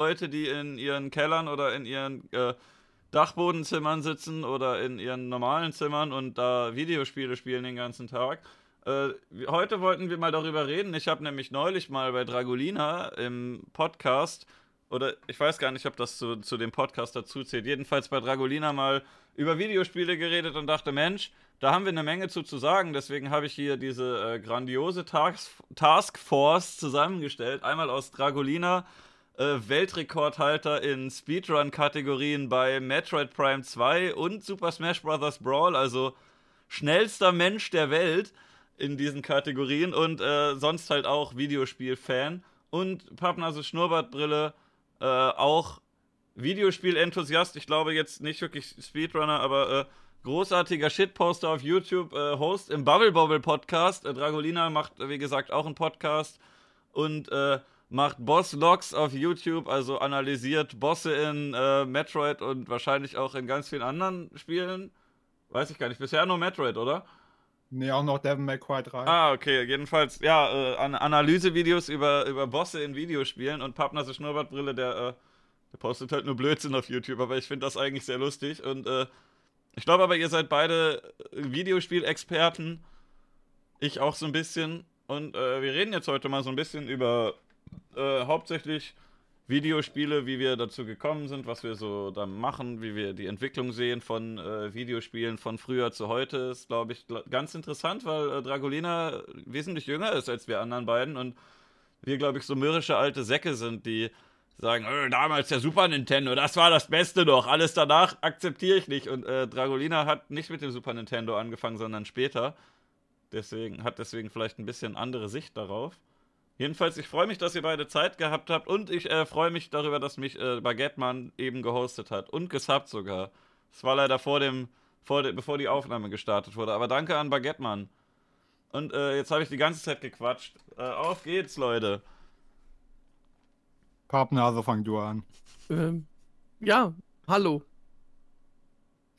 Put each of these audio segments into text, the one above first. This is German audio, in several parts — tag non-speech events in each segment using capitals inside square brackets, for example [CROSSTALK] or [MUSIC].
Leute, die in ihren Kellern oder in ihren äh, Dachbodenzimmern sitzen oder in ihren normalen Zimmern und da Videospiele spielen den ganzen Tag. Äh, heute wollten wir mal darüber reden. Ich habe nämlich neulich mal bei Dragolina im Podcast, oder ich weiß gar nicht, ob das zu, zu dem Podcast dazu zählt, jedenfalls bei Dragolina mal über Videospiele geredet und dachte, Mensch, da haben wir eine Menge zu, zu sagen. Deswegen habe ich hier diese äh, grandiose Task Taskforce zusammengestellt. Einmal aus Dragolina, Weltrekordhalter in Speedrun-Kategorien bei Metroid Prime 2 und Super Smash Bros. Brawl, also schnellster Mensch der Welt in diesen Kategorien und äh, sonst halt auch Videospiel-Fan. Und Pappnase Schnurrbartbrille, äh, auch Videospiel-Enthusiast. Ich glaube jetzt nicht wirklich Speedrunner, aber äh, großartiger Shitposter auf YouTube, äh, Host im Bubble Bobble Podcast. Äh, Dragolina macht, wie gesagt, auch einen Podcast und äh, macht Boss-Logs auf YouTube, also analysiert Bosse in äh, Metroid und wahrscheinlich auch in ganz vielen anderen Spielen. Weiß ich gar nicht. Bisher nur Metroid, oder? Nee, auch noch Devil May Cry 3. Ah, okay. Jedenfalls, ja, äh, An Analysevideos über, über Bosse in Videospielen und Pappnase Schnurrbartbrille, der, äh, der postet halt nur Blödsinn auf YouTube, aber ich finde das eigentlich sehr lustig und äh, ich glaube aber, ihr seid beide Videospielexperten. Ich auch so ein bisschen. Und äh, wir reden jetzt heute mal so ein bisschen über äh, hauptsächlich Videospiele, wie wir dazu gekommen sind, was wir so da machen, wie wir die Entwicklung sehen von äh, Videospielen von früher zu heute, ist, glaube ich, ganz interessant, weil äh, Dragolina wesentlich jünger ist als wir anderen beiden und wir, glaube ich, so mürrische alte Säcke sind, die sagen, äh, damals der Super Nintendo, das war das Beste doch, alles danach akzeptiere ich nicht. Und äh, Dragolina hat nicht mit dem Super Nintendo angefangen, sondern später. Deswegen hat deswegen vielleicht ein bisschen andere Sicht darauf. Jedenfalls, ich freue mich, dass ihr beide Zeit gehabt habt und ich äh, freue mich darüber, dass mich äh, Baguettemann eben gehostet hat und gesubbt sogar. Es war leider vor dem, vor de, bevor die Aufnahme gestartet wurde. Aber danke an Baguettemann. Und äh, jetzt habe ich die ganze Zeit gequatscht. Äh, auf geht's, Leute. Pappnase, fang du an. Ähm, ja, hallo.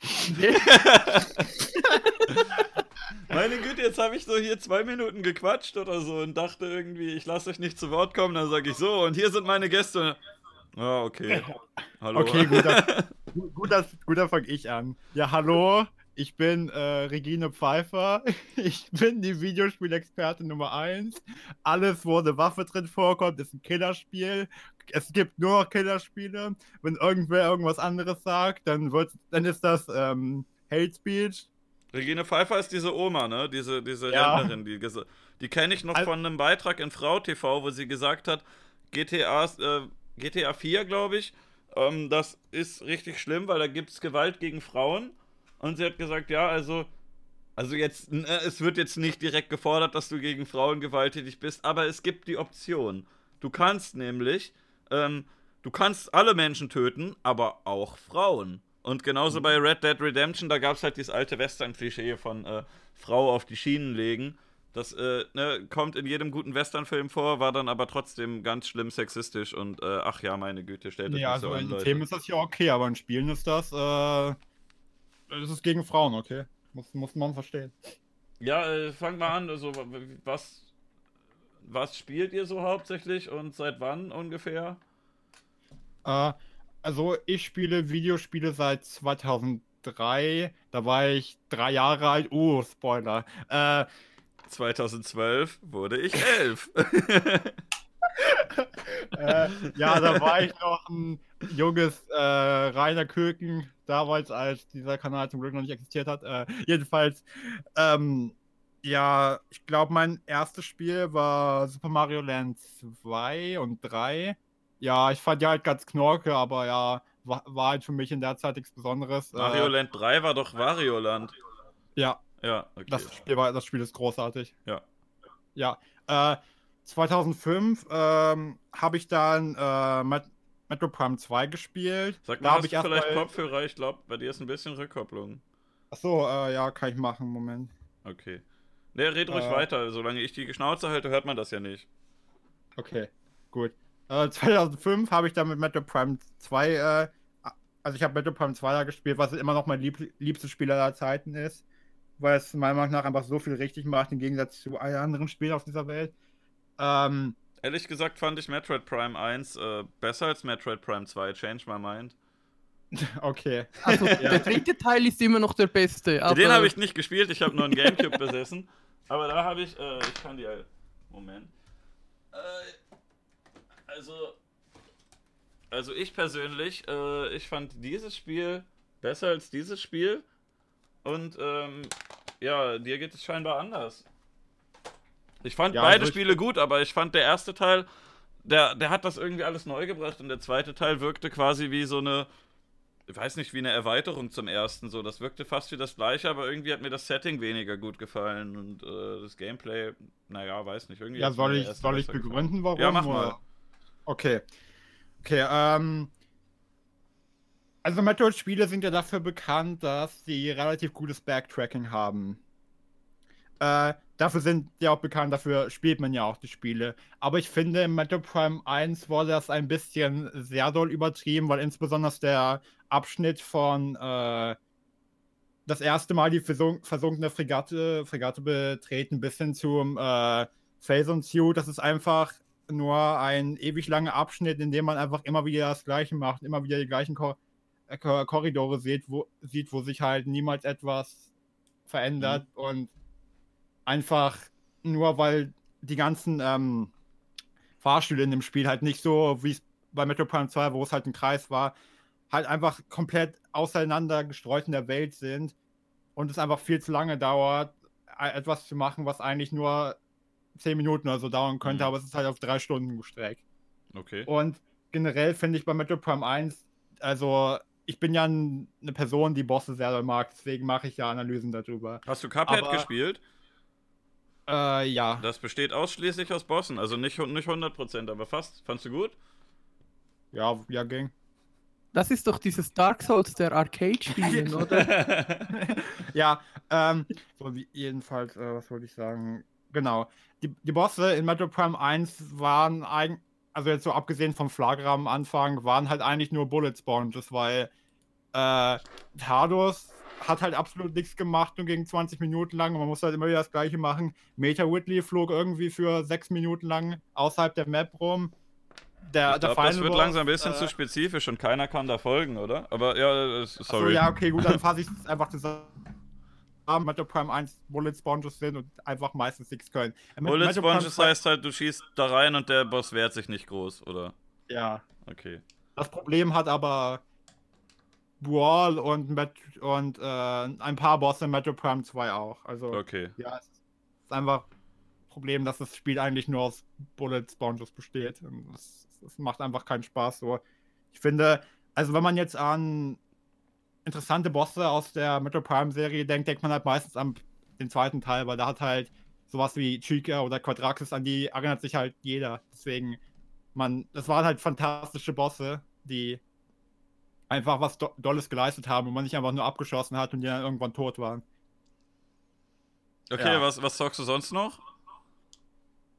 [LAUGHS] [LAUGHS] [LAUGHS] Meine Güte, jetzt habe ich so hier zwei Minuten gequatscht oder so und dachte irgendwie, ich lasse euch nicht zu Wort kommen. Dann sage ich so, und hier sind meine Gäste. Ja, oh, okay. Hallo. Okay, gut, [LAUGHS] gut, gut, gut dann fange ich an. Ja, hallo. Ich bin äh, Regine Pfeiffer. [LAUGHS] Ich bin die Videospielexpertin Nummer 1. Alles, wo eine Waffe drin vorkommt, ist ein Killerspiel. Es gibt nur noch Killerspiele. Wenn irgendwer irgendwas anderes sagt, dann, wird, dann ist das ähm, Hate Speech. Regine Pfeiffer ist diese Oma, ne? Diese, diese ja. Rentnerin, die, die kenne ich noch Al von einem Beitrag in Frau TV, wo sie gesagt hat, GTA, äh, GTA 4, glaube ich, ähm, das ist richtig schlimm, weil da gibt es Gewalt gegen Frauen. Und sie hat gesagt, ja, also, also jetzt, äh, es wird jetzt nicht direkt gefordert, dass du gegen Frauen gewalttätig bist, aber es gibt die Option. Du kannst nämlich, ähm, du kannst alle Menschen töten, aber auch Frauen. Und genauso mhm. bei Red Dead Redemption, da gab es halt dieses alte Western-Klischee von äh, Frau auf die Schienen legen. Das äh, ne, kommt in jedem guten Western-Film vor, war dann aber trotzdem ganz schlimm sexistisch und äh, ach ja, meine Güte, stellt euch ja, also so an, in Themen ist das ja okay, aber in Spielen ist das, äh, das ist gegen Frauen, okay. Muss, muss man verstehen. Ja, äh, fang mal an, also was, was spielt ihr so hauptsächlich und seit wann ungefähr? Äh, also ich spiele Videospiele seit 2003. Da war ich drei Jahre alt. Oh, Spoiler. Äh, 2012 wurde ich [LAUGHS] elf. äh, ja, da war ich noch ein junges äh, Rainer Köken, damals, als dieser Kanal zum Glück noch nicht existiert hat. Äh, jedenfalls, ähm, ja, ich glaube, mein erstes Spiel war Super Mario Land 2 und 3 ja, ich fand die halt ganz knorke, aber ja, war, war halt für mich in der Zeit nichts Besonderes. Mario äh, Land 3 war doch Wario Land. Ja. Ja, okay. Das Spiel, war, das Spiel ist großartig. Ja. Ja. Äh, 2005 ähm, habe ich dann äh, Met Metro Prime 2 gespielt. Sag mal, da hast ich du vielleicht mal... Kopfhörer? Ich glaube, bei dir ist ein bisschen Rückkopplung. Achso, äh, ja, kann ich machen, Moment. Okay. Ne, red ruhig äh, weiter. Solange ich die Schnauze halte, hört man das ja nicht. Okay, gut. 2005 äh, habe ich dann mit Metro Prime 2, äh, also ich habe Metro Prime 2 da gespielt, was immer noch mein lieb liebstes Spiel aller Zeiten ist, weil es meiner Meinung nach einfach so viel richtig macht, im Gegensatz zu allen anderen Spielen auf dieser Welt. Ähm, Ehrlich gesagt fand ich Metroid Prime 1 äh, besser als Metroid Prime 2. Change my mind. [LAUGHS] Okay. Also der dritte Teil ist immer noch der beste. Aber Den habe ich nicht gespielt, ich habe nur einen Gamecube besessen. Aber da habe ich, äh, ich kann die. Moment. Äh, also. Also ich persönlich, äh, ich fand dieses Spiel besser als dieses Spiel. Und ähm, ja, dir geht es scheinbar anders. Ich fand Ja, beide also ich- Spiele gut, aber ich fand der erste Teil, der, der hat das irgendwie alles neu gebracht und der zweite Teil wirkte quasi wie so eine, ich weiß nicht, wie eine Erweiterung zum ersten. So, das wirkte fast wie das gleiche, aber irgendwie hat mir das Setting weniger gut gefallen und äh, das Gameplay, naja, weiß nicht. Irgendwie Ja, soll ich, soll ich besser gefallen. begründen, warum? Ja, mach oder? Okay. Okay, ähm. Also Metroid-Spiele sind ja dafür bekannt, dass sie relativ gutes Backtracking haben. Äh, dafür sind die auch bekannt, dafür spielt man ja auch die Spiele. Aber ich finde, in Metroid Prime 1 wurde das ein bisschen sehr doll übertrieben, weil insbesondere der Abschnitt von äh, das erste Mal die versunk versunkene Fregatte, Fregatte betreten bis hin zum äh, Phase und Suit, das ist einfach nur ein ewig langer Abschnitt, in dem man einfach immer wieder das Gleiche macht, immer wieder die gleichen Kor äh, Kor Korridore sieht wo, sieht, wo sich halt niemals etwas verändert und einfach nur weil die ganzen ähm, Fahrstühle in dem Spiel halt nicht so, wie es bei Metro Prime 2, wo es halt ein Kreis war, halt einfach komplett auseinander gestreut in der Welt sind und es einfach viel zu lange dauert, e- etwas zu machen, was eigentlich nur 10 Minuten oder so dauern könnte, Mhm. aber es ist halt auf drei Stunden gestreckt. Okay. Und generell finde ich bei Metro Prime 1, also ich bin ja eine Person, die Bosse sehr doll mag, deswegen mache ich ja Analysen darüber. Hast du Cuphead Aber- gespielt? Äh, ja. Das besteht ausschließlich aus Bossen, also nicht, nicht 100%, aber fast. Fandst du gut? Ja, ja, ging. Das ist doch dieses Dark Souls der Arcade-Spielen, [LAUGHS] oder? [LAUGHS] ja, ähm, so wie jedenfalls, äh, was wollte ich sagen? Genau. Die, die Bosse in Metro Prime 1 waren eigentlich, also jetzt so abgesehen vom Flagra am Anfang, waren halt eigentlich nur Bullet Sponges, weil äh, Tardos hat halt absolut nichts gemacht und ging 20 Minuten lang und man muss halt immer wieder das gleiche machen. Meta Whitley flog irgendwie für 6 Minuten lang außerhalb der Map rum. Der, ich der glaube, das wird Boss, langsam ein bisschen äh, zu spezifisch und keiner kann da folgen, oder? Aber ja, äh, Achso, sorry. ja, okay, gut, dann [LAUGHS] fasse ich es einfach zusammen. Metro Prime 1 Bullet Sponges sind und einfach meistens nichts können. Äh, Bullet Prime Sponges 2 heißt halt, du schießt da rein und der Boss wehrt sich nicht groß, oder? Ja. Okay. Das Problem hat aber Brawl und, Met und äh, ein paar Bosse in Metro Prime 2 auch. Also, Okay. ja, es ist einfach ein Problem, dass das Spiel eigentlich nur aus Bullet Sponges besteht. Das macht einfach keinen Spaß so. Ich finde, also wenn man jetzt an interessante Bosse aus der Metro Prime Serie denkt, denkt man halt meistens an den zweiten Teil, weil da hat halt sowas wie Chica oder Quadraxis, an die erinnert sich halt jeder. Deswegen, man, das waren halt fantastische Bosse, die einfach was Do Dolles geleistet haben und man nicht einfach nur abgeschossen hat und die dann irgendwann tot waren. Okay, Ja. was, was zockst du sonst noch?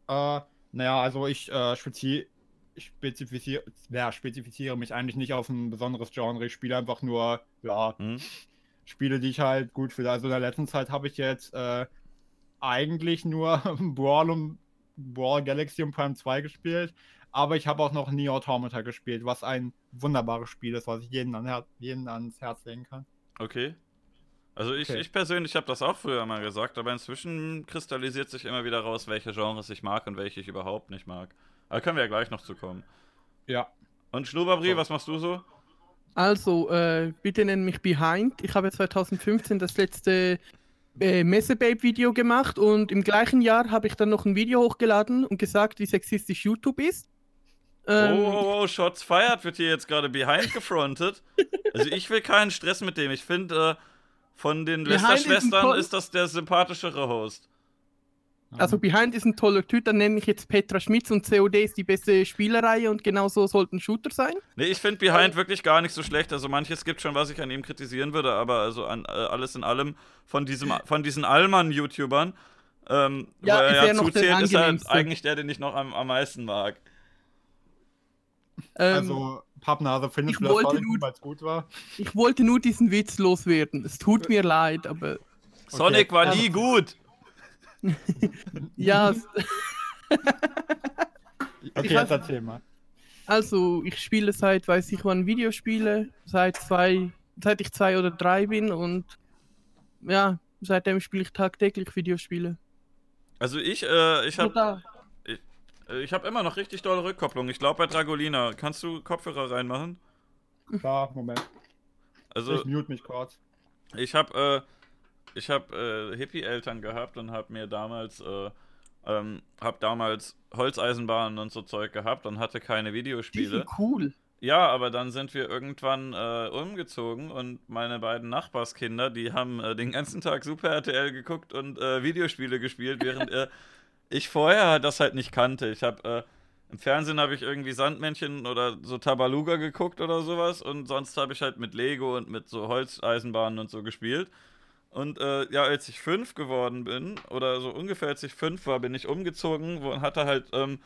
Äh, naja, also ich äh, spezi ich spezifiziere, ja, spezifiziere mich eigentlich nicht auf ein besonderes Genre. Ich spiele einfach nur, ja, Hm? Spiele, die ich halt gut finde. Also in der letzten Zeit habe ich jetzt äh, eigentlich nur [LAUGHS] Brawl und Brawl Galaxy und Prime 2 gespielt. Aber ich habe auch noch Neo Automata gespielt, was ein wunderbares Spiel ist, was ich jeden, an Her jeden ans Herz legen kann. Okay. Also ich, Okay. ich persönlich habe das auch früher mal gesagt, aber inzwischen kristallisiert sich immer wieder raus, welche Genres ich mag und welche ich überhaupt nicht mag. Aber können wir ja gleich noch zu kommen. Ja. Und Schnurrbri, So. was machst du so? Also, äh, bitte nenn mich Behind. Ich habe 2015 das letzte äh, Messebabe-Video gemacht und im gleichen Jahr habe ich dann noch ein Video hochgeladen und gesagt, wie sexistisch YouTube ist. Ähm, oh, oh, oh, Shots fired wird hier jetzt gerade behind gefrontet. Also ich will keinen Stress mit dem. Ich finde, äh, von den Lester-Schwestern ist das der sympathischere Host. Also Behind ist ein toller Typ, dann nenne ich jetzt Petra Schmitz und COD ist die beste Spielerei und genauso sollten Shooter sein. Nee, ich finde Behind wirklich gar nicht so schlecht. Also manches gibt schon, was ich an ihm kritisieren würde, aber also an äh, alles in allem von diesem von diesen Allmann-YouTubern, ähm, Ja, wo er ist ja er noch der zuzählt, ist angenehmste. eigentlich der, den ich noch am, am meisten mag. Ähm, Also, Pappnase, nur- weil es gut war? ich wollte nur diesen Witz loswerden. Es tut mir leid, aber Sonic war Ähm, nie gut. Ja, [LAUGHS] Okay, Ich jetzt erzähl mal. Also, ich spiele seit, weiß ich wann, Videospiele, seit zwei, seit ich zwei oder drei bin und ja, seitdem spiele ich tagtäglich Videospiele. Also ich, äh, ich habe Total. ich hab immer noch richtig dolle Rückkopplung. Ich glaube bei Dragolina. Kannst du Kopfhörer reinmachen? Klar, Moment. Also ich mute mich kurz. ich habe äh, ich habe äh, Hippie-Eltern gehabt und habe mir damals äh, ähm, hab damals Holzeisenbahnen und so Zeug gehabt und hatte keine Die Videospiele. sind cool. Ja, aber dann sind wir irgendwann äh, umgezogen und meine beiden Nachbarskinder, die haben äh, den ganzen Tag Super RTL geguckt und äh, Videospiele gespielt, während äh, [LAUGHS] ich vorher das halt nicht kannte. Ich habe äh, im Fernsehen habe ich irgendwie Sandmännchen oder so Tabaluga geguckt oder sowas und sonst habe ich halt mit Lego und mit so Holzeisenbahnen und so gespielt. Und äh, ja, als ich fünf geworden bin, oder so ungefähr als ich fünf war, bin ich umgezogen und hatte halt ähm,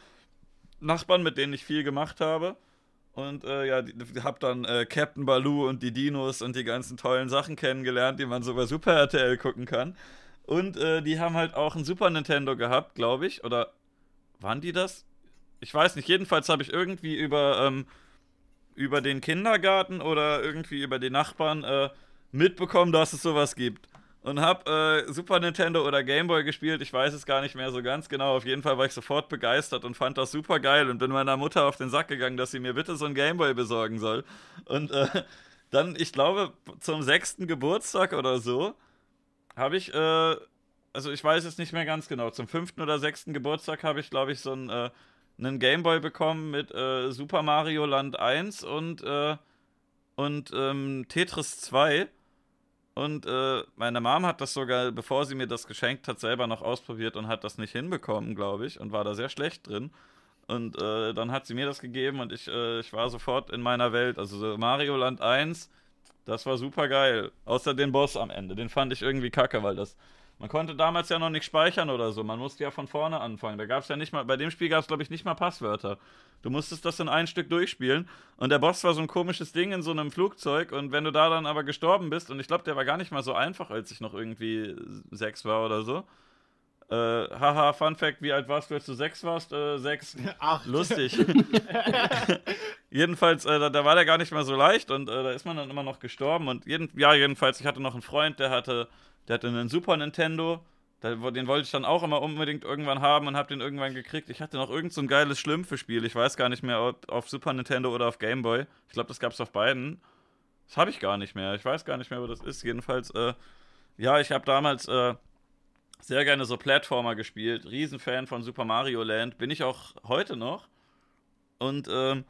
Nachbarn, mit denen ich viel gemacht habe. Und äh, ja, die hab dann äh, Captain Baloo und die Dinos und die ganzen tollen Sachen kennengelernt, die man so bei Super RTL gucken kann. Und äh, die haben halt auch ein Super Nintendo gehabt, glaube ich. Oder waren die das? Ich weiß nicht. Jedenfalls habe ich irgendwie über, ähm, über den Kindergarten oder irgendwie über die Nachbarn äh, mitbekommen, dass es sowas gibt. Und hab äh, Super Nintendo oder Game Boy gespielt. Ich weiß es gar nicht mehr so ganz genau. Auf jeden Fall war ich sofort begeistert und fand das super geil und bin meiner Mutter auf den Sack gegangen, dass sie mir bitte so ein Game Boy besorgen soll. Und äh, [LAUGHS] dann, ich glaube, zum sechsten Geburtstag oder so, habe ich, äh, also ich weiß es nicht mehr ganz genau, zum fünften oder sechsten Geburtstag habe ich, glaube ich, so ein, äh, einen Game Boy bekommen mit äh, Super Mario Land 1 und, äh, und ähm, Tetris 2. Und äh, meine Mom hat das sogar, bevor sie mir das geschenkt hat, selber noch ausprobiert und hat das nicht hinbekommen, glaube ich, und war da sehr schlecht drin. Und äh, dann hat sie mir das gegeben und ich, äh, ich war sofort in meiner Welt. Also so Mario Land 1, das war super geil. Außer den Boss am Ende. Den fand ich irgendwie kacke, weil das. Man konnte damals ja noch nicht speichern oder so. Man musste ja von vorne anfangen. Da gab es ja nicht mal. Bei dem Spiel gab es, glaube ich, nicht mal Passwörter. Du musstest das in ein Stück durchspielen. Und der Boss war so ein komisches Ding in so einem Flugzeug. Und wenn du da dann aber gestorben bist, und ich glaube, der war gar nicht mal so einfach, als ich noch irgendwie sechs war oder so. Äh, haha, Fun Fact: Wie alt warst du, als du sechs warst? Äh, sechs. [LAUGHS] Ach, Lustig. [LAUGHS] [LAUGHS] jedenfalls, äh, da, da war der gar nicht mehr so leicht und äh, da ist man dann immer noch gestorben. Und jeden, ja, jedenfalls, ich hatte noch einen Freund, der hatte, der hatte einen Super Nintendo. Den wollte ich dann auch immer unbedingt irgendwann haben und habe den irgendwann gekriegt. Ich hatte noch irgend so ein geiles Schlümpfe-Spiel. Ich weiß gar nicht mehr, ob auf Super Nintendo oder auf Game Boy. Ich glaube, das gab es auf beiden. Das habe ich gar nicht mehr. Ich weiß gar nicht mehr, wo das ist. Jedenfalls, äh, ja, ich habe damals äh, sehr gerne so Plattformer gespielt. Riesenfan von Super Mario Land. Bin ich auch heute noch. Und ähm,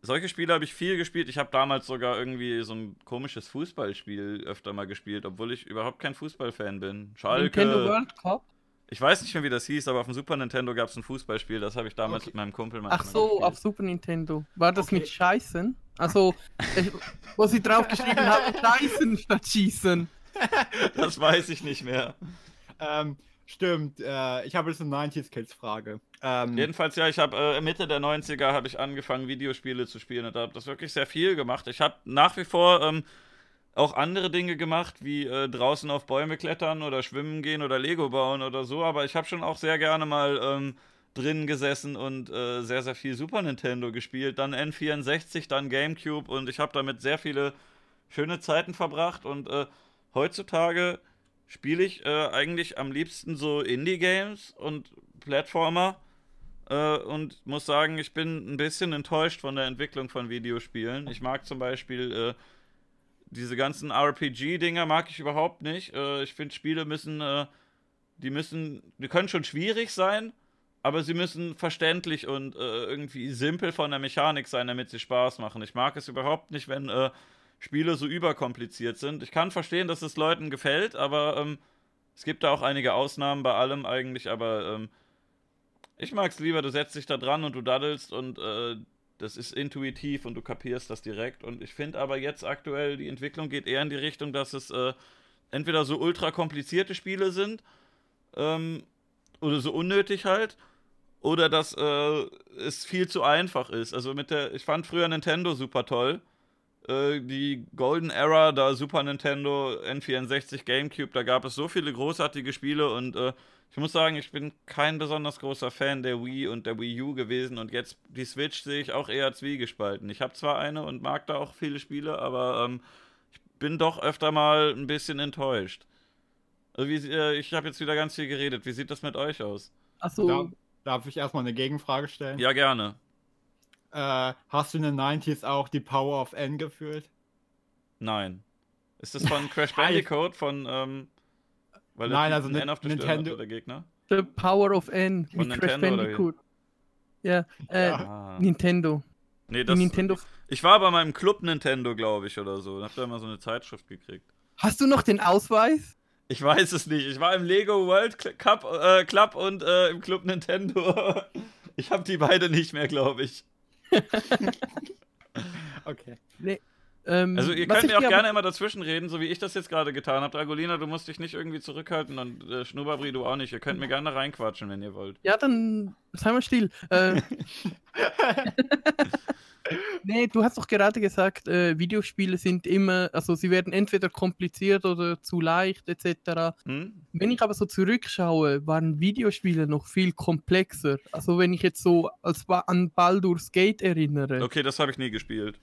solche Spiele habe ich viel gespielt. Ich habe damals sogar irgendwie so ein komisches Fußballspiel öfter mal gespielt, obwohl ich überhaupt kein Fußballfan bin. Schalke. Nintendo World Cup. Ich weiß nicht mehr, wie das hieß, aber auf dem Super Nintendo gab es ein Fußballspiel. Das habe ich damals Okay. mit meinem Kumpel Ach so, auf gespielt. Super Nintendo. War das Okay. mit Scheißen? Also, äh, wo sie draufgeschrieben haben, [LAUGHS] Scheißen statt Schießen. Das weiß ich nicht mehr. [LAUGHS] ähm, stimmt. Äh, ich habe jetzt eine 90s-Kids-Frage. Ähm, Jedenfalls, ja, ich habe äh, Mitte der 90er habe ich angefangen, Videospiele zu spielen und habe das wirklich sehr viel gemacht. Ich habe nach wie vor ähm, auch andere Dinge gemacht, wie äh, draußen auf Bäume klettern oder schwimmen gehen oder Lego bauen oder so, aber ich habe schon auch sehr gerne mal ähm, drin gesessen und äh, sehr, sehr viel Super Nintendo gespielt, dann N64, dann GameCube und ich habe damit sehr viele schöne Zeiten verbracht und äh, heutzutage spiele ich äh, eigentlich am liebsten so Indie-Games und Plattformer äh, und muss sagen, ich bin ein bisschen enttäuscht von der Entwicklung von Videospielen. Ich mag zum Beispiel äh, diese ganzen RPG-Dinger mag ich überhaupt nicht. Äh, ich finde, Spiele müssen, äh, die müssen, die können schon schwierig sein, aber sie müssen verständlich und äh, irgendwie simpel von der Mechanik sein, damit sie Spaß machen. Ich mag es überhaupt nicht, wenn Spiele so überkompliziert sind. Ich kann verstehen, dass es Leuten gefällt, aber ähm, es gibt da auch einige Ausnahmen bei allem eigentlich, aber ähm, ich mag es lieber, du setzt dich da dran und du daddelst und äh, das ist intuitiv und du kapierst das direkt. Und ich finde aber jetzt aktuell, die Entwicklung geht eher in die Richtung, dass es äh, entweder so ultra komplizierte Spiele sind ähm, oder so unnötig halt. Oder dass äh, es viel zu einfach ist. Also mit der, ich fand früher Nintendo super toll. Äh, die Golden Era, da Super Nintendo, N64, GameCube, da gab es so viele großartige Spiele und äh, Ich muss sagen, ich bin kein besonders großer Fan der Wii und der Wii U gewesen und jetzt die Switch sehe ich auch eher zwiegespalten. Ich habe zwar eine und mag da auch viele Spiele, aber ähm, ich bin doch öfter mal ein bisschen enttäuscht. Also wie, äh, ich habe jetzt wieder ganz viel geredet. Wie sieht das mit euch aus? Achso. Da, darf ich erstmal eine Gegenfrage stellen? Ja, gerne. Äh, hast du in den 90s auch die Power of N gefühlt? Nein. Ist das von [LAUGHS] Crash Bandicoot von ähm, weil Nein, also N auf der Stirn Nintendo- hatte, der Gegner? The Power of N Von mit Crash Nintendo? Bandicoot. Ja, äh, Ja. Nintendo. Nee, das, Nintendo. ich war bei meinem Club Nintendo, glaube ich, oder so. Und hab da immer so eine Zeitschrift gekriegt. Hast du noch den Ausweis? Ich weiß es nicht. Ich war im Lego World Cup, äh, Club und äh, im Club Nintendo. [LAUGHS] ich habe die beide nicht mehr, glaube ich. [LAUGHS] Okay. Ähm, Also ihr könnt mir auch gerne immer dazwischen reden, so wie ich das jetzt gerade getan habe. Dragolina, du musst dich nicht irgendwie zurückhalten und äh, Schnurrbri, du auch nicht. Ihr könnt mir gerne reinquatschen, wenn ihr wollt. Ja, dann sei mal still. Äh, [LAUGHS] [LAUGHS] nee, du hast doch gerade gesagt, äh, Videospiele sind immer, also sie werden entweder kompliziert oder zu leicht etc. Hm? Wenn ich aber so zurückschaue, waren Videospiele noch viel komplexer. Also wenn ich jetzt so als an Baldur's Gate erinnere, Okay, das habe ich nie gespielt.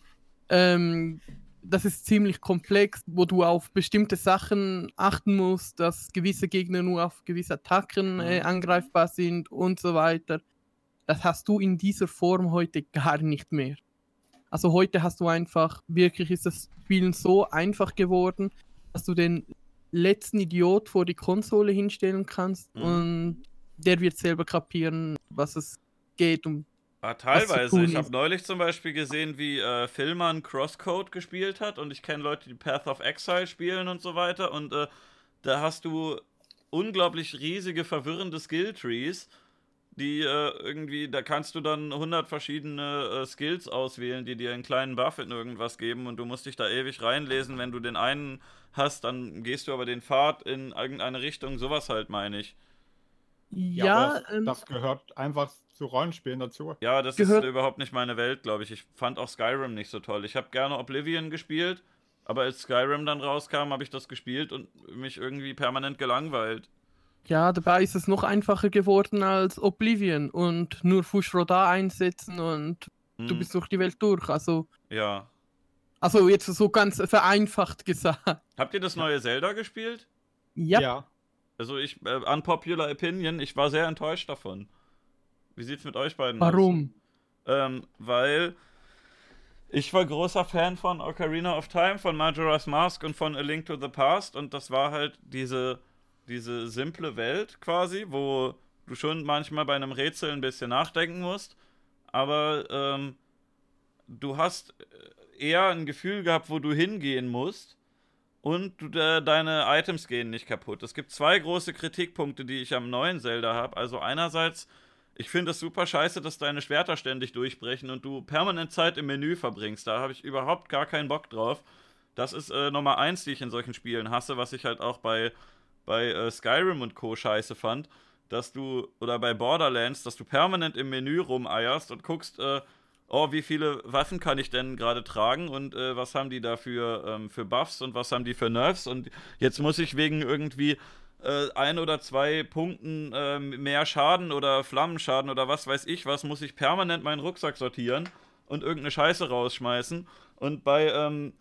ähm, das ist ziemlich komplex, wo du auf bestimmte Sachen achten musst, dass gewisse Gegner nur auf gewisse Attacken äh, Mhm. angreifbar sind und so weiter. Das hast du in dieser Form heute gar nicht mehr. Also heute hast du einfach, wirklich ist das Spielen so einfach geworden, dass du den letzten Idiot vor die Konsole hinstellen kannst Mhm. und der wird selber kapieren, was es geht und Ah, zu teilweise. Ich habe neulich zum Beispiel gesehen, wie äh, Philman Crosscode gespielt hat und ich kenne Leute, die Path of Exile spielen und so weiter und äh, da hast du unglaublich riesige, verwirrende Skilltrees, die äh, irgendwie, da kannst du dann 100 verschiedene äh, Skills auswählen, die dir einen kleinen Buff in irgendwas geben und du musst dich da ewig reinlesen. Wenn du den einen hast, dann gehst du aber den Pfad in irgendeine Richtung, sowas halt meine ich. ja, aber das, ähm, das gehört einfach zu Rollenspielen dazu. Ja, das Gehört- ist überhaupt nicht meine Welt, glaube ich. Ich fand auch Skyrim nicht so toll. Ich habe gerne Oblivion gespielt, aber als Skyrim dann rauskam, habe ich das gespielt und mich irgendwie permanent gelangweilt. Ja, dabei ist es noch einfacher geworden als Oblivion und nur Fushroda einsetzen und du Hm, bist durch die Welt durch. Also, ja. also jetzt so ganz vereinfacht gesagt. Habt ihr das neue Zelda gespielt? Ja, Also ich, äh, unpopular opinion, ich war sehr enttäuscht davon. Wie sieht's mit euch beiden aus? warum? Ähm, weil ich war großer Fan von Ocarina of Time, von Majora's Mask und von A Link to the Past und das war halt diese, diese simple Welt quasi, wo du schon manchmal bei einem Rätsel ein bisschen nachdenken musst, aber ähm, du hast eher ein Gefühl gehabt, wo du hingehen musst und du, äh, deine Items gehen nicht kaputt. Es gibt zwei große Kritikpunkte, die ich am neuen Zelda habe. Also einerseits ich finde es super scheiße, dass deine Schwerter ständig durchbrechen und du permanent Zeit im Menü verbringst. Da habe ich überhaupt gar keinen Bock drauf. Das ist äh, Nummer eins, die ich in solchen Spielen hasse, was ich halt auch bei, bei äh, Skyrim und Co. scheiße fand. Dass du, oder bei Borderlands, dass du permanent im Menü rumeierst und guckst, äh, oh, wie viele Waffen kann ich denn gerade tragen und äh, was haben die da für, ähm, für Buffs und was haben die für Nerfs und jetzt muss ich wegen irgendwie äh, ein oder zwei Punkten äh, mehr Schaden oder Flammenschaden oder was weiß ich was, muss ich permanent meinen Rucksack sortieren und irgendeine Scheiße rausschmeißen. Und bei, ähm,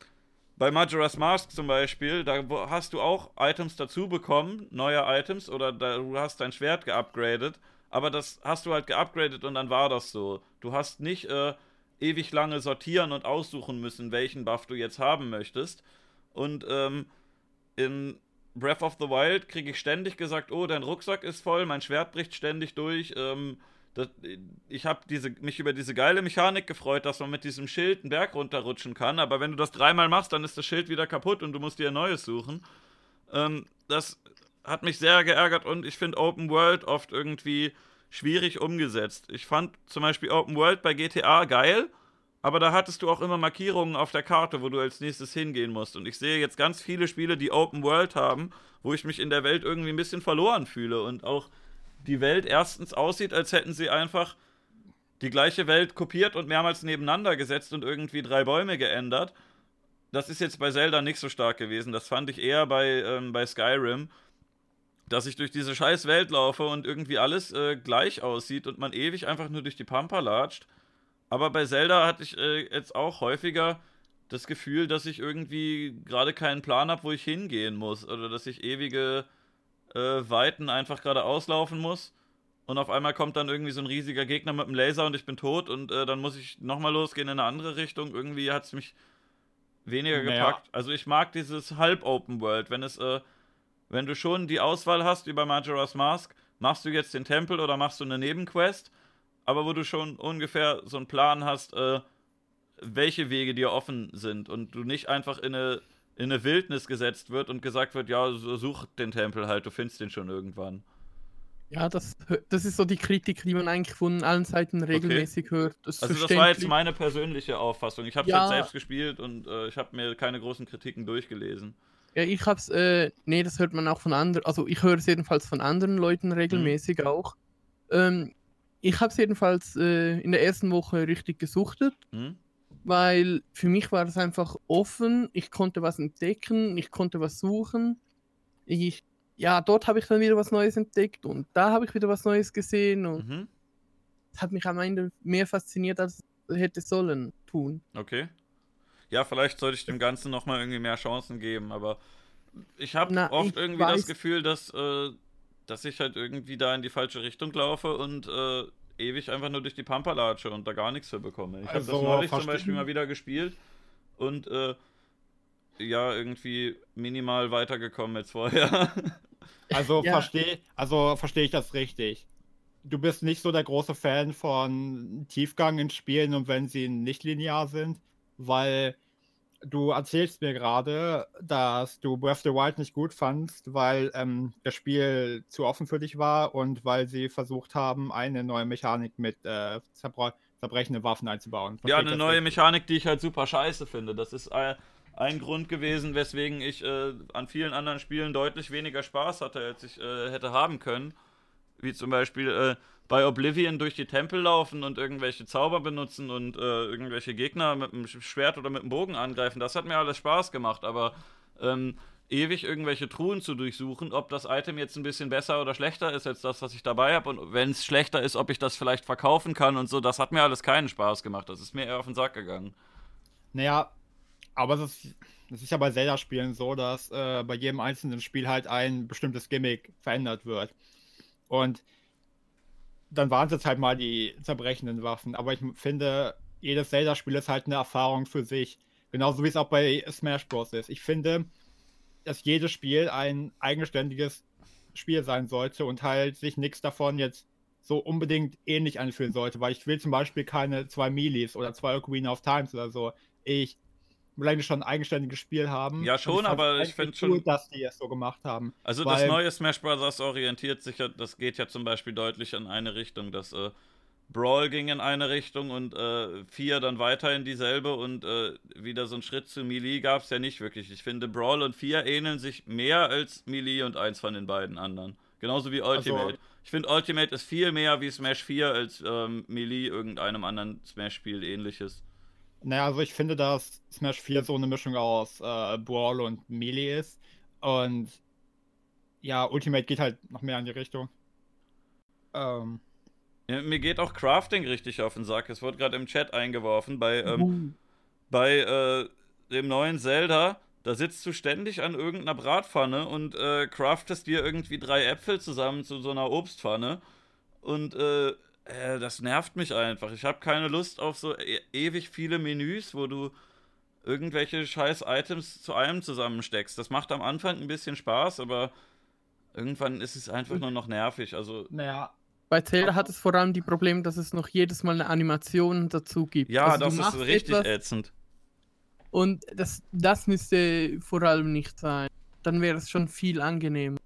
bei Majora's Mask zum Beispiel, da hast du auch Items dazu bekommen, neue Items, oder da, du hast dein Schwert geupgradet, aber das hast du halt geupgradet und dann war das so. Du hast nicht äh, ewig lange sortieren und aussuchen müssen, welchen Buff du jetzt haben möchtest. Und ähm, in Breath of the Wild kriege ich ständig gesagt, oh, dein Rucksack ist voll, mein Schwert bricht ständig durch. Ähm, das, ich habe mich über diese geile Mechanik gefreut, dass man mit diesem Schild einen Berg runterrutschen kann, aber wenn du das dreimal machst, dann ist das Schild wieder kaputt und du musst dir ein neues suchen. Ähm, das hat mich sehr geärgert und ich finde Open World oft irgendwie schwierig umgesetzt. Ich fand zum Beispiel Open World bei GTA geil, aber da hattest du auch immer Markierungen auf der Karte, wo du als nächstes hingehen musst. Und ich sehe jetzt ganz viele Spiele, die Open World haben, wo ich mich in der Welt irgendwie ein bisschen verloren fühle und auch die Welt erstens aussieht, als hätten sie einfach die gleiche Welt kopiert und mehrmals nebeneinander gesetzt und irgendwie drei Bäume geändert. Das ist jetzt bei Zelda nicht so stark gewesen. Das fand ich eher bei, ähm, bei Skyrim. dass ich durch diese scheiß Welt laufe und irgendwie alles äh, gleich aussieht und man ewig einfach nur durch die Pampa latscht. Aber bei Zelda hatte ich äh, jetzt auch häufiger das Gefühl, dass ich irgendwie gerade keinen Plan habe, wo ich hingehen muss. Oder dass ich ewige äh, Weiten einfach gerade auslaufen muss. Und auf einmal kommt dann irgendwie so ein riesiger Gegner mit einem Laser und ich bin tot und äh, dann muss ich nochmal losgehen in eine andere Richtung. Irgendwie hat es mich weniger Naja. gepackt. Also ich mag dieses Halb-Open World, wenn es, äh, wenn du schon die Auswahl hast bei Majora's Mask, machst du jetzt den Tempel oder machst du eine Nebenquest, aber wo du schon ungefähr so einen Plan hast, äh, welche Wege dir offen sind und du nicht einfach in eine, in eine Wildnis gesetzt wird und gesagt wird, ja, so- such den Tempel halt, du findest den schon irgendwann. Ja, das, das ist so die Kritik, die man eigentlich von allen Seiten regelmäßig hört. Das Also das war jetzt meine persönliche Auffassung. Ich habe es Ja. jetzt selbst gespielt und äh, ich habe mir keine großen Kritiken durchgelesen. Ja, ich hab's, äh, nee, das hört man auch von anderen, also ich höre es jedenfalls von anderen Leuten regelmäßig auch. Ähm, ich hab's jedenfalls äh, in der ersten Woche richtig gesuchtet, Hm? Weil für mich war es einfach offen, ich konnte was entdecken, ich konnte was suchen. Ich, ja, dort habe ich dann wieder was Neues entdeckt und da habe ich wieder was Neues gesehen und Mhm. es hat mich am Ende mehr fasziniert, als es hätte sollen tun. Okay. Ja, vielleicht sollte ich dem Ganzen nochmal irgendwie mehr Chancen geben, aber ich habe oft ich irgendwie das weiß- Gefühl, dass, äh, dass ich halt irgendwie da in die falsche Richtung laufe und äh, ewig einfach nur durch die Pampa latsche und da gar nichts für bekomme. Ich habe das Also, neulich zum Beispiel mal wieder gespielt und äh, ja, irgendwie minimal weitergekommen als vorher. [LAUGHS] Also Ja. verstehe also versteh ich das richtig. Du bist nicht so der große Fan von Tiefgang in Spielen und wenn sie nicht linear sind, weil du erzählst mir gerade, dass du Breath of the Wild nicht gut fandst, weil ähm, das Spiel zu offen für dich war und weil sie versucht haben, eine neue Mechanik mit äh, zerbra- zerbrechenden Waffen einzubauen. Ja, Verstehe ich eine neue? Mechanik, die ich halt super scheiße finde. Das ist äh, ein Grund gewesen, weswegen ich äh, an vielen anderen Spielen deutlich weniger Spaß hatte, als ich äh, hätte haben können. Wie zum Beispiel äh, bei Oblivion durch die Tempel laufen und irgendwelche Zauber benutzen und äh, irgendwelche Gegner mit dem Schwert oder mit dem Bogen angreifen. Das hat mir alles Spaß gemacht, aber ähm, ewig irgendwelche Truhen zu durchsuchen, ob das Item jetzt ein bisschen besser oder schlechter ist als das, was ich dabei habe und wenn es schlechter ist, ob ich das vielleicht verkaufen kann und so, das hat mir alles keinen Spaß gemacht. Das ist mir eher auf den Sack gegangen. Naja, aber es ist, es ist ja bei Zelda-Spielen so, dass äh, bei jedem einzelnen Spiel halt ein bestimmtes Gimmick verändert wird. Und dann waren es jetzt halt mal die zerbrechenden Waffen. Aber ich finde, jedes Zelda-Spiel ist halt eine Erfahrung für sich. Genauso wie es auch bei Smash Bros. ist. Ich finde, dass jedes Spiel ein eigenständiges Spiel sein sollte und halt sich nichts davon jetzt so unbedingt ähnlich anfühlen sollte, weil ich will zum Beispiel keine zwei Milis oder zwei Ocarina of Times oder so. Ich eigentlich schon ein eigenständiges Spiel haben. Ja, schon, fand's aber ich eigentlich find cool, schon- dass die es so gemacht haben. Also das neue Smash Bros. orientiert sich ja, das geht ja zum Beispiel deutlich in eine Richtung. Das äh, Brawl ging in eine Richtung und äh, 4 dann weiter in dieselbe und äh, wieder so einen Schritt zu Melee gab es ja nicht wirklich. Ich finde, Brawl und 4 ähneln sich mehr als Melee und eins von den beiden anderen. Genauso wie Ultimate. Also- ich finde, Ultimate ist viel mehr wie Smash 4 als ähm, Melee irgendeinem anderen Smash-Spiel ähnliches. Naja, also ich finde, dass Smash 4 so eine Mischung aus äh, Brawl und Melee ist. Und ja, Ultimate geht halt noch mehr in die Richtung. Ähm, Ja, mir geht auch Crafting richtig auf den Sack. Es wurde gerade im Chat eingeworfen bei ähm, Uh, bei äh, dem neuen Zelda, da sitzt du ständig an irgendeiner Bratpfanne und äh, craftest dir irgendwie drei Äpfel zusammen zu so einer Obstpfanne. Und äh, äh, das nervt mich einfach. Ich habe keine Lust auf so e ewig viele Menüs, wo du irgendwelche scheiß Items zu einem zusammensteckst. Das macht am Anfang ein bisschen Spaß, aber irgendwann ist es einfach nur noch nervig. Also naja, bei Zelda hat es vor allem die Probleme, dass es noch jedes Mal eine Animation dazu gibt. ja, Also du das ist richtig ätzend. Und das, das müsste vor allem nicht sein. Dann wäre es schon viel angenehmer.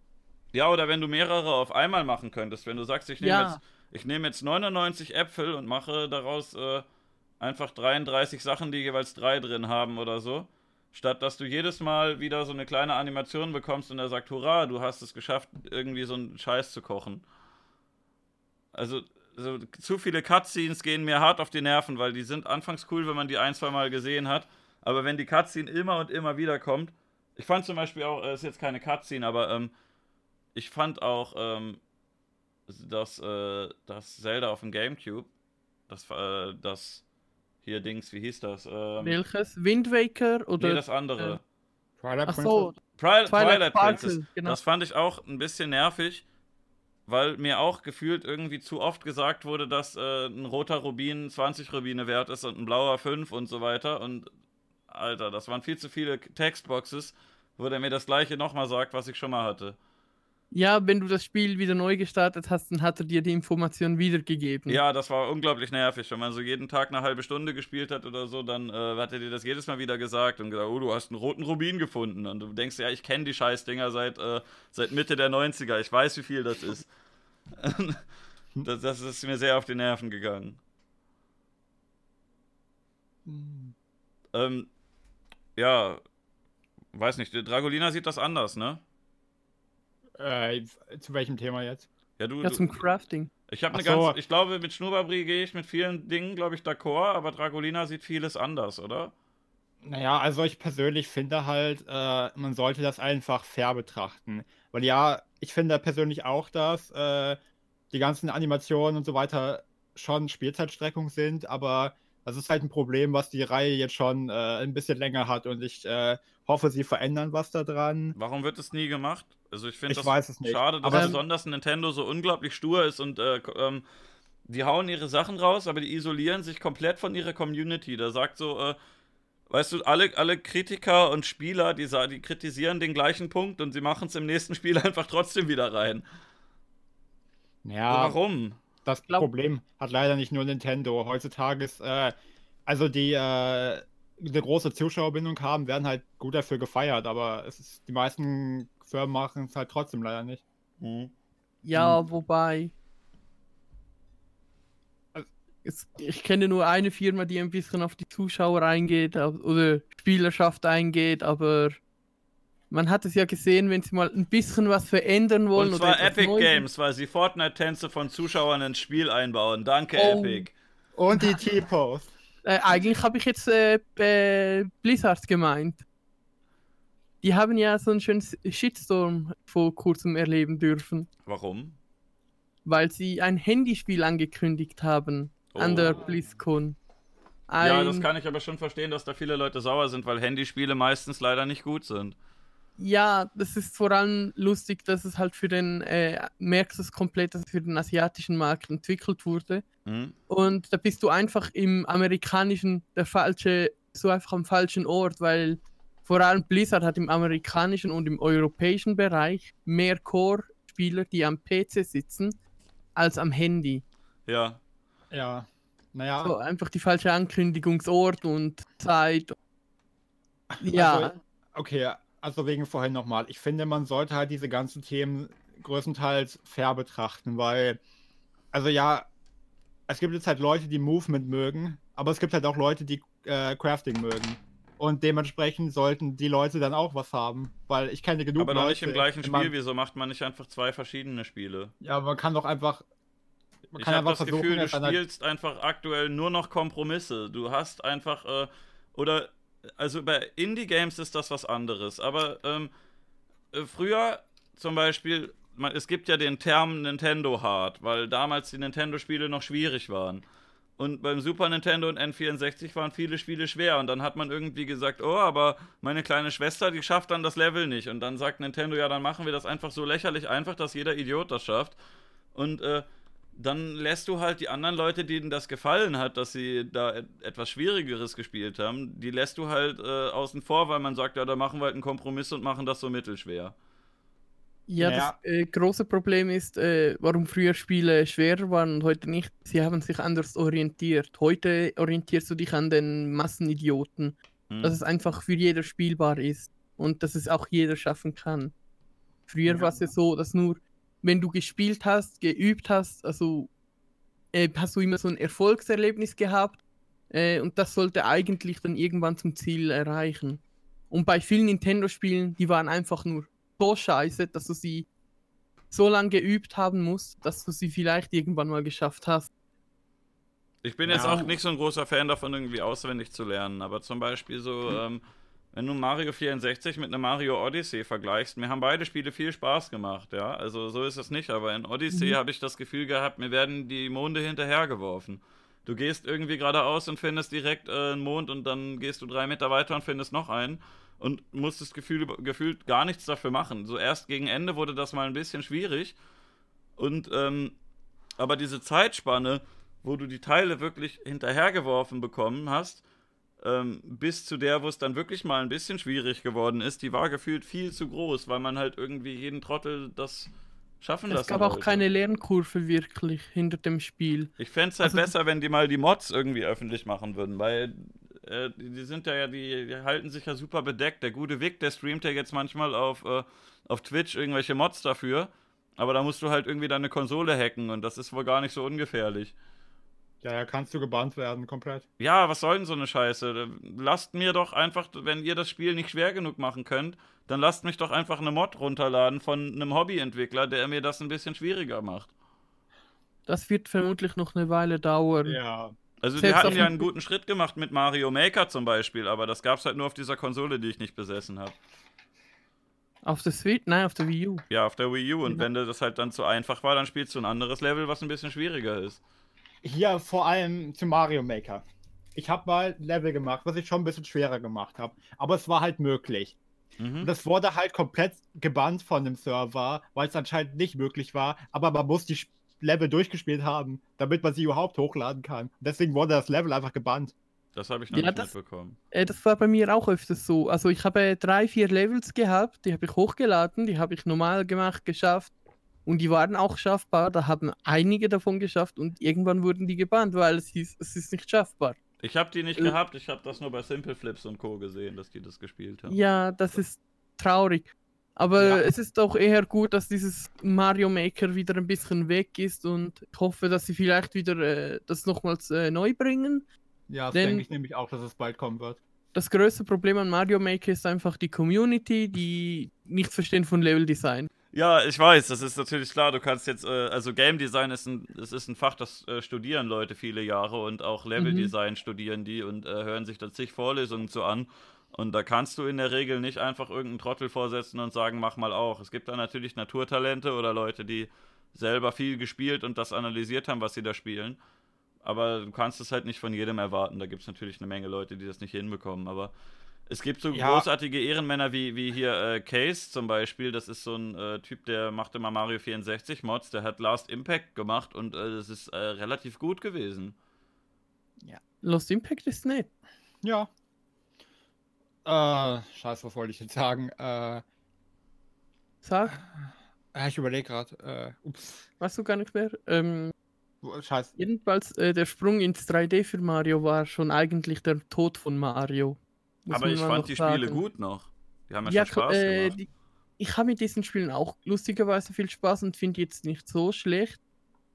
Ja, oder wenn du mehrere auf einmal machen könntest, wenn du sagst, ich nehme Ja. jetzt, ich nehme jetzt 99 Äpfel und mache daraus äh, einfach 33 Sachen, die jeweils drei drin haben oder so. Statt dass du jedes Mal wieder so eine kleine Animation bekommst und er sagt, hurra, du hast es geschafft, irgendwie so einen Scheiß zu kochen. Also, so, zu viele Cutscenes gehen mir hart auf die Nerven, weil die sind anfangs cool, wenn man die ein, zwei Mal gesehen hat. Aber wenn die Cutscene immer und immer wieder kommt, ich fand zum Beispiel auch, äh, ist jetzt keine Cutscene, aber ähm, ich fand auch ähm, das, äh, das Zelda auf dem Gamecube, das, äh, das hier Dings, wie hieß das? Ähm, Welches? Wind Waker oder? nee, das andere. Twilight Ach so, Twilight Twilight, Sparkle, Princess. genau. Das fand ich auch ein bisschen nervig, weil mir auch gefühlt irgendwie zu oft gesagt wurde, dass äh, ein roter Rubin 20 Rubine wert ist und ein blauer 5 und so weiter. Und Alter, das waren viel zu viele Textboxes, wo der mir das gleiche nochmal sagt, was ich schon mal hatte. Ja, wenn du das Spiel wieder neu gestartet hast, dann hat er dir die Information wiedergegeben. Ja, das war unglaublich nervig. Wenn man so jeden Tag eine halbe Stunde gespielt hat oder so, dann äh, hat er dir das jedes Mal wieder gesagt und gesagt, oh, du hast einen roten Rubin gefunden. Und du denkst, ja, ich kenne die Scheißdinger seit, äh, seit Mitte der 90er. Ich weiß, wie viel das ist. [LAUGHS] das, das ist mir sehr auf die Nerven gegangen. Ähm, ja, weiß nicht, Dragolina sieht das anders, ne? Äh, zu welchem Thema jetzt? Ja, du, Ja, du zum Crafting. ich habe eine so. ganz, ich glaube, mit Schnurrbarbrie gehe ich mit vielen Dingen, glaube ich, d'accord, aber Dragolina sieht vieles anders, oder? Naja, also ich persönlich finde halt, äh, man sollte das einfach fair betrachten. Weil ja, ich finde persönlich auch, dass äh, die ganzen Animationen und so weiter schon Spielzeitstreckung sind, aber das ist halt ein Problem, was die Reihe jetzt schon äh, ein bisschen länger hat und ich äh, hoffe, sie verändern was daran. Warum wird es nie gemacht? Also ich finde das weiß es nicht. schade, dass Aber- besonders Nintendo so unglaublich stur ist und äh, ähm, die hauen ihre Sachen raus, aber die isolieren sich komplett von ihrer Community. Da sagt so, äh, weißt du, alle, alle Kritiker und Spieler, die, die kritisieren den gleichen Punkt und sie machen es im nächsten [LAUGHS] Spiel einfach trotzdem wieder rein. Ja, Warum? Das glaub- Problem hat leider nicht nur Nintendo. Heutzutage ist, äh, also die äh, eine große Zuschauerbindung haben, werden halt gut dafür gefeiert, aber es ist, die meisten Firmen machen es halt trotzdem leider nicht. Hm. Ja, wobei. Also- Es, ich kenne nur eine Firma, die ein bisschen auf die Zuschauer eingeht oder Spielerschaft eingeht, aber man hat es ja gesehen, wenn sie mal ein bisschen was verändern wollen. Und zwar Epic Neues- Games, weil sie Fortnite-Tänze von Zuschauern ins Spiel einbauen. Danke, Oh. Epic. Und die T-Post. Äh, eigentlich habe ich jetzt äh, äh, Blizzard gemeint. Die haben ja so einen schönen Shitstorm vor kurzem erleben dürfen, Warum? weil sie ein Handyspiel angekündigt haben an Oh. der BlizzCon. Ja, Ein- das kann ich aber schon verstehen, dass da viele Leute sauer sind, weil Handyspiele meistens leider nicht gut sind. Ja, das ist vor allem lustig, dass es halt für den, äh, merkst du es komplett, dass es für den asiatischen Markt entwickelt wurde. Hm? Und da bist du einfach im amerikanischen, der falsche, so einfach am falschen Ort, weil vor allem Blizzard hat im amerikanischen und im europäischen Bereich mehr Core-Spieler, die am PC sitzen, als am Handy. Ja. Ja. Naja, So, einfach die falsche Ankündigungsort und Zeit. Ja, Also, okay, also wegen vorhin nochmal. Ich finde, man sollte halt diese ganzen Themen größtenteils fair betrachten, weil, also ja, es gibt jetzt halt Leute, die Movement mögen, aber es gibt halt auch Leute, die äh, Crafting mögen. Und dementsprechend sollten die Leute dann auch was haben, weil ich kenne genug Aber Leute. doch nicht im gleichen Spiel. Man, Wieso macht man nicht einfach zwei verschiedene Spiele? ja, man kann doch einfach. Man Ich kann habe einfach das Gefühl, du spielst einfach aktuell nur noch Kompromisse. Du hast einfach, äh, oder, also bei Indie-Games ist das was anderes. Aber ähm, äh, früher zum Beispiel, man, es gibt ja den Term Nintendo Hard, weil damals die Nintendo-Spiele noch schwierig waren. Und beim Super Nintendo und N64 waren viele Spiele schwer. Und dann hat man irgendwie gesagt, oh, aber meine kleine Schwester, die schafft dann das Level nicht. Und dann sagt Nintendo, ja, dann machen wir das einfach so lächerlich einfach, dass jeder Idiot das schafft. Und äh, dann lässt du halt die anderen Leute, denen das gefallen hat, dass sie da et etwas Schwierigeres gespielt haben, die lässt du halt äh, außen vor, weil man sagt, ja, da machen wir halt einen Kompromiss und machen das so mittelschwer. ja, Ja. das äh, große Problem ist, äh, warum früher Spiele schwerer waren und heute nicht. Sie haben sich anders orientiert. Heute orientierst du dich an den Massenidioten. Hm. dass es einfach für jeder spielbar ist und dass es auch jeder schaffen kann. Früher Ja. war es ja so, dass nur, wenn du gespielt hast, geübt hast, also äh, hast du immer so ein Erfolgserlebnis gehabt äh, und das sollte eigentlich dann irgendwann zum Ziel erreichen. Und bei vielen Nintendo-Spielen, die waren einfach nur so scheiße, dass du sie so lange geübt haben musst, dass du sie vielleicht irgendwann mal geschafft hast. Ich bin jetzt Ja. auch nicht so ein großer Fan davon, irgendwie auswendig zu lernen, aber zum Beispiel so, ähm, wenn du Mario 64 mit einem Mario Odyssey vergleichst, mir haben beide Spiele viel Spaß gemacht, ja. Also so ist es nicht, aber in Odyssey mhm. habe ich das Gefühl gehabt, mir werden die Monde hinterhergeworfen. Du gehst irgendwie geradeaus und findest direkt äh, einen Mond und dann gehst du drei Meter weiter und findest noch einen und musst das Gefühl, gefühlt gar nichts dafür machen. So erst gegen Ende wurde das mal ein bisschen schwierig und ähm, aber diese Zeitspanne, wo du die Teile wirklich hinterhergeworfen bekommen hast, ähm, bis zu der, wo es dann wirklich mal ein bisschen schwierig geworden ist, die war gefühlt viel zu groß, weil man halt irgendwie jeden Trottel das schaffen lassen Es gab auch keine Lernkurve wirklich hinter dem Spiel. Ich fände es halt also, besser, wenn die mal die Mods irgendwie öffentlich machen würden, weil äh, die sind ja, die, die, halten sich ja super bedeckt. Der gute Vic, der streamt ja jetzt manchmal auf, äh, auf Twitch irgendwelche Mods dafür, aber da musst du halt irgendwie deine Konsole hacken und das ist wohl gar nicht so ungefährlich. Ja, ja, kannst du gebannt werden, komplett. Ja, was soll denn so eine Scheiße? Lasst mir doch einfach, wenn ihr das Spiel nicht schwer genug machen könnt, dann lasst mich doch einfach eine Mod runterladen von einem Hobbyentwickler, der mir das ein bisschen schwieriger macht. Das wird vermutlich noch eine Weile dauern. Ja. Also Selbst die hatten ja einen guten Schritt gemacht mit Mario Maker zum Beispiel, aber das gab's halt nur auf dieser Konsole, die ich nicht besessen habe. Auf der Switch? Nein, auf der Wii U. Ja, auf der Wii U. Und ja. wenn das halt dann zu einfach war, dann spielst du ein anderes Level, was ein bisschen schwieriger ist. Hier vor allem zu Mario Maker. Ich habe mal ein Level gemacht, was ich schon ein bisschen schwerer gemacht habe. Aber es war halt möglich. Mhm. Das wurde halt komplett gebannt von dem Server, weil es anscheinend nicht möglich war. Aber man muss die Level durchgespielt haben, damit man sie überhaupt hochladen kann. Deswegen wurde das Level einfach gebannt. Das habe ich noch ja, nicht das, mitbekommen. Äh, das war bei mir auch öfters so. Also ich habe drei, vier Levels gehabt, die habe ich hochgeladen, die habe ich normal gemacht, geschafft. Und die waren auch schaffbar, da haben einige davon geschafft und irgendwann wurden die gebannt, weil es hieß, es ist nicht schaffbar. Ich habe die nicht äh, gehabt, ich habe das nur bei Simple Flips und Co. gesehen, dass die das gespielt haben. Ja, das ist traurig. Aber ja. es ist auch eher gut, dass dieses Mario Maker wieder ein bisschen weg ist und ich hoffe, dass sie vielleicht wieder äh, das nochmals äh, neu bringen. Ja, das denke ich nämlich auch, dass es bald kommen wird. Das größte Problem an Mario Maker ist einfach die Community, die nichts verstehen von Level Design. Ja, ich weiß, das ist natürlich klar. Du kannst jetzt, äh, also Game Design ist ein, es ist ein Fach, das äh, studieren Leute viele Jahre und auch Level Design mhm. studieren die und äh, hören sich da zig Vorlesungen zu an. Und da kannst du in der Regel nicht einfach irgendeinen Trottel vorsetzen und sagen, mach mal auch. Es gibt da natürlich Naturtalente oder Leute, die selber viel gespielt und das analysiert haben, was sie da spielen. Aber du kannst es halt nicht von jedem erwarten. Da gibt es natürlich eine Menge Leute, die das nicht hinbekommen. Aber es gibt so ja. großartige Ehrenmänner wie, wie hier äh, Case zum Beispiel. Das ist so ein äh, Typ, der macht immer Mario 64 Mods. Der hat Last Impact gemacht und äh, das ist äh, relativ gut gewesen. Ja. Lost Impact ist nett. Ja, äh, scheiße, was wollte ich jetzt sagen? Äh, Sag. Äh, ich überlege gerade. Äh, ups. Weißt du gar nicht mehr? Ähm, scheiße. Jedenfalls, äh, der Sprung ins 3D für Mario war schon eigentlich der Tod von Mario. Aber ich fand die sagen. Spiele gut noch. Die haben ja, ja schon Spaß äh, gemacht. Die, ich habe mit diesen Spielen auch lustigerweise viel Spaß und finde jetzt nicht so schlecht.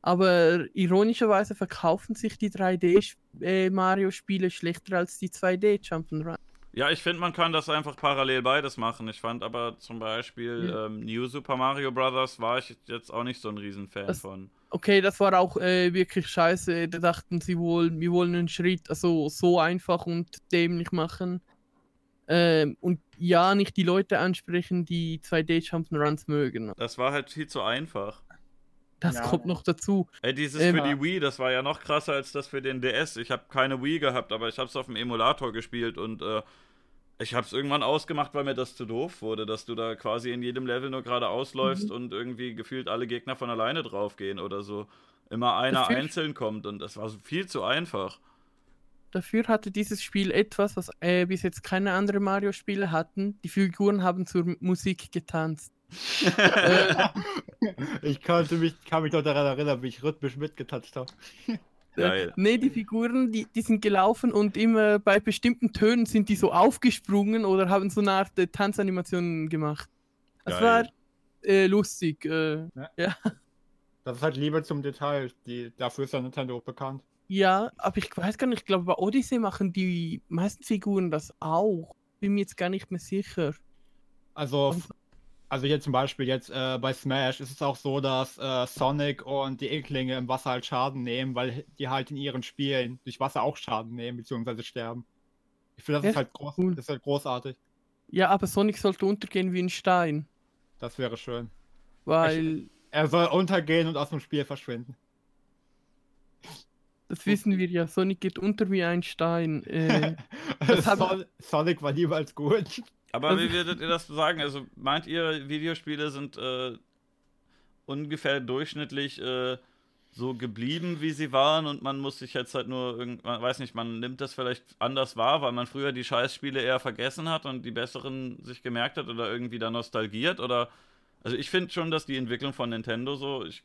Aber ironischerweise verkaufen sich die 3D-Mario-Spiele äh, schlechter als die 2D-Jump'n'Run. Ja, ich finde, man kann das einfach parallel beides machen. Ich fand aber zum Beispiel ja. ähm, New Super Mario Bros. war ich jetzt auch nicht so ein Riesenfan das, von. Okay, das war auch äh, wirklich scheiße. Da dachten sie wohl, wir wollen einen Schritt also so einfach und dämlich machen. Ähm, und ja, nicht die Leute ansprechen, die 2D Jump'n'Runs mögen. Das war halt viel zu einfach. Das ja. kommt noch dazu. Ey, dieses ähm, für die Wii, das war ja noch krasser als das für den DS. Ich habe keine Wii gehabt, aber ich habe es auf dem Emulator gespielt und äh, ich habe es irgendwann ausgemacht, weil mir das zu doof wurde, dass du da quasi in jedem Level nur gerade ausläufst mhm. und irgendwie gefühlt alle Gegner von alleine draufgehen oder so. Immer einer einzeln kommt und das war so viel zu einfach. Dafür hatte dieses Spiel etwas, was äh, bis jetzt keine anderen Mario-Spiele hatten. Die Figuren haben zur Musik getanzt. [LAUGHS] ich konnte mich, kann mich noch daran erinnern, wie ich rhythmisch mitgetatscht habe. Geil. Nee, die Figuren, die, die sind gelaufen und immer bei bestimmten Tönen sind die so aufgesprungen oder haben so eine Art äh, Tanzanimation gemacht. Das Geil. war äh, lustig. Äh, ja. ja. Das ist halt Liebe zum Detail. Die, dafür ist ja Nintendo auch bekannt. Ja, aber ich weiß gar nicht, ich glaube, bei Odyssey machen die meisten Figuren das auch. Bin mir jetzt gar nicht mehr sicher. Also, also hier zum Beispiel jetzt äh, bei Smash ist es auch so, dass äh, Sonic und die Inklinge im Wasser halt Schaden nehmen, weil die halt in ihren Spielen durch Wasser auch Schaden nehmen bzw. sterben. Ich finde, das, halt Cool. das ist halt großartig. Ja, aber Sonic sollte untergehen wie ein Stein. Das wäre schön. Weil, Er soll untergehen und aus dem Spiel verschwinden. Das wissen wir ja, Sonic geht unter wie ein Stein. Äh, [LAUGHS] Das hab- Son Sonic war niemals gut. Aber Also- wie würdet ihr das sagen? Also meint ihr, Videospiele sind äh, ungefähr durchschnittlich äh, so geblieben, wie sie waren und man muss sich jetzt halt nur irgendwann, weiß nicht, man nimmt das vielleicht anders wahr, weil man früher die Scheißspiele eher vergessen hat und die besseren sich gemerkt hat oder irgendwie da nostalgiert oder also ich finde schon, dass die Entwicklung von Nintendo so, ich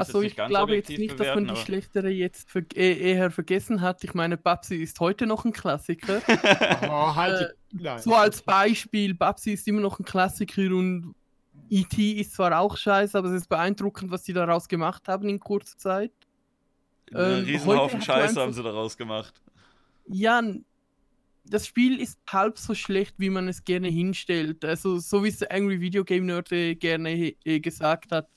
also ich glaube jetzt nicht, dass man die schlechtere jetzt ver äh, eher vergessen hat. Ich meine, Babsi ist heute noch ein Klassiker. [LAUGHS] Oh, halt. Äh, So als Beispiel, Babsi ist immer noch ein Klassiker und E.T. ist zwar auch scheiße, aber es ist beeindruckend, was sie daraus gemacht haben in kurzer Zeit. einen ähm, Riesenhaufen Scheiße haben sie daraus gemacht. Ja, n- das Spiel ist halb so schlecht, wie man es gerne hinstellt. Also, so wie es der Angry Video Game Nerd äh, gerne äh, gesagt hat.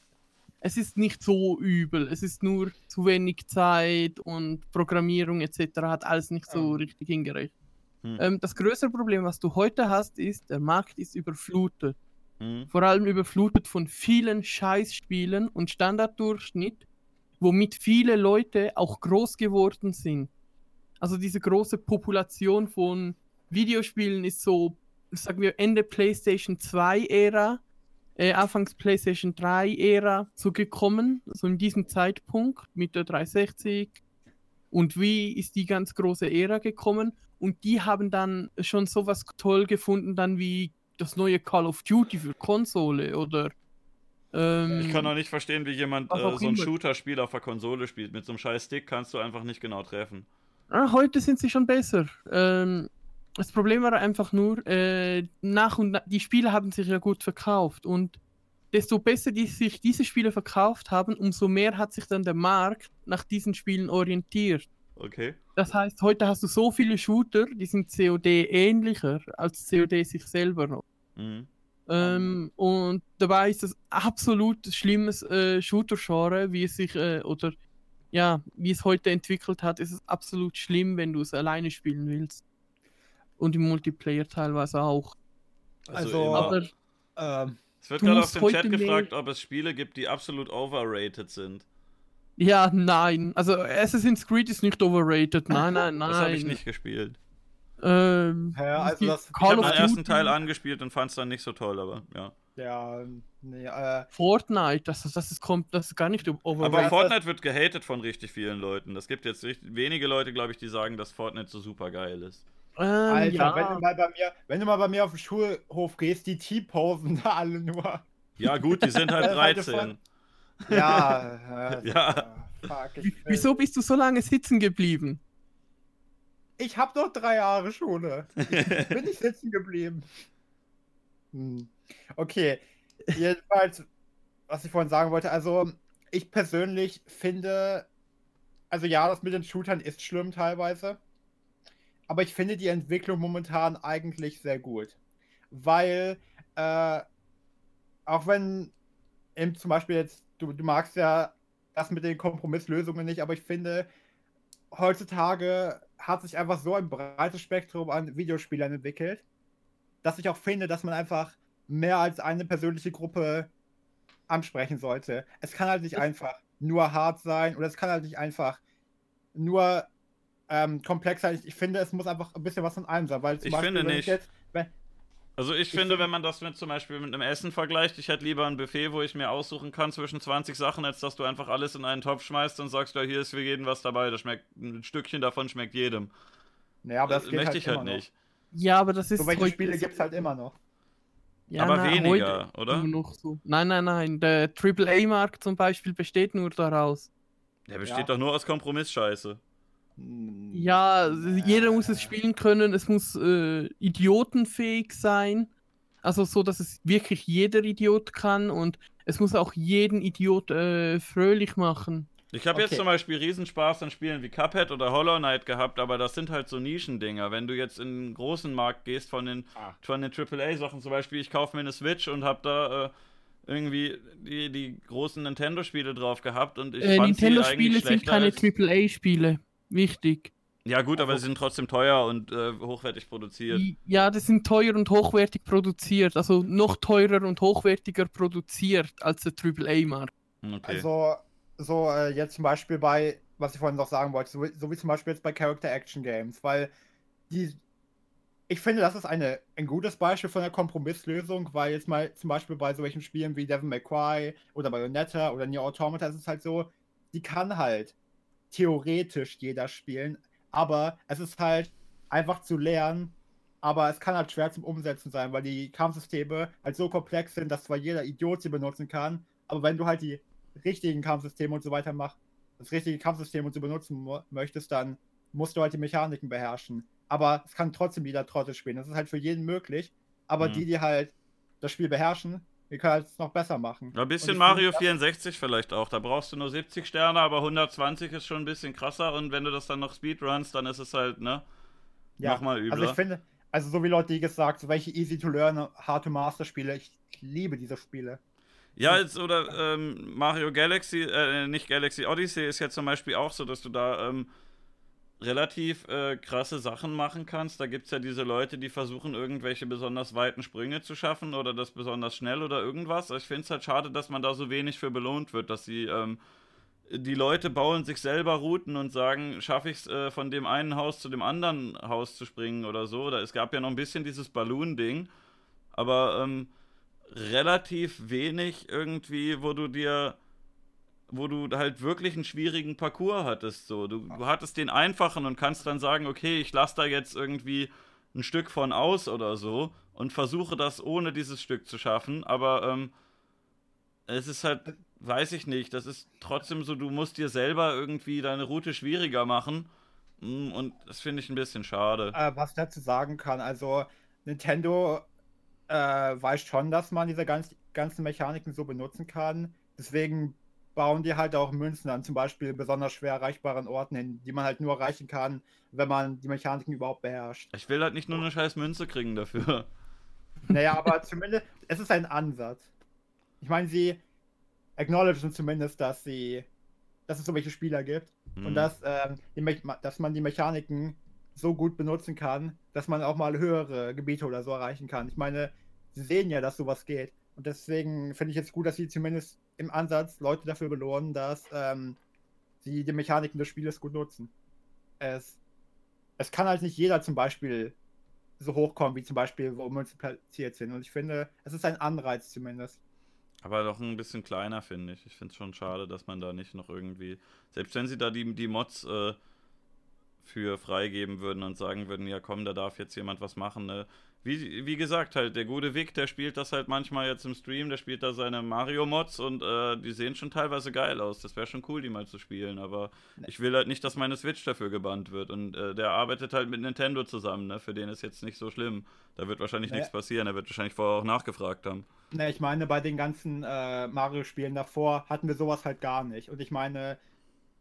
Es ist nicht so übel. Es ist nur zu wenig Zeit und Programmierung etc. hat alles nicht so richtig hingerechnet. Hm. Ähm, das größere Problem, was du heute hast, ist, der Markt ist überflutet. Hm. Vor allem überflutet von vielen Scheißspielen und Standarddurchschnitt, womit viele Leute auch groß geworden sind. Also diese große Population von Videospielen ist so, sagen wir, Ende PlayStation 2 Ära, äh, Anfangs PlayStation 3 Ära so gekommen, so in diesem Zeitpunkt mit der 360 und wie ist die ganz große Ära gekommen und die haben dann schon sowas toll gefunden, dann wie das neue Call of Duty für Konsole oder ähm, Ich kann auch nicht verstehen, wie jemand äh, so ein. Shooter-Spiel auf der Konsole spielt. Mit so einem scheiß Stick kannst du einfach nicht genau treffen. Ah, heute sind sie schon besser. Ähm, das Problem war einfach nur, äh, nach und nach, die Spiele haben sich ja gut verkauft und desto besser die sich diese Spiele verkauft haben, umso mehr hat sich dann der Markt nach diesen Spielen orientiert. Okay. Das heißt, heute hast du so viele Shooter, die sind COD ähnlicher als COD sich selber noch. Mhm. Ähm, und dabei ist das absolut schlimmes äh, Shooter-Genre, wie es sich, äh, oder ja, wie es heute entwickelt hat, ist es absolut schlimm, wenn du es alleine spielen willst. Und im Multiplayer teilweise auch. Also, immer- Aber Ähm, es wird gerade auf dem Chat mehr- gefragt, ob es Spiele gibt, die absolut overrated sind. ja, nein. Also Assassin's Creed ist nicht overrated. Nein, nein, nein. Das habe ich nicht gespielt. Ähm, Ja, also das- Ich habe den ersten Teil angespielt und fand es dann nicht so toll, aber ja. ja, nee, äh, Fortnite, das, das, ist, kommt, das ist gar nicht overrated. Aber Fortnite wird gehatet von richtig vielen Leuten. Es gibt jetzt richtig, wenige Leute, glaube ich, die sagen, dass Fortnite so super geil ist. Ähm, Alter, ja. wenn, du mal bei mir, wenn du mal bei mir auf den Schulhof gehst, die T-Posen [LAUGHS] da alle nur. Ja, gut, die sind halt Das ist halt 13. voll- Ja, [LAUGHS] äh, Ja. Fuck, ich, Wie- Wieso bist du so lange sitzen geblieben? Ich habe noch drei Jahre Schule. Ich bin nicht sitzen geblieben. Hm. Okay, jedenfalls, was ich vorhin sagen wollte, also ich persönlich finde, also ja, das mit den Shootern ist schlimm teilweise, aber ich finde die Entwicklung momentan eigentlich sehr gut, weil äh, auch wenn eben zum Beispiel jetzt, du, du magst ja das mit den Kompromisslösungen nicht, aber ich finde, heutzutage hat sich einfach so ein breites Spektrum an Videospielern entwickelt, dass ich auch finde, dass man einfach mehr als eine persönliche Gruppe ansprechen sollte. Es kann halt nicht einfach nur hart sein oder es kann halt nicht einfach nur ähm, komplex sein. Ich, ich finde, es muss einfach ein bisschen was von allem sein, weil zum Ich Beispiel, finde wenn nicht. jetzt, wenn, Also ich finde, wenn man das mit zum Beispiel mit einem Essen vergleicht, ich hätte lieber ein Buffet, wo ich mir aussuchen kann zwischen 20 Sachen, als dass du einfach alles in einen Topf schmeißt und sagst, ja, hier ist für jeden was dabei. Das schmeckt, ein Stückchen davon schmeckt jedem. naja, aber das Äh, geht Möchte halt ich halt immer noch. nicht. Ja, aber das ist So welche Spiele gibt es halt immer noch. Ja, Aber na, weniger, heute oder? So. Nein, nein, nein. Der AAA-Markt zum Beispiel besteht nur daraus. Der besteht Ja. doch nur aus Kompromissscheiße. Ja, jeder muss es spielen können. Es muss äh, idiotenfähig sein. Also so, dass es wirklich jeder Idiot kann und es muss auch jeden Idiot äh, fröhlich machen. Ich habe jetzt Okay. zum Beispiel Riesenspaß an Spielen wie Cuphead oder Hollow Knight gehabt, aber das sind halt so Nischendinger. Wenn du jetzt in den großen Markt gehst von den, Ah. von den AAA-Sachen, zum Beispiel, ich kaufe mir eine Switch und habe da äh, irgendwie die, die großen Nintendo-Spiele drauf gehabt und ich Äh, Nintendo-Spiele eigentlich sind keine als- AAA-Spiele. Wichtig. Ja, gut, aber sie sind trotzdem teuer und äh, hochwertig produziert. Ja, die sind teuer und hochwertig produziert. Also noch teurer und hochwertiger produziert als der AAA-Markt. Okay. Also, so äh, jetzt zum Beispiel bei, was ich vorhin noch sagen wollte, so, so wie zum Beispiel jetzt bei Character Action Games, weil die, ich finde, das ist eine, ein gutes Beispiel von einer Kompromisslösung, weil jetzt mal zum Beispiel bei solchen Spielen wie Devil May Cry oder Bayonetta oder Nier Automata ist es halt so, die kann halt theoretisch jeder spielen, aber es ist halt einfach zu lernen, aber es kann halt schwer zum Umsetzen sein, weil die Kampfsysteme halt so komplex sind, dass zwar jeder Idiot sie benutzen kann, aber wenn du halt die richtigen Kampfsysteme und so weiter machst, das richtige Kampfsystem und so benutzen möchtest, dann musst du halt die Mechaniken beherrschen. Aber es kann trotzdem jeder Trottel spielen. Das ist halt für jeden möglich. Aber mhm. die, die halt das Spiel beherrschen, die können es noch besser machen. Ein bisschen Mario finde, 64 vielleicht auch. Da brauchst du nur 70 Sterne, aber 120 ist schon ein bisschen krasser. Und wenn du das dann noch Speedruns, dann ist es halt, ne? Ja, nochmal übler. Also ich finde, also so wie Leute die gesagt, so welche Easy to Learn, Hard to Master Spiele, ich liebe diese Spiele. Ja, jetzt, oder ähm, Mario Galaxy, äh, nicht Galaxy Odyssey ist ja zum Beispiel auch so, dass du da ähm, relativ äh, krasse Sachen machen kannst. Da gibt es ja diese Leute, die versuchen, irgendwelche besonders weiten Sprünge zu schaffen oder das besonders schnell oder irgendwas. Ich finde es halt schade, dass man da so wenig für belohnt wird, dass sie. Ähm, die Leute bauen sich selber Routen und sagen, schaffe ich es äh, von dem einen Haus zu dem anderen Haus zu springen oder so. Oder es gab ja noch ein bisschen dieses Balloon-Ding, aber ähm, relativ wenig irgendwie, wo du dir, wo du halt wirklich einen schwierigen Parcours hattest. So, du, du hattest den einfachen und kannst dann sagen, okay, ich lasse da jetzt irgendwie ein Stück von aus oder so und versuche das ohne dieses Stück zu schaffen. Aber ähm, es ist halt, weiß ich nicht, das ist trotzdem so, du musst dir selber irgendwie deine Route schwieriger machen. Mm, und das finde ich ein bisschen schade. Äh, was ich dazu sagen kann, also Nintendo äh, weiß schon, dass man diese ganz, ganzen Mechaniken so benutzen kann. Deswegen bauen die halt auch Münzen an zum Beispiel besonders schwer erreichbaren Orten hin, die man halt nur erreichen kann, wenn man die Mechaniken überhaupt beherrscht. Ich will halt nicht nur eine scheiß Münze kriegen dafür. [LAUGHS] Naja, aber [LAUGHS] zumindest, es ist ein Ansatz. Ich meine, sie acknowledgen zumindest, dass sie, dass es so welche Spieler gibt hm. und dass, ähm, die, dass man die Mechaniken so gut benutzen kann, dass man auch mal höhere Gebiete oder so erreichen kann. Ich meine, sie sehen ja, dass sowas geht. Und deswegen finde ich jetzt gut, dass sie zumindest im Ansatz Leute dafür belohnen, dass ähm, sie die Mechaniken des Spieles gut nutzen. Es, es kann halt nicht jeder zum Beispiel so hochkommen, wie zum Beispiel, wo Münzen platziert sind. Und ich finde, es ist ein Anreiz zumindest. Aber doch ein bisschen kleiner, finde ich. Ich finde es schon schade, dass man da nicht noch irgendwie, selbst wenn sie da die, die Mods äh, für freigeben würden und sagen würden, ja komm, da darf jetzt jemand was machen. Ne? Wie, wie gesagt, halt, der gute Vic, der spielt das halt manchmal jetzt im Stream, der spielt da seine Mario-Mods und äh, die sehen schon teilweise geil aus. Das wäre schon cool, die mal zu spielen, aber nee. ich will halt nicht, dass meine Switch dafür gebannt wird. Und äh, der arbeitet halt mit Nintendo zusammen, ne? Für den ist jetzt nicht so schlimm. Da wird wahrscheinlich nee. nichts passieren, er wird wahrscheinlich vorher auch nachgefragt haben. Ne, ich meine, bei den ganzen äh, Mario-Spielen davor hatten wir sowas halt gar nicht. Und ich meine,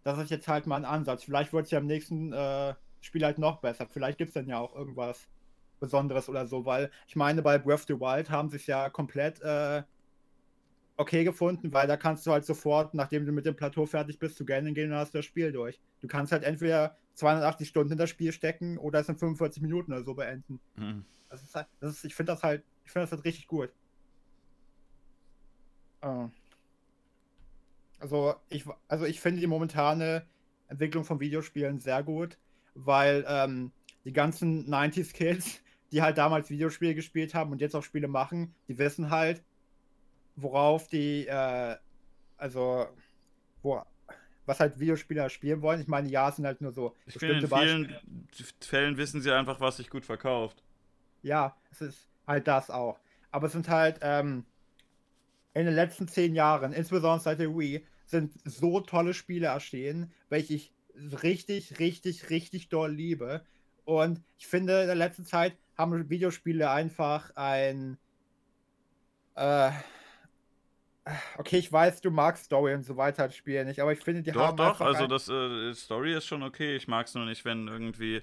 das ist jetzt halt mal ein Ansatz. Vielleicht wird es ja im nächsten äh, Spiel halt noch besser. Vielleicht gibt es dann ja auch irgendwas Besonderes oder so, weil ich meine, bei Breath of the Wild haben sie es ja komplett äh, okay gefunden, weil da kannst du halt sofort, nachdem du mit dem Plateau fertig bist, zu Ganon gehen und hast du das Spiel durch. Du kannst halt entweder 280 Stunden in das Spiel stecken oder es in 45 Minuten oder so beenden. Mhm. Das ist halt, das ist, ich finde das halt, ich finde das halt richtig gut. Oh. Also ich, also ich finde die momentane Entwicklung von Videospielen sehr gut, weil ähm, die ganzen 90s Kids, die halt damals Videospiele gespielt haben und jetzt auch Spiele machen, die wissen halt, worauf die, äh, also, wo, was halt Videospieler spielen wollen. Ich meine, ja, sind halt nur so ich bestimmte finde, in vielen Beispiele. Fällen wissen sie einfach, was sich gut verkauft. Ja, es ist halt das auch. Aber es sind halt ähm, in den letzten zehn Jahren, insbesondere seit der Wii, sind so tolle Spiele erschienen, welche ich richtig, richtig, richtig doll liebe. Und ich finde, in der letzten Zeit haben Videospiele einfach ein. Äh, okay, ich weiß, du magst Story und so weiter als Spiel nicht, aber ich finde, die doch, haben. Doch, doch, also das äh, Story ist schon okay. Ich mag es nur nicht, wenn irgendwie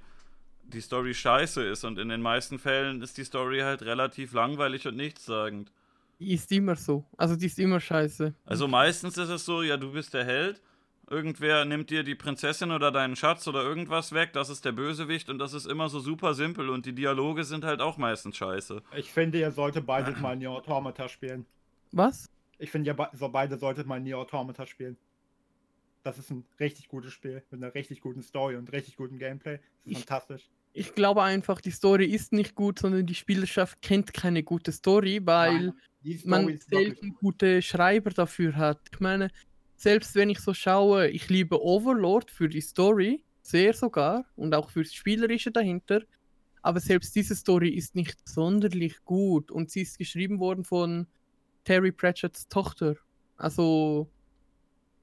die Story scheiße ist. Und in den meisten Fällen ist die Story halt relativ langweilig und nichtssagend. Die ist immer so. Also die ist immer scheiße. Also meistens ist es so, ja, du bist der Held irgendwer nimmt dir die Prinzessin oder deinen Schatz oder irgendwas weg, das ist der Bösewicht und das ist immer so super simpel und die Dialoge sind halt auch meistens scheiße. Ich finde, ihr solltet beide mal Nier Automata spielen. Was? Ich finde, ihr be so beide solltet mal Nier Automata spielen. Das ist ein richtig gutes Spiel mit einer richtig guten Story und richtig guten Gameplay. Das ist Ich- fantastisch. Ich glaube einfach, die Story ist nicht gut, sondern die Spielerschaft kennt keine gute Story, weil Nein, Story man selten gute Schreiber dafür hat. Ich meine, selbst wenn ich so schaue, ich liebe Overlord für die Story, sehr sogar, und auch fürs Spielerische dahinter, aber selbst diese Story ist nicht sonderlich gut und sie ist geschrieben worden von Terry Pratchetts Tochter. Also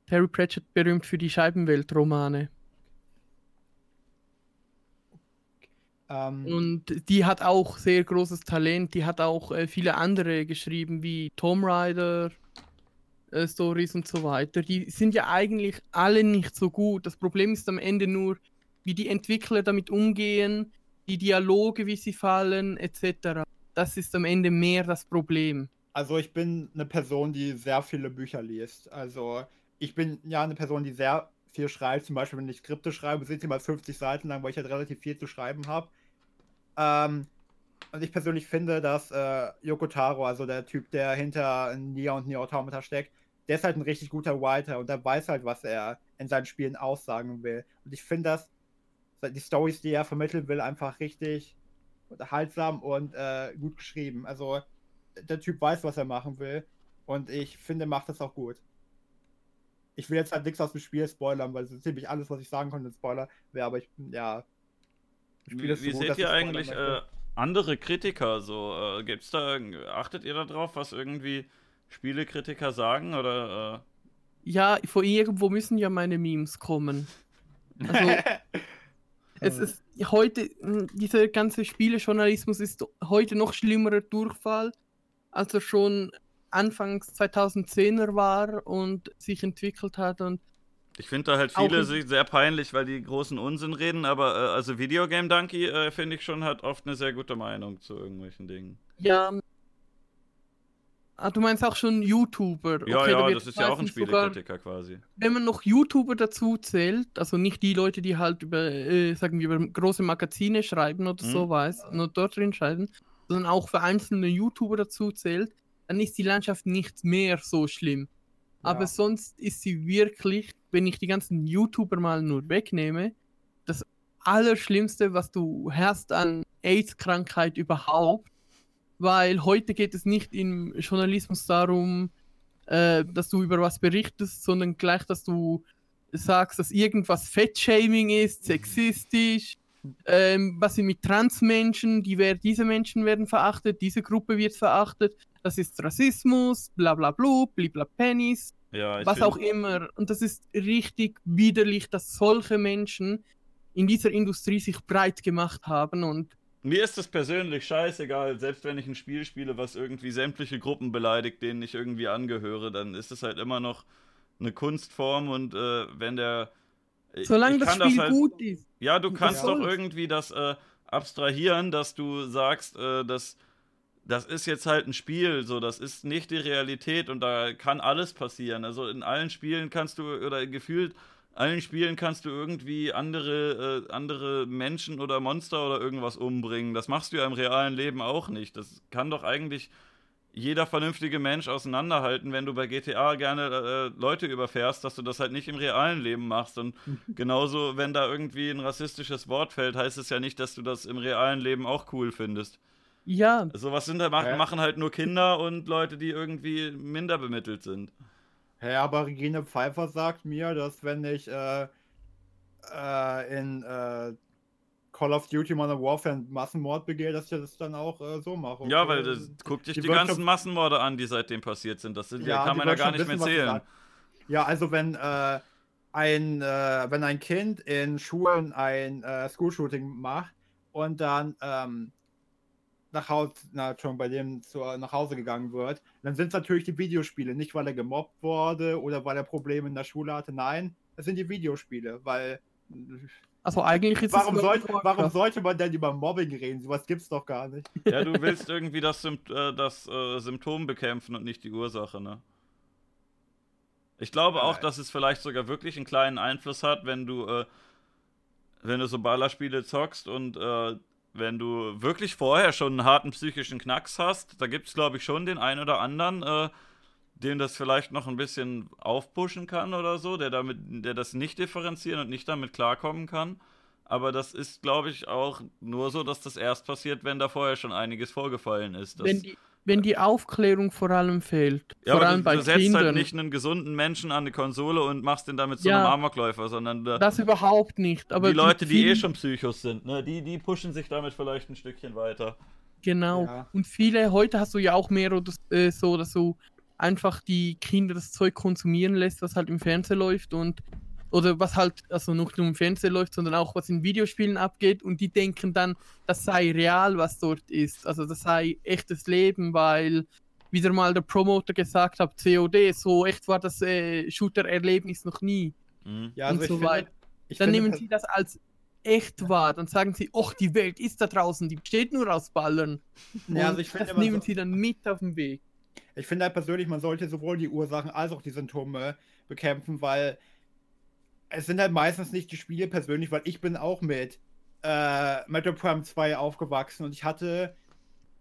Terry Pratchett berühmt für die Scheibenwelt-Romane. Ähm, Und die hat auch sehr großes Talent. Die hat auch äh, viele andere geschrieben, wie Tomb Raider äh, Stories und so weiter. Die sind ja eigentlich alle nicht so gut. Das Problem ist am Ende nur, wie die Entwickler damit umgehen, die Dialoge, wie sie fallen, etc. Das ist am Ende mehr das Problem. Also ich bin eine Person, die sehr viele Bücher liest. Also ich bin ja eine Person, die sehr viel schreibt. Zum Beispiel, wenn ich Skripte schreibe, sind sie mal 50 Seiten lang, weil ich halt relativ viel zu schreiben habe. Ähm, und ich persönlich finde, dass äh, Yoko Taro, also der Typ, der hinter Nier und Nier Automata steckt, der ist halt ein richtig guter Writer und der weiß halt, was er in seinen Spielen aussagen will. Und ich finde, dass die Stories, die er vermitteln will, einfach richtig unterhaltsam und äh, gut geschrieben. Also der Typ weiß, was er machen will. Und ich finde, macht das auch gut. Ich will jetzt halt nichts aus dem Spiel spoilern, weil so ziemlich alles, was ich sagen konnte, ein Spoiler wäre, aber ich, ja. das Spiel Wie, ist so wie gut, seht dass ihr ich eigentlich äh, andere Kritiker so? Äh, gibt's da, achtet ihr da drauf, was irgendwie Spielekritiker sagen oder äh, Ja, von irgendwo müssen ja meine Memes kommen. Also, [LAUGHS] Es ist heute, mh, dieser ganze Spielejournalismus ist heute noch schlimmerer Durchfall, als er schon anfangs 2010er war und sich entwickelt hat. Und Ich finde da halt viele sich sehr peinlich, weil die großen Unsinn reden, aber äh, also Videogame Donkey äh, finde ich schon hat oft eine sehr gute Meinung zu irgendwelchen Dingen. ja. Ah, du meinst auch schon YouTuber. Ja, Okay, da ja, wird das ist ja auch ein Spielekritiker quasi. wenn man noch YouTuber dazu zählt, also nicht die Leute, die halt über, äh, sagen wir, über große Magazine schreiben oder so weiß, nur dort drin schreiben, sondern auch für einzelne YouTuber dazu zählt, dann ist die Landschaft nicht mehr so schlimm. Aber Ja. sonst ist sie wirklich, wenn ich die ganzen YouTuber mal nur wegnehme, das Allerschlimmste, was du hast an AIDS-Krankheit überhaupt, weil heute geht es nicht im Journalismus darum, äh, dass du über was berichtest, sondern gleich, dass du sagst, dass irgendwas Fettshaming ist, sexistisch. Ähm, was sind mit Transmenschen? Die diese Menschen werden verachtet, diese Gruppe wird verachtet. Das ist Rassismus, bla bla bla, blibla Pennies, Ja, was auch immer. Und das ist richtig widerlich, dass solche Menschen in dieser Industrie sich breit gemacht haben und Mir ist es persönlich scheißegal, selbst wenn ich ein Spiel spiele, was irgendwie sämtliche Gruppen beleidigt, denen ich irgendwie angehöre, dann ist es halt immer noch eine Kunstform und äh, wenn der. ich- solange das Spiel halt, gut ist. Ja, du kannst doch irgendwie das äh, abstrahieren, dass du sagst, äh, dass das ist jetzt halt ein Spiel, so das ist nicht die Realität und da kann alles passieren. Also in allen Spielen kannst du oder gefühlt allen Spielen kannst du irgendwie andere äh, andere Menschen oder Monster oder irgendwas umbringen. Das machst du ja im realen Leben auch nicht. Das kann doch eigentlich jeder vernünftige Mensch auseinanderhalten, wenn du bei GTA gerne äh, Leute überfährst, dass du das halt nicht im realen Leben machst. Und [LAUGHS] genauso, wenn da irgendwie ein rassistisches Wort fällt, heißt es ja nicht, dass du das im realen Leben auch cool findest. Ja, Sowas sind da, mach, Hä? machen halt nur Kinder und Leute, die irgendwie minder bemittelt sind. Hä, aber Regine Pfeiffer sagt mir, dass wenn ich äh, äh, in äh, Call of Duty Modern Warfare einen Massenmord begehe, dass ich das dann auch äh, so mache. Ja, weil das, guck dich die die, ganzen schon- Morde an, die seitdem passiert sind. Das sind, ja, kann man ja gar nicht mehr wissen, was ich zählen. Ja, also wenn äh, ein äh, wenn ein Kind in Schulen ein äh, School-Shooting macht und dann ähm, nach Hause, na schon bei dem zu, nach Hause gegangen wird, dann sind es natürlich die Videospiele, nicht weil er gemobbt wurde oder weil er Probleme in der Schule hatte. Nein, es sind die Videospiele, weil also eigentlich ist warum, es soll, World of warum sollte man denn über Mobbing reden? Sowas gibt's doch gar nicht. Ja, du willst irgendwie das, Sympt äh, das äh, Symptom bekämpfen und nicht die Ursache, ne? Ich glaube auch, dass es vielleicht sogar wirklich einen kleinen Einfluss hat, wenn du, äh, wenn du so Ballerspiele zockst und äh, wenn du wirklich vorher schon einen harten psychischen Knacks hast, da gibt es, glaube ich, schon den einen oder anderen, äh, dem das vielleicht noch ein bisschen aufpushen kann oder so, der damit, der das nicht differenzieren und nicht damit klarkommen kann. Aber das ist, glaube ich, auch nur so, dass das erst passiert, wenn da vorher schon einiges vorgefallen ist. wenn, die, wenn die Aufklärung vor allem fehlt. Ja, vor aber allem du, bei du setzt halt Kindern. nicht einen gesunden Menschen an die Konsole und machst den damit zu Ja. einem Amokläufer, sondern äh, das überhaupt nicht. Aber die Leute, die eh schon Psychos sind, ne, die, die pushen sich damit vielleicht ein Stückchen weiter. Genau. Ja. Und viele, heute hast du ja auch mehr oder äh, so, dass du einfach die Kinder das Zeug konsumieren lässt, was halt im Fernsehen läuft und oder was halt, also nicht nur im Fernsehen läuft, sondern auch was in Videospielen abgeht und die denken dann, das sei real, was dort ist. Also das sei echtes Leben, weil wieder mal der Promoter gesagt hat, COD, so echt war das äh, Shooter-Erlebnis noch nie. Mhm. Ja, also Und so weiter. Dann finde nehmen pers- sie das als echt wahr. Dann sagen sie, ach, die Welt ist da draußen, die besteht nur aus Ballern. Ja, also Und ich finde das nehmen so- sie dann mit auf den Weg. Ich finde halt persönlich, man sollte sowohl die Ursachen als auch die Symptome bekämpfen, weil es sind halt meistens nicht die Spiele persönlich, weil ich bin auch mit äh, Metal Prime 2 aufgewachsen und ich hatte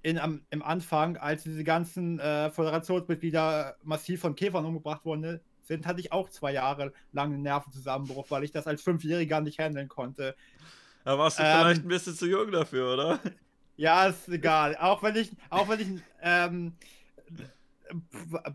in, am, im Anfang, als diese ganzen äh, Föderationsmitglieder massiv von Käfern umgebracht worden sind, hatte ich auch zwei Jahre lang einen Nervenzusammenbruch, weil ich das als Fünfjähriger nicht handeln konnte. Da warst du Ähm, vielleicht ein bisschen zu jung dafür, oder? Ja, ist egal. Auch wenn ich, auch wenn ich ähm,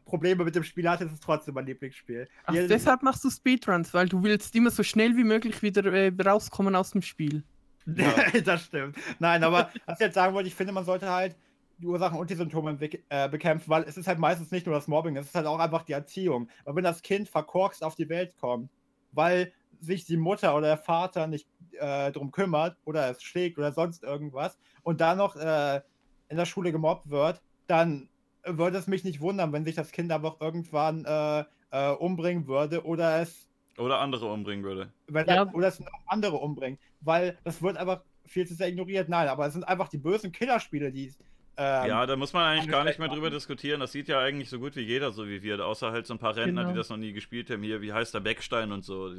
Probleme mit dem Spiel hatte, ist es trotzdem mein Lieblingsspiel. Ach, Jedes- deshalb machst du Speedruns, weil du willst immer so schnell wie möglich wieder äh, rauskommen aus dem Spiel. [LAUGHS] das stimmt. Nein, aber [LAUGHS] was ich jetzt sagen wollte, ich finde, man sollte halt die Ursachen und die Symptome äh, bekämpfen, weil es ist halt meistens nicht nur das Mobbing, es ist halt auch einfach die Erziehung. Aber wenn das Kind verkorkst auf die Welt kommt, weil sich die Mutter oder der Vater nicht äh, drum kümmert oder es schlägt oder sonst irgendwas und dann noch äh, in der Schule gemobbt wird, dann würde es mich nicht wundern, wenn sich das Kind einfach irgendwann äh, äh, umbringen würde oder es Oder andere umbringen würde. wenn Ja. oder es noch andere umbringen, weil das wird einfach viel zu sehr ignoriert. Nein, aber es sind einfach die bösen Killerspiele, die ähm, ja, da muss man eigentlich gar nicht mehr drüber diskutieren. Das sieht ja eigentlich so gut wie jeder, so wie wir. Außer halt so ein paar Rentner, Genau. die das noch nie gespielt haben. Hier, wie heißt der Beckstein und so.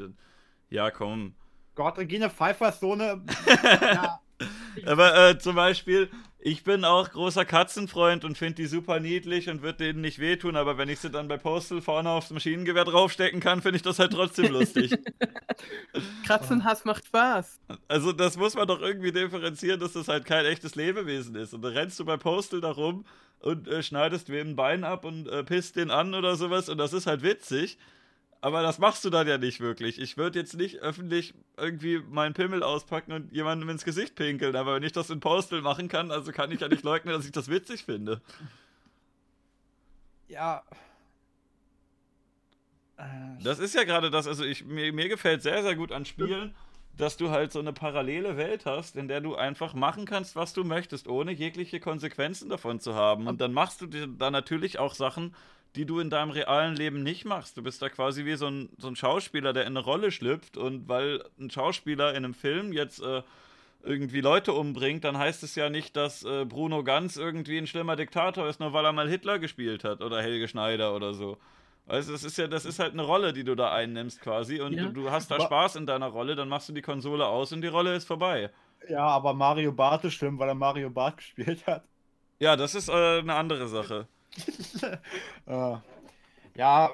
Ja, komm. Gott, Regine Pfeiffer ist so eine. [LAUGHS] ja, Aber äh, zum Beispiel, ich bin auch großer Katzenfreund und finde die super niedlich und würde denen nicht wehtun, aber wenn ich sie dann bei Postal vorne aufs Maschinengewehr draufstecken kann, finde ich das halt trotzdem lustig. [LAUGHS] Katzenhass macht Spaß. Also das muss man doch irgendwie differenzieren, dass das halt kein echtes Lebewesen ist. Und dann rennst du bei Postal da rum und äh, schneidest wem ein Bein ab und äh, pisst den an oder sowas und das ist halt witzig. Aber das machst du dann ja nicht wirklich. Ich würde jetzt nicht öffentlich irgendwie meinen Pimmel auspacken und jemandem ins Gesicht pinkeln, aber wenn ich das in Postal machen kann, also kann ich ja nicht leugnen, dass ich das witzig finde. ja. Äh, Das ist ja gerade das, also ich, mir, mir gefällt sehr, sehr gut an Spielen, dass du halt so eine parallele Welt hast, in der du einfach machen kannst, was du möchtest, ohne jegliche Konsequenzen davon zu haben. Und dann machst du dir da natürlich auch Sachen, die du in deinem realen Leben nicht machst. Du bist da quasi wie so ein, so ein Schauspieler, der in eine Rolle schlüpft und weil ein Schauspieler in einem Film jetzt äh, irgendwie Leute umbringt, dann heißt es ja nicht, dass äh, Bruno Ganz irgendwie ein schlimmer Diktator ist, nur weil er mal Hitler gespielt hat oder Helge Schneider oder so. Weißt du, das ist ja, das ist halt eine Rolle, die du da einnimmst quasi und Ja. du, du hast da Aber- Spaß in deiner Rolle, dann machst du die Konsole aus und die Rolle ist vorbei. ja, aber Mario Barth ist schlimm, weil er Mario Barth gespielt hat. Ja, das ist äh, eine andere Sache. [LAUGHS] äh, ja,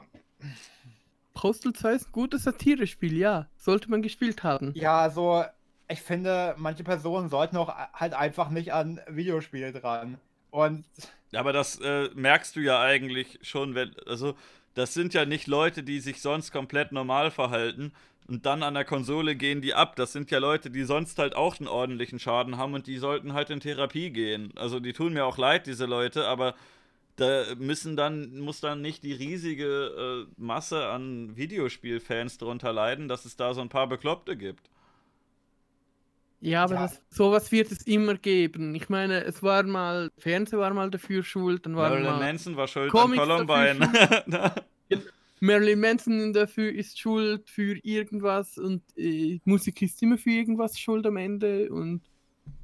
Postal 2 ist ein gutes Satirespiel, ja. Sollte man gespielt haben. ja, also ich finde, manche Personen sollten auch halt einfach nicht an Videospiele dran. Und Aber das äh, merkst du ja eigentlich schon, wenn, also das sind ja nicht Leute, die sich sonst komplett normal verhalten und dann an der Konsole gehen die ab. Das sind ja Leute, die sonst halt auch einen ordentlichen Schaden haben und die sollten halt in Therapie gehen. Also die tun mir auch leid, diese Leute, aber da müssen dann, muss dann nicht die riesige äh, Masse an Videospielfans drunter leiden, dass es da so ein paar Bekloppte gibt. Ja, aber Ja. Das, sowas wird es immer geben. Ich meine, es war mal, Fernsehen war mal dafür schuld, dann war Marilyn mal Manson war schuld Comics an Columbine. [LAUGHS] Marilyn Manson dafür ist schuld für irgendwas und äh, Musik ist immer für irgendwas schuld am Ende und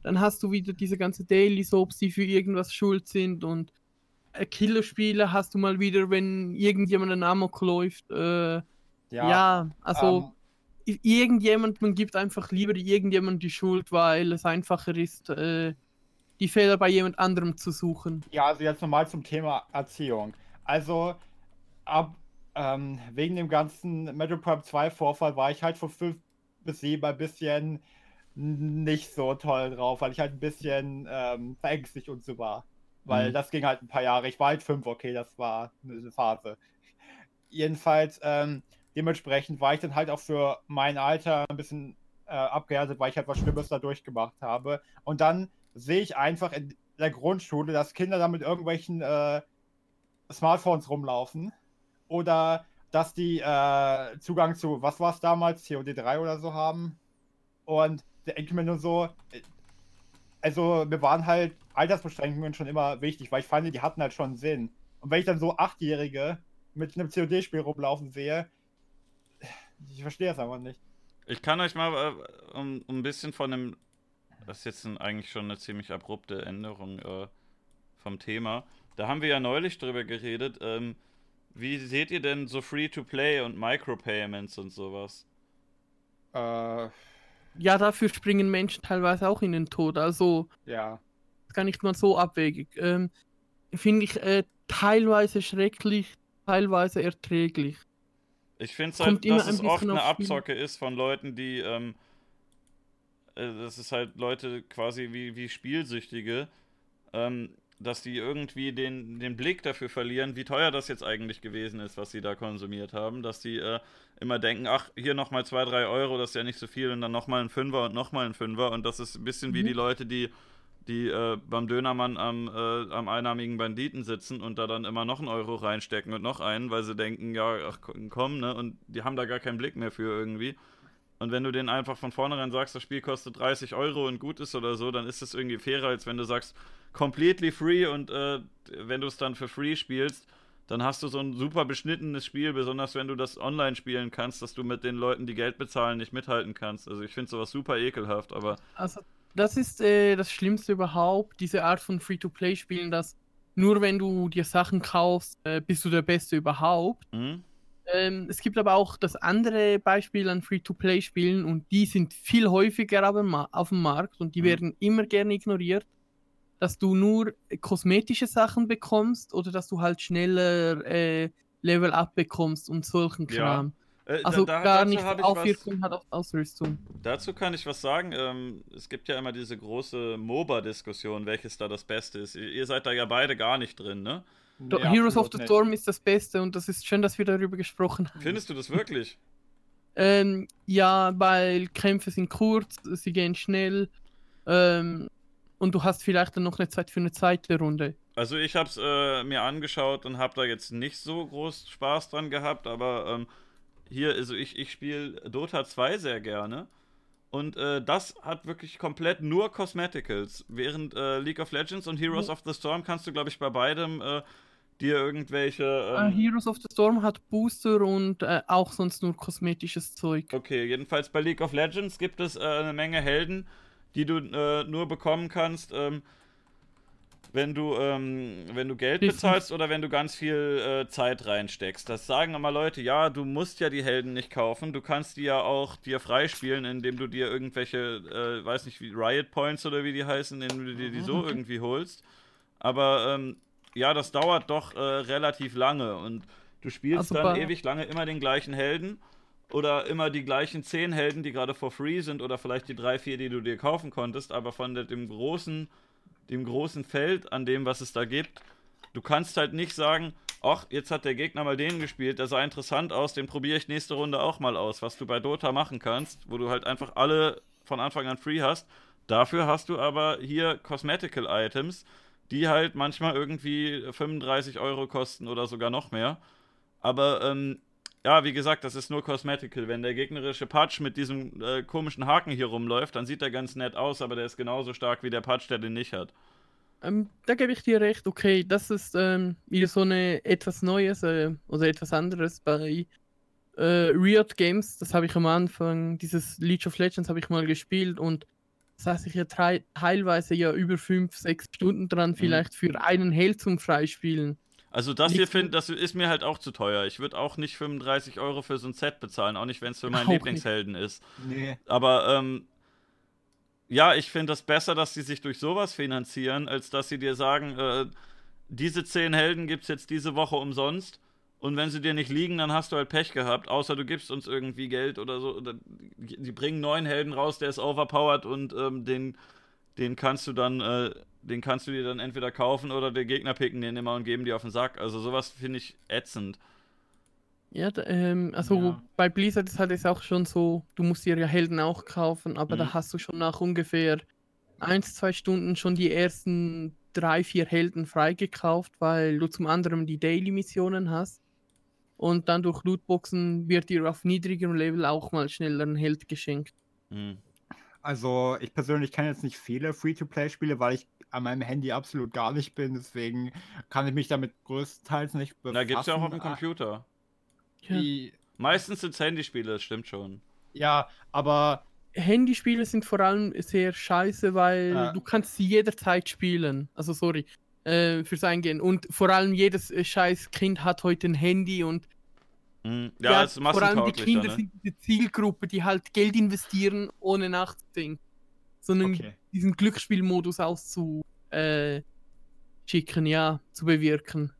dann hast du wieder diese ganze Daily Soaps, die für irgendwas schuld sind und Killerspiele hast du mal wieder, wenn irgendjemand ein Amok läuft. Äh, ja, ja, also ähm, irgendjemand, man gibt einfach lieber irgendjemand die Schuld, weil es einfacher ist, äh, die Fehler bei jemand anderem zu suchen. Ja, also jetzt nochmal zum Thema Erziehung. Also ab ähm, wegen dem ganzen Metal Prime 2 Vorfall war ich halt von 5 bis 7 ein bisschen nicht so toll drauf, weil ich halt ein bisschen ähm, verängstigt und so war. Weil mhm. das ging halt ein paar Jahre. Ich war halt 5, okay, das war eine Phase. Jedenfalls, ähm, dementsprechend war ich dann halt auch für mein Alter ein bisschen äh, abgehärtet, weil ich halt was Schlimmes da durchgemacht habe. Und dann sehe ich einfach in der Grundschule, dass Kinder da mit irgendwelchen äh, Smartphones rumlaufen oder dass die äh, Zugang zu, was war es damals, COD3 oder so haben. Und der denke mir nur so, äh, also mir waren halt Altersbeschränkungen schon immer wichtig, weil ich fand, die hatten halt schon Sinn. Und wenn ich dann so Achtjährige mit einem COD-Spiel rumlaufen sehe, ich verstehe es einfach nicht. Ich kann euch mal äh, um, um, ein bisschen von dem, das ist jetzt ein, eigentlich schon eine ziemlich abrupte Änderung äh, vom Thema. Da haben wir ja neulich drüber geredet. Ähm, wie seht ihr denn so Free-to-Play und Micropayments und sowas? Äh. Ja, dafür springen Menschen teilweise auch in den Tod. Also. Ja. Gar nicht mal so abwegig. Ähm, Finde ich äh, teilweise schrecklich, teilweise erträglich. Ich finde halt, dass es oft eine Abzocke ist von Leuten, die. Ähm, äh, das ist halt Leute quasi wie, wie Spielsüchtige. Ähm, dass die irgendwie den, den Blick dafür verlieren, wie teuer das jetzt eigentlich gewesen ist, was sie da konsumiert haben. Dass die äh, immer denken, ach, hier nochmal 2, 3 Euro, das ist ja nicht so viel und dann nochmal ein Fünfer und nochmal ein Fünfer. Und das ist ein bisschen mhm. wie die Leute, die, die äh, beim Dönermann am, äh, am einnahmigen Banditen sitzen und da dann immer noch einen Euro reinstecken und noch einen, weil sie denken, ja, ach komm, ne? Und die haben da gar keinen Blick mehr für irgendwie. Und wenn du denen einfach von vornherein sagst, das Spiel kostet 30 Euro und gut ist oder so, dann ist es irgendwie fairer, als wenn du sagst, completely free und äh, wenn du es dann für free spielst, dann hast du so ein super beschnittenes Spiel, besonders wenn du das online spielen kannst, dass du mit den Leuten, die Geld bezahlen, nicht mithalten kannst. Also ich finde sowas super ekelhaft, aber. Also das ist äh, das Schlimmste überhaupt, diese Art von Free-to-Play-Spielen, dass nur wenn du dir Sachen kaufst, äh, bist du der Beste überhaupt. Mhm. Ähm, es gibt aber auch das andere Beispiel an Free-to-Play-Spielen und die sind viel häufiger auf dem Markt und die mhm. werden immer gerne ignoriert, dass du nur kosmetische Sachen bekommst oder dass du halt schneller äh, Level-Up bekommst und solchen Kram. Ja. Äh, also da, gar nicht Aufwirkung was, hat auf Ausrüstung. Dazu kann ich was sagen. Ähm, es gibt ja immer diese große MOBA-Diskussion, welches da das Beste ist. Ihr seid da ja beide gar nicht drin, ne? Nee, Heroes of the Storm ist das Beste und das ist schön, dass wir darüber gesprochen haben. Findest du das wirklich? ähm, ja, weil Kämpfe sind kurz, sie gehen schnell ähm, und du hast vielleicht dann noch eine Zeit für eine zweite Runde. Also ich habe es äh, mir angeschaut und habe da jetzt nicht so groß Spaß dran gehabt, aber ähm, hier, also ich, ich spiele Dota 2 sehr gerne. Und äh, das hat wirklich komplett nur Cosmeticals. Während äh, League of Legends und Heroes of the Storm kannst du, glaube ich, bei beidem äh, dir irgendwelche. Äh, ähm Heroes of the Storm hat Booster und äh, auch sonst nur kosmetisches Zeug. Okay, jedenfalls bei League of Legends gibt es äh, eine Menge Helden, die du nur bekommen kannst. Ähm, wenn du, ähm, wenn du Geld bezahlst oder wenn du ganz viel äh, Zeit reinsteckst. Das sagen immer Leute, ja, du musst ja die Helden nicht kaufen, du kannst die ja auch dir freispielen, indem du dir irgendwelche, äh, weiß nicht, wie Riot Points oder wie die heißen, indem du dir die so irgendwie holst. Aber ähm, ja, das dauert doch äh, relativ lange. Und du spielst also dann ewig lange immer den gleichen Helden oder immer die gleichen zehn Helden, die gerade for free sind oder vielleicht die drei, vier, die du dir kaufen konntest, aber von dem großen dem großen Feld, an dem, was es da gibt. Du kannst halt nicht sagen, ach, jetzt hat der Gegner mal den gespielt, der sah interessant aus, den probiere ich nächste Runde auch mal aus, was du bei Dota machen kannst, wo du halt einfach alle von Anfang an free hast. Dafür hast du aber hier Cosmetical Items, die halt manchmal irgendwie 35 Euro kosten oder sogar noch mehr. Aber ähm, ja, wie gesagt, das ist nur Cosmetical. Wenn der gegnerische Patch mit diesem äh, komischen Haken hier rumläuft, dann sieht er ganz nett aus, aber der ist genauso stark wie der Patch, der den nicht hat. Ähm, da gebe ich dir recht, okay, das ist ähm, wieder so eine etwas Neues äh, oder etwas anderes bei äh, Riot Games. Das habe ich am Anfang, dieses League of Legends habe ich mal gespielt und saß ich ja teilweise ja über fünf, sechs Stunden dran, mhm. vielleicht für einen Held zum Freispielen. Also das hier finde, das ist mir halt auch zu teuer. Ich würde auch nicht 35 Euro für so ein Set bezahlen, auch nicht, wenn es für meinen auch Lieblingshelden nicht. ist. Nee. Aber ähm, ja, ich finde das besser, dass sie sich durch sowas finanzieren, als dass sie dir sagen, äh, diese zehn Helden gibt es jetzt diese Woche umsonst. Und wenn sie dir nicht liegen, dann hast du halt Pech gehabt, außer du gibst uns irgendwie Geld oder so. Die bringen neuen Helden raus, der ist overpowered und ähm, den, den kannst du dann äh, den kannst du dir dann entweder kaufen oder der Gegner picken den immer und geben dir auf den Sack. Also sowas finde ich ätzend. Ja, ähm, also ja. bei Blizzard ist halt es auch schon so, du musst dir ja Helden auch kaufen, aber mhm. da hast du schon nach ungefähr 1, 2 Stunden schon die ersten drei, vier Helden freigekauft, weil du zum anderen die Daily-Missionen hast. Und dann durch Lootboxen wird dir auf niedrigerem Level auch mal schneller ein Held geschenkt. Mhm. Also ich persönlich kenne jetzt nicht viele Free-to-Play-Spiele, weil ich an meinem Handy absolut gar nicht bin. Deswegen kann ich mich damit größtenteils nicht befassen. Da gibt es ja auch auf dem Computer. Ja. Meistens sind es Handyspiele, das stimmt schon. Ja, aber. Handyspiele sind vor allem sehr scheiße, weil äh, du kannst sie jederzeit spielen. Also sorry äh, fürs Eingehen. Und vor allem jedes äh, scheiß Kind hat heute ein Handy und hm, ja, ja vor allem die Kinder ne? sind diese Zielgruppe, die halt Geld investieren, ohne nachzudenken. Sondern okay diesen Glücksspielmodus auszuschicken, äh, ja, zu bewirken.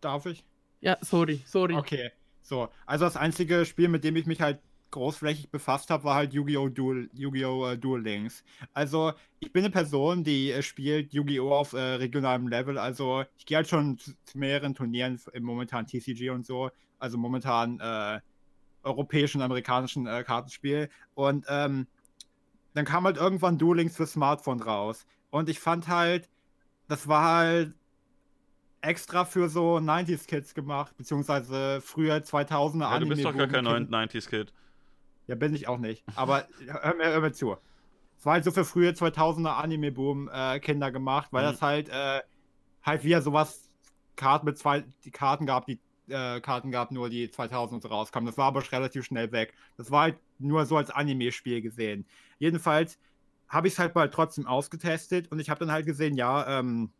Darf ich? Ja, sorry, sorry. Okay, so. Also das einzige Spiel, mit dem ich mich halt großflächig befasst habe, war halt Yu-Gi-Oh! Duel, Yu-Gi-Oh! Uh, Duel Links. Also, ich bin eine Person, die äh, spielt Yu-Gi-Oh! auf äh, regionalem Level. Also, ich gehe halt schon zu, zu, mehreren Turnieren im momentan TCG und so. Also momentan äh, europäischen, amerikanischen äh, Kartenspiel. Und ähm, dann kam halt irgendwann Duel Links für Smartphone raus. Und ich fand halt, das war halt extra für so 90s Kids gemacht, beziehungsweise früher 2000er ja, Du bist doch gar kein 90s Kid. Ja, bin ich auch nicht. Aber hör, mir, hör mir zu. Es war halt so für frühe 2000er Anime-Boom äh, Kinder gemacht, weil mhm. das halt äh, halt wieder sowas Karten mit zwei die Karten gab, die äh, Karten gab, nur die 2000 rauskamen. Das war aber relativ schnell weg. Das war halt nur so als Anime-Spiel gesehen. Jedenfalls habe ich es halt mal trotzdem ausgetestet und ich habe dann halt gesehen, ja, ähm,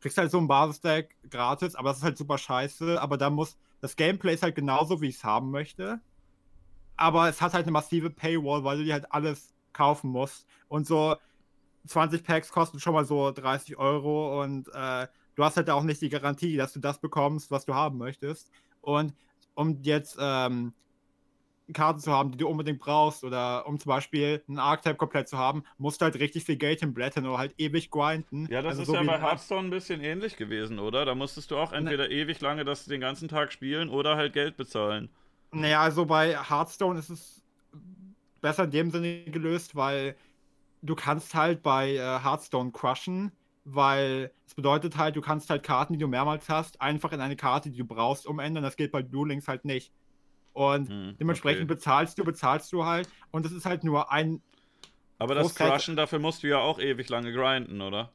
kriegst halt so ein Basisdeck gratis, aber das ist halt super scheiße. Aber da muss, das Gameplay ist halt genauso, wie ich es haben möchte. Aber es hat halt eine massive Paywall, weil du dir halt alles kaufen musst. Und so 20 Packs kosten schon mal so 30 Euro und äh, du hast halt auch nicht die Garantie, dass du das bekommst, was du haben möchtest. Und um jetzt ähm, Karten zu haben, die du unbedingt brauchst, oder um zum Beispiel einen Archetype komplett zu haben, musst du halt richtig viel Geld hinblättern oder halt ewig grinden. Ja, das also ist so ja bei Hearthstone ein bisschen ähnlich gewesen, oder? Da musstest du auch entweder ne. ewig lange das den ganzen Tag spielen oder halt Geld bezahlen. Naja, also bei Hearthstone ist es besser in dem Sinne gelöst, weil du kannst halt bei äh, Hearthstone crushen, weil es bedeutet halt, du kannst halt Karten, die du mehrmals hast, einfach in eine Karte, die du brauchst, umändern. Das geht bei Duel Links halt nicht. Und hm, dementsprechend okay. bezahlst du, bezahlst du halt. Und das ist halt nur ein. Aber das Crushen, dafür musst du ja auch ewig lange grinden, oder?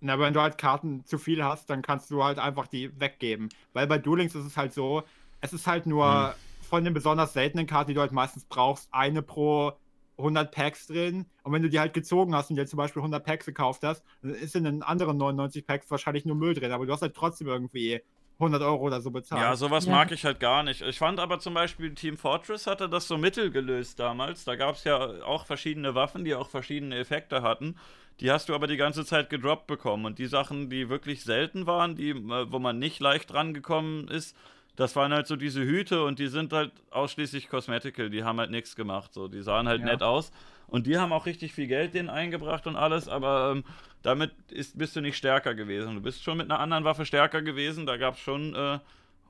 Na, aber wenn du halt Karten zu viel hast, dann kannst du halt einfach die weggeben. Weil bei Duel Links ist es halt so, es ist halt nur hm. von den besonders seltenen Karten, die du halt meistens brauchst, eine pro 100 Packs drin. Und wenn du die halt gezogen hast und dir zum Beispiel 100 Packs gekauft hast, dann ist in den anderen 99 Packs wahrscheinlich nur Müll drin. Aber du hast halt trotzdem irgendwie 100 Euro oder so bezahlt. Ja, sowas ja. mag ich halt gar nicht. Ich fand aber zum Beispiel Team Fortress hatte das so mittel gelöst damals. Da gab es ja auch verschiedene Waffen, die auch verschiedene Effekte hatten. Die hast du aber die ganze Zeit gedroppt bekommen. Und die Sachen, die wirklich selten waren, die, äh, wo man nicht leicht rangekommen ist, das waren halt so diese Hüte und die sind halt ausschließlich Cosmetical, die haben halt nichts gemacht. So, die sahen halt ja. nett aus. Und die haben auch richtig viel Geld denen eingebracht und alles, aber ähm, damit ist, bist du nicht stärker gewesen. Du bist schon mit einer anderen Waffe stärker gewesen. Da gab es schon äh,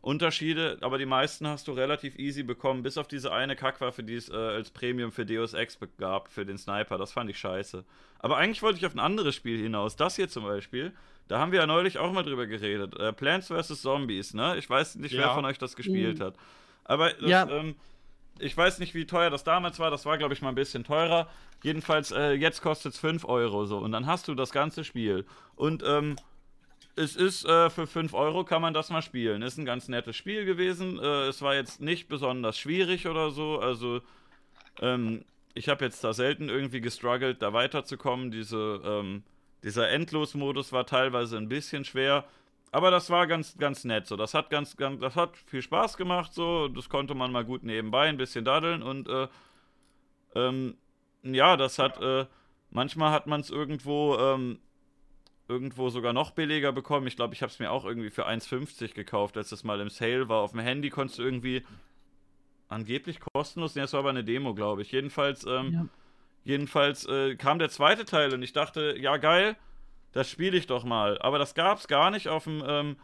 Unterschiede, aber die meisten hast du relativ easy bekommen, bis auf diese eine Kackwaffe, die es äh, als Premium für Deus Ex gab, für den Sniper. Das fand ich scheiße. Aber eigentlich wollte ich auf ein anderes Spiel hinaus. Das hier zum Beispiel. Da haben wir ja neulich auch mal drüber geredet. Äh, Plants vs. Zombies, ne? Ich weiß nicht, ja. wer von euch das gespielt mhm. hat. Aber das, ja. ähm, ich weiß nicht, wie teuer das damals war. Das war, glaube ich, mal ein bisschen teurer. Jedenfalls, äh, jetzt kostet es 5 Euro so. Und dann hast du das ganze Spiel. Und ähm, es ist äh, für 5 Euro kann man das mal spielen. Ist ein ganz nettes Spiel gewesen. Äh, es war jetzt nicht besonders schwierig oder so. Also, ähm, ich habe jetzt da selten irgendwie gestruggelt, da weiterzukommen. Diese, ähm, dieser Endlosmodus war teilweise ein bisschen schwer. Aber das war ganz, ganz nett. So, das hat ganz, ganz, das hat viel Spaß gemacht. So, das konnte man mal gut nebenbei ein bisschen daddeln und äh, ähm, ja, das hat, äh, manchmal hat man es irgendwo, ähm, irgendwo sogar noch billiger bekommen. Ich glaube, ich habe es mir auch irgendwie für 1,50 gekauft, als das mal im Sale war. Auf dem Handy konntest du irgendwie angeblich kostenlos, nee, das war aber eine Demo, glaube ich. Jedenfalls, ähm, ja. jedenfalls äh, kam der zweite Teil und ich dachte, ja geil, das spiele ich doch mal. Aber das gab es gar nicht auf dem, ähm,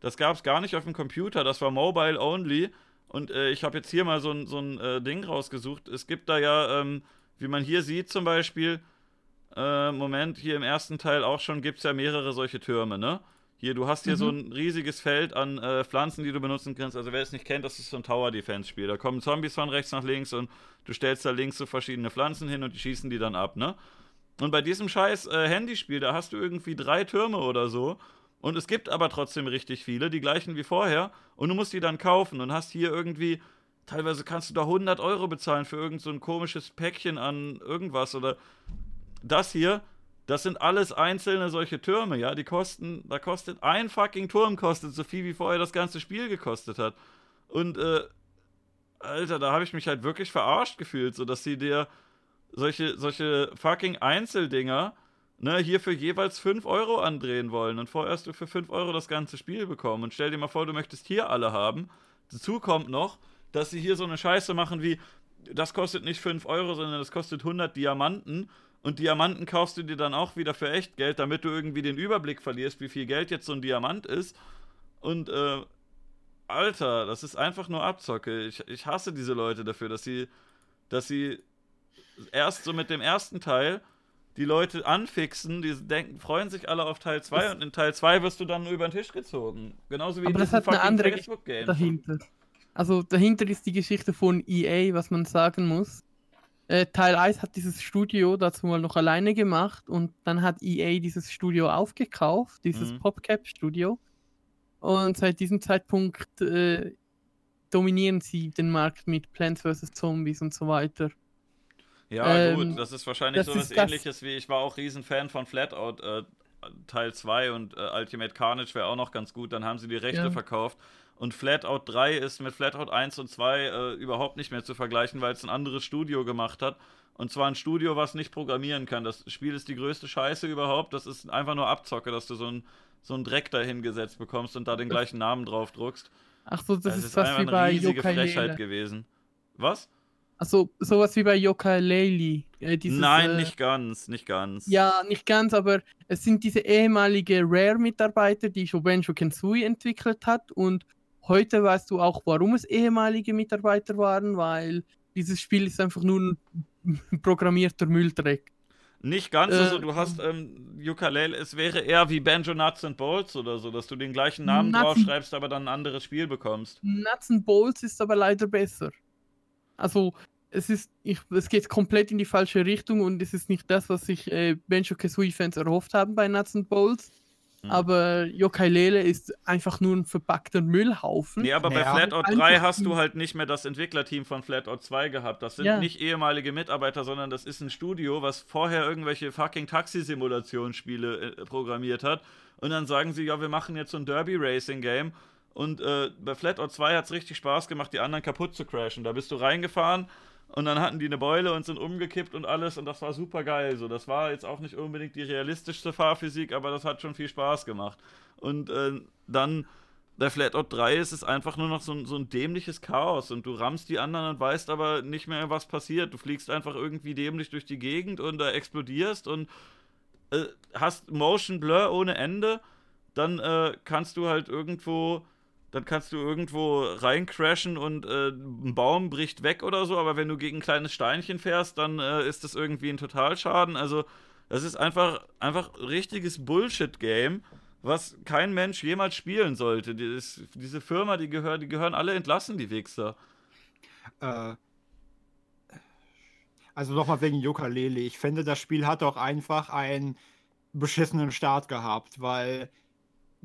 das gab es gar nicht auf dem Computer. Das war mobile only. Und äh, ich habe jetzt hier mal so ein, so ein äh, Ding rausgesucht. Es gibt da ja, ähm, wie man hier sieht zum Beispiel, äh, Moment, hier im ersten Teil auch schon, gibt es ja mehrere solche Türme, ne? Hier, du hast hier mhm. so ein riesiges Feld an äh, Pflanzen, die du benutzen kannst. Also wer es nicht kennt, das ist so ein Tower-Defense-Spiel. Da kommen Zombies von rechts nach links und du stellst da links so verschiedene Pflanzen hin und die schießen die dann ab, ne? Und bei diesem scheiß äh, Handyspiel, da hast du irgendwie drei Türme oder so. Und es gibt aber trotzdem richtig viele, die gleichen wie vorher. Und du musst die dann kaufen und hast hier irgendwie, teilweise kannst du da 100 Euro bezahlen für irgend so ein komisches Päckchen an irgendwas oder das hier. Das sind alles einzelne solche Türme, ja. Die kosten, da kostet ein fucking Turm kostet so viel wie vorher das ganze Spiel gekostet hat. Und äh, Alter, da habe ich mich halt wirklich verarscht gefühlt, so dass sie dir solche, solche fucking Einzeldinger, ne, hier für jeweils 5 Euro andrehen wollen. Und vorher hast du für 5 Euro das ganze Spiel bekommen. Und stell dir mal vor, du möchtest hier alle haben. Dazu kommt noch, dass sie hier so eine Scheiße machen wie, das kostet nicht 5 Euro, sondern das kostet 100 Diamanten. Und Diamanten kaufst du dir dann auch wieder für echt Geld, damit du irgendwie den Überblick verlierst, wie viel Geld jetzt so ein Diamant ist. Und, äh, Alter, das ist einfach nur Abzocke. Ich, ich hasse diese Leute dafür, dass sie, dass sie erst so mit dem ersten Teil die Leute anfixen, die denken, freuen sich alle auf Teil 2 und in Teil 2 wirst du dann nur über den Tisch gezogen. Genauso wie Aber das hat eine andere Geschichte dahinter. Also dahinter ist die Geschichte von EA, was man sagen muss. Äh, Teil 1 hat dieses Studio dazu mal noch alleine gemacht und dann hat EA dieses Studio aufgekauft, dieses mhm. PopCap-Studio. Und seit diesem Zeitpunkt äh, dominieren sie den Markt mit Plants vs. Zombies und so weiter. Ja, ähm, gut, das ist wahrscheinlich das so was ähnliches wie ich war auch Riesenfan von Flatout äh, Teil 2 und äh, Ultimate Carnage wäre auch noch ganz gut, dann haben sie die Rechte ja. verkauft. Und Flatout 3 ist mit Flatout 1 und 2 äh, überhaupt nicht mehr zu vergleichen, weil es ein anderes Studio gemacht hat. Und zwar ein Studio, was nicht programmieren kann. Das Spiel ist die größte Scheiße überhaupt. Das ist einfach nur Abzocke, dass du so ein so einen Dreck dahingesetzt bekommst und da den gleichen Namen drauf druckst. Ach so, das, das ist, ist was wie bei riesige Frechheit gewesen. Was? Also sowas wie bei Yokai Laylee. Äh, Nein, äh, nicht ganz, nicht ganz. Ja, nicht ganz, aber es sind diese ehemalige Rare-Mitarbeiter, die Shobenjo Kensui entwickelt hat und heute weißt du auch, warum es ehemalige Mitarbeiter waren, weil dieses Spiel ist einfach nur ein programmierter Mülldreck. Nicht ganz, also äh, du hast ähm, Ukulele, es wäre eher wie Banjo Nuts and Bolts oder so, dass du den gleichen Namen Nuts draufschreibst, aber dann ein anderes Spiel bekommst. Nuts and Bolts ist aber leider besser. Also es ist, ich, es geht komplett in die falsche Richtung und es ist nicht das, was sich äh, Benjo Kazooie-Fans erhofft haben bei Nuts and Bowls. Mhm. Aber Yokai Lele ist einfach nur ein verpackter Müllhaufen. Nee, aber naja, bei Flatout 3 hast du halt nicht mehr das Entwicklerteam von Flatout 2 gehabt. Das sind ja. nicht ehemalige Mitarbeiter, sondern das ist ein Studio, was vorher irgendwelche fucking Taxi-Simulationsspiele äh, programmiert hat. Und dann sagen sie, ja, wir machen jetzt so ein Derby-Racing-Game und äh, bei Flatout 2 hat es richtig Spaß gemacht, die anderen kaputt zu crashen. Da bist du reingefahren und dann hatten die eine Beule und sind umgekippt und alles und das war super geil. So, das war jetzt auch nicht unbedingt die realistischste Fahrphysik, aber das hat schon viel Spaß gemacht. Und äh, dann bei Flatout 3 ist es einfach nur noch so ein, so ein dämliches Chaos und du rammst die anderen und weißt aber nicht mehr, was passiert. Du fliegst einfach irgendwie dämlich durch die Gegend und da explodierst und äh, hast Motion Blur ohne Ende. Dann äh, kannst du halt irgendwo dann kannst du irgendwo reincrashen und äh, ein Baum bricht weg oder so, aber wenn du gegen ein kleines Steinchen fährst, dann äh, ist das irgendwie ein Totalschaden. Also, das ist einfach, einfach richtiges Bullshit-Game, was kein Mensch jemals spielen sollte. Dieses, diese Firma, die, gehör, die gehören alle entlassen, die Wichser. Äh, also nochmal wegen Yokalele. Ich finde, das Spiel hat auch einfach einen beschissenen Start gehabt, weil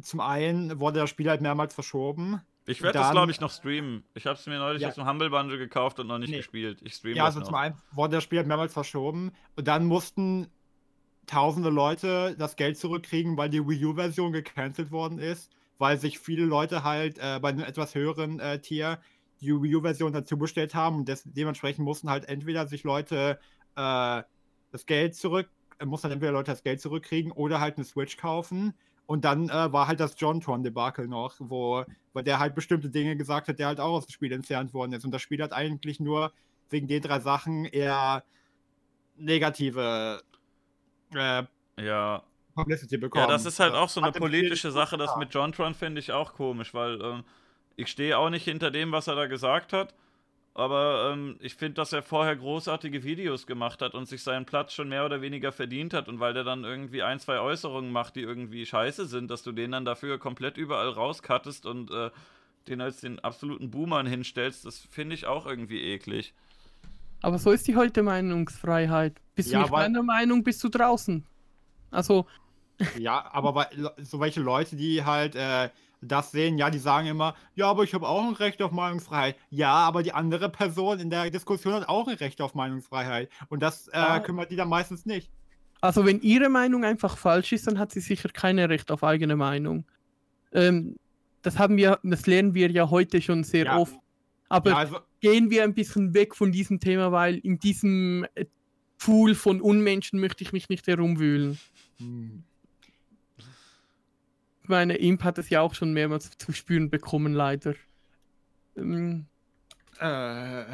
zum einen wurde das Spiel halt mehrmals verschoben. Ich werde das, glaube ich, noch streamen. Ich habe es mir neulich ja. aus dem Humble Bundle gekauft und noch nicht nee. gespielt. Ich streame ja, also zum einen wurde das Spiel mehrmals verschoben und dann mussten tausende Leute das Geld zurückkriegen, weil die Wii U-Version gecancelt worden ist, weil sich viele Leute halt äh, bei einem etwas höheren äh, Tier die Wii U-Version dazu bestellt haben und des, dementsprechend mussten halt entweder sich Leute äh, das Geld zurück, äh, mussten halt entweder Leute das Geld zurückkriegen oder halt eine Switch kaufen. Und dann äh, war halt das John Tron-Debakel noch, wo, wo der halt bestimmte Dinge gesagt hat, der halt auch aus dem Spiel entfernt worden ist. Und das Spiel hat eigentlich nur wegen den drei Sachen eher negative äh, ja. Publicity bekommen. Ja, das ist halt auch so eine politische Sache, das mit John Tron finde ich auch komisch, weil äh, ich stehe auch nicht hinter dem, was er da gesagt hat. Aber ähm, ich finde, dass er vorher großartige Videos gemacht hat und sich seinen Platz schon mehr oder weniger verdient hat. Und weil der dann irgendwie ein, zwei Äußerungen macht, die irgendwie scheiße sind, dass du den dann dafür komplett überall rauskattest und äh, den als den absoluten Boomern hinstellst, das finde ich auch irgendwie eklig. Aber so ist die heute Meinungsfreiheit. Bist ja, du nicht meiner Meinung, bist du draußen. Also. Ja, aber weil, so welche Leute, die halt äh, das sehen, ja, die sagen immer, ja, aber ich habe auch ein Recht auf Meinungsfreiheit. Ja, aber die andere Person in der Diskussion hat auch ein Recht auf Meinungsfreiheit. Und das äh, ah. kümmert die dann meistens nicht. Also wenn ihre Meinung einfach falsch ist, dann hat sie sicher kein Recht auf eigene Meinung. Ähm, das haben wir, das lernen wir ja heute schon sehr ja. oft. Aber ja, also, gehen wir ein bisschen weg von diesem Thema, weil in diesem äh, Pool von Unmenschen möchte ich mich nicht herumwühlen. Hm. Meine, Imp hat es ja auch schon mehrmals zu spüren bekommen, leider. Ähm, äh, äh,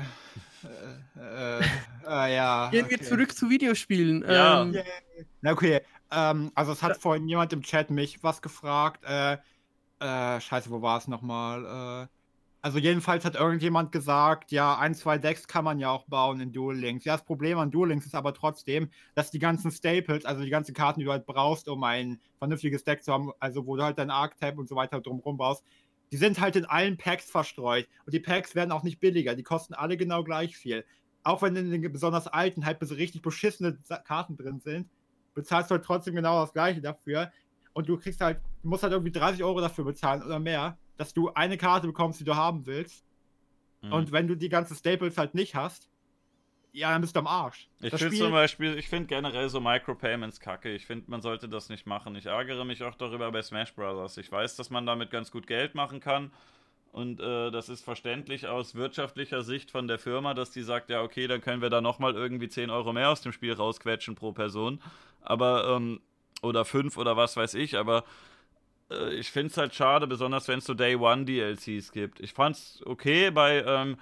äh, äh, ja. Gehen wir okay. zurück zu Videospielen. Ja. Ähm, yeah. Okay, ähm, also es hat vorhin jemand im Chat mich was gefragt. Äh, äh, scheiße, wo war es nochmal? Also jedenfalls hat irgendjemand gesagt, ja, ein, zwei Decks kann man ja auch bauen in Duel Links. Ja, das Problem an Duel Links ist aber trotzdem, dass die ganzen Staples, also die ganzen Karten, die du halt brauchst, um ein vernünftiges Deck zu haben, also wo du halt dein Archetype und so weiter drumherum baust, die sind halt in allen Packs verstreut. Und die Packs werden auch nicht billiger, die kosten alle genau gleich viel. Auch wenn in den besonders alten halt bis richtig beschissene Karten drin sind, bezahlst du halt trotzdem genau das gleiche dafür. Und du kriegst halt, du musst halt irgendwie 30 Euro dafür bezahlen oder mehr dass du eine Karte bekommst, die du haben willst. Mhm. Und wenn du die ganzen Staples halt nicht hast, ja, dann bist du am Arsch. Ich finde zum Beispiel, ich finde generell so Micropayments kacke. Ich finde, man sollte das nicht machen. Ich ärgere mich auch darüber bei Smash Bros. Ich weiß, dass man damit ganz gut Geld machen kann. Und äh, das ist verständlich aus wirtschaftlicher Sicht von der Firma, dass die sagt, ja, okay, dann können wir da nochmal irgendwie 10 Euro mehr aus dem Spiel rausquetschen pro Person. Aber, ähm, oder 5 oder was weiß ich, aber ich finde es halt schade, besonders wenn es so Day One DLCs gibt. Ich fand es okay bei, ähm,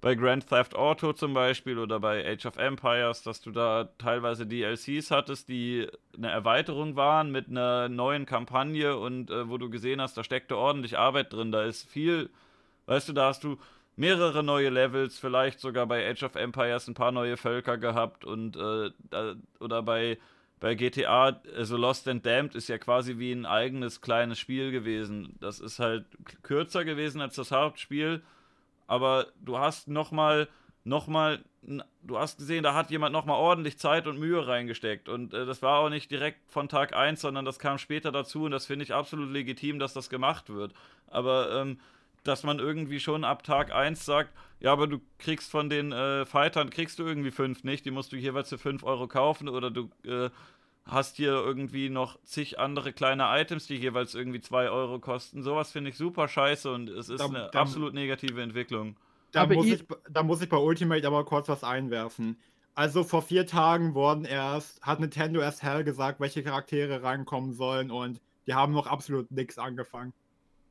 bei Grand Theft Auto zum Beispiel oder bei Age of Empires, dass du da teilweise DLCs hattest, die eine Erweiterung waren mit einer neuen Kampagne und äh, wo du gesehen hast, da steckte ordentlich Arbeit drin. Da ist viel, weißt du, da hast du mehrere neue Levels, vielleicht sogar bei Age of Empires ein paar neue Völker gehabt und äh, oder bei bei GTA, also Lost and Damned ist ja quasi wie ein eigenes kleines Spiel gewesen. Das ist halt kürzer gewesen als das Hauptspiel, aber du hast nochmal, nochmal, du hast gesehen, da hat jemand nochmal ordentlich Zeit und Mühe reingesteckt und äh, das war auch nicht direkt von Tag 1, sondern das kam später dazu und das finde ich absolut legitim, dass das gemacht wird. Aber, ähm, dass man irgendwie schon ab Tag 1 sagt, ja, aber du kriegst von den äh, Fightern, kriegst du irgendwie fünf nicht, die musst du jeweils für 5 Euro kaufen oder du äh, hast hier irgendwie noch zig andere kleine Items, die jeweils irgendwie 2 Euro kosten. Sowas finde ich super scheiße und es ist da, eine da, absolut negative Entwicklung. Da muss, ich, da muss ich bei Ultimate aber kurz was einwerfen. Also vor vier Tagen wurden erst, hat Nintendo erst hell gesagt, welche Charaktere reinkommen sollen und die haben noch absolut nichts angefangen.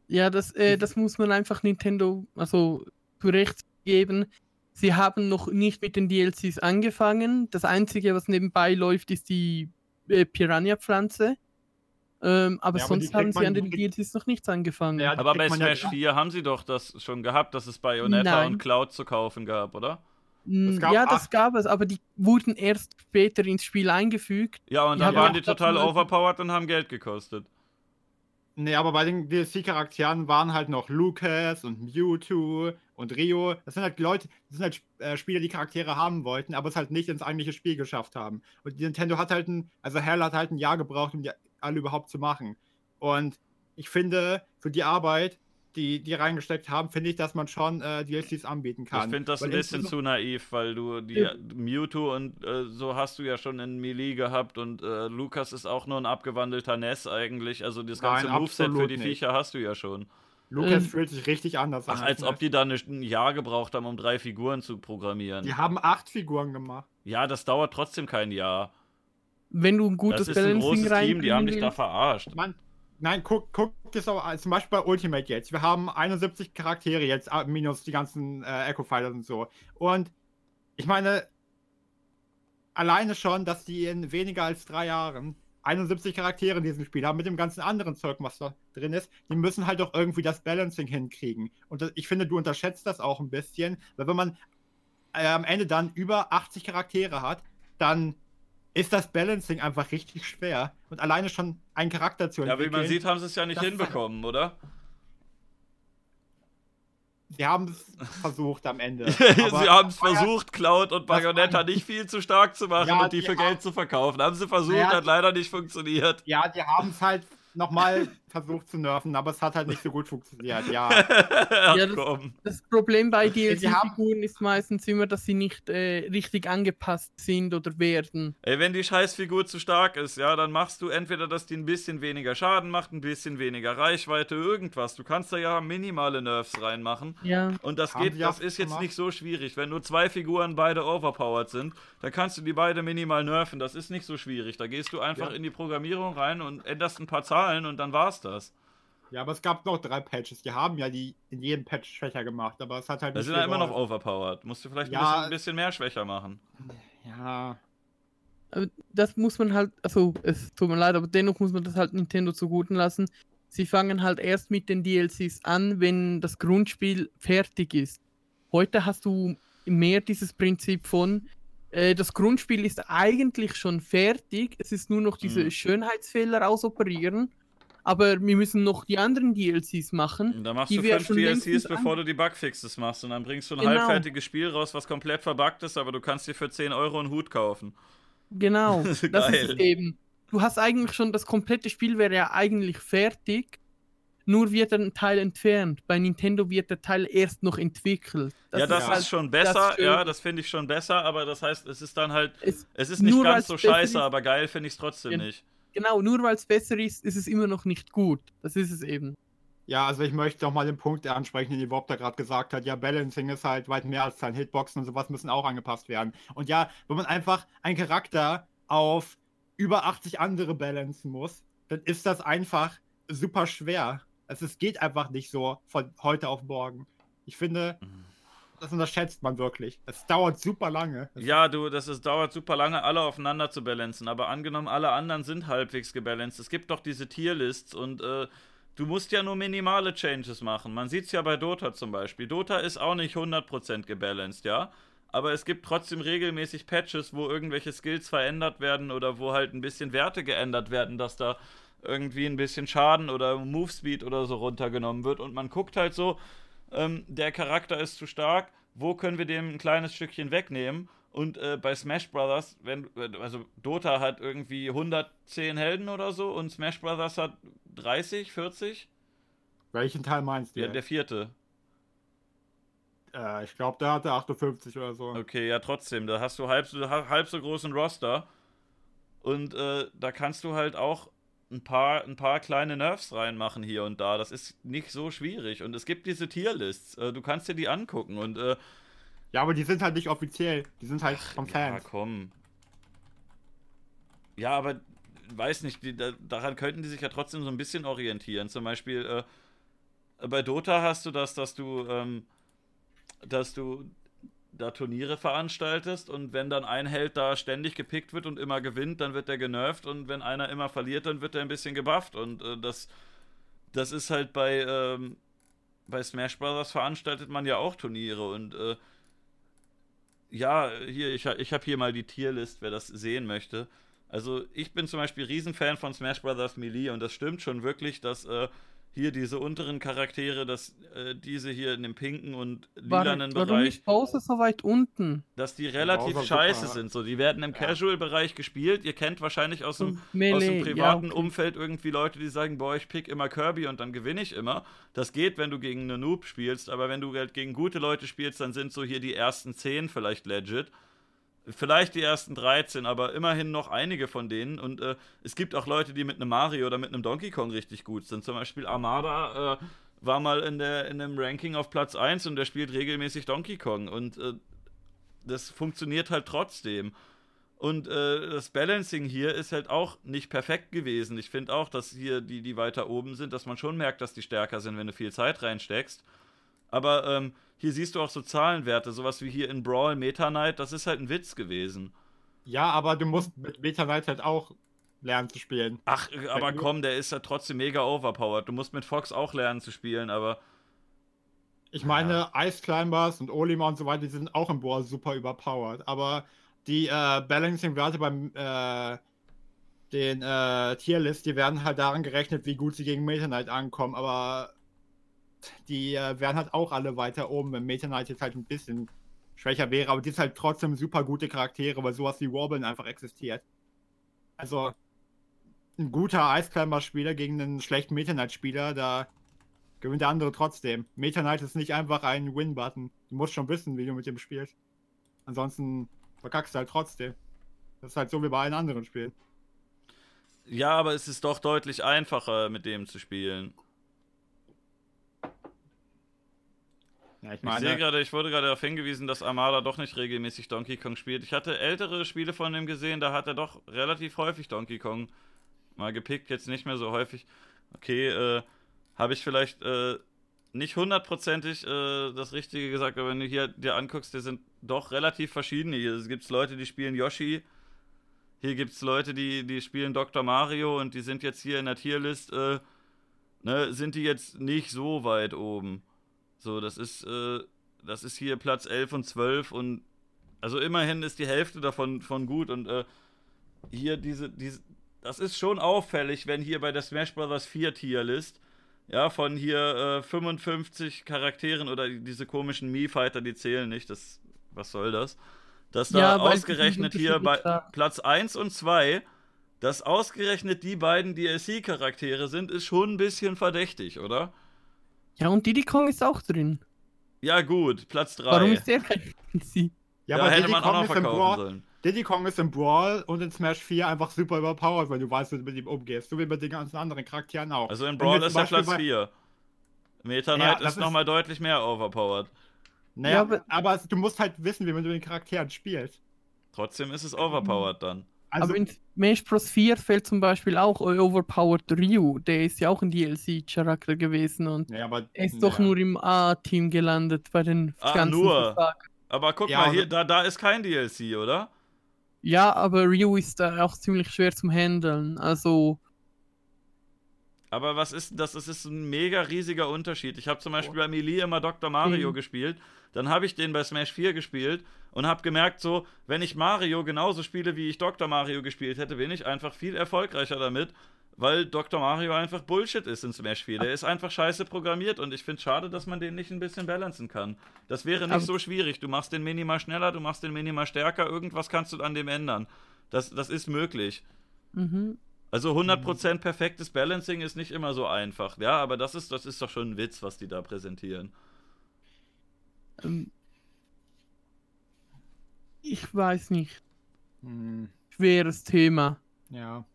Ja, das, äh, das muss man einfach Nintendo, also zurecht geben. Sie haben noch nicht mit den DLCs angefangen. Das Einzige, was nebenbei läuft, ist die äh, Piranha-Pflanze. Ähm, aber ja, sonst aber haben sie an den DLCs noch nichts angefangen. Ja, aber bei Smash ja 4 haben sie doch das schon gehabt, dass es Bayonetta Nein. und Cloud zu kaufen gab, oder? ja, das gab es, aber die wurden erst später ins Spiel eingefügt. Ja, und dann waren die total overpowered und haben Geld gekostet. Nee, aber bei den DLC-Charakteren waren halt noch Lucas und Mewtwo und Rio. Das sind halt Leute, das sind halt äh, Spieler, die Charaktere haben wollten, aber es halt nicht ins eigentliche Spiel geschafft haben. Und Nintendo hat halt ein, also Hell hat halt ein Jahr gebraucht, um die alle überhaupt zu machen. Und ich finde, für die Arbeit, die, die reingesteckt haben, finde ich, dass man schon äh, DLCs anbieten kann. Ich finde das weil ein bisschen zu naiv, weil du die ja. Mewtwo und äh, so hast du ja schon in Melee gehabt und äh, Lukas ist auch nur ein abgewandelter Ness eigentlich. Also das ganze Nein, Moveset für die nicht. Viecher hast du ja schon. Lukas ähm, fühlt sich richtig anders an. Ach, als ob die da ein Jahr gebraucht haben, um drei Figuren zu programmieren. Die haben acht Figuren gemacht. Ja, das dauert trotzdem kein Jahr. Wenn du ein gutes das ist ein großes Team, die haben dich da verarscht. Man, nein, guck, guck das auch zum Beispiel bei Ultimate jetzt. Wir haben 71 Charaktere jetzt, ah, minus die ganzen äh, Echo Fighters und so. Und ich meine, alleine schon, dass die in weniger als drei Jahren 71 Charaktere in diesem Spiel haben, mit dem ganzen anderen Zeug, was da drin ist, die müssen halt doch irgendwie das Balancing hinkriegen. Und das, ich finde, du unterschätzt das auch ein bisschen, weil wenn man äh, am Ende dann über 80 Charaktere hat, dann ist das Balancing einfach richtig schwer. Und alleine schon einen Charakter zu entwickeln. Ja, wie man sieht, haben sie es ja nicht hinbekommen, oder? Sie haben es versucht am Ende. [LAUGHS] sie haben es versucht, Cloud und Bayonetta nicht viel zu stark zu machen ja, und die, die für Geld zu verkaufen. Haben sie versucht, ja, hat leider nicht funktioniert. Ja, die haben es halt nochmal [LAUGHS] versucht zu nerven, aber es hat halt nicht so gut funktioniert, ja. [LAUGHS] ja das, das, Problem bei DLC-Figuren ist meistens immer, dass sie nicht äh, richtig angepasst sind oder werden. Ey, wenn die Scheißfigur zu stark ist, ja, dann machst du entweder, dass die ein bisschen weniger Schaden macht, ein bisschen weniger Reichweite, irgendwas. Du kannst da ja minimale Nerfs reinmachen. Ja. Und das geht, das ist jetzt nicht so schwierig. Wenn nur zwei Figuren beide overpowered sind, dann kannst du die beide minimal nerven. Das ist nicht so schwierig. Da gehst du einfach ja. in die Programmierung rein und änderst ein paar Zahlen und dann war's das. Ja, aber es gab noch drei Patches. Die haben ja die in jedem Patch schwächer gemacht, aber es hat halt. Da sind ja immer noch overpowered. Musst du vielleicht ja, ein, bisschen, ein, bisschen, mehr schwächer machen. Ja. Das muss man halt, also es tut mir leid, aber dennoch muss man das halt Nintendo zuguten lassen. Sie fangen halt erst mit den DLCs an, wenn das Grundspiel fertig ist. Heute hast du mehr dieses Prinzip von, äh, das Grundspiel ist eigentlich schon fertig, es ist nur noch diese mhm. Schönheitsfehler ausoperieren aber wir müssen noch die anderen DLCs machen. Da machst du fünf DLCs, bevor du die Bugfixes machst und dann bringst du ein genau. halbfertiges Spiel raus, was komplett verbuggt ist, aber du kannst dir für 10 Euro einen Hut kaufen. Genau, [LAUGHS] das, ist, das ist eben. Du hast eigentlich schon, das komplette Spiel wäre ja eigentlich fertig, nur wird ein Teil entfernt. Bei Nintendo wird der Teil erst noch entwickelt. Das ja, das ist, halt, ist schon besser, das ja, das finde ich schon besser, aber das heißt, es ist dann halt, es, es ist nicht ganz so scheiße, aber geil finde ich es trotzdem ja. nicht genau, nur weil es besser ist, ist es immer noch nicht gut. Das ist es eben. Ja, also ich möchte auch mal den Punkt ansprechen, den die Bob da gerade gesagt hat. Ja, Balancing ist halt weit mehr als sein Hitboxen und sowas müssen auch angepasst werden. Und ja, wenn man einfach einen Charakter auf über 80 andere balancen muss, dann ist das einfach super schwer. Also es geht einfach nicht so von heute auf morgen. Ich finde, mhm das unterschätzt man wirklich. Es dauert super lange. ja, du, das ist, dauert super lange, alle aufeinander zu balancen. Aber angenommen, alle anderen sind halbwegs gebalanced. Es gibt doch diese Tierlists und äh, du musst ja nur minimale Changes machen. Man sieht es ja bei Dota zum Beispiel. Dota ist auch nicht 100% gebalanced, ja? Aber es gibt trotzdem regelmäßig Patches, wo irgendwelche Skills verändert werden oder wo halt ein bisschen Werte geändert werden, dass da irgendwie ein bisschen Schaden oder Movespeed oder so runtergenommen wird. Und man guckt halt so, ähm, der Charakter ist zu stark, wo können wir dem ein kleines Stückchen wegnehmen? Und äh, bei Smash Brothers, wenn, also Dota hat irgendwie 110 Helden oder so und Smash Brothers hat 30, 40. Welchen Teil meinst du? Ja, der vierte. Äh, ich glaube, der hatte 58 oder so. Okay, ja, trotzdem. Da hast du halb so, halb so großen Roster. Und äh, da kannst du halt auch ein paar, ein paar kleine Nerfs reinmachen hier und da. Das ist nicht so schwierig. Und es gibt diese Tierlists. Äh, du kannst dir die angucken und. Äh, ja, aber die sind halt nicht offiziell. Die sind halt Ach, vom Fans. Ja, komm. Ja, aber weiß nicht, die, da, daran könnten die sich ja trotzdem so ein bisschen orientieren. Zum Beispiel äh, bei Dota hast du das, dass du, ähm, dass du da Turniere veranstaltest und wenn dann ein Held da ständig gepickt wird und immer gewinnt, dann wird der genervt und wenn einer immer verliert, dann wird er ein bisschen gebufft und äh, das, das ist halt bei, ähm, bei Smash Bros. veranstaltet man ja auch Turniere und äh, ja, hier, ich, ich habe hier mal die Tierlist, wer das sehen möchte. Also ich bin zum Beispiel Riesenfan von Smash Bros. Melee und das stimmt schon wirklich, dass äh, hier diese unteren Charaktere, dass äh, diese hier in dem pinken und lilanen warum Bereich, ist Bowser so weit unten? dass die relativ Bowser scheiße super, ja. sind. So, die werden im Ja. Casual-Bereich gespielt. Ihr kennt wahrscheinlich aus dem, So aus Melee, dem ja, privaten okay. Umfeld irgendwie Leute, die sagen, boah, ich pick immer Kirby und dann gewinne ich immer. Das geht, wenn du gegen einen Noob spielst, aber wenn du halt gegen gute Leute spielst, dann sind so hier die ersten 10 vielleicht legit. Vielleicht die ersten 13, aber immerhin noch einige von denen. Und äh, es gibt auch Leute, die mit einem Mario oder mit einem Donkey Kong richtig gut sind. Zum Beispiel Armada äh, war mal in, der, in einem Ranking auf Platz 1 und der spielt regelmäßig Donkey Kong. Und äh, das funktioniert halt trotzdem. Und äh, das Balancing hier ist halt auch nicht perfekt gewesen. Ich finde auch, dass hier die, die weiter oben sind, dass man schon merkt, dass die stärker sind, wenn du viel Zeit reinsteckst. Aber ähm, hier siehst du auch so Zahlenwerte, sowas wie hier in Brawl Meta Knight, das ist halt ein Witz gewesen. Ja, aber du musst mit Meta Knight halt auch lernen zu spielen. Ach, aber komm, der ist ja trotzdem mega overpowered. Du musst mit Fox auch lernen zu spielen, aber Ich meine, Ice Climbers und Olimar und so weiter, die sind auch im Bohr super überpowered. Aber die äh, Balancing-Werte beim äh, den äh, Tierlist, die werden halt daran gerechnet, wie gut sie gegen Meta Knight ankommen. Aber die äh, werden halt auch alle weiter oben, wenn Meta Knight jetzt halt ein bisschen schwächer wäre. Aber die ist halt trotzdem super gute Charaktere, weil sowas wie Warbin einfach existiert. Also ein guter Ice Climber-Spieler gegen einen schlechten Meta Knight-Spieler, da gewinnt der andere trotzdem. Meta Knight ist nicht einfach ein Win-Button. Du musst schon wissen, wie du mit dem spielst. Ansonsten verkackst du halt trotzdem. Das ist halt so wie bei allen anderen Spielen. ja, aber es ist doch deutlich einfacher, mit dem zu spielen. Ja, ich Ich sehe meine, gerade, ich wurde gerade darauf hingewiesen, dass Armada doch nicht regelmäßig Donkey Kong spielt. Ich hatte ältere Spiele von ihm gesehen, da hat er doch relativ häufig Donkey Kong mal gepickt, jetzt nicht mehr so häufig. Okay, äh, habe ich vielleicht äh, nicht hundertprozentig äh, das Richtige gesagt, aber wenn du hier dir anguckst, die sind doch relativ verschiedene. Hier gibt es Leute, die spielen Yoshi. Hier gibt es Leute, die, die spielen Dr. Mario und die sind jetzt hier in der Tierlist, äh, ne, sind die jetzt nicht so weit oben. So, das ist, äh, das ist hier Platz 11 und 12 und also immerhin ist die Hälfte davon von gut und äh, hier diese, diese, das ist schon auffällig, wenn hier bei der Smash Bros. 4 Tierlist, ja, von hier äh, 55 Charakteren oder die- diese komischen Mii-Fighter, die zählen nicht, das, was soll das? Dass da Ja, sind ausgerechnet hier bei. Platz 1 und 2, dass ausgerechnet die beiden DLC-Charaktere sind, ist schon ein bisschen verdächtig, oder? Ja, und Diddy Kong ist auch drin. Ja, gut, Platz 3. Warum ist der kein sie? ja, Ja, aber hätte Diddy man auch Kong, noch ist im verkaufen Brawl, sollen. Diddy Kong ist im Brawl und in Smash 4 einfach super überpowered, weil du weißt, wie du mit ihm umgehst. So wie bei den ganzen anderen Charakteren auch. Also in Brawl ist er Platz Beispiel 4. Meta Ja, Knight das ist ist- nochmal deutlich mehr overpowered. Naja, Ja, aber, aber- du musst halt wissen, wie man mit den Charakteren spielt. Trotzdem ist es overpowered dann. Also, Aber in Smash Bros. 4 fällt zum Beispiel auch Overpowered Ryu. Der ist ja auch ein DLC-Charakter gewesen und ja, aber, er ist doch ja. nur im A-Team gelandet bei den Ah, ganzen nur. Versagen. Aber guck Ja, mal, also- hier, da, da ist kein DLC, oder? Ja, aber Ryu ist da auch ziemlich schwer zum Handeln. Also, Aber was ist das? Das ist ein mega riesiger Unterschied. Ich habe zum Beispiel bei Melee immer Dr. Mario Mhm. gespielt. Dann habe ich den bei Smash 4 gespielt und habe gemerkt, so, wenn ich Mario genauso spiele, wie ich Dr. Mario gespielt hätte, bin ich einfach viel erfolgreicher damit, weil Dr. Mario einfach Bullshit ist in Smash 4. Der ist einfach scheiße programmiert und ich finde schade, dass man den nicht ein bisschen balancen kann. Das wäre nicht Aber- so schwierig. Du machst den Mini mal schneller, du machst den Mini mal stärker, irgendwas kannst du an dem ändern. Das, das ist möglich. mhm. Also 100% perfektes Balancing ist nicht immer so einfach. Ja, aber das ist, das ist doch schon ein Witz, was die da präsentieren. ähm, ich weiß nicht. Hm, Schweres Thema. ja.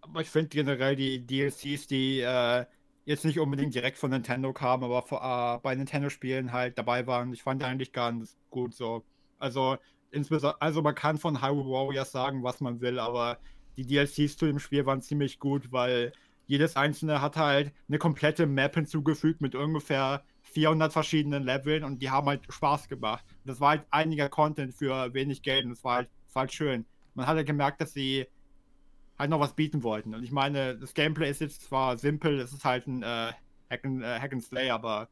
Aber ich finde generell die DLCs, die äh, jetzt nicht unbedingt direkt von Nintendo kamen, aber vor, äh, bei Nintendo-Spielen halt dabei waren, ich fand die eigentlich ganz gut so. Also, insbesondere, also man kann von Hyrule Warriors sagen, was man will, aber die DLCs zu dem Spiel waren ziemlich gut, weil jedes einzelne hat halt eine komplette Map hinzugefügt mit ungefähr 400 verschiedenen Leveln und die haben halt Spaß gemacht. Das war halt einiger Content für wenig Geld und das war halt, war halt schön. Man hat halt gemerkt, dass sie halt noch was bieten wollten. Und ich meine, das Gameplay ist jetzt zwar simpel, es ist halt ein äh, Hack, and, äh, Hack and Slay, aber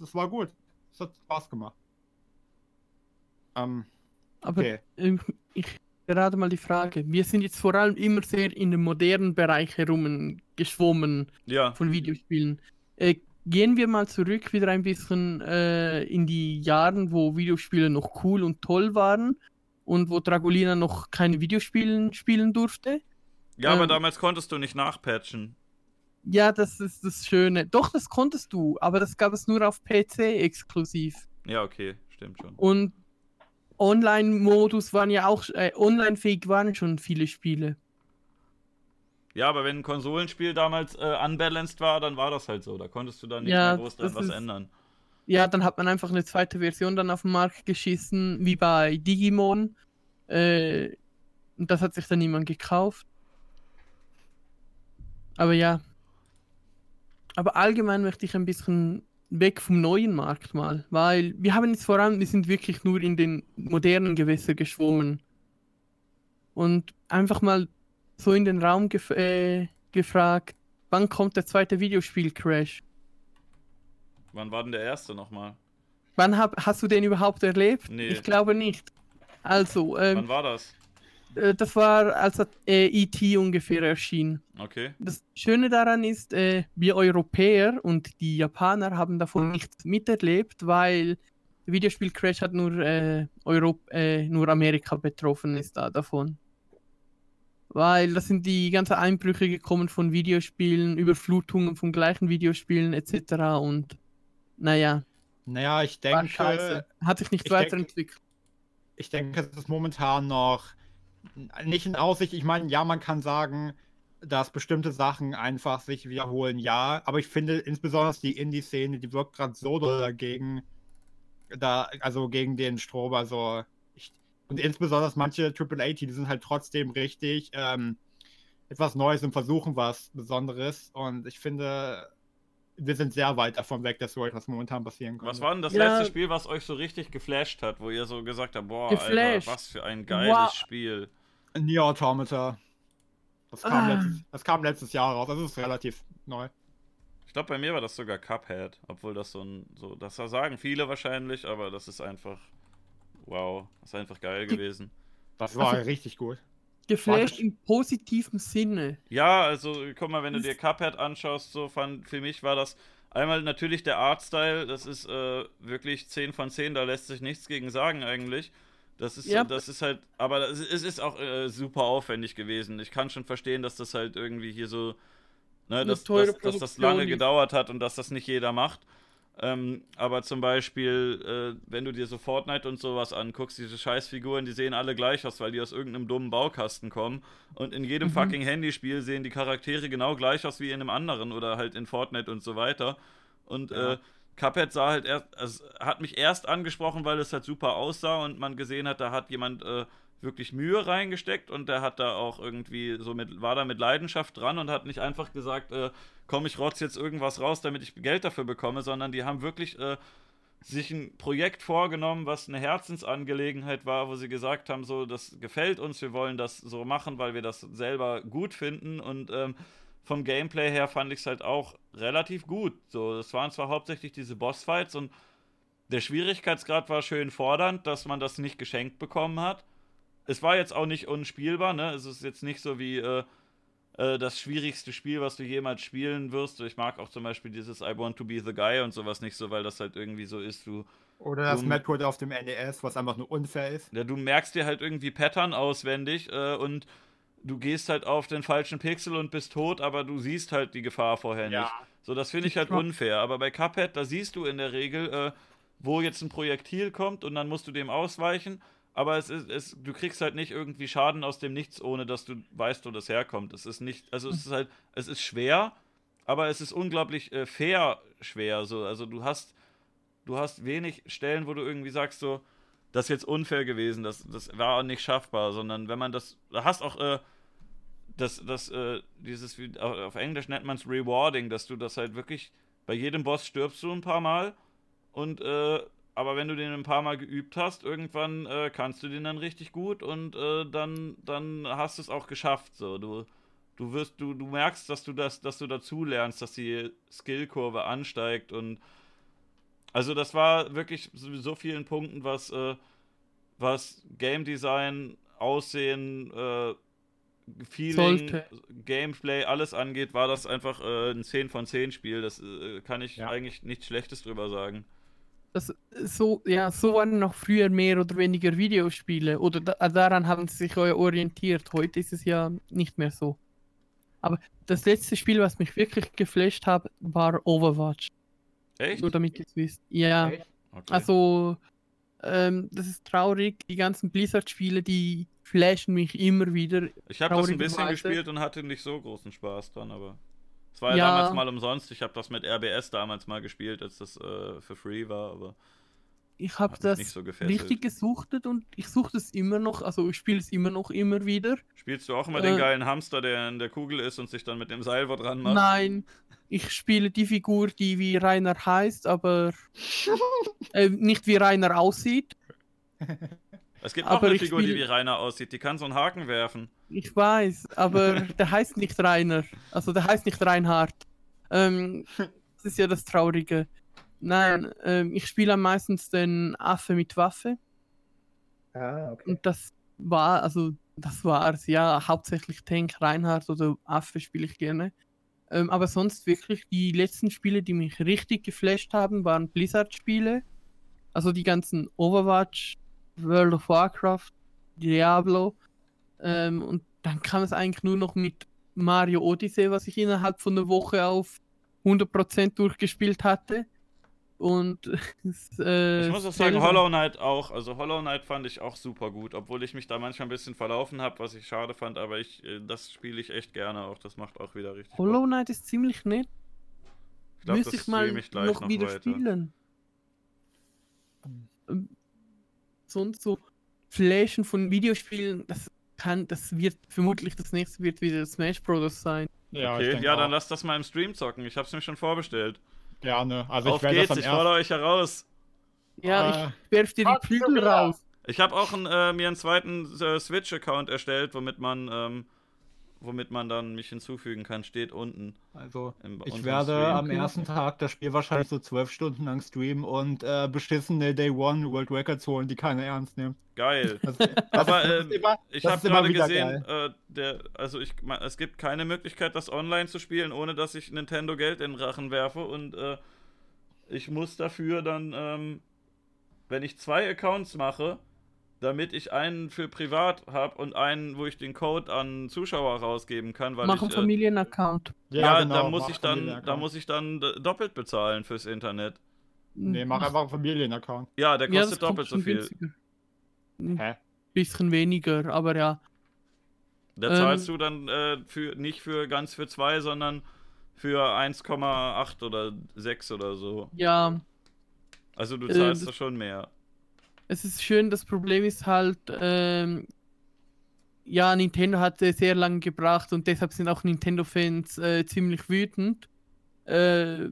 es war gut. Es hat Spaß gemacht. Ähm, Aber okay. ähm, ich gerade mal die Frage. Wir sind jetzt vor allem immer sehr in dem modernen Bereich herum geschwommen Ja. von Videospielen. Äh, gehen wir mal zurück wieder ein bisschen äh, in die Jahren, wo Videospiele noch cool und toll waren und wo Dragolina noch keine Videospiele spielen durfte. Ja, aber Ähm. damals konntest du nicht nachpatchen. Ja, das ist das Schöne. Doch, das konntest du, aber das gab es nur auf PC exklusiv. Ja, okay, stimmt schon. Und Online-Modus waren ja auch, äh, online-fähig waren schon viele Spiele. Ja, aber wenn ein Konsolenspiel damals äh, unbalanced war, dann war das halt so. Da konntest du dann nicht Ja, mehr groß dran was ist- ändern. Ja, dann hat man einfach eine zweite Version dann auf den Markt geschissen, wie bei Digimon. Äh, und das hat sich dann niemand gekauft. Aber ja. Aber allgemein möchte ich ein bisschen weg vom neuen Markt mal, weil wir haben jetzt vor allem, wir sind wirklich nur in den modernen Gewässern geschwommen. Und einfach mal so in den Raum gef äh, gefragt, wann kommt der zweite Videospiel-Crash? Wann war denn der erste nochmal? Wann hab, hast du den überhaupt erlebt? Nee. Ich glaube nicht. Also, ähm, Wann war das? Äh, das war, als äh, E.T. ungefähr erschien. Okay. Das Schöne daran ist, äh, wir Europäer und die Japaner haben davon nichts miterlebt, weil der Videospiel-Crash hat nur, äh, Europ äh, nur Amerika betroffen ist da davon. Weil das sind die ganzen Einbrüche gekommen von Videospielen, Überflutungen von gleichen Videospielen etc. Und naja, Naja, ich denke. Hat sich nicht weiterentwickelt. ich denke, es ist momentan noch nicht in Aussicht. Ich meine, ja, man kann sagen, dass bestimmte Sachen einfach sich wiederholen, ja. Aber ich finde insbesondere die Indie-Szene, die wirkt gerade so doll dagegen, da, also gegen den Strom. Also ich, und insbesondere manche AAA-Titel sind halt trotzdem richtig ähm, etwas Neues und versuchen was Besonderes. Und ich finde, wir sind sehr weit davon weg, dass so etwas momentan passieren kann. Was war denn das Ja. letzte Spiel, was euch so richtig geflasht hat, wo ihr so gesagt habt, boah, Geflasht? Alter, was für ein geiles Wow. Spiel. Nier Automata. Das kam, Ah. letztes, das kam letztes Jahr raus. Das ist relativ neu. Ich glaube, bei mir war das sogar Cuphead, obwohl das so ein, so, das sagen viele wahrscheinlich, aber das ist einfach, wow, das ist einfach geil gewesen. Das war Also- richtig gut. Geflasht im positiven Sinne. Ja, also guck mal, wenn du dir Cuphead anschaust, so fand, für mich war das einmal natürlich der Artstyle, das ist äh, wirklich 10 von 10, da lässt sich nichts gegen sagen eigentlich. Das ist, Ja. das ist halt, aber das, es ist auch äh, super aufwendig gewesen. Ich kann schon verstehen, dass das halt irgendwie hier so, ne, dass, dass, dass das lange gedauert hat und dass das nicht jeder macht. Ähm, aber zum Beispiel, äh, wenn du dir so Fortnite und sowas anguckst, diese Scheißfiguren, die sehen alle gleich aus, weil die aus irgendeinem dummen Baukasten kommen. Und in jedem Mhm. fucking Handyspiel sehen die Charaktere genau gleich aus wie in einem anderen oder halt in Fortnite und so weiter. Und Ja. äh, Cuphead sah halt erst, es hat mich erst angesprochen, weil es halt super aussah und man gesehen hat, da hat jemand äh, wirklich Mühe reingesteckt und der hat da auch irgendwie so mit, war da mit Leidenschaft dran und hat nicht einfach gesagt, äh, komm, ich rotz jetzt irgendwas raus, damit ich Geld dafür bekomme, sondern die haben wirklich äh, sich ein Projekt vorgenommen, was eine Herzensangelegenheit war, wo sie gesagt haben, so, das gefällt uns, wir wollen das so machen, weil wir das selber gut finden und ähm, vom Gameplay her fand ich es halt auch relativ gut. So, es waren zwar hauptsächlich diese Bossfights und der Schwierigkeitsgrad war schön fordernd, dass man das nicht geschenkt bekommen hat. Es war jetzt auch nicht unspielbar, ne? Es ist jetzt nicht so wie äh, äh, das schwierigste Spiel, was du jemals spielen wirst. Ich mag auch zum Beispiel dieses I Want to be the Guy und sowas nicht so, weil das halt irgendwie so ist, du, Oder das Dumm. Metroid auf dem NES, was einfach nur unfair ist. ja, du merkst dir halt irgendwie Pattern auswendig äh, und du gehst halt auf den falschen Pixel und bist tot, aber du siehst halt die Gefahr vorher nicht. So, das finde ich halt Ja. unfair. Aber bei Cuphead, da siehst du in der Regel, äh, wo jetzt ein Projektil kommt und dann musst du dem ausweichen. Aber es ist, es, du kriegst halt nicht irgendwie Schaden aus dem Nichts, ohne dass du weißt, wo das herkommt. Es ist nicht, also es ist halt, es ist schwer, aber es ist unglaublich äh, fair schwer. So. Also du hast, du hast wenig Stellen, wo du irgendwie sagst, so, das ist jetzt unfair gewesen, das, das war nicht schaffbar, sondern wenn man das, da hast auch, äh, das, das, äh, dieses, auf Englisch nennt man es Rewarding, dass du das halt wirklich, bei jedem Boss stirbst du ein paar Mal und, äh, aber wenn du den ein paar Mal geübt hast, irgendwann äh, kannst du den dann richtig gut und äh, dann, dann hast du es auch geschafft. So, du, du wirst, du, du merkst, dass du das, dass du dazu lernst, dass die Skillkurve ansteigt und also das war wirklich so, so vielen Punkten, was, äh, was Game Design, Aussehen, äh, Feeling, Sollte. Gameplay, alles angeht, war das einfach äh, ein 10 von 10 Spiel. Das äh, kann ich Ja. eigentlich nichts Schlechtes drüber sagen. Das, so, ja, so waren noch früher mehr oder weniger Videospiele. Oder da, daran haben sie sich orientiert. Heute ist es ja nicht mehr so. Aber das letzte Spiel, was mich wirklich geflasht hat, war Overwatch. Echt? Nur damit ihr es wisst. Ja? Okay. also ähm, das ist traurig. Die ganzen Blizzard-Spiele, die flashen mich immer wieder. ich habe das ein bisschen traurigerweise- gespielt und hatte nicht so großen Spaß dran, aber es war ja, Ja. damals mal umsonst. Ich habe das mit RBS damals mal gespielt, als das äh, für free war, aber Ich habe das nicht so gefesselt. richtig gesuchtet und ich suche es immer noch. Also ich spiele es immer noch immer wieder. Spielst du auch immer den Äh. geilen Hamster, der in der Kugel ist und sich dann mit dem Seil wo dran macht? Nein, ich spiele die Figur, die wie Rainer heißt, aber äh, nicht wie Rainer aussieht. [LAUGHS] Es gibt auch Aber eine ich Figur, die spiel- wie Rainer aussieht. Die kann so einen Haken werfen. Ich weiß, aber [LAUGHS] der heißt nicht Rainer. Also der heißt nicht Reinhard. Ähm, [LAUGHS] das ist ja das Traurige. Nein, ähm, ich spiele am meisten den Affe mit Waffe. Ah, okay. Und das war, also das war's. Ja, hauptsächlich Tank, Reinhard oder Affe spiele ich gerne. Ähm, aber sonst wirklich, die letzten Spiele, die mich richtig geflasht haben, waren Blizzard-Spiele. Also die ganzen Overwatch, World of Warcraft, Diablo. Ähm, und dann kam es eigentlich nur noch mit Mario Odyssey, was ich innerhalb von einer Woche auf 100% durchgespielt hatte. Und [LAUGHS] es, äh, Ich muss auch sagen, Hollow Knight auch. Also Hollow Knight fand ich auch super gut, obwohl ich mich da manchmal ein bisschen verlaufen habe, was ich schade fand, aber ich, äh, das spiele ich echt gerne auch. Das macht auch wieder richtig Hollow. Knight ist ziemlich nett. Ich glaub, Müsste das ich mal ich gleich noch, wieder weiter. spielen. Ähm, Sonst so Flashen von Videospielen, das kann, das wird vermutlich das nächste wird wieder Smash Bros. sein. Ja, Okay, ja, auch. dann lass das mal im Stream zocken. Ich hab's mir schon vorbestellt. Gerne. Also Auf ich werde geht's, das ich fordere euch heraus. Ja, Ah. ich werf dir die Flügel wieder. raus. Ich habe auch ein, äh, mir einen zweiten äh, Switch-Account erstellt, womit man, ähm, womit man dann mich hinzufügen kann. Steht unten. Also Im, ich werde Stream. am ersten Tag das Spiel wahrscheinlich so zwölf Stunden lang streamen und äh, beschissene Day One World Records holen, die keiner ernst nimmt. Geil. Das, das Aber, ist, ähm, ist immer, Ich habe gerade gesehen, äh, der, also ich, ma- es gibt keine Möglichkeit, das online zu spielen, ohne dass ich Nintendo Geld in den Rachen werfe und äh, ich muss dafür dann, ähm, wenn ich zwei Accounts mache, damit ich einen für privat habe und einen, wo ich den Code an Zuschauer rausgeben kann, weil Mach ich einen äh, Familienaccount. ja, genau, da muss ich dann, da muss ich dann doppelt bezahlen fürs Internet. Nee, mach einfach einen Familienaccount. Ja, der Ja, kostet das kommt doppelt so viel. günstiger. Ein Hä? bisschen weniger, aber ja. Da Ähm, zahlst du dann äh, für nicht für ganz für zwei, sondern für 1,8 oder 6 oder so. Ja, Also du Äh, zahlst das- da schon mehr. Es ist schön, das Problem ist halt, ähm, ja, Nintendo hat äh, sehr lange gebracht und deshalb sind auch Nintendo-Fans äh, ziemlich wütend, äh,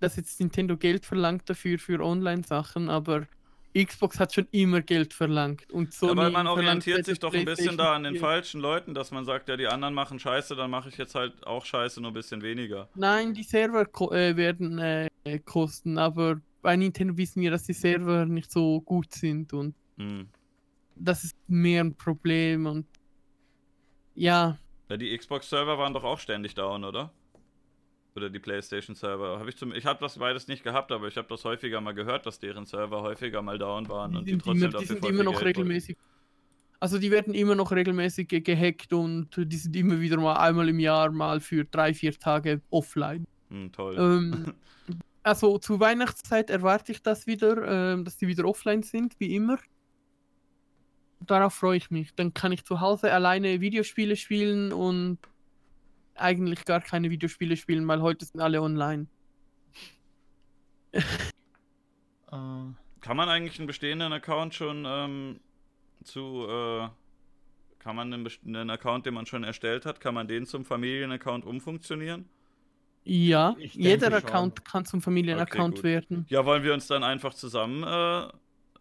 dass jetzt Nintendo Geld verlangt dafür für Online-Sachen, aber Xbox hat schon immer Geld verlangt und Sony Aber man orientiert sich doch ein bisschen da an den PlayStation 4. falschen Leuten, dass man sagt, ja, die anderen machen Scheiße, dann mache ich jetzt halt auch Scheiße, nur ein bisschen weniger. Nein, die Server ko äh, werden äh, kosten, aber bei Nintendo wissen wir, dass die Server nicht so gut sind und Hm. das ist mehr ein Problem und ja, Ja, die Xbox-Server waren doch auch ständig down, oder? Oder die PlayStation-Server. Hab ich zum, ich habe das beides nicht gehabt, aber ich habe das häufiger mal gehört, dass deren Server häufiger mal down waren und die die sind trotzdem immer, die sind immer noch Geld regelmäßig. Also die werden immer noch regelmäßig ge- gehackt und die sind immer wieder mal einmal im Jahr mal für drei, vier Tage offline. Hm, toll. Ähm, [LAUGHS] also zur Weihnachtszeit erwarte ich das wieder, ähm, dass die wieder offline sind, wie immer. Darauf freue ich mich. Dann kann ich zu Hause alleine Videospiele spielen und eigentlich gar keine Videospiele spielen, weil heute sind alle online. [LAUGHS] Äh, Kann man eigentlich einen bestehenden Account schon ähm, zu, äh, kann man einen, einen Account, den man schon erstellt hat, kann man den zum Familienaccount umfunktionieren? Ja, jeder schon. Account kann zum Familienaccount gut. werden. Ja, wollen wir uns dann einfach zusammen, äh, äh,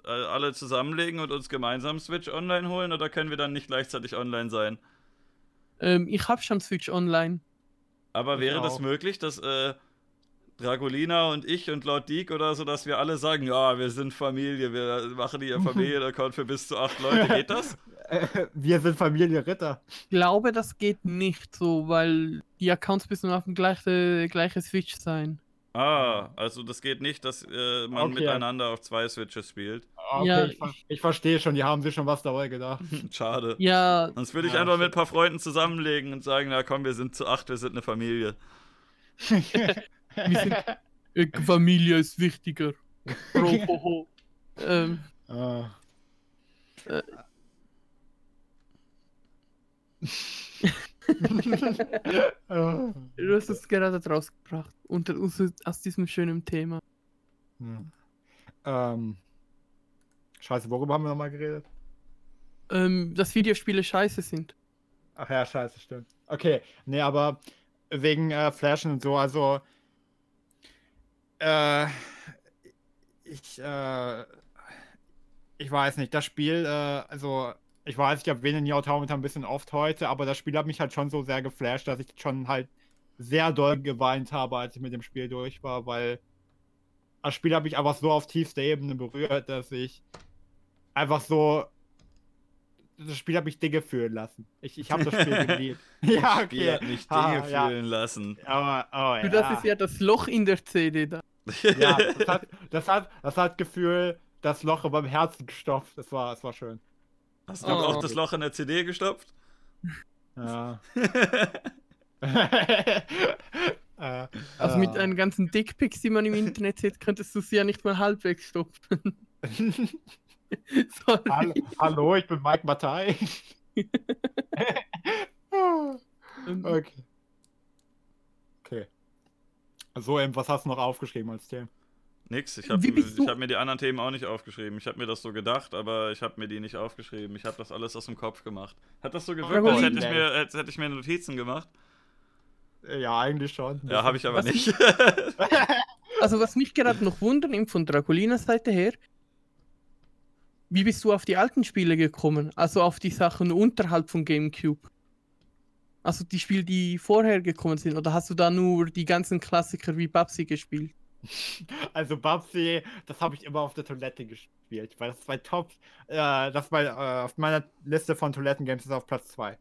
alle zusammenlegen und uns gemeinsam Switch online holen oder können wir dann nicht gleichzeitig online sein? Ähm, ich habe schon Switch online. Aber Ich wäre das möglich, dass, äh, Dragolina und ich und Lord Deek oder so, dass wir alle sagen, ja, wir sind Familie, wir machen hier [LAUGHS] Familie-Account für bis zu acht Leute. Geht das? [LAUGHS] Äh, [LAUGHS] wir sind Familie Ritter. Ich glaube, das geht nicht so, weil die Accounts müssen auf dem gleiche, gleiche Switch sein. Ah, also das geht nicht, dass äh, man Okay. miteinander auf zwei Switches spielt. Okay, Ja, ich, ver- ich verstehe schon, die haben sich schon was dabei gedacht. [LAUGHS] Schade. Ja, Sonst würde ich Ja, einfach mit ein paar Freunden zusammenlegen und sagen, na komm, wir sind zu acht, wir sind eine Familie. wir sind, äh, Familie ist wichtiger. [LAUGHS] Ho. ähm, Ah. Äh. [LAUGHS] Du hast es gerade rausgebracht. Aus, aus diesem schönen Thema. Hm. Ähm. Scheiße, worüber haben wir nochmal geredet? Ähm, dass Videospiele scheiße sind. Ach ja, scheiße, stimmt. Okay, nee, aber wegen äh, Flashen und so, also äh, ich, äh, ich weiß nicht, das Spiel, äh, also ich weiß, ich habe Venen Nier Automata ein bisschen oft heute, aber das Spiel hat mich halt schon so sehr geflasht, dass ich schon halt sehr doll geweint habe, als ich mit dem Spiel durch war, weil das Spiel hat mich einfach so auf tiefster Ebene berührt, dass ich einfach so das Spiel hat mich Dinge fühlen lassen. Ich, ich habe das Spiel [LAUGHS] geliebt. ja, okay. hat mich Ah, Dinge ja. fühlen lassen. Aber, oh, Du, das ist ja das Loch in der CD da. ja, das [LAUGHS] hat, das hat, das hat Gefühl, das Loch in meinem Herzen gestopft. Das war, das war schön. Hast du Oh. auch das Loch in der CD gestopft? Ja. äh, [LAUGHS] [LAUGHS] Also mit den ganzen Dickpics, die man im Internet sieht, könntest du sie ja nicht mal halbwegs stopfen. [LAUGHS] Hall- Sorry. Hallo, ich bin Mike Mattei. Ähm, okay. Okay. So, eben, was hast du noch aufgeschrieben als Thema? Nix, ich habe bist du- hab mir die anderen Themen auch nicht aufgeschrieben. Ich habe mir das so gedacht, aber ich habe mir die nicht aufgeschrieben. Ich habe das alles aus dem Kopf gemacht. Hat das so gewirkt, als hätte ich mir, als hätte ich mir Notizen gemacht? Äh, Ja, eigentlich schon. Ja, habe ich aber Was? nicht. [LAUGHS] Also was mich gerade noch wundert, von Dragolinas Seite her, wie bist du auf die alten Spiele gekommen? Also auf die Sachen unterhalb von GameCube? Also die Spiele, die vorher gekommen sind, oder hast du da nur die ganzen Klassiker wie Babsi gespielt? [LAUGHS] Also Babsi, das habe ich immer auf der Toilette gespielt, weil das ist mein Top, äh, das war äh, auf meiner Liste von Toilettengames ist auf Platz 2.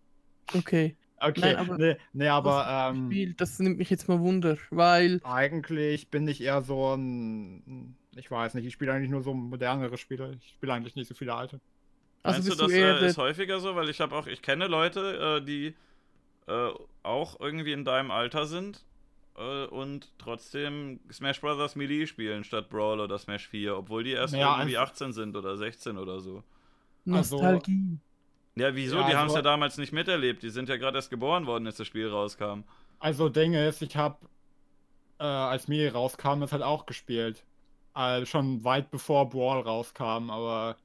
Okay. Okay, Nein, aber- nee, nee, aber das, ähm, Spiel, das nimmt mich jetzt mal Wunder, weil eigentlich bin ich eher so ein, ich weiß nicht, ich spiele eigentlich nur so modernere Spiele, ich spiele eigentlich nicht so viele alte. also Meinst du, das du eher äh, der, ist häufiger so? Weil ich habe auch, ich kenne Leute, äh, die äh, auch irgendwie in deinem Alter sind äh, und trotzdem Smash Bros. Melee spielen statt Brawl oder Smash 4, obwohl die erst Naja, irgendwie also- 18 sind oder 16 oder so. also- Nostalgie. Ja, wieso? Ja, die haben es also- ja damals nicht miterlebt. Die sind ja gerade erst geboren worden, als das Spiel rauskam. Also Ding ist, ich habe, äh, als Miri rauskam, das halt auch gespielt. Äh, schon weit bevor Brawl rauskam, aber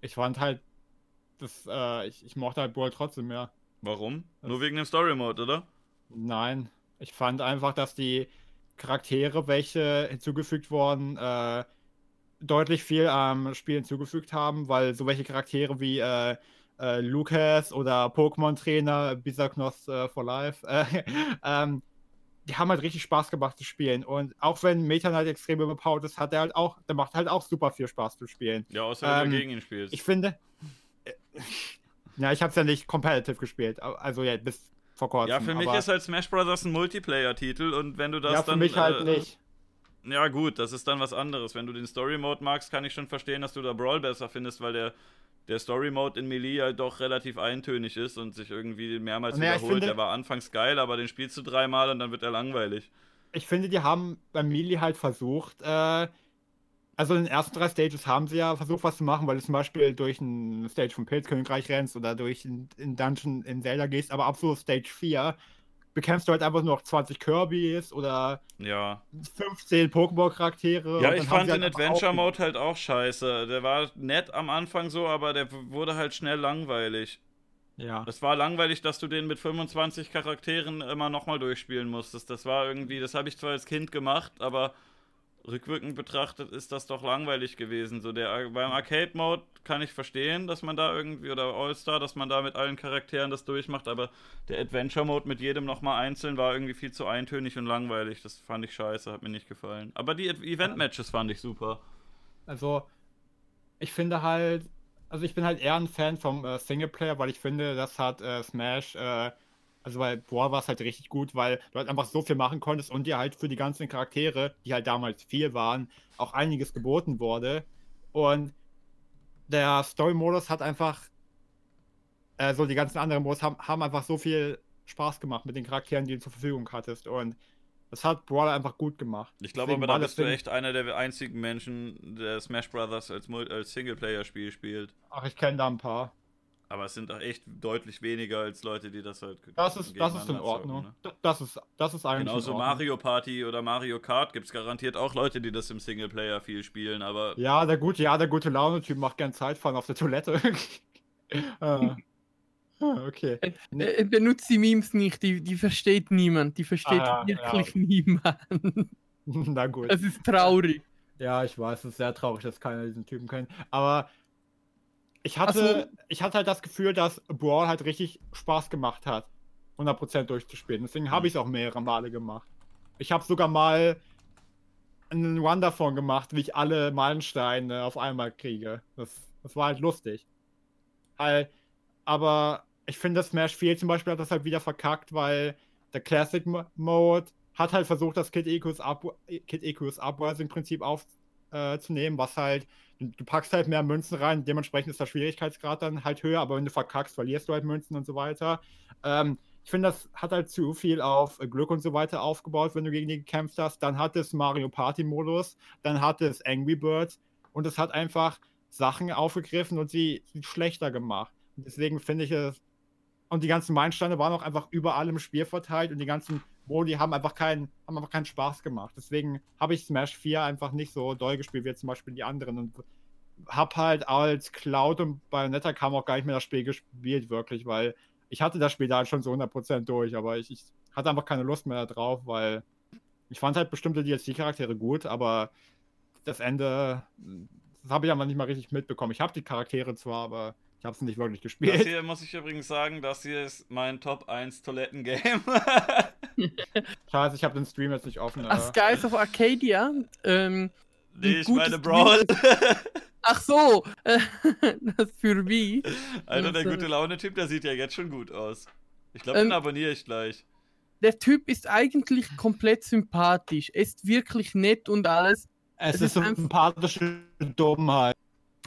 ich fand halt, das, äh, ich, ich mochte halt Brawl trotzdem mehr. Warum? Das- Nur wegen dem Story Mode, oder? Nein, ich fand einfach, dass die Charaktere, welche hinzugefügt wurden, äh, deutlich viel am Spiel hinzugefügt haben, weil so welche Charaktere wie äh, äh, Lucas oder Pokémon-Trainer Bisaknos äh, for Life, äh, [LAUGHS] ähm, die haben halt richtig Spaß gemacht zu spielen. Und auch wenn Meta Knight extrem überpowered ist, hat er halt auch, der macht halt auch super viel Spaß zu spielen. Ja, außer wenn Ähm, du gegen ihn spielst. Ich finde. äh, [LAUGHS] Ja, ich habe es ja nicht competitive gespielt, also ja, bis vor kurzem. ja, für mich ist halt Smash Bros. ein Multiplayer-Titel und wenn du das ja, für dann. mich halt äh, nicht. Ja, gut, das ist dann was anderes. Wenn du den Story Mode magst, kann ich schon verstehen, dass du da Brawl besser findest, weil der, der Story Mode in Melee halt doch relativ eintönig ist und sich irgendwie mehrmals ich wiederholt. finde- der war anfangs geil, aber den spielst du dreimal und dann wird er langweilig. Ich finde, die haben bei Melee halt versucht, äh, also in den ersten drei Stages haben sie ja versucht, was zu machen, weil du zum Beispiel durch ein Stage vom Pilzkönigreich rennst oder durch ein, ein Dungeon in Zelda gehst, aber ab so Stage 4 bekämpfst du halt einfach nur noch 20 Kirbys oder Ja. 15 Pokémon-Charaktere. Ja, ich fand den halt einfach Adventure aufge- Mode halt auch scheiße. Der war nett am Anfang so, aber der wurde halt schnell langweilig. Ja. Es war langweilig, dass du den mit 25 Charakteren immer nochmal durchspielen musstest. Das war irgendwie, das habe ich zwar als Kind gemacht, aber rückwirkend betrachtet ist das doch langweilig gewesen. So der beim Arcade Mode kann ich verstehen, dass man da irgendwie oder All-Star, dass man da mit allen Charakteren das durchmacht, aber der Adventure Mode mit jedem nochmal einzeln war irgendwie viel zu eintönig und langweilig. Das fand ich scheiße, hat mir nicht gefallen. Aber die Event Matches fand ich super. Also ich finde halt, also ich bin halt eher ein Fan vom äh, Singleplayer, weil ich finde, das hat äh, Smash äh, also bei Brawl war es halt richtig gut, weil du halt einfach so viel machen konntest und dir halt für die ganzen Charaktere, die halt damals viel waren, auch einiges geboten wurde. Und der Story-Modus hat einfach, äh, so die ganzen anderen Modus haben, haben einfach so viel Spaß gemacht mit den Charakteren, die du zur Verfügung hattest. Und das hat Brawler einfach gut gemacht. Ich glaube aber, da bist du echt einer der einzigen Menschen, der Smash Brothers als, als Singleplayer-Spiel spielt. Ach, ich kenne da ein paar. Aber es sind auch echt deutlich weniger als Leute, die das halt. Das ist, das ist in Ordnung. Zocken, ne? Das ist, das ist eigentlich. Genauso Mario Party oder Mario Kart gibt es garantiert auch Leute, die das im Singleplayer viel spielen, aber. Ja, der gute, ja, der gute Laune-Typ macht gern Zeitfahren auf der Toilette. [LAUGHS] ah. Okay. Er, er, benutzt die Memes nicht, die, die versteht niemand. Die versteht ah, wirklich ja. niemand. [LAUGHS] Na gut. Es ist traurig. Ja, ich weiß, es ist sehr traurig, dass keiner diesen Typen kennt. Aber ich hatte, so. ich hatte halt das Gefühl, dass Brawl halt richtig Spaß gemacht hat, 100% durchzuspielen. Deswegen habe ich es auch mehrere Male gemacht. Ich habe sogar mal einen Run davon gemacht, wie ich alle Meilensteine auf einmal kriege. Das, das war halt lustig. Halt, aber ich finde, Smash 4 zum Beispiel hat das halt wieder verkackt, weil der Classic Mode hat halt versucht, das Kid Equus, Up Kid Equus Uprising-Prinzip aufzunehmen, äh, was halt du packst halt mehr Münzen rein, dementsprechend ist der Schwierigkeitsgrad dann halt höher, aber wenn du verkackst, verlierst du halt Münzen und so weiter. Ähm, ich finde, das hat halt zu viel auf Glück und so weiter aufgebaut, wenn du gegen die gekämpft hast. Dann hat es Mario Party Modus, dann hat es Angry Birds und es hat einfach Sachen aufgegriffen und sie, sie schlechter gemacht. Und deswegen finde ich es. Und die ganzen Meilensteine waren auch einfach überall im Spiel verteilt und die ganzen Modi haben einfach keinen, haben einfach keinen Spaß gemacht. Deswegen habe ich Smash 4 einfach nicht so doll gespielt wie zum Beispiel die anderen und habe halt als Cloud und Bayonetta kam auch gar nicht mehr das Spiel gespielt, wirklich, weil ich hatte das Spiel da halt schon so 100% durch, aber ich, ich hatte einfach keine Lust mehr drauf, weil ich fand halt bestimmte DLC-Charaktere gut, aber das Ende, das habe ich einfach nicht mal richtig mitbekommen. Ich habe die Charaktere zwar, aber ich habe es nicht wirklich gespielt. Das hier muss ich übrigens sagen, das hier ist mein Top 1 Toiletten-Game. [LAUGHS] Scheiße, ich habe den Stream jetzt nicht offen. Ach, Skies of Arcadia. Ähm, nee, ich meine Brawl. Ach so, [LAUGHS] das für wie? Alter, der gute Laune-Typ, der sieht ja jetzt schon gut aus. Ich glaube, ähm, den abonniere ich gleich. Der Typ ist eigentlich komplett sympathisch. Er ist wirklich nett und alles. Es, es ist, ist sympathische Dummheit.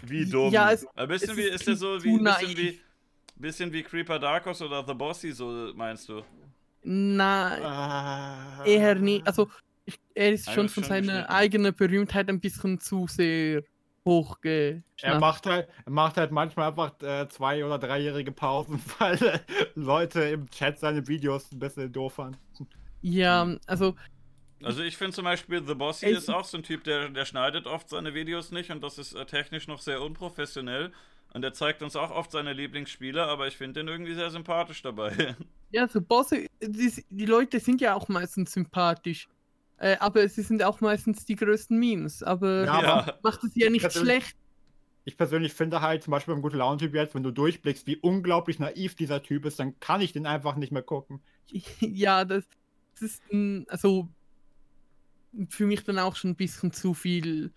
Wie dumm. Ja, es, ein bisschen wie, ist der so wie, bisschen wie, bisschen wie Creeper Darkos oder The Bossy, so meinst du? Nein, ah. eher nicht. Also, ich, er ist schon von seiner eigenen Berühmtheit ein bisschen zu sehr hochge. Er macht halt, er macht halt manchmal einfach äh, zwei- oder dreijährige Pausen, [LAUGHS] weil äh, Leute im Chat seine Videos ein bisschen doof fanden. Ja, also. Also ich finde zum Beispiel The Bossy ist auch so ein Typ, der, der schneidet oft seine Videos nicht und das ist äh, technisch noch sehr unprofessionell. Und er zeigt uns auch oft seine Lieblingsspiele, aber ich finde den irgendwie sehr sympathisch dabei. [LAUGHS] Ja, so Bosse, die, die Leute sind ja auch meistens sympathisch. Äh, aber sie sind auch meistens die größten Memes. Aber, ja, macht es ja nicht schlecht. Ich persönlich finde halt, zum Beispiel beim guten Laune-Typ jetzt, wenn du durchblickst, wie unglaublich naiv dieser Typ ist, dann kann ich den einfach nicht mehr gucken. [LAUGHS] Ja, das, das ist also für mich dann auch schon ein bisschen zu viel.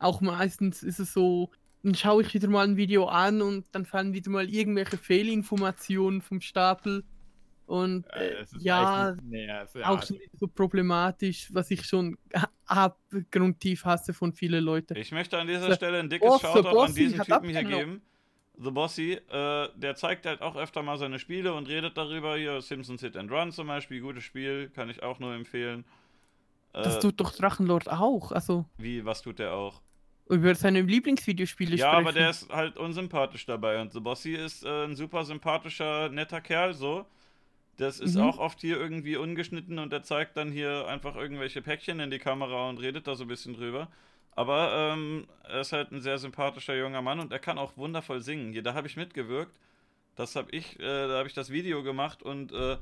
Auch meistens ist es so, dann schaue ich wieder mal ein Video an und dann fallen wieder mal irgendwelche Fehlinformationen vom Stapel. Und äh, ja, nee, ja, auch schon so problematisch, was ich schon [LAUGHS] abgrundtief hasse von vielen Leuten. Ich möchte an dieser Stelle ein dickes oh, Shoutout an diesen Typen hier geben. The Bossy, äh, der zeigt halt auch öfter mal seine Spiele und redet darüber. Hier Simpsons Hit and Run zum Beispiel, gutes Spiel, kann ich auch nur empfehlen. Das äh, tut doch Drachenlord auch, also. Wie, was tut der auch? Über seine Lieblingsvideospiele ja, sprechen. Ja, aber der ist halt unsympathisch dabei und The Bossy ist äh, ein super sympathischer, netter Kerl, so. Das ist mhm. auch oft hier irgendwie ungeschnitten und er zeigt dann hier einfach irgendwelche Päckchen in die Kamera und redet da so ein bisschen drüber. Aber ähm, er ist halt ein sehr sympathischer junger Mann und er kann auch wundervoll singen. Hier, da habe ich mitgewirkt. Das habe ich, äh, da habe ich das Video gemacht und äh,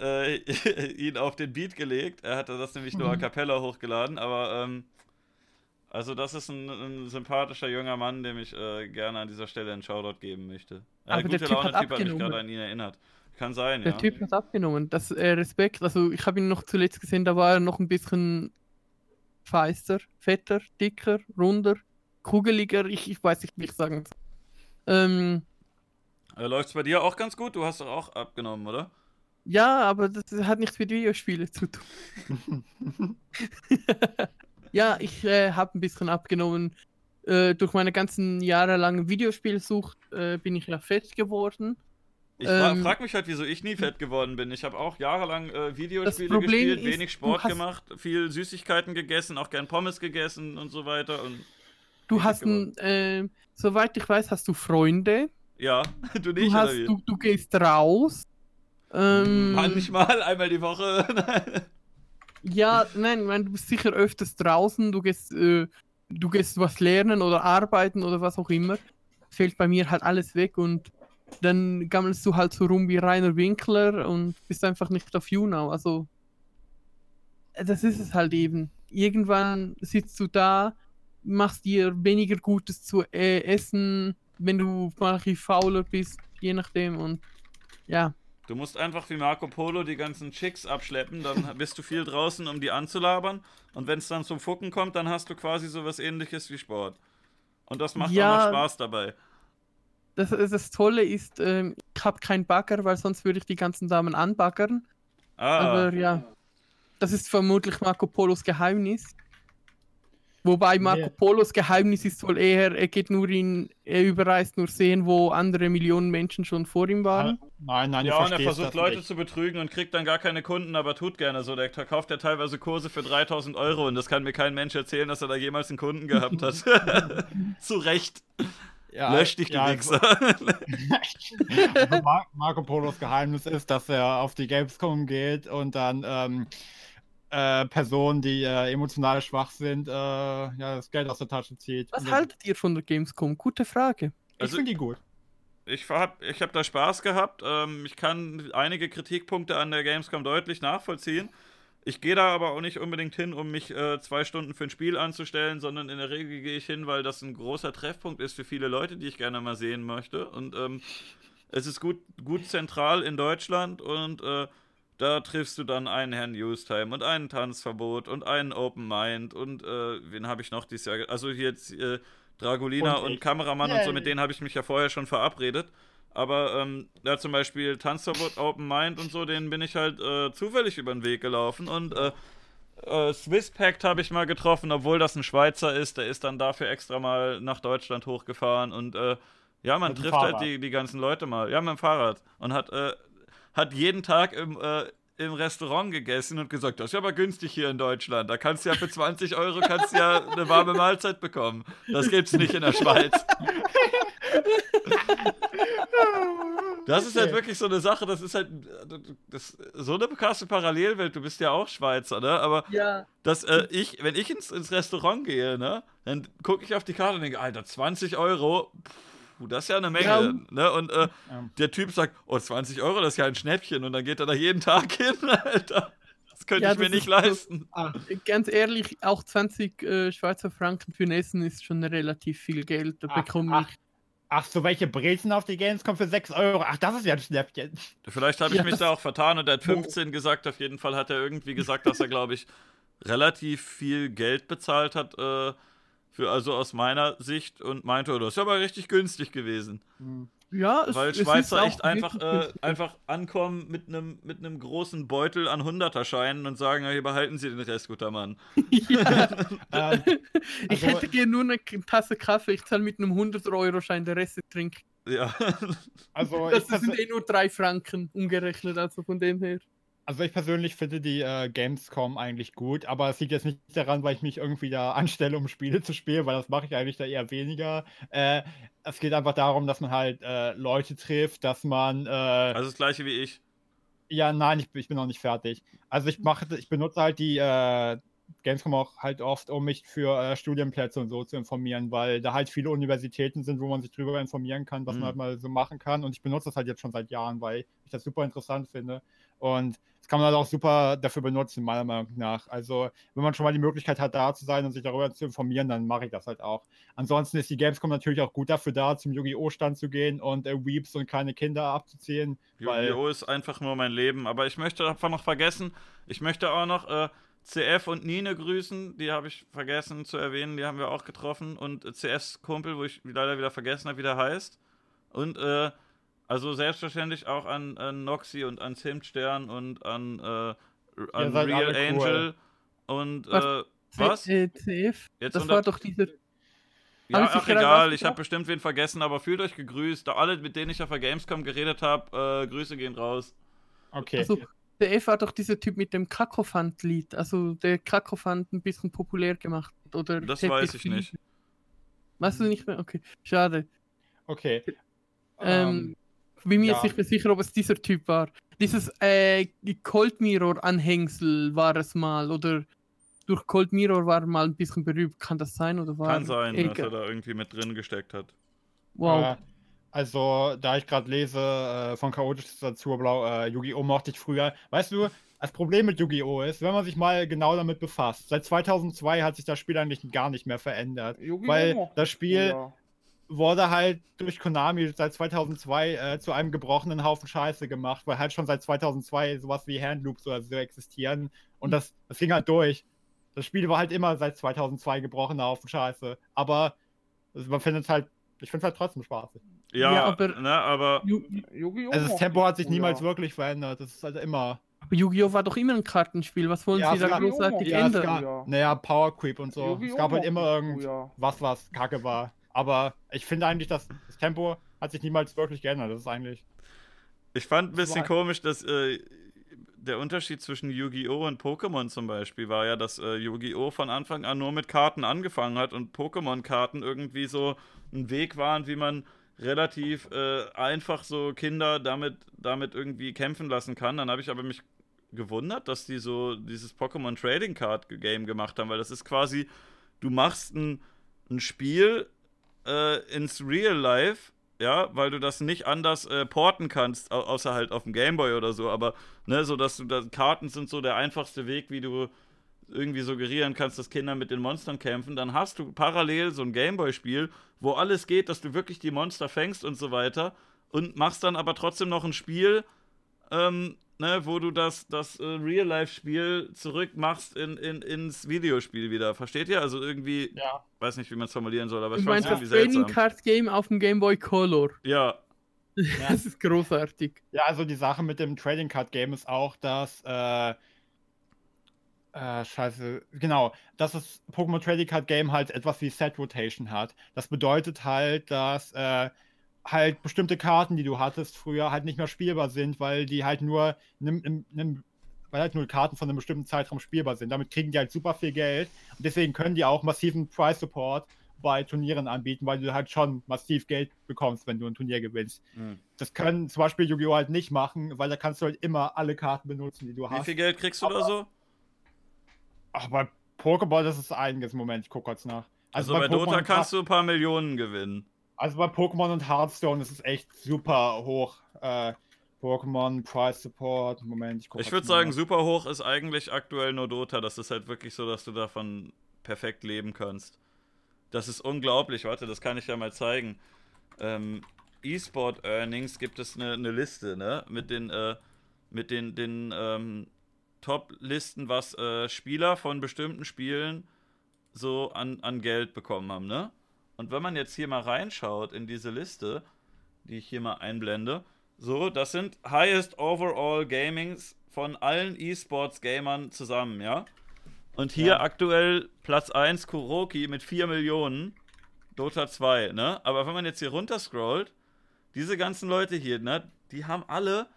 äh, [LAUGHS] ihn auf den Beat gelegt. Er hatte das nämlich nur a Mhm. cappella hochgeladen, aber ähm, also das ist ein, ein sympathischer junger Mann, dem ich äh, gerne an dieser Stelle einen Shoutout geben möchte. Ja, Aber der gute Typ hat Laune-Typ hat mich gerade an ihn erinnert. Kann sein, Der ja. Typ hat abgenommen. Das äh, Respekt. Also ich habe ihn noch zuletzt gesehen, da war er noch ein bisschen feister, fetter, dicker, runder, kugeliger. Ich, ich weiß nicht, wie ich sagen soll. Ähm, Äh, Läuft's bei dir auch ganz gut? Du hast doch auch abgenommen, oder? ja, aber das hat nichts mit Videospielen zu tun. [LAUGHS] [LAUGHS] ja, ich äh, habe ein bisschen abgenommen. Äh, durch meine ganzen jahrelange Videospielsucht äh, bin ich ja fett geworden. Ich Ähm, frag mich halt, wieso ich nie fett geworden bin. Ich habe auch jahrelang äh, Videospiele gespielt, ist, wenig du Sport hast- gemacht, viel Süßigkeiten gegessen, auch gern Pommes gegessen und so weiter. Und Du hast ein, äh, soweit ich weiß, hast du Freunde. ja, du [LAUGHS] Du, nicht, hast, oder wie? du, du gehst raus. Ähm, Manchmal, einmal die Woche. [LAUGHS] Ja, nein, ich meine, du bist sicher öfters draußen, du gehst, äh, du gehst was lernen oder arbeiten oder was auch immer. Fällt bei mir halt alles weg und dann gammelst du halt so rum wie Rainer Winkler und bist einfach nicht auf YouNow. Also, das ist es halt eben. Irgendwann sitzt du da, machst dir weniger Gutes zu äh, essen, wenn du mal ein fauler bist, je nachdem und ja. Du musst einfach wie Marco Polo die ganzen Chicks abschleppen, dann [LAUGHS] bist du viel draußen, um die anzulabern. Und wenn es dann zum Fucken kommt, dann hast du quasi sowas ähnliches wie Sport. Und das macht Ja. auch noch Spaß dabei. Das, das Tolle ist, ähm, ich habe keinen Bagger, weil sonst würde ich die ganzen Damen anbaggern. Ah, Aber ja, das ist vermutlich Marco Polos Geheimnis. Wobei Marco. Polos Geheimnis ist wohl eher, er geht nur in, er überreist nur sehen, wo andere Millionen Menschen schon vor ihm waren. Nein, nein, ja, und er versucht Leute nicht. zu betrügen und kriegt dann gar keine Kunden, aber tut gerne so. Der verkauft ja teilweise Kurse für 3000 Euro und das kann mir kein Mensch erzählen, dass er da jemals einen Kunden gehabt hat. [LAUGHS] zu Recht. Ja, Lösch dich, du ja, Wichser. [LAUGHS] Also Mar Marco Polos Geheimnis ist, dass er auf die Gamescom geht und dann ähm, äh, Personen, die äh, emotional schwach sind, äh, ja, das Geld aus der Tasche zieht. Was haltet ihr von der Gamescom? Gute Frage. Ich Also- finde die gut. Ich hab, ich hab da Spaß gehabt. Ähm, ich kann einige Kritikpunkte an der Gamescom deutlich nachvollziehen. Ich gehe da aber auch nicht unbedingt hin, um mich äh, zwei Stunden für ein Spiel anzustellen, sondern in der Regel gehe ich hin, weil das ein großer Treffpunkt ist für viele Leute, die ich gerne mal sehen möchte. Und ähm, es ist gut, gut zentral in Deutschland und äh, da triffst du dann einen Herrn Newstime und einen Tanzverbot und einen Open Mind und äh, wen habe ich noch dieses Jahr? Also hier jetzt äh, Dragolina Und und. Kameramann und so, mit denen habe ich mich ja vorher schon verabredet. Aber ähm, da zum Beispiel Tanzverbot, Open Mind und so, denen bin ich halt äh, zufällig über den Weg gelaufen. Und äh, äh, Swisspact habe ich mal getroffen, obwohl das ein Schweizer ist. Der ist dann dafür extra mal nach Deutschland hochgefahren. Und äh, ja, man trifft halt Fahrrad. die, die ganzen Leute mal. Ja, mit dem Fahrrad. Und hat, äh, hat jeden Tag im, äh, im Restaurant gegessen und gesagt, das ist ja aber günstig hier in Deutschland. Da kannst du ja für 20 Euro kannst ja eine warme Mahlzeit bekommen. Das gibt's nicht in der Schweiz. Das ist halt wirklich so eine Sache, das ist halt das, so eine krasse Parallelwelt. Du bist ja auch Schweizer, ne? Aber Ja. dass äh, ich, wenn ich ins, ins Restaurant gehe, ne, dann gucke ich auf die Karte und denke, Alter, 20 Euro, puh, das ist ja eine Menge. Ja. Ne? Und äh, Ja. der Typ sagt, oh, 20 Euro, das ist ja ein Schnäppchen. Und dann geht er da jeden Tag [LAUGHS] hin, Alter. Das könnte Ja, ich mir nicht leisten. Ah, Ganz ehrlich, auch 20 äh, Schweizer Franken für ein Essen ist schon relativ viel Geld. Da Ach, bekomme ach. ich. ach so, welche Brezen auf die Gamescom für 6 Euro? Ach, das ist ja ein Schnäppchen. Vielleicht habe ich Ja, mich da auch vertan und er hat Wo- 15 gesagt. Auf jeden Fall hat er irgendwie gesagt, dass er, glaube ich, [LAUGHS] relativ viel Geld bezahlt hat. Äh, für, also aus meiner Sicht und meinte, oh, das ist aber richtig günstig gewesen. Hm. Ja, es, Weil es ist Schweizer auch echt einfach, äh, einfach ankommen mit einem mit einem großen Beutel an Hunderterscheinen und sagen, ja, hier behalten Sie den Rest, guter Mann. [LAUGHS] ja. [LAUGHS] Ähm, Ich Also- hätte gerne nur eine Tasse Kaffee, ich zahle mit einem 100-Euro-Schein, der Rest trinke. Ja. also, ich Das sind eh nur drei Franken umgerechnet, also von dem her. Also ich persönlich finde die äh, Gamescom eigentlich gut, aber es liegt jetzt nicht daran, weil ich mich irgendwie da anstelle, um Spiele zu spielen, weil das mache ich eigentlich da eher weniger. Äh, es geht einfach darum, dass man halt äh, Leute trifft, dass man äh, Also das gleiche wie ich. Ja, nein, ich, ich bin noch nicht fertig. Also ich mache, ich benutze halt die äh, Gamescom auch halt oft, um mich für äh, Studienplätze und so zu informieren, weil da halt viele Universitäten sind, wo man sich drüber informieren kann, was Mhm. man halt mal so machen kann. Und ich benutze das halt jetzt schon seit Jahren, weil ich das super interessant finde. Und das kann man halt auch super dafür benutzen, meiner Meinung nach. Also, wenn man schon mal die Möglichkeit hat, da zu sein und sich darüber zu informieren, dann mache ich das halt auch. Ansonsten ist die Gamescom natürlich auch gut dafür da, zum Yu-Gi-Oh! Stand zu gehen und äh, Weeps und kleine Kinder abzuziehen. Yu-Gi-Oh! ist einfach nur mein Leben. Aber ich möchte einfach noch vergessen, ich möchte auch noch äh, CF und Nine grüßen. Die habe ich vergessen zu erwähnen. Die haben wir auch getroffen. Und äh, CS Kumpel, wo ich leider wieder vergessen habe, wie der heißt. Und äh, also selbstverständlich auch an, an Noxy und an Zimtstern und an, äh, an Real Angel cool. und äh, was? CF? Jetzt das war doch diese. Ja, ach egal, ich habe bestimmt wen vergessen, aber fühlt euch gegrüßt. Da alle, mit denen ich auf der Gamescom geredet habe, äh, Grüße gehen raus. Okay. Also, der F war doch dieser Typ mit dem Kakophant-Lied, also der Kakophant ein bisschen populär gemacht. Oder das weiß ich nicht. Weißt du nicht mehr? Okay, schade. Okay. Ähm, ähm bin mir ja. jetzt nicht mehr sicher, ob es dieser Typ war. Dieses äh, Cold Mirror Anhängsel war es mal oder durch Cold Mirror war mal ein bisschen berühmt. Kann das sein oder war? Kann sein, egal. dass er da irgendwie mit drin gesteckt hat. Wow. Äh, also, da ich gerade lese äh, von Chaotisch dazu, Blau, äh, Yu-Gi-Oh! mochte ich früher. Weißt du, das Problem mit Yu-Gi-Oh! ist, wenn man sich mal genau damit befasst, seit 2002 hat sich das Spiel eigentlich gar nicht mehr verändert. Weil das Spiel ja wurde halt durch Konami seit 2002 äh, zu einem gebrochenen Haufen Scheiße gemacht, weil halt schon seit 2002 sowas wie Handloops oder so existieren. Und mhm. das, das ging halt durch. Das Spiel war halt immer seit 2002 gebrochener Haufen Scheiße. Aber also man findet es halt, ich finde es halt trotzdem spaßig. Ja, ja aber, ne, aber also das Tempo hat sich niemals ja. wirklich verändert. Das ist halt immer. Aber Yu-Gi-Oh! war doch immer ein Kartenspiel. Was wollen ja, sie da großartig ja, ändern? Gab, naja, Power Creep und so. Es gab halt immer irgendwas, was kacke war. Aber ich finde eigentlich, dass das Tempo hat sich niemals wirklich geändert. Das ist eigentlich. Ich fand ein bisschen komisch, dass äh, der Unterschied zwischen Yu-Gi-Oh! und Pokémon zum Beispiel war ja, dass äh, Yu-Gi-Oh! von Anfang an nur mit Karten angefangen hat und Pokémon-Karten irgendwie so ein Weg waren, wie man relativ äh, einfach so Kinder damit, damit irgendwie kämpfen lassen kann. Dann habe ich aber mich gewundert, dass die so dieses Pokémon Trading Card Game gemacht haben, weil das ist quasi, du machst ein, ein Spiel äh, ins Real Life, ja, weil du das nicht anders äh, porten kannst, au außer halt auf dem Gameboy oder so, aber ne, so dass du da Karten sind so der einfachste Weg, wie du irgendwie suggerieren kannst, dass Kinder mit den Monstern kämpfen, dann hast du parallel so ein Gameboy-Spiel, wo alles geht, dass du wirklich die Monster fängst und so weiter und machst dann aber trotzdem noch ein Spiel, ähm, ne, wo du das, das äh, Real-Life-Spiel zurückmachst in, in, ins Videospiel wieder. Versteht ihr? Also irgendwie, ja. weiß nicht, wie man es formulieren soll, aber ich es irgendwie seltsam. Trading Card Game auf dem Game Boy Color. Ja. ja. [LAUGHS] das ist großartig. Ja, also die Sache mit dem Trading Card Game ist auch, dass äh, äh, scheiße, genau, dass das Pokémon Trading Card Game halt etwas wie Set Rotation hat. Das bedeutet halt, dass äh, halt bestimmte Karten, die du hattest früher, halt nicht mehr spielbar sind, weil die halt nur nimm, nimm, weil halt nur Karten von einem bestimmten Zeitraum spielbar sind. Damit kriegen die halt super viel Geld und deswegen können die auch massiven Price Support bei Turnieren anbieten, weil du halt schon massiv Geld bekommst, wenn du ein Turnier gewinnst. Mhm. Das können zum Beispiel Yu-Gi-Oh! halt nicht machen, weil da kannst du halt immer alle Karten benutzen, die du hast. Wie viel Geld kriegst du Aber, da so? Ach, bei Pokéball das ist einiges. Moment, ich guck kurz nach. Also, also bei, bei Dota kannst du ein paar Millionen gewinnen. Also bei Pokémon und Hearthstone ist es echt super hoch. Äh, Pokémon, Price Support, Moment, ich gucke. Ich würde sagen, super hoch ist eigentlich aktuell nur Dota. Das ist halt wirklich so, dass du davon perfekt leben kannst. Das ist unglaublich. Warte, das kann ich ja mal zeigen. Ähm, E-Sport Earnings gibt es eine, eine, Liste, ne? Mit den, äh, mit den, den ähm, Top-Listen, was äh, Spieler von bestimmten Spielen so an, an Geld bekommen haben, ne? Und wenn man jetzt hier mal reinschaut in diese Liste, die ich hier mal einblende, so, das sind Highest Overall Gamings von allen E-Sports-Gamern zusammen, ja? Und hier ja. aktuell Platz 1 Kuroki mit 4 Millionen, Dota 2, ne? Aber wenn man jetzt hier runter scrollt, diese ganzen Leute hier, ne, die haben alle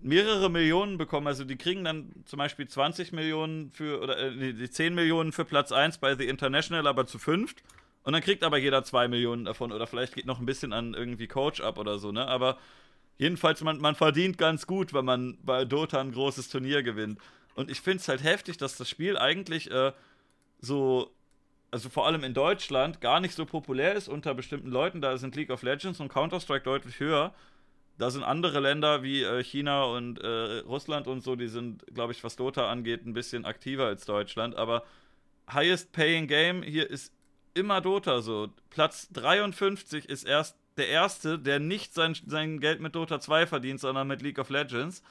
mehrere Millionen bekommen. Also die kriegen dann zum Beispiel 20 Millionen für, oder äh, die 10 Millionen für Platz 1 bei The International, aber zu fünft. Und dann kriegt aber jeder zwei Millionen davon oder vielleicht geht noch ein bisschen an irgendwie Coach ab oder so, ne? Aber jedenfalls, man, man verdient ganz gut, wenn man bei Dota ein großes Turnier gewinnt. Und ich finde es halt heftig, dass das Spiel eigentlich äh, so, also vor allem in Deutschland, gar nicht so populär ist unter bestimmten Leuten. Da sind League of Legends und Counter-Strike deutlich höher. da sind andere Länder wie äh, China und äh, Russland und so, die sind, glaube ich, was Dota angeht, ein bisschen aktiver als Deutschland. Aber highest paying Game hier ist immer Dota so. Platz 53 ist erst der erste, der nicht sein, sein Geld mit Dota 2 verdient, sondern mit League of Legends.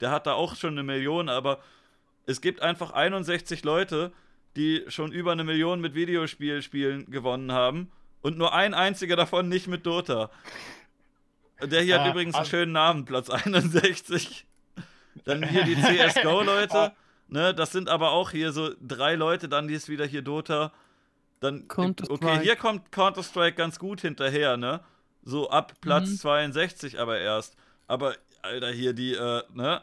Der hat da auch schon eine Million, aber es gibt einfach 61 Leute, die schon über eine Million mit Videospielspielen gewonnen haben und nur ein einziger davon nicht mit Dota. Der hier äh, hat übrigens einen schönen Namen, Platz 61. Dann hier die [LAUGHS] CSGO-Leute. Ne, das sind aber auch hier so drei Leute, dann die ist wieder hier Dota. Dann, okay, hier kommt Counter-Strike ganz gut hinterher, ne? So ab Platz mhm. 62 aber erst. Aber, Alter, hier die, äh, ne?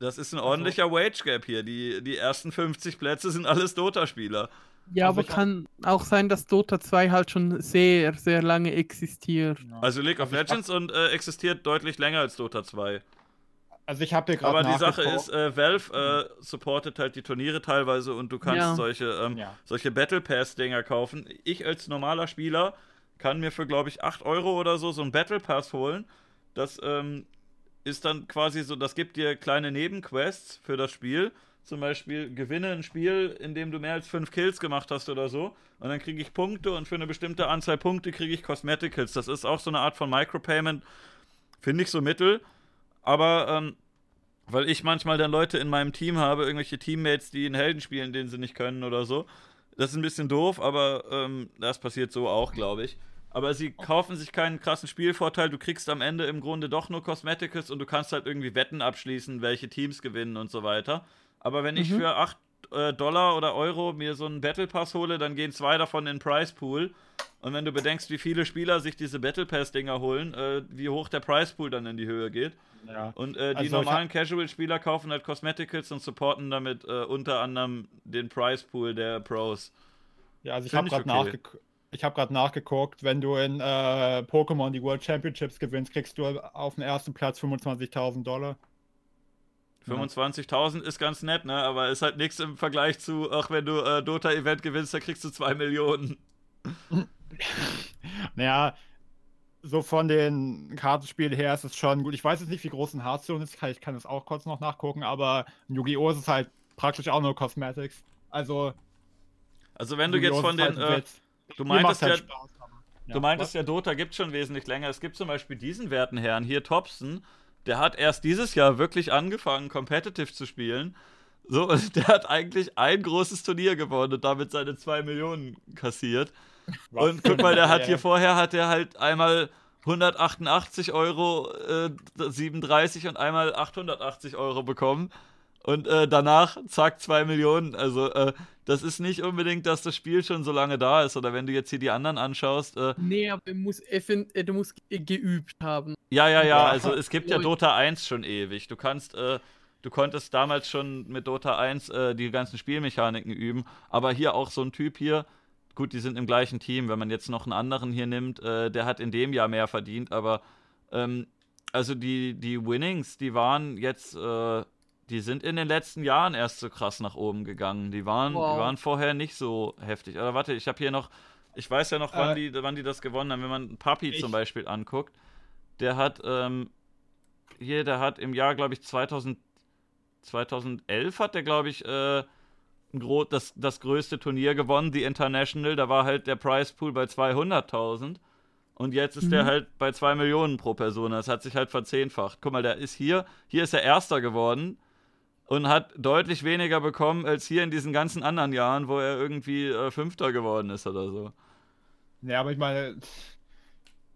Das ist ein also ordentlicher also, Wage Gap hier. Die, die ersten 50 Plätze sind alles Dota-Spieler. Ja, also aber kann auch sein, dass Dota 2 halt schon sehr, sehr lange existiert. Also League of Legends und äh, existiert deutlich länger als Dota 2. Also ich habe gerade Aber die Sache ist, äh, Valve äh, supportet halt die Turniere teilweise und du kannst ja. solche, ähm, ja. solche Battle Pass-Dinger kaufen. Ich als normaler Spieler kann mir für, glaube ich, 8 Euro oder so so ein Battle Pass holen. Das ähm, ist dann quasi so, das gibt dir kleine Nebenquests für das Spiel. Zum Beispiel gewinne ein Spiel, in dem du mehr als 5 Kills gemacht hast oder so. Und dann kriege ich Punkte und für eine bestimmte Anzahl Punkte kriege ich Cosmeticals. Das ist auch so eine Art von Micropayment. Finde ich so mittel. Aber ähm, weil ich manchmal dann Leute in meinem Team habe, irgendwelche Teammates, die einen Helden spielen, den sie nicht können oder so. Das ist ein bisschen doof, aber ähm, das passiert so auch, glaube ich. Aber sie kaufen sich keinen krassen Spielvorteil. Du kriegst am Ende im Grunde doch nur Cosmeticals und du kannst halt irgendwie Wetten abschließen, welche Teams gewinnen und so weiter. Aber wenn mhm. ich für 8 äh, Dollar oder Euro mir so einen Battle Pass hole, dann gehen zwei davon in den Price Pool. Und wenn du bedenkst, wie viele Spieler sich diese Battle Pass-Dinger holen, äh, wie hoch der Price Pool dann in die Höhe geht. Ja. Und äh, die also normalen Casual-Spieler kaufen halt Cosmeticals und supporten damit äh, unter anderem den Price Pool der Pros. Ja, also ich habe gerade okay. nachgeguckt ich habe gerade nachgeguckt, wenn du in äh, Pokémon die World Championships gewinnst, kriegst du auf dem ersten Platz 25.000 Dollar. 25.000 ist ganz nett, ne? Aber ist halt nichts im Vergleich zu, ach, wenn du äh, Dota-Event gewinnst, da kriegst du 2 Millionen. [LAUGHS] naja, so von den Kartenspielen her ist es schon gut. Ich weiß jetzt nicht, wie groß ein Hearthstone ist, ich kann das auch kurz noch nachgucken, aber Yu-Gi-Oh! ist halt praktisch auch nur Cosmetics. Also. Also, wenn du jetzt von den. Halt äh, Du meintest halt ja, Spaß, ja, du meintest ja, Dota gibt schon wesentlich länger. Es gibt zum Beispiel diesen werten Herrn hier, Thompson, der hat erst dieses Jahr wirklich angefangen, competitive zu spielen. So, und der hat eigentlich ein großes Turnier gewonnen und damit seine 2 Millionen kassiert. Was? Und guck mal, der [LAUGHS] hat hier vorher hat er halt einmal 188 Euro äh, 37 und einmal 880 Euro bekommen. Und äh, danach, zack, 2 Millionen. Also, äh, das ist nicht unbedingt, dass das Spiel schon so lange da ist. Oder wenn du jetzt hier die anderen anschaust. Äh, nee, aber du musst, äh, du musst geübt haben. Ja, ja, ja. Also, es gibt ja Dota 1 schon ewig. Du kannst. Äh, du konntest damals schon mit Dota 1 äh, die ganzen Spielmechaniken üben. Aber hier auch so ein Typ hier. Gut, die sind im gleichen Team. Wenn man jetzt noch einen anderen hier nimmt, der hat in dem Jahr mehr verdient. Aber. Ähm, also, die, die Winnings, die waren jetzt die sind in den letzten Jahren erst so krass nach oben gegangen. Die waren, wow. die waren vorher nicht so heftig. Aber warte, ich habe hier noch, ich weiß ja noch, wann, äh, die, wann die das gewonnen haben. Wenn man Papi zum Beispiel anguckt, der hat, ähm, hier, der hat im Jahr, glaube ich, 2000, 2011 hat der, glaube ich, äh, das, das größte Turnier gewonnen, die International. Da war halt der Prize Pool bei 200.000. Und jetzt ist mhm. der halt bei 2 Millionen pro Person. Das hat sich halt verzehnfacht. Guck mal, der ist hier, hier ist er Erster geworden und hat deutlich weniger bekommen als hier in diesen ganzen anderen Jahren, wo er irgendwie äh, Fünfter geworden ist oder so. Ja, aber ich meine,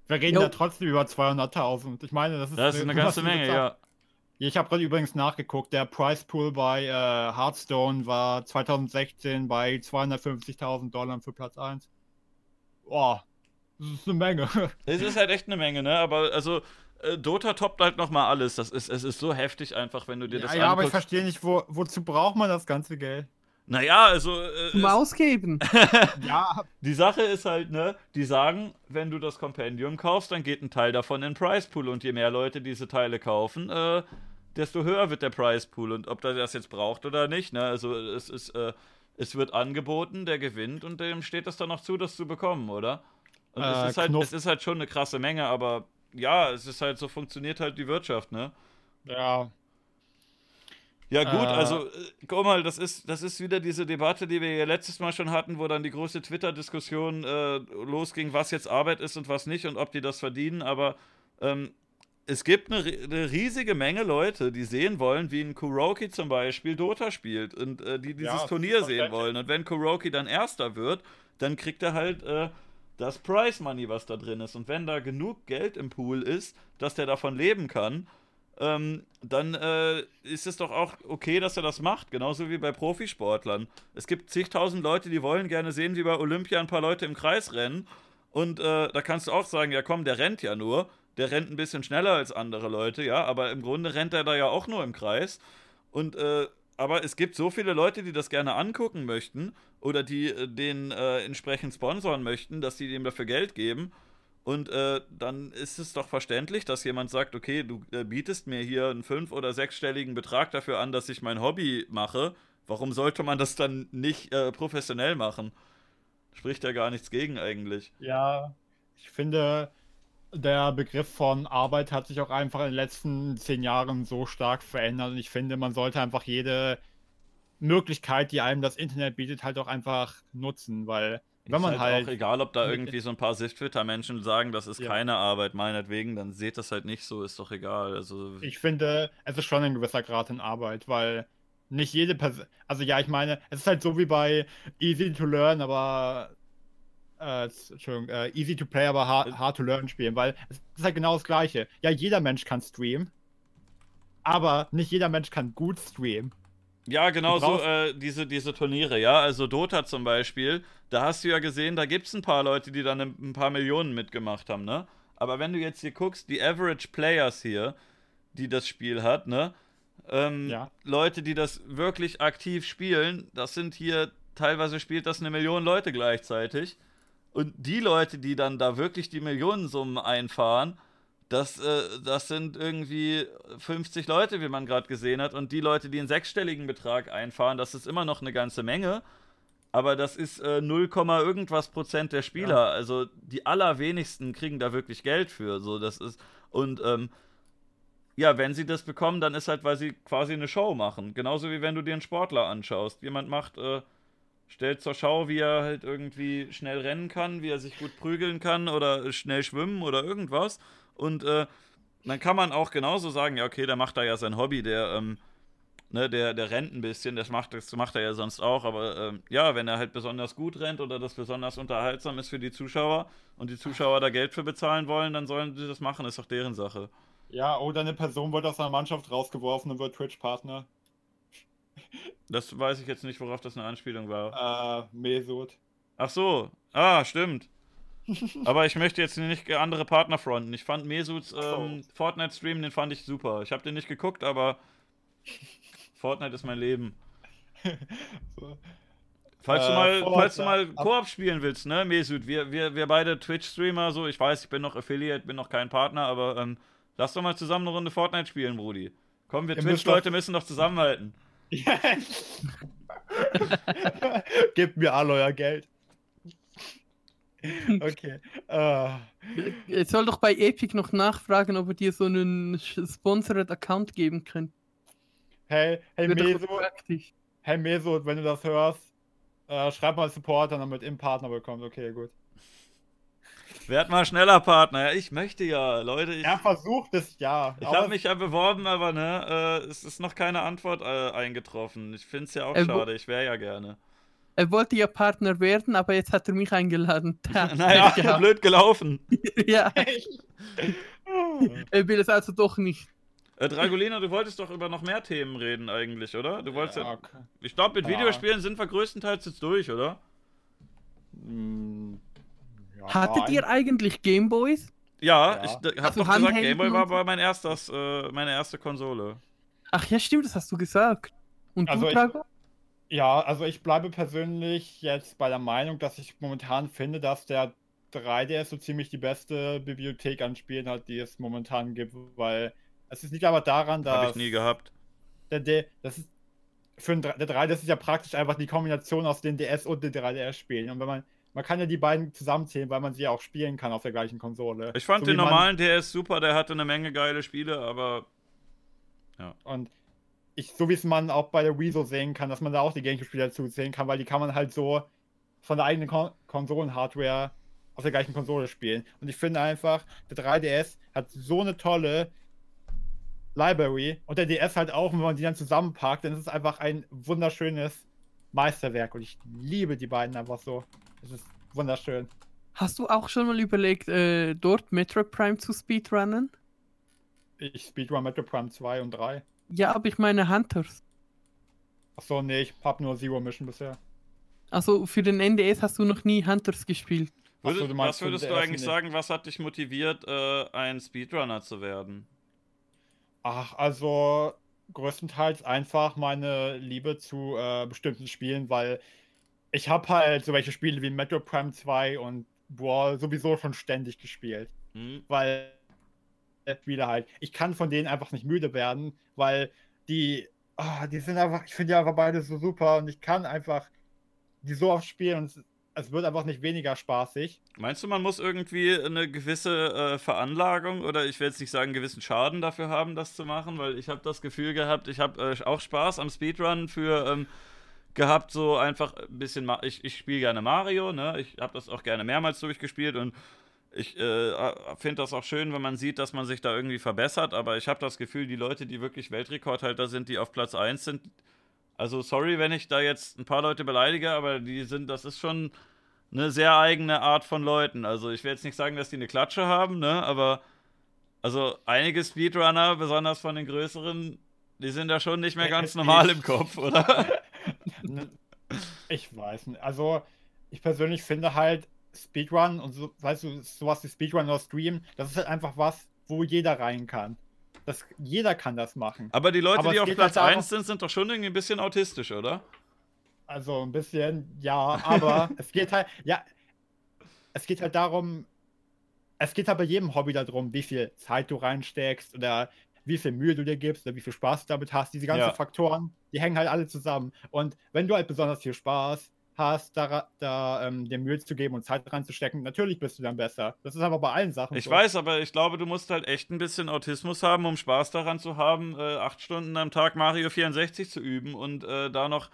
wir reden jo. ja trotzdem über 200.000. Ich meine, das ist, das ist eine, eine ganze Menge, ja. Ich habe gerade übrigens nachgeguckt, der Price Pool bei äh, Hearthstone war 2016 bei 250.000 Dollar für Platz 1. Boah, das ist eine Menge. Es ist halt echt eine Menge, ne? Aber also Dota toppt halt nochmal alles. Das ist, es ist so heftig einfach, wenn du dir ja, das Ja, anguckst. aber ich verstehe nicht, wo, wozu braucht man das ganze Geld? Naja, also. Äh, Zum Ausgeben. [LAUGHS] ja. Die Sache ist halt, ne, die sagen, wenn du das Kompendium kaufst, dann geht ein Teil davon in den Price Pool und je mehr Leute diese Teile kaufen, äh, desto höher wird der Price Pool und ob der das jetzt braucht oder nicht, ne, also es ist, äh, es wird angeboten, der gewinnt und dem steht es dann noch zu, das zu bekommen, oder? Und es, äh, ist halt, es ist halt schon eine krasse Menge, aber ja, es ist halt so, funktioniert halt die Wirtschaft, ne? Ja. Ja, gut, Äh. also, äh, guck mal, das ist, das ist wieder diese Debatte, die wir ja letztes Mal schon hatten, wo dann die große Twitter-Diskussion äh, losging, was jetzt Arbeit ist und was nicht und ob die das verdienen, aber ähm, es gibt eine, eine riesige Menge Leute, die sehen wollen, wie ein Kuroki zum Beispiel Dota spielt und äh, die dieses Ja, Turnier sehen wollen. Und wenn Kuroki dann Erster wird, dann kriegt er halt äh, das Prize Money, was da drin ist. Und wenn da genug Geld im Pool ist, dass der davon leben kann, ähm, dann äh, ist es doch auch okay, dass er das macht. Genauso wie bei Profisportlern. Es gibt zigtausend Leute, die wollen gerne sehen, wie bei Olympia ein paar Leute im Kreis rennen. Und äh, da kannst du auch sagen, ja komm, der rennt ja nur. Der rennt ein bisschen schneller als andere Leute, ja, aber im Grunde rennt er da ja auch nur im Kreis. Und äh, aber es gibt so viele Leute, die das gerne angucken möchten oder die äh, den äh, entsprechend sponsoren möchten, dass sie dem dafür Geld geben. Und äh, dann ist es doch verständlich, dass jemand sagt, okay, du äh, bietest mir hier einen fünf- oder sechsstelligen Betrag dafür an, dass ich mein Hobby mache. Warum sollte man das dann nicht äh, professionell machen? Spricht ja gar nichts gegen eigentlich. Ja, ich finde, der Begriff von Arbeit hat sich auch einfach in den letzten zehn Jahren so stark verändert und ich finde, man sollte einfach jede Möglichkeit, die einem das Internet bietet, halt auch einfach nutzen, weil wenn man ist halt, auch egal, ob da irgendwie so ein paar Sift-Twitter-Menschen sagen, das ist Ja. keine Arbeit, meinetwegen, dann seht das halt nicht so, ist doch egal. Also, ich finde, es ist schon ein gewisser Grad in Arbeit, weil nicht jede Person, also ja, ich meine, es ist halt so wie bei Easy to Learn, aber äh, Entschuldigung, äh, Easy to Play, aber hard, hard to Learn spielen, weil es ist halt genau das Gleiche. Ja, jeder Mensch kann streamen, aber nicht jeder Mensch kann gut streamen. Ja, genau so, äh, diese, diese Turniere, ja. Also Dota zum Beispiel, da hast du ja gesehen, da gibt es ein paar Leute, die dann ein paar Millionen mitgemacht haben, ne? Aber wenn du jetzt hier guckst, die Average Players hier, die das Spiel hat, ne? Ähm, Ja. Leute, die das wirklich aktiv spielen, das sind hier, teilweise spielt das eine Million Leute gleichzeitig. Und die Leute, die dann da wirklich die Millionensummen einfahren, das, äh, das sind irgendwie 50 Leute, wie man gerade gesehen hat. Und die Leute, die einen sechsstelligen Betrag einfahren, das ist immer noch eine ganze Menge. Aber das ist äh, 0, irgendwas Prozent der Spieler. Ja. Also die allerwenigsten kriegen da wirklich Geld für. So, das ist. Und ähm, ja, wenn sie das bekommen, dann ist halt, weil sie quasi eine Show machen. Genauso wie wenn du dir einen Sportler anschaust. Jemand macht, äh, stellt zur Schau, wie er halt irgendwie schnell rennen kann, wie er sich gut prügeln kann oder schnell schwimmen oder irgendwas. Und äh, dann kann man auch genauso sagen, ja, okay, der macht da ja sein Hobby, der, ähm, ne, der, der rennt ein bisschen, das macht, das macht er ja sonst auch, aber ähm, ja, wenn er halt besonders gut rennt oder das besonders unterhaltsam ist für die Zuschauer und die Zuschauer da Geld für bezahlen wollen, dann sollen sie das machen, ist doch deren Sache. Ja, oder eine Person wird aus einer Mannschaft rausgeworfen und wird Twitch-Partner. Das weiß ich jetzt nicht, worauf das eine Anspielung war. Äh, Mesut. Ach so, ah, stimmt. Aber ich möchte jetzt nicht andere Partner fronten. Ich fand Mesuts ähm, Fortnite-Stream, den fand ich super. Ich habe den nicht geguckt, aber Fortnite ist mein Leben. [LAUGHS] So. Falls du Äh, mal, Fortnite, falls du mal Koop spielen willst, ne, Mesut, wir, wir, wir beide Twitch-Streamer, so, ich weiß, ich bin noch Affiliate, bin noch kein Partner, aber ähm, lass doch mal zusammen eine Runde Fortnite spielen, Brudi. Komm, wir Twitch-Leute müssen doch zusammenhalten. [LAUGHS] Gebt mir alle euer Geld. [LAUGHS] Okay. Äh, Es soll doch bei Epic noch nachfragen, ob er dir so einen Sponsored Account geben können. hey, hey praktisch. hey Mesut, wenn du das hörst, äh, schreib mal Support, dann damit im Partner bekommt. Okay, gut. Werd mal schneller Partner. Ja, ich möchte ja, Leute. Ich, Er versucht es ja. ich habe mich ja beworben, aber ne, äh, es ist noch keine Antwort äh, eingetroffen. Ich finde es ja auch Äh, schade. Ich wäre ja gerne. Er wollte ja Partner werden, aber jetzt hat er mich eingeladen. [LAUGHS] Tja, naja, gehabt. blöd gelaufen. [LAUGHS] ja, [LAUGHS] er will es also doch nicht. Äh, Dragolina, du wolltest doch über noch mehr Themen reden eigentlich, oder? Du wolltest ja. Ja, okay. Ich glaube, mit Ja. Videospielen sind wir größtenteils jetzt durch, oder? Mm, ja, Hattet nein. ihr eigentlich Gameboys? Ja, Ja. ich d- hab Also doch gesagt, Gameboy war aber mein erstes, äh, meine erste Konsole. Ach ja, stimmt, das hast du gesagt. Und Also du, Drago? Ja, also ich bleibe persönlich jetzt bei der Meinung, dass ich momentan finde, dass der 3DS so ziemlich die beste Bibliothek an Spielen hat, die es momentan gibt, weil es ist nicht aber daran, dass Habe ich nie gehabt. der, der das ist für ein, 3 der 3DS ist ja praktisch einfach die Kombination aus den DS und den 3DS Spielen und wenn man man kann ja die beiden zusammenzählen, weil man sie ja auch spielen kann auf der gleichen Konsole. Ich fand So den wie man- normalen DS super, der hatte eine Menge geile Spiele, aber Und ich, so wie es man auch bei der Wii so sehen kann, dass man da auch die Gamecube-Spiele dazu zählen kann, weil die kann man halt so von der eigenen Kon Konsolen-Hardware auf der gleichen Konsole spielen. Und ich finde einfach, der 3DS hat so eine tolle Library und der DS halt auch, wenn man die dann zusammenpackt, dann ist es einfach ein wunderschönes Meisterwerk und ich liebe die beiden einfach so. Es ist wunderschön. Hast du auch schon mal überlegt, äh, dort Metroid Prime zu speedrunnen? Ich Speedrun Metro Prime 2 und 3. Ja, aber ich meine Hunters. Achso, nee, ich hab nur Zero Mission bisher. Also für den NDS hast du noch nie Hunters gespielt. Ach so, was würdest du eigentlich DS sagen, was hat dich motiviert, äh, ein Speedrunner zu werden? Ach, also größtenteils einfach meine Liebe zu äh, bestimmten Spielen, weil ich habe halt so welche Spiele wie Metro Prime 2 und Brawl sowieso schon ständig gespielt, Hm? weil äh, Spiele halt, ich kann von denen einfach nicht müde werden, weil die, ah, die sind einfach, ich finde die einfach beide so super und ich kann einfach die so oft spielen und es, es wird einfach nicht weniger spaßig. Meinst du, man muss irgendwie eine gewisse äh, Veranlagung oder ich will jetzt nicht sagen, gewissen Schaden dafür haben, das zu machen? Weil ich habe das Gefühl gehabt, ich habe äh, auch Spaß am Speedrun für ähm, gehabt, so einfach ein bisschen. Ich ich spiele gerne Mario, ne? Ich habe das auch gerne mehrmals durchgespielt und ich äh, finde das auch schön, wenn man sieht, dass man sich da irgendwie verbessert. Aber ich habe das Gefühl, die Leute, die wirklich Weltrekordhalter sind, die auf Platz 1 sind, also sorry, wenn ich da jetzt ein paar Leute beleidige, aber die sind, das ist schon eine sehr eigene Art von Leuten. Also ich will jetzt nicht sagen, dass die eine Klatsche haben, ne? Aber also einige Speedrunner, besonders von den größeren, die sind da schon nicht mehr ganz Äh, normal im Kopf, [LAUGHS] oder? Ich weiß nicht. Also, ich persönlich finde halt Speedrun und so, weißt du, sowas wie Speedrun oder Stream, das ist halt einfach was, wo jeder rein kann. Das, jeder kann das machen. Aber die Leute, Aber die auf Platz halt darum- 1 sind, sind doch schon irgendwie ein bisschen autistisch, oder? Also ein bisschen, ja, aber [LAUGHS] es geht halt, ja, es geht halt darum, es geht halt bei jedem Hobby darum, wie viel Zeit du reinsteckst oder wie viel Mühe du dir gibst oder wie viel Spaß du damit hast. Diese ganzen Ja. Faktoren, die hängen halt alle zusammen. Und wenn du halt besonders viel Spaß hast, da, da ähm, dir Mühe zu geben und Zeit reinzustecken, natürlich bist du dann besser. Das ist aber bei allen Sachen Ich so. weiß, aber ich glaube, du musst halt echt ein bisschen Autismus haben, um Spaß daran zu haben, äh, acht Stunden am Tag Mario 64 zu üben und äh, da noch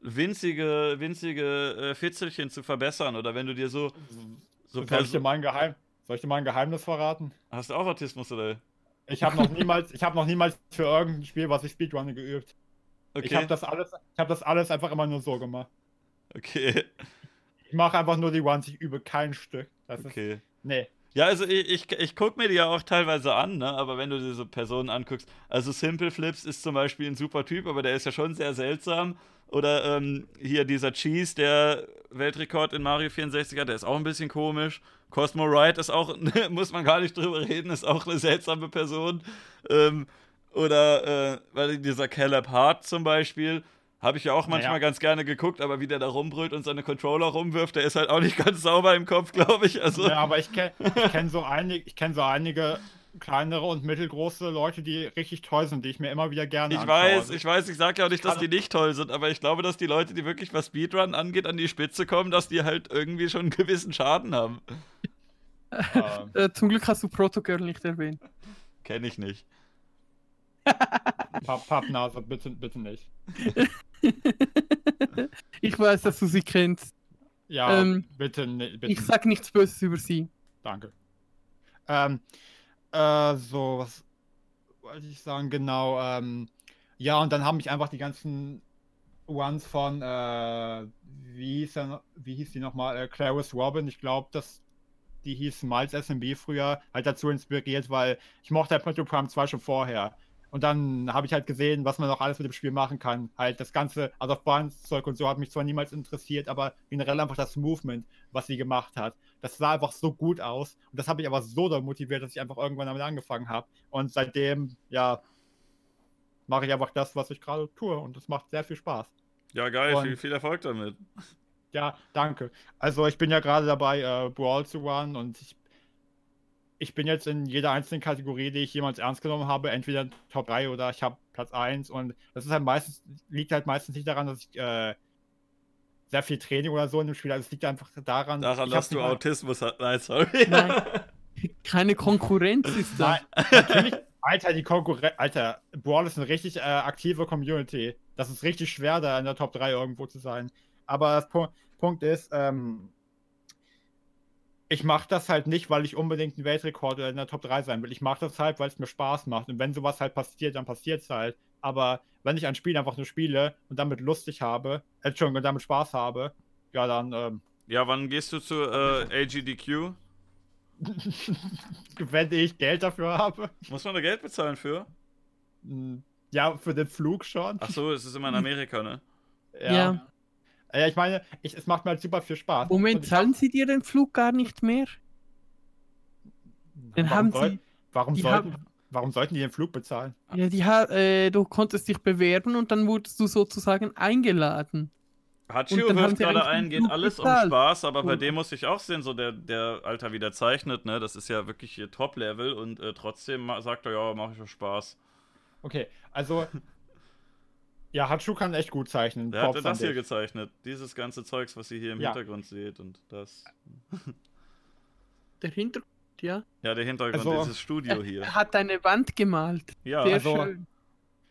winzige, winzige äh, Fitzelchen zu verbessern. Oder wenn du dir so, so Soll ich, dir Perso- mal ein Geheim Soll ich dir mal ein Geheimnis verraten? Hast du auch Autismus, oder? Ich habe noch niemals, ich habe noch niemals für irgendein Spiel, was ich Speedrunne geübt. Ich Okay. habe das alles, ich habe das alles einfach immer nur so gemacht. Okay. Ich mache einfach nur die Ones, ich übe kein Stück. Das ist, Okay. nee. Ja, also ich, ich, ich gucke mir die ja auch teilweise an, ne? aber wenn du dir so Personen anguckst, also Simple Flips ist zum Beispiel ein super Typ, aber der ist ja schon sehr seltsam. Oder ähm, hier dieser Cheese, der Weltrekord in Mario 64 hat, der ist auch ein bisschen komisch. Cosmo Wright ist auch, [LAUGHS] muss man gar nicht drüber reden, ist auch eine seltsame Person. Ähm, oder äh, dieser Caleb Hart zum Beispiel, habe ich ja auch manchmal Naja. ganz gerne geguckt, aber wie der da rumbrüllt und seine Controller rumwirft, der ist halt auch nicht [LAUGHS] ganz sauber im Kopf, glaube ich. Also, Ja, aber ich kenne ich kenn so, einig, ich kenn so einige kleinere und mittelgroße Leute, die richtig toll sind, die ich mir immer wieder gerne Ich anschaue. weiß, ich weiß, ich sage ja auch nicht, dass die nicht toll sind, aber ich glaube, dass die Leute, die wirklich was Speedrun angeht, an die Spitze kommen, dass die halt irgendwie schon einen gewissen Schaden haben. Ähm, [LAUGHS] Äh, zum Glück hast du Protogirl nicht erwähnt. Kenne ich nicht. Papp, Pappnase, bitte, bitte nicht. [LAUGHS] ich weiß, dass du sie kennst. Ja, Ähm, bitte, bitte. Ich sag nichts Böses über sie. Danke. Ähm, äh, so, was wollte ich sagen? Genau, ähm, ja, und dann haben mich einfach die ganzen Ones von, äh, wie hieß, er, wie hieß die nochmal? Äh, Clarice Robin, ich glaube, dass die hieß Miles SMB früher, halt dazu inspiriert, weil ich mochte halt Metro Prime 2 schon vorher. Und dann habe ich halt gesehen, was man noch alles mit dem Spiel machen kann. Halt das ganze Out of Bounds Zeug und so hat mich zwar niemals interessiert, aber generell einfach das Movement, was sie gemacht hat. Das sah einfach so gut aus. Und das habe ich aber so doll motiviert, dass ich einfach irgendwann damit angefangen habe. Und seitdem, ja, mache ich einfach das, was ich gerade tue. Und das macht sehr viel Spaß. Ja, geil, Und- viel, viel Erfolg damit. Ja, danke. Also ich bin ja gerade dabei, äh, Brawl zu run und ich, ich bin jetzt in jeder einzelnen Kategorie, die ich jemals ernst genommen habe, entweder Top 3 oder ich habe Platz 1 und das ist halt meistens, liegt halt meistens nicht daran, dass ich äh, sehr viel Training oder so in dem Spiel. Also es liegt einfach daran. Daran, ich dass du Autismus hast. Nein, sorry. Nein. [LAUGHS] Keine Konkurrenz ist da. Nein, natürlich. Alter, die Konkurrenz. Alter, Brawl ist eine richtig äh, aktive Community. Das ist richtig schwer, da in der Top 3 irgendwo zu sein. Aber das Pu Punkt ist, ähm, ich mache das halt nicht, weil ich unbedingt einen Weltrekord oder in der Top 3 sein will. Ich mache das halt, weil es mir Spaß macht. Und wenn sowas halt passiert, dann passiert es halt. Aber wenn ich ein Spiel einfach nur spiele und damit lustig habe, äh, Entschuldigung, und damit Spaß habe, ja, dann, ähm, Ja, wann gehst du zu äh, AGDQ? [LAUGHS] wenn ich Geld dafür habe, Muss man da Geld bezahlen für? mh, ja, für den Flug schon. Ach so, es ist immer in Amerika, ne? Ja. Ja, ich meine, ich, es macht mir halt super viel Spaß. Moment, zahlen Sie dir den Flug gar nicht mehr? Dann warum, haben soll, Sie. warum, sollten, haben- warum sollten die den Flug bezahlen? Ja, die ha äh, du konntest dich bewerben und dann wurdest du sozusagen eingeladen. Hachio Und dann haben wirft sie gerade ein, geht Flug alles um bezahlt. Spaß, aber bei Und- dem muss ich auch sehen, so der, der Alter, wie der zeichnet, ne? Das ist ja wirklich hier Top-Level und äh, trotzdem sagt er, ja, mach ich auch Spaß. Okay, also. [LAUGHS] ja, Hatschu kann echt gut zeichnen. Der hat das hier gezeichnet. Dieses ganze Zeugs, was ihr hier im Ja. Hintergrund seht und das. Der Hintergrund, ja. Ja, der Hintergrund, Also- dieses Studio Er, hier. er hat eine Wand gemalt. Ja, Sehr also- schön.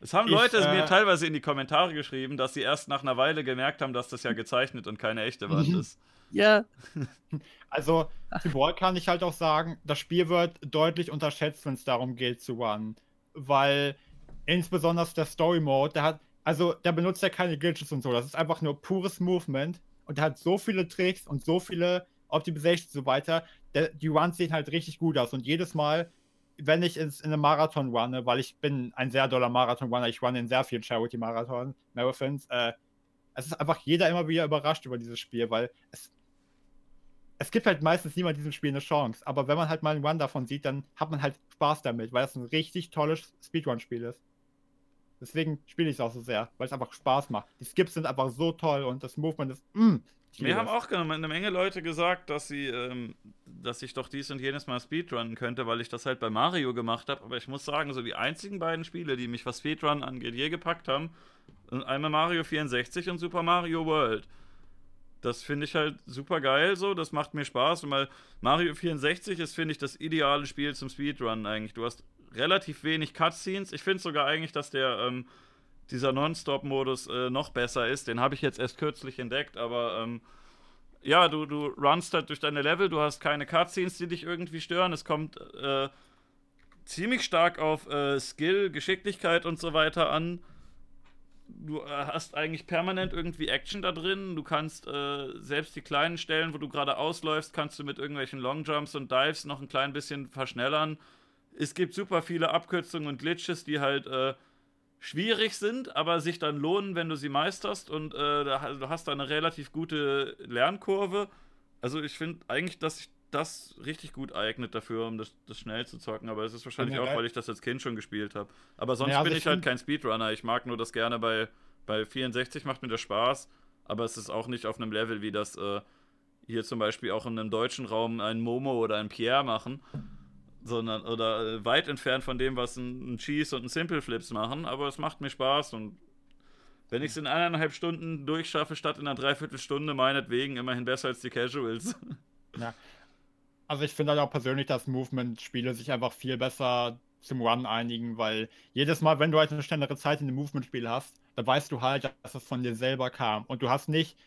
es haben ich, Leute mir äh, teilweise in die Kommentare geschrieben, dass sie erst nach einer Weile gemerkt haben, dass das ja gezeichnet und keine echte Wand Mhm. ist. Ja, [LAUGHS] Also, zu Brawl kann ich halt auch sagen, das Spiel wird deutlich unterschätzt, wenn es darum geht zu runnen. Weil insbesondere der Story Mode, der hat, also der benutzt ja keine Glitches und so, das ist einfach nur pures Movement und der hat so viele Tricks und so viele Optimizations und so weiter. Der, die Runs sehen halt richtig gut aus und jedes Mal, wenn ich ins, in einem Marathon runne, weil ich bin ein sehr doller Marathon-Runner, ich runne in sehr vielen Charity-Marathon, Marathons, äh, es ist einfach jeder immer wieder überrascht über dieses Spiel, weil es es gibt halt meistens niemand diesem Spiel eine Chance. Aber wenn man halt mal einen Run davon sieht, dann hat man halt Spaß damit, weil es ein richtig tolles Speedrun-Spiel ist. Deswegen spiele ich es auch so sehr, weil es einfach Spaß macht. Die Skips sind einfach so toll und das Movement ist. Mm, Mir haben auch eine Menge Leute gesagt, dass sie, ähm, dass ich doch dies und jenes Mal Speedrunnen könnte, weil ich das halt bei Mario gemacht habe. Aber ich muss sagen, so die einzigen beiden Spiele, die mich was Speedrun angeht, je gepackt haben, sind einmal Mario 64 und Super Mario World. Das finde ich halt super geil so, das macht mir Spaß. Und weil Mario 64 ist, finde ich, das ideale Spiel zum Speedrun eigentlich. Du hast relativ wenig Cutscenes. Ich finde sogar eigentlich, dass der ähm, dieser Non-Stop-Modus äh, noch besser ist. Den habe ich jetzt erst kürzlich entdeckt, aber ähm, ja, du, du runst halt durch deine Level, du hast keine Cutscenes, die dich irgendwie stören. Es kommt äh, ziemlich stark auf äh, Skill, Geschicklichkeit und so weiter an. Du äh, hast eigentlich permanent irgendwie Action da drin. Du kannst äh, selbst die kleinen Stellen, wo du gerade ausläufst, kannst du mit irgendwelchen Longjumps und Dives noch ein klein bisschen verschnellern. Es gibt super viele Abkürzungen und Glitches, die halt äh, schwierig sind, aber sich dann lohnen, wenn du sie meisterst und äh, du hast da eine relativ gute Lernkurve. Also ich finde eigentlich, dass sich das richtig gut eignet dafür, um das, das schnell zu zocken, aber es ist wahrscheinlich Ja, auch, weil ich das als Kind schon gespielt habe. Aber sonst Ja, also bin ich halt kein Speedrunner. Ich mag nur das gerne bei, bei 64 macht mir das Spaß, aber es ist auch nicht auf einem Level, wie das äh, hier zum Beispiel auch in einem deutschen Raum ein Momo oder ein Pierre machen sondern oder äh, weit entfernt von dem, was ein, ein Cheese und ein Simple Flips machen, aber es macht mir Spaß und wenn ich es in eineinhalb Stunden durchschaffe, statt in einer Dreiviertelstunde, meinetwegen immerhin besser als die Casuals. [LAUGHS] Also ich finde halt auch persönlich, dass Movement-Spiele sich einfach viel besser zum Run einigen, weil jedes Mal, wenn du halt eine schnellere Zeit in einem Movement-Spiel hast, dann weißt du halt, dass es von dir selber kam. Und du hast nicht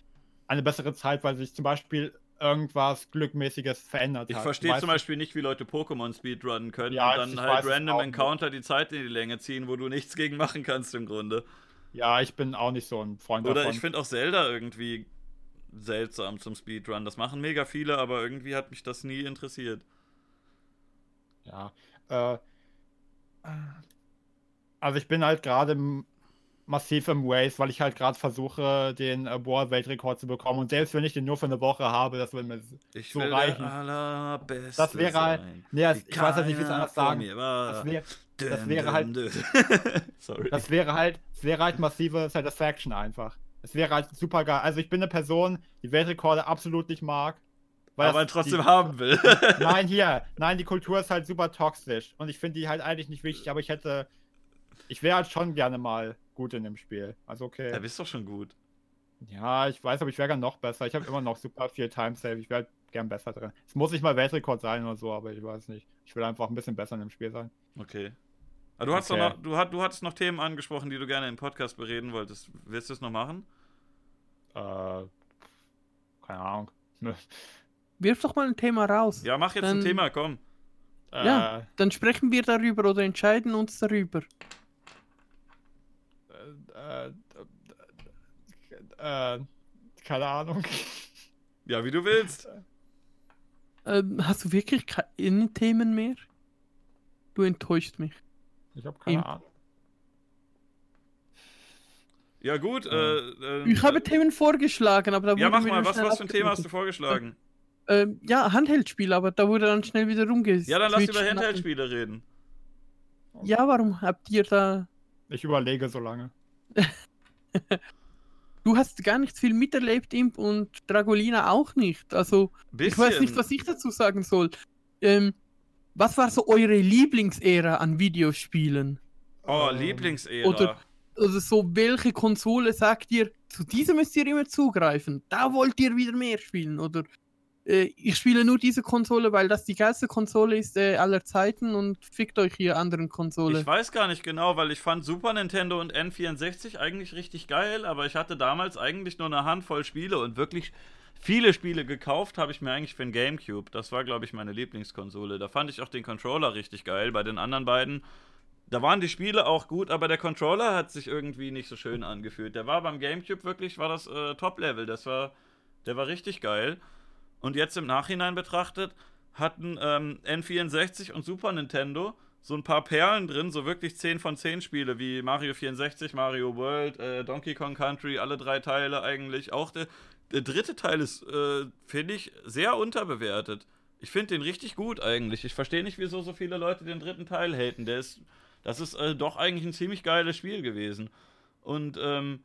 eine bessere Zeit, weil sich zum Beispiel irgendwas Glückmäßiges verändert Ich hat. verstehe Du weißt zum Beispiel nicht, wie Leute Pokémon Speedrunnen können Ja, und dann ich halt random auch nicht. Encounter die Zeit in die Länge ziehen, wo du nichts gegen machen kannst im Grunde. Ja, ich bin auch nicht so ein Freund Oder davon. ich finde auch Zelda irgendwie seltsam zum Speedrun. Das machen mega viele, aber irgendwie hat mich das nie interessiert. Ja. Äh, also ich bin halt gerade massiv im Race, weil ich halt gerade versuche, den äh, Bohr-Weltrekord zu bekommen. Und selbst wenn ich den nur für eine Woche habe, das will mir. Ich So will reichen. Das wäre halt-. Nee, das, ich weiß halt nicht, wie es anders sagen. Das, wär, das wäre halt-. [LAUGHS] Sorry. das wäre halt, das wäre halt massive Satisfaction einfach. Es wäre halt super geil. Also ich bin eine Person, die Weltrekorde absolut nicht mag. weil aber das- trotzdem die, haben will. Nein, hier. Nein, die Kultur ist halt super toxisch. Und ich finde die halt eigentlich nicht wichtig, aber ich hätte. Ich wäre halt schon gerne mal gut in dem Spiel. Also okay. Da bist doch schon gut. Ja, ich weiß, aber ich wäre gern noch besser. Ich habe immer noch super viel Time Save. Ich wäre gern besser drin. Es muss nicht mal Weltrekord sein oder so, aber ich weiß nicht. Ich will einfach ein bisschen besser in dem Spiel sein. Okay. Aber du, hast Okay. doch noch, du, hat, du hattest noch Themen angesprochen, die du gerne im Podcast bereden wolltest. Willst du es noch machen? Äh, keine Ahnung. [LAUGHS] Wirf doch mal ein Thema raus. Ja, mach jetzt ein Dann- Thema, komm. Ja. Äh, Dann sprechen wir darüber oder entscheiden uns darüber. Äh, äh, äh, keine Ahnung. Ja, wie du willst. Ähm, hast du wirklich keine Themen mehr? Du enttäuscht mich. Ich habe keine Im- Ahnung. Ja, gut. Ja. Äh, äh, Ich habe Themen vorgeschlagen, aber da Ja, wurde mach wieder mal. Was, was für ein Thema hast du vorgeschlagen? Ähm, ja, Handheldspiel, aber da wurde dann schnell wieder rumges. Ja, dann lass über. Handheld-Spiele reden. Ja, warum habt ihr da. Ich überlege so lange. [LAUGHS] Du hast gar nicht viel miterlebt, Imp, und Dragolina auch nicht. Also, ich weiß nicht, was ich dazu sagen soll. Ähm, was war so eure Lieblingsära an Videospielen? Oh, Ähm, Lieblingsära. oder- Also so, welche Konsole sagt ihr, zu dieser müsst ihr immer zugreifen? Da wollt ihr wieder mehr spielen? Oder äh, ich spiele nur diese Konsole, weil das die geilste Konsole ist äh, aller Zeiten und fickt euch hier anderen Konsole. Ich weiß gar nicht genau, weil ich fand Super Nintendo und N64 eigentlich richtig geil, aber ich hatte damals eigentlich nur eine Handvoll Spiele und wirklich viele Spiele gekauft habe ich mir eigentlich für den GameCube. Das war, glaube ich, meine Lieblingskonsole. Da fand ich auch den Controller richtig geil. Bei den anderen beiden, da waren die Spiele auch gut, aber der Controller hat sich irgendwie nicht so schön angefühlt. Der war beim GameCube wirklich, war das äh, Top-Level. Das war, der war richtig geil. Und jetzt im Nachhinein betrachtet, hatten ähm, N64 und Super Nintendo so ein paar Perlen drin, so wirklich 10 von 10 Spiele wie Mario 64, Mario World, äh, Donkey Kong Country, alle drei Teile eigentlich. Auch der, der dritte Teil ist, äh, finde ich, sehr unterbewertet. Ich finde den richtig gut eigentlich. Ich verstehe nicht, wieso so viele Leute den dritten Teil haten. Der ist, das ist äh, doch eigentlich ein ziemlich geiles Spiel gewesen. Und ähm,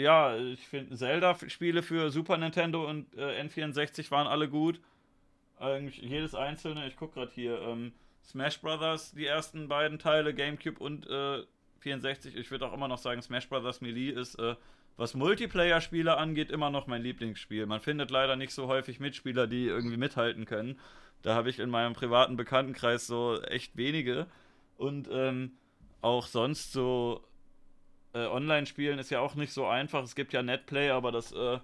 ja, ich finde Zelda-Spiele für Super Nintendo und äh, N64 waren alle gut. Eigentlich jedes einzelne. Ich gucke gerade hier. Ähm, Smash Brothers, die ersten beiden Teile, GameCube und äh, 64. Ich würde auch immer noch sagen, Smash Brothers Melee ist, äh, was Multiplayer-Spiele angeht, immer noch mein Lieblingsspiel. Man findet leider nicht so häufig Mitspieler, die irgendwie mithalten können. Da habe ich in meinem privaten Bekanntenkreis so echt wenige. Und ähm, auch sonst so äh, Online-Spielen ist ja auch nicht so einfach. Es gibt ja Netplay, aber das äh,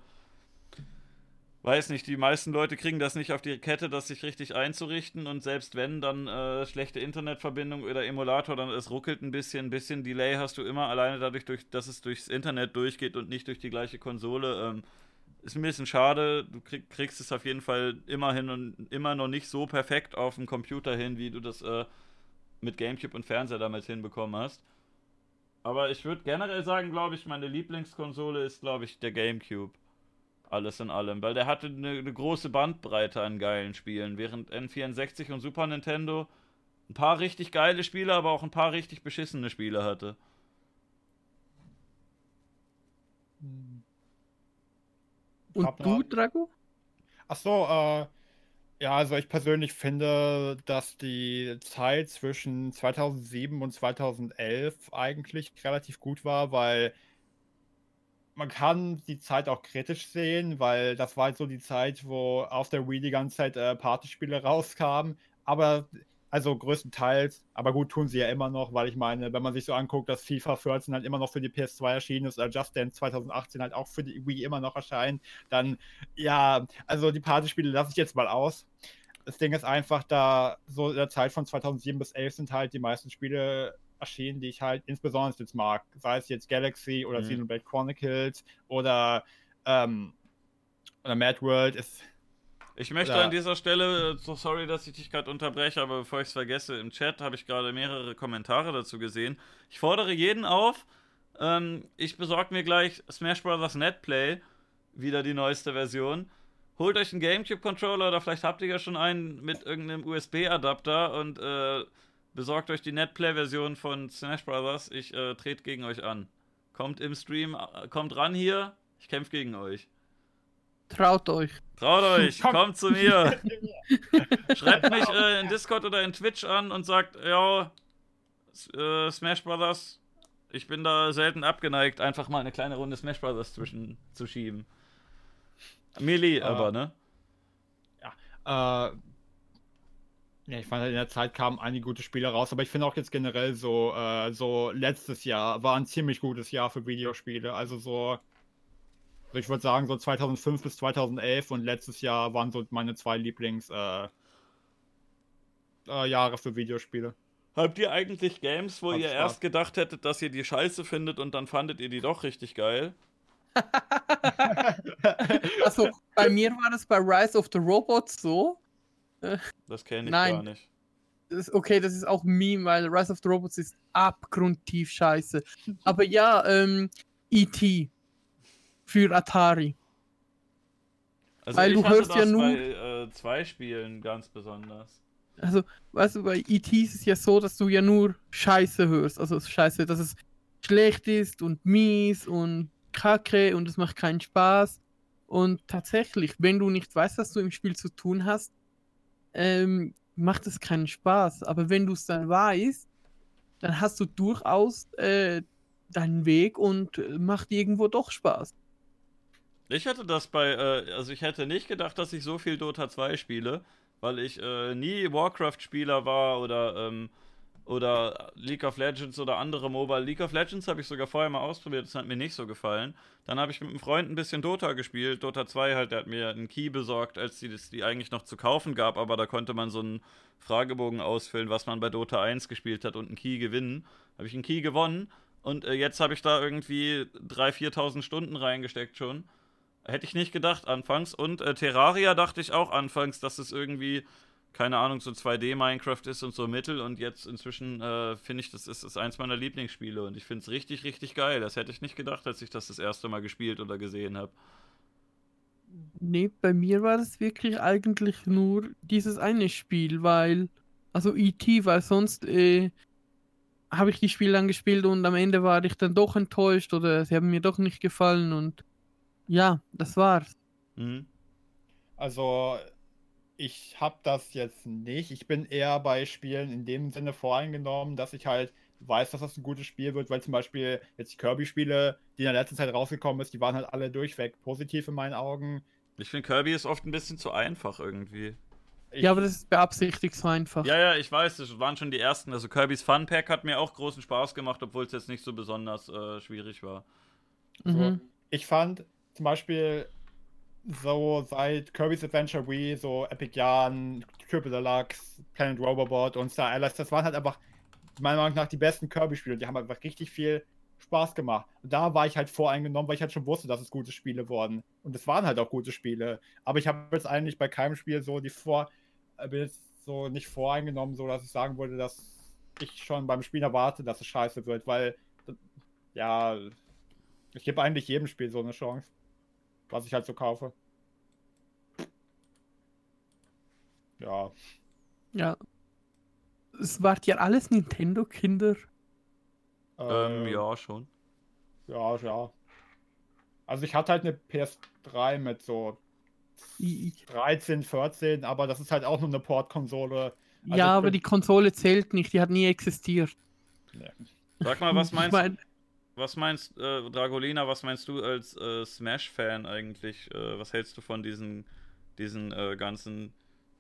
weiß nicht, die meisten Leute kriegen das nicht auf die Kette, das sich richtig einzurichten und selbst wenn, dann äh, schlechte Internetverbindung oder Emulator, dann es ruckelt ein bisschen, ein bisschen Delay hast du immer, alleine dadurch, durch, dass es durchs Internet durchgeht und nicht durch die gleiche Konsole. Ähm, ist ein bisschen schade, du krieg, kriegst es auf jeden Fall immerhin und immer noch nicht so perfekt auf dem Computer hin, wie du das äh, mit Gamecube und Fernseher damals hinbekommen hast. Aber ich würde generell sagen, glaube ich, meine Lieblingskonsole ist, glaube ich, der Gamecube. Alles in allem, weil der hatte eine, eine große Bandbreite an geilen Spielen, während N64 und Super Nintendo ein paar richtig geile Spiele, aber auch ein paar richtig beschissene Spiele hatte. Und Hab du, Drago? Ach so, äh, ja, also ich persönlich finde, dass die Zeit zwischen 2007 und 2011 eigentlich relativ gut war, weil man kann die Zeit auch kritisch sehen, weil das war halt so die Zeit, wo auf der Wii die ganze Zeit äh, Partyspiele [LAUGHS] rauskamen, aber also größtenteils, aber gut tun sie ja immer noch, weil ich meine, wenn man sich so anguckt, dass FIFA 14 halt immer noch für die PS2 erschienen ist, oder Just Dance 2018 halt auch für die Wii immer noch erscheint, dann ja, also die Partyspiele lasse ich jetzt mal aus. Das Ding ist einfach, da so in der Zeit von 2007 bis 11 sind halt die meisten Spiele erschienen, die ich halt insbesondere jetzt mag. Sei es jetzt Galaxy oder Mhm. Xenoblade Chronicles oder, ähm, oder Mad World ist. Ich möchte Ja. an dieser Stelle, äh, so sorry, dass ich dich gerade unterbreche, aber bevor ich es vergesse, im Chat habe ich gerade mehrere Kommentare dazu gesehen. Ich fordere jeden auf, ähm, ich besorge mir gleich Smash Bros. Netplay, wieder die neueste Version. Holt euch einen GameCube-Controller oder vielleicht habt ihr ja schon einen mit irgendeinem USB-Adapter und äh, besorgt euch die Netplay-Version von Smash Bros. Ich äh, trete gegen euch an. Kommt im Stream, äh, kommt ran hier, ich kämpfe gegen euch. Traut euch. Traut euch, Komm. kommt zu mir. [LAUGHS] Schreibt mich äh, in Discord oder in Twitch an und sagt, ja, äh, Smash Brothers, Ich bin da selten abgeneigt, einfach mal eine kleine Runde Smash Brothers zwischen zu schieben. Melee, Äh, aber, ne? Äh, ja, ich fand halt in der Zeit kamen einige gute Spiele raus, aber ich finde auch jetzt generell so, äh, so letztes Jahr war ein ziemlich gutes Jahr für Videospiele. Also so, also ich würde sagen, so 2005 bis 2011 und letztes Jahr waren so meine zwei Lieblings äh, äh, für Videospiele. Habt ihr eigentlich Games, wo Macht ihr Spaß. erst gedacht hättet, dass ihr die scheiße findet und dann fandet ihr die doch richtig geil? [LAUGHS] Also bei mir war das bei Rise of the Robots so. Das kenne ich Nein. gar nicht. Das okay, das ist auch Meme, weil Rise of the Robots ist abgrundtief scheiße. Aber ja, ähm, E.T. für Atari. Also Weil ich du hörst ja nur- bei äh, zwei Spielen ganz besonders. Also, weißt du, bei E.T. ist es ja so, dass du ja nur Scheiße hörst. Also Scheiße, dass es schlecht ist und mies und kacke und es macht keinen Spaß. Und tatsächlich, wenn du nicht weißt, was du im Spiel zu tun hast, ähm, macht es keinen Spaß. Aber wenn du es dann weißt, dann hast du durchaus äh, deinen Weg und äh, macht irgendwo doch Spaß. Ich hätte das bei, äh, also ich hätte nicht gedacht, dass ich so viel Dota 2 spiele, weil ich äh, nie Warcraft-Spieler war oder, ähm, oder League of Legends oder andere Mobile. League of Legends habe ich sogar vorher mal ausprobiert, das hat mir nicht so gefallen. Dann habe ich mit einem Freund ein bisschen Dota gespielt. Dota 2 halt, der hat mir einen Key besorgt, als die die eigentlich noch zu kaufen gab, aber da konnte man so einen Fragebogen ausfüllen, was man bei Dota 1 gespielt hat und einen Key gewinnen. Habe ich einen Key gewonnen und äh, jetzt habe ich da irgendwie 3.000, 4.000 Stunden reingesteckt schon. Hätte ich nicht gedacht anfangs. Und äh, Terraria dachte ich auch anfangs, dass es irgendwie, keine Ahnung, so 2D-Minecraft ist und so Mittel. Und jetzt inzwischen äh, finde ich, das ist, ist eins meiner Lieblingsspiele. Und ich finde es richtig, richtig geil. Das hätte ich nicht gedacht, als ich das das erste Mal gespielt oder gesehen habe. Nee, bei mir war das wirklich eigentlich nur dieses eine Spiel, weil, also E.T., weil sonst äh, habe ich die Spiele dann gespielt und am Ende war ich dann doch enttäuscht oder sie haben mir doch nicht gefallen und ja, das war's. Mhm. Also, ich habe das jetzt nicht. Ich bin eher bei Spielen in dem Sinne voreingenommen, dass ich halt weiß, dass das ein gutes Spiel wird, weil zum Beispiel jetzt die Kirby-Spiele, die in der letzten Zeit rausgekommen ist, die waren halt alle durchweg positiv in meinen Augen. Ich finde, Kirby ist oft ein bisschen zu einfach irgendwie. Ich, Ja, aber das ist beabsichtigt so einfach. Ja, ja, ich weiß, das waren schon die ersten. Also Kirby's Fun Pack hat mir auch großen Spaß gemacht, obwohl es jetzt nicht so besonders äh, schwierig war. so, Mhm. ich fand zum Beispiel so seit Kirby's Adventure Wii, so Epic Yarn, Triple Deluxe, Planet Robobot und Star Allies, das waren halt einfach meiner Meinung nach die besten Kirby-Spiele. Die haben einfach richtig viel Spaß gemacht. Und da war ich halt voreingenommen, weil ich halt schon wusste, dass es gute Spiele wurden. Und es waren halt auch gute Spiele. Aber ich habe jetzt eigentlich bei keinem Spiel so die vor, äh, bin jetzt so nicht voreingenommen, so dass ich sagen würde, dass ich schon beim Spiel erwarte, dass es scheiße wird, weil ja, ich gebe eigentlich jedem Spiel so eine Chance, was ich halt so kaufe. Ja, Ja. Es wart ja alles Nintendo-Kinder. Ähm, äh, ja, schon. Ja, ja. Also ich hatte halt eine PS3 mit so I- 13, 14, aber das ist halt auch nur eine Portkonsole. Also ja, ich aber bin- die Konsole zählt nicht, die hat nie existiert. Sag mal, was Ich meinst, mein, was meinst äh, Dragolina, was meinst du als äh, Smash-Fan eigentlich? Äh, was hältst du von diesen, diesen äh, ganzen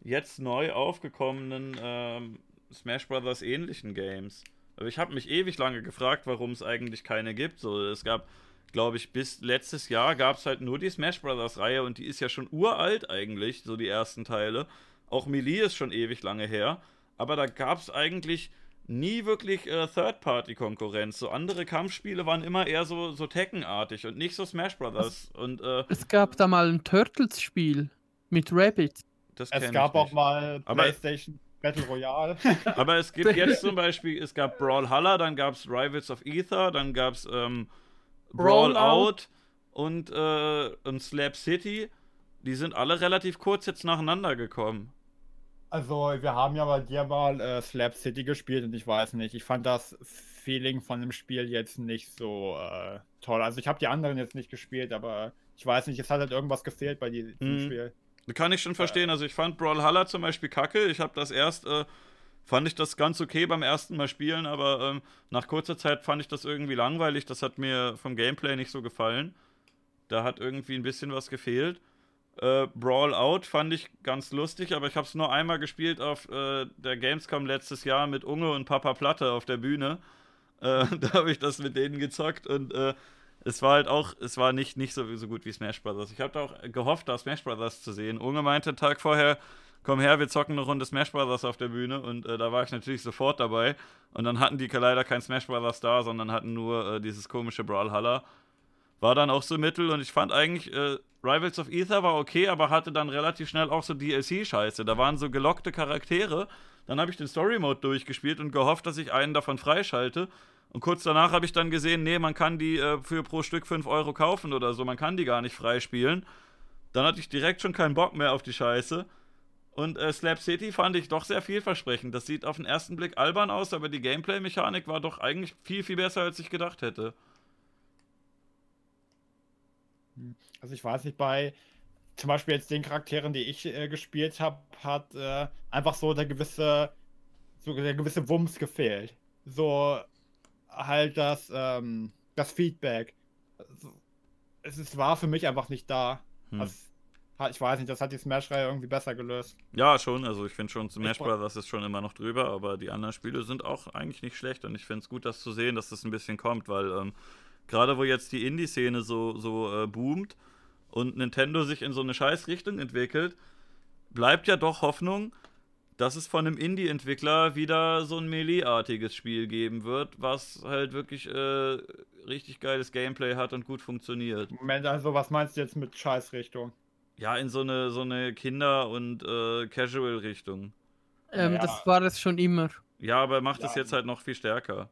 jetzt neu aufgekommenen ähm, Smash Brothers ähnlichen Games? Aber ich habe mich ewig lange gefragt, warum es eigentlich keine gibt. So, es gab, glaube ich, bis letztes Jahr gab es halt nur die Smash Brothers Reihe und die ist ja schon uralt eigentlich, so die ersten Teile. Auch Melee ist schon ewig lange her. Aber da gab es eigentlich nie wirklich äh, Third-Party-Konkurrenz. So andere Kampfspiele waren immer eher so, so Tekken-artig und nicht so Smash Brothers. Und äh, es gab da mal ein Turtles-Spiel mit Rabbit. das Es gab auch mal Aber- PlayStation Battle Royale. [LAUGHS] Aber es gibt jetzt [LAUGHS] zum Beispiel, es gab Brawlhalla, dann gab es Rivals of Ether, dann gab es ähm, Brawlout Brawlout. und, äh, und Slap City. Die sind alle relativ kurz jetzt nacheinander gekommen. Also, wir haben ja bei dir mal äh, Slap City gespielt und ich weiß nicht, ich fand das Feeling von dem Spiel jetzt nicht so äh, toll. Also, ich habe die anderen jetzt nicht gespielt, aber ich weiß nicht, es hat halt irgendwas gefehlt bei diesem Mhm. Spiel. Kann ich schon verstehen. Also ich fand Brawlhalla zum Beispiel kacke. Ich habe das erst äh, fand ich das ganz okay beim ersten Mal spielen, aber ähm, nach kurzer Zeit fand ich das irgendwie langweilig. Das hat mir vom Gameplay nicht so gefallen. Da hat irgendwie ein bisschen was gefehlt. Äh, Brawl Out fand ich ganz lustig, aber ich habe es nur einmal gespielt auf äh, der Gamescom letztes Jahr mit Unge und Papa Platte auf der Bühne. Äh, [LAUGHS] da habe ich das mit denen gezockt und äh, es war halt auch, es war nicht, nicht so, so gut wie Smash Brothers. Ich habe auch gehofft, da Smash Brothers zu sehen. Unge meinte Tag vorher, komm her, wir zocken eine Runde Smash Brothers auf der Bühne und äh, da war ich natürlich sofort dabei. Und dann hatten die leider kein Smash Brothers da, sondern hatten nur äh, dieses komische Brawlhalla. War dann auch so mittel und ich fand eigentlich, äh, Rivals of Ether war okay, aber hatte dann relativ schnell auch so DLC-Scheiße. Da waren so gelockte Charaktere. Dann habe ich den Story-Mode durchgespielt und gehofft, dass ich einen davon freischalte. Und kurz danach habe ich dann gesehen, nee, man kann die äh, für pro Stück 5 Euro kaufen oder so. Man kann die gar nicht freispielen. Dann hatte ich direkt schon keinen Bock mehr auf die Scheiße. Und äh, Slap City fand ich doch sehr vielversprechend. Das sieht auf den ersten Blick albern aus, aber die Gameplay-Mechanik war doch eigentlich viel, viel besser, als ich gedacht hätte. Also ich weiß nicht, bei zum Beispiel jetzt den Charakteren, die ich äh, gespielt habe, hat äh, einfach so der gewisse, so der gewisse Wumms gefehlt. So halt das, ähm, das Feedback. Also, es ist, war für mich einfach nicht da. Hm. Also, ich weiß nicht, das hat die Smash-Reihe irgendwie besser gelöst. Ja, schon. Also ich finde schon, Smash Bros. ist schon immer noch drüber, aber die anderen Spiele sind auch eigentlich nicht schlecht und ich finde es gut, das zu sehen, dass das ein bisschen kommt, weil ähm, gerade wo jetzt die Indie-Szene so, so äh, boomt und Nintendo sich in so eine Scheißrichtung entwickelt, bleibt ja doch Hoffnung, dass es von einem Indie-Entwickler wieder so ein Melee-artiges Spiel geben wird, was halt wirklich äh, richtig geiles Gameplay hat und gut funktioniert. Moment, also was meinst du jetzt mit Scheißrichtung? Ja, in so eine, so eine Kinder- und äh, Casual-Richtung. Ähm, ja. Das war es schon immer. Ja, aber er macht es jetzt halt noch viel stärker.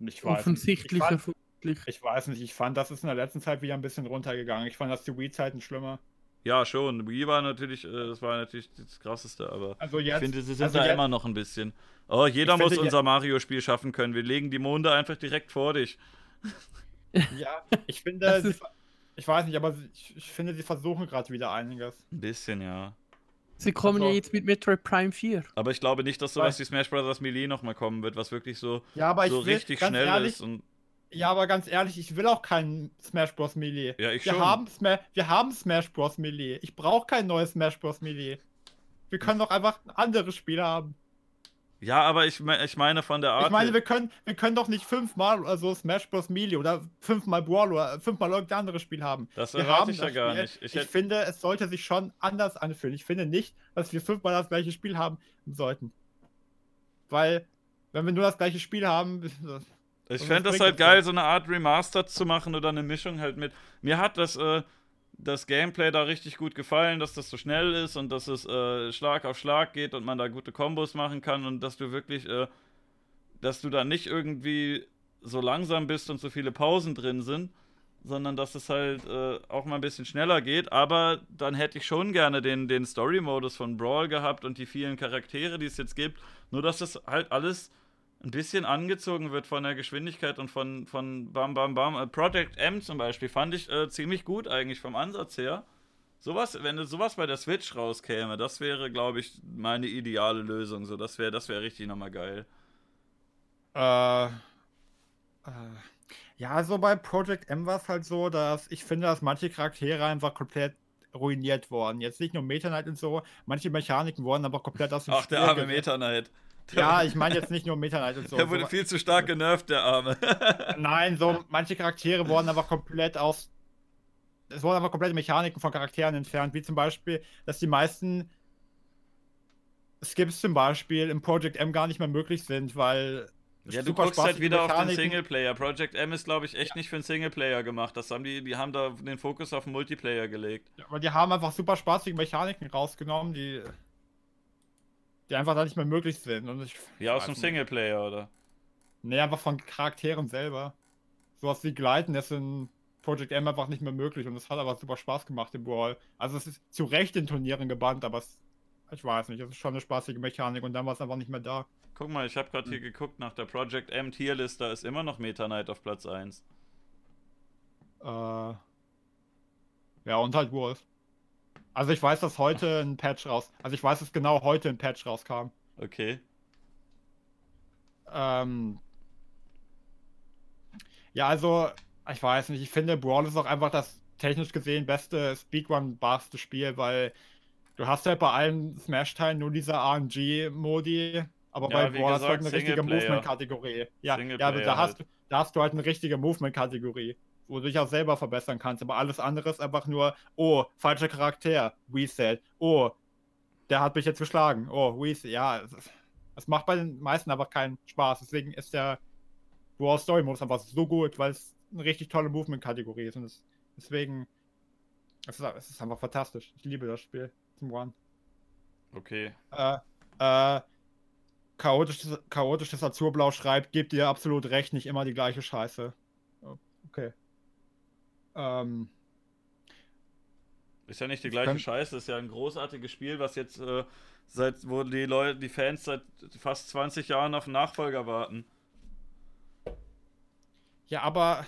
Ich weiß Offensichtlich, ich, fand, ich weiß nicht, ich fand, das ist in der letzten Zeit wieder ein bisschen runtergegangen. Ich fand das die Wii-Zeiten schlimmer. Ja, schon. Wii war natürlich, äh, das war natürlich das krasseste, aber also jetzt, ich finde, sie sind also da jetzt, immer noch ein bisschen. Oh, jeder muss finde, unser Mario-Spiel schaffen können. Wir legen die Monde einfach direkt vor dich. [LAUGHS] Ja, ich finde, sie, ich weiß nicht, aber ich, ich finde, sie versuchen gerade wieder einiges. Ein bisschen, ja. Sie kommen also, ja jetzt mit Metroid Prime 4. Aber ich glaube nicht, dass sowas wie Smash Bros. Melee nochmal kommen wird, was wirklich so, ja, so will, richtig schnell ehrlich, ist. Und ja, aber ganz ehrlich, ich will auch keinen Smash Bros. Melee. Ja, ich wir schon. Haben Sma wir haben Smash Bros. Melee. Ich brauche kein neues Smash Bros. Melee. Wir können doch einfach andere Spiele haben. Ja, aber ich, ich meine von der Art. Ich meine, wir können, wir können doch nicht fünfmal also Smash Bros. Melee oder fünfmal Brawl oder fünfmal irgendein anderes Spiel haben. Das erwarte ich ja gar Spiel. nicht. Ich, ich finde, es sollte sich schon anders anfühlen. Ich finde nicht, dass wir fünfmal das gleiche Spiel haben sollten. Weil, wenn wir nur das gleiche Spiel haben, [LAUGHS] ich fände das halt geil, so eine Art Remastered zu machen oder eine Mischung halt mit. Mir hat das, äh, das Gameplay da richtig gut gefallen, dass das so schnell ist und dass es äh, Schlag auf Schlag geht und man da gute Kombos machen kann und dass du wirklich, äh, dass du da nicht irgendwie so langsam bist und so viele Pausen drin sind, sondern dass es halt äh, auch mal ein bisschen schneller geht. Aber dann hätte ich schon gerne den, den Story-Modus von Brawl gehabt und die vielen Charaktere, die es jetzt gibt. Nur dass das halt alles ein bisschen angezogen wird von der Geschwindigkeit und von, von Bam Bam Bam. Äh, Project M zum Beispiel fand ich äh, ziemlich gut eigentlich vom Ansatz her. Sowas, wenn sowas bei der Switch rauskäme, das wäre, glaube ich, meine ideale Lösung. So, das wäre, das wäre richtig nochmal geil. Äh, äh, ja, so bei Project M war es halt so, dass ich finde, dass manche Charaktere einfach komplett ruiniert worden. Jetzt nicht nur Meta Knight und so, manche Mechaniken wurden aber komplett aus dem Ach, Spiel der arme Meta Knight. [LAUGHS] Ja, ich meine jetzt nicht nur Meta Knight und so. Der wurde so, viel zu stark genervt, der Arme. [LAUGHS] Nein, so manche Charaktere wurden aber komplett aus. Es wurden aber komplette Mechaniken von Charakteren entfernt, wie zum Beispiel, dass die meisten Skips zum Beispiel im Project M gar nicht mehr möglich sind, weil. Ja, du guckst halt wieder auf den Singleplayer. Project M ist, glaube ich, echt ja. nicht für einen Singleplayer gemacht. Das haben die, die haben da den Fokus auf den Multiplayer gelegt. Ja, aber die haben einfach super spaßige Mechaniken rausgenommen, die die einfach da nicht mehr möglich sind. Und ich, ja, aus dem Singleplayer, oder? Nee, einfach von Charakteren selber. Sowas wie Gleiten ist in Project M einfach nicht mehr möglich und es hat aber super Spaß gemacht im Brawl. Also es ist zu Recht in Turnieren gebannt, aber es, ich weiß nicht, es ist schon eine spaßige Mechanik und dann war es einfach nicht mehr da. Guck mal, ich habe gerade hm. hier geguckt nach der Project M Tierlist, da ist immer noch Meta Knight auf Platz 1. Äh. Ja, und halt Wolf. Also ich weiß, dass heute ein Patch raus. Also ich weiß, dass genau heute ein Patch rauskam. Okay. Ähm, ja, also, ich weiß nicht, ich finde, Brawl ist auch einfach das technisch gesehen beste Speedrun-barste Spiel, weil du hast halt bei allen Smash-Teilen nur diese RNG-Modi, aber Ja, bei Brawl hast du halt eine richtige. Movement-Kategorie. Ja, ja aber da hast, halt. da hast du halt eine richtige Movement-Kategorie, wo du dich auch selber verbessern kannst, aber alles andere ist einfach nur, oh, falscher Charakter, Reset, oh, der hat mich jetzt geschlagen, oh, Reset, ja, es, macht bei den meisten einfach keinen Spaß, deswegen ist der Brawl Story Modus einfach so gut, weil es eine richtig tolle Movement-Kategorie ist und es, deswegen, es ist, es ist einfach fantastisch. Ich liebe das Spiel zum One. Okay. Äh, äh, chaotisches, chaotisches Azurblau schreibt, gebt dir absolut recht, nicht immer die gleiche Scheiße. Okay. Ähm, Ist ja nicht die Ich gleiche Scheiße, ist ja ein großartiges Spiel, was jetzt äh, seit, wo die Leute, die Fans seit fast 20 Jahren auf einen Nachfolger warten. ja, aber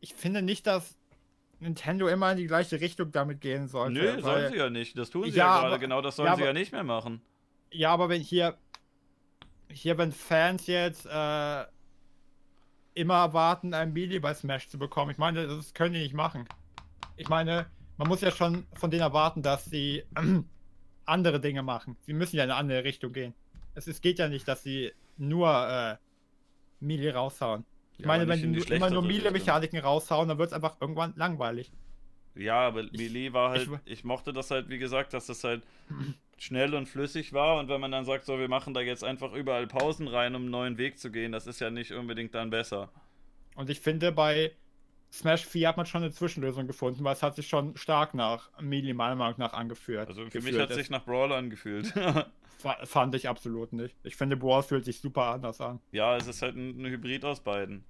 ich finde nicht, dass Nintendo immer in die gleiche Richtung damit gehen sollte. Nö, weil- sollen sie ja nicht. Das tun sie Ja, ja, gerade. aber- Genau das sollen ja, sie aber- ja nicht mehr machen. Ja, aber wenn hier, hier, wenn Fans jetzt äh, immer erwarten, ein Melee bei Smash zu bekommen, ich meine, das können die nicht machen. Ich meine, man muss ja schon von denen erwarten, dass sie [CLEARS THROAT] andere Dinge machen. Sie müssen ja in eine andere Richtung gehen. Es, es geht ja nicht, dass sie nur äh, Melee raushauen. Ich Ja, meine, wenn die immer nur. Melee-Mechaniken raushauen, dann wird es einfach irgendwann langweilig. Ja, aber Melee war halt, ich- ich, mochte das halt, wie gesagt, dass das halt schnell und flüssig war und wenn man dann sagt, so, wir machen da jetzt einfach überall Pausen rein, um einen neuen Weg zu gehen, das ist ja nicht unbedingt dann besser. Und ich finde, bei Smash 4 hat man schon eine Zwischenlösung gefunden, weil es hat sich schon stark nach Melee meiner Meinung nach angeführt. Also für gefühlt. mich hat Das sich nach Brawler angefühlt. [LAUGHS] fa- fand ich absolut nicht. Ich finde, Brawl fühlt sich super anders an. ja, es ist halt ein, Hybrid aus beiden.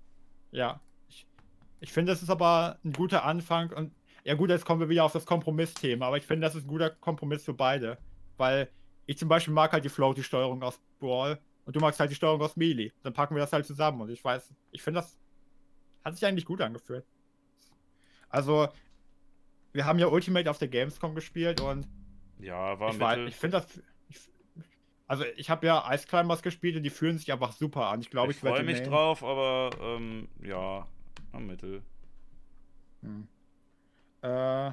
Ja. Ich finde, es ist aber ein guter Anfang und ja gut, jetzt kommen wir wieder auf das Kompromissthema, aber ich finde, das ist ein guter Kompromiss für beide. Weil ich zum Beispiel mag halt die Floaty-Steuerung aus Brawl und du magst halt die Steuerung aus Melee. Dann packen wir das halt zusammen und ich weiß, ich finde, das hat sich eigentlich gut angefühlt. Also, wir haben ja Ultimate auf der Gamescom gespielt und Ja, war ich, ich finde das. Ich, also, ich habe ja Ice Climbers gespielt und die fühlen sich einfach super an. Ich glaube, ich ich, freue mich nehmen. drauf, aber ähm, ja, am Mittel. Hm. Äh. Äh,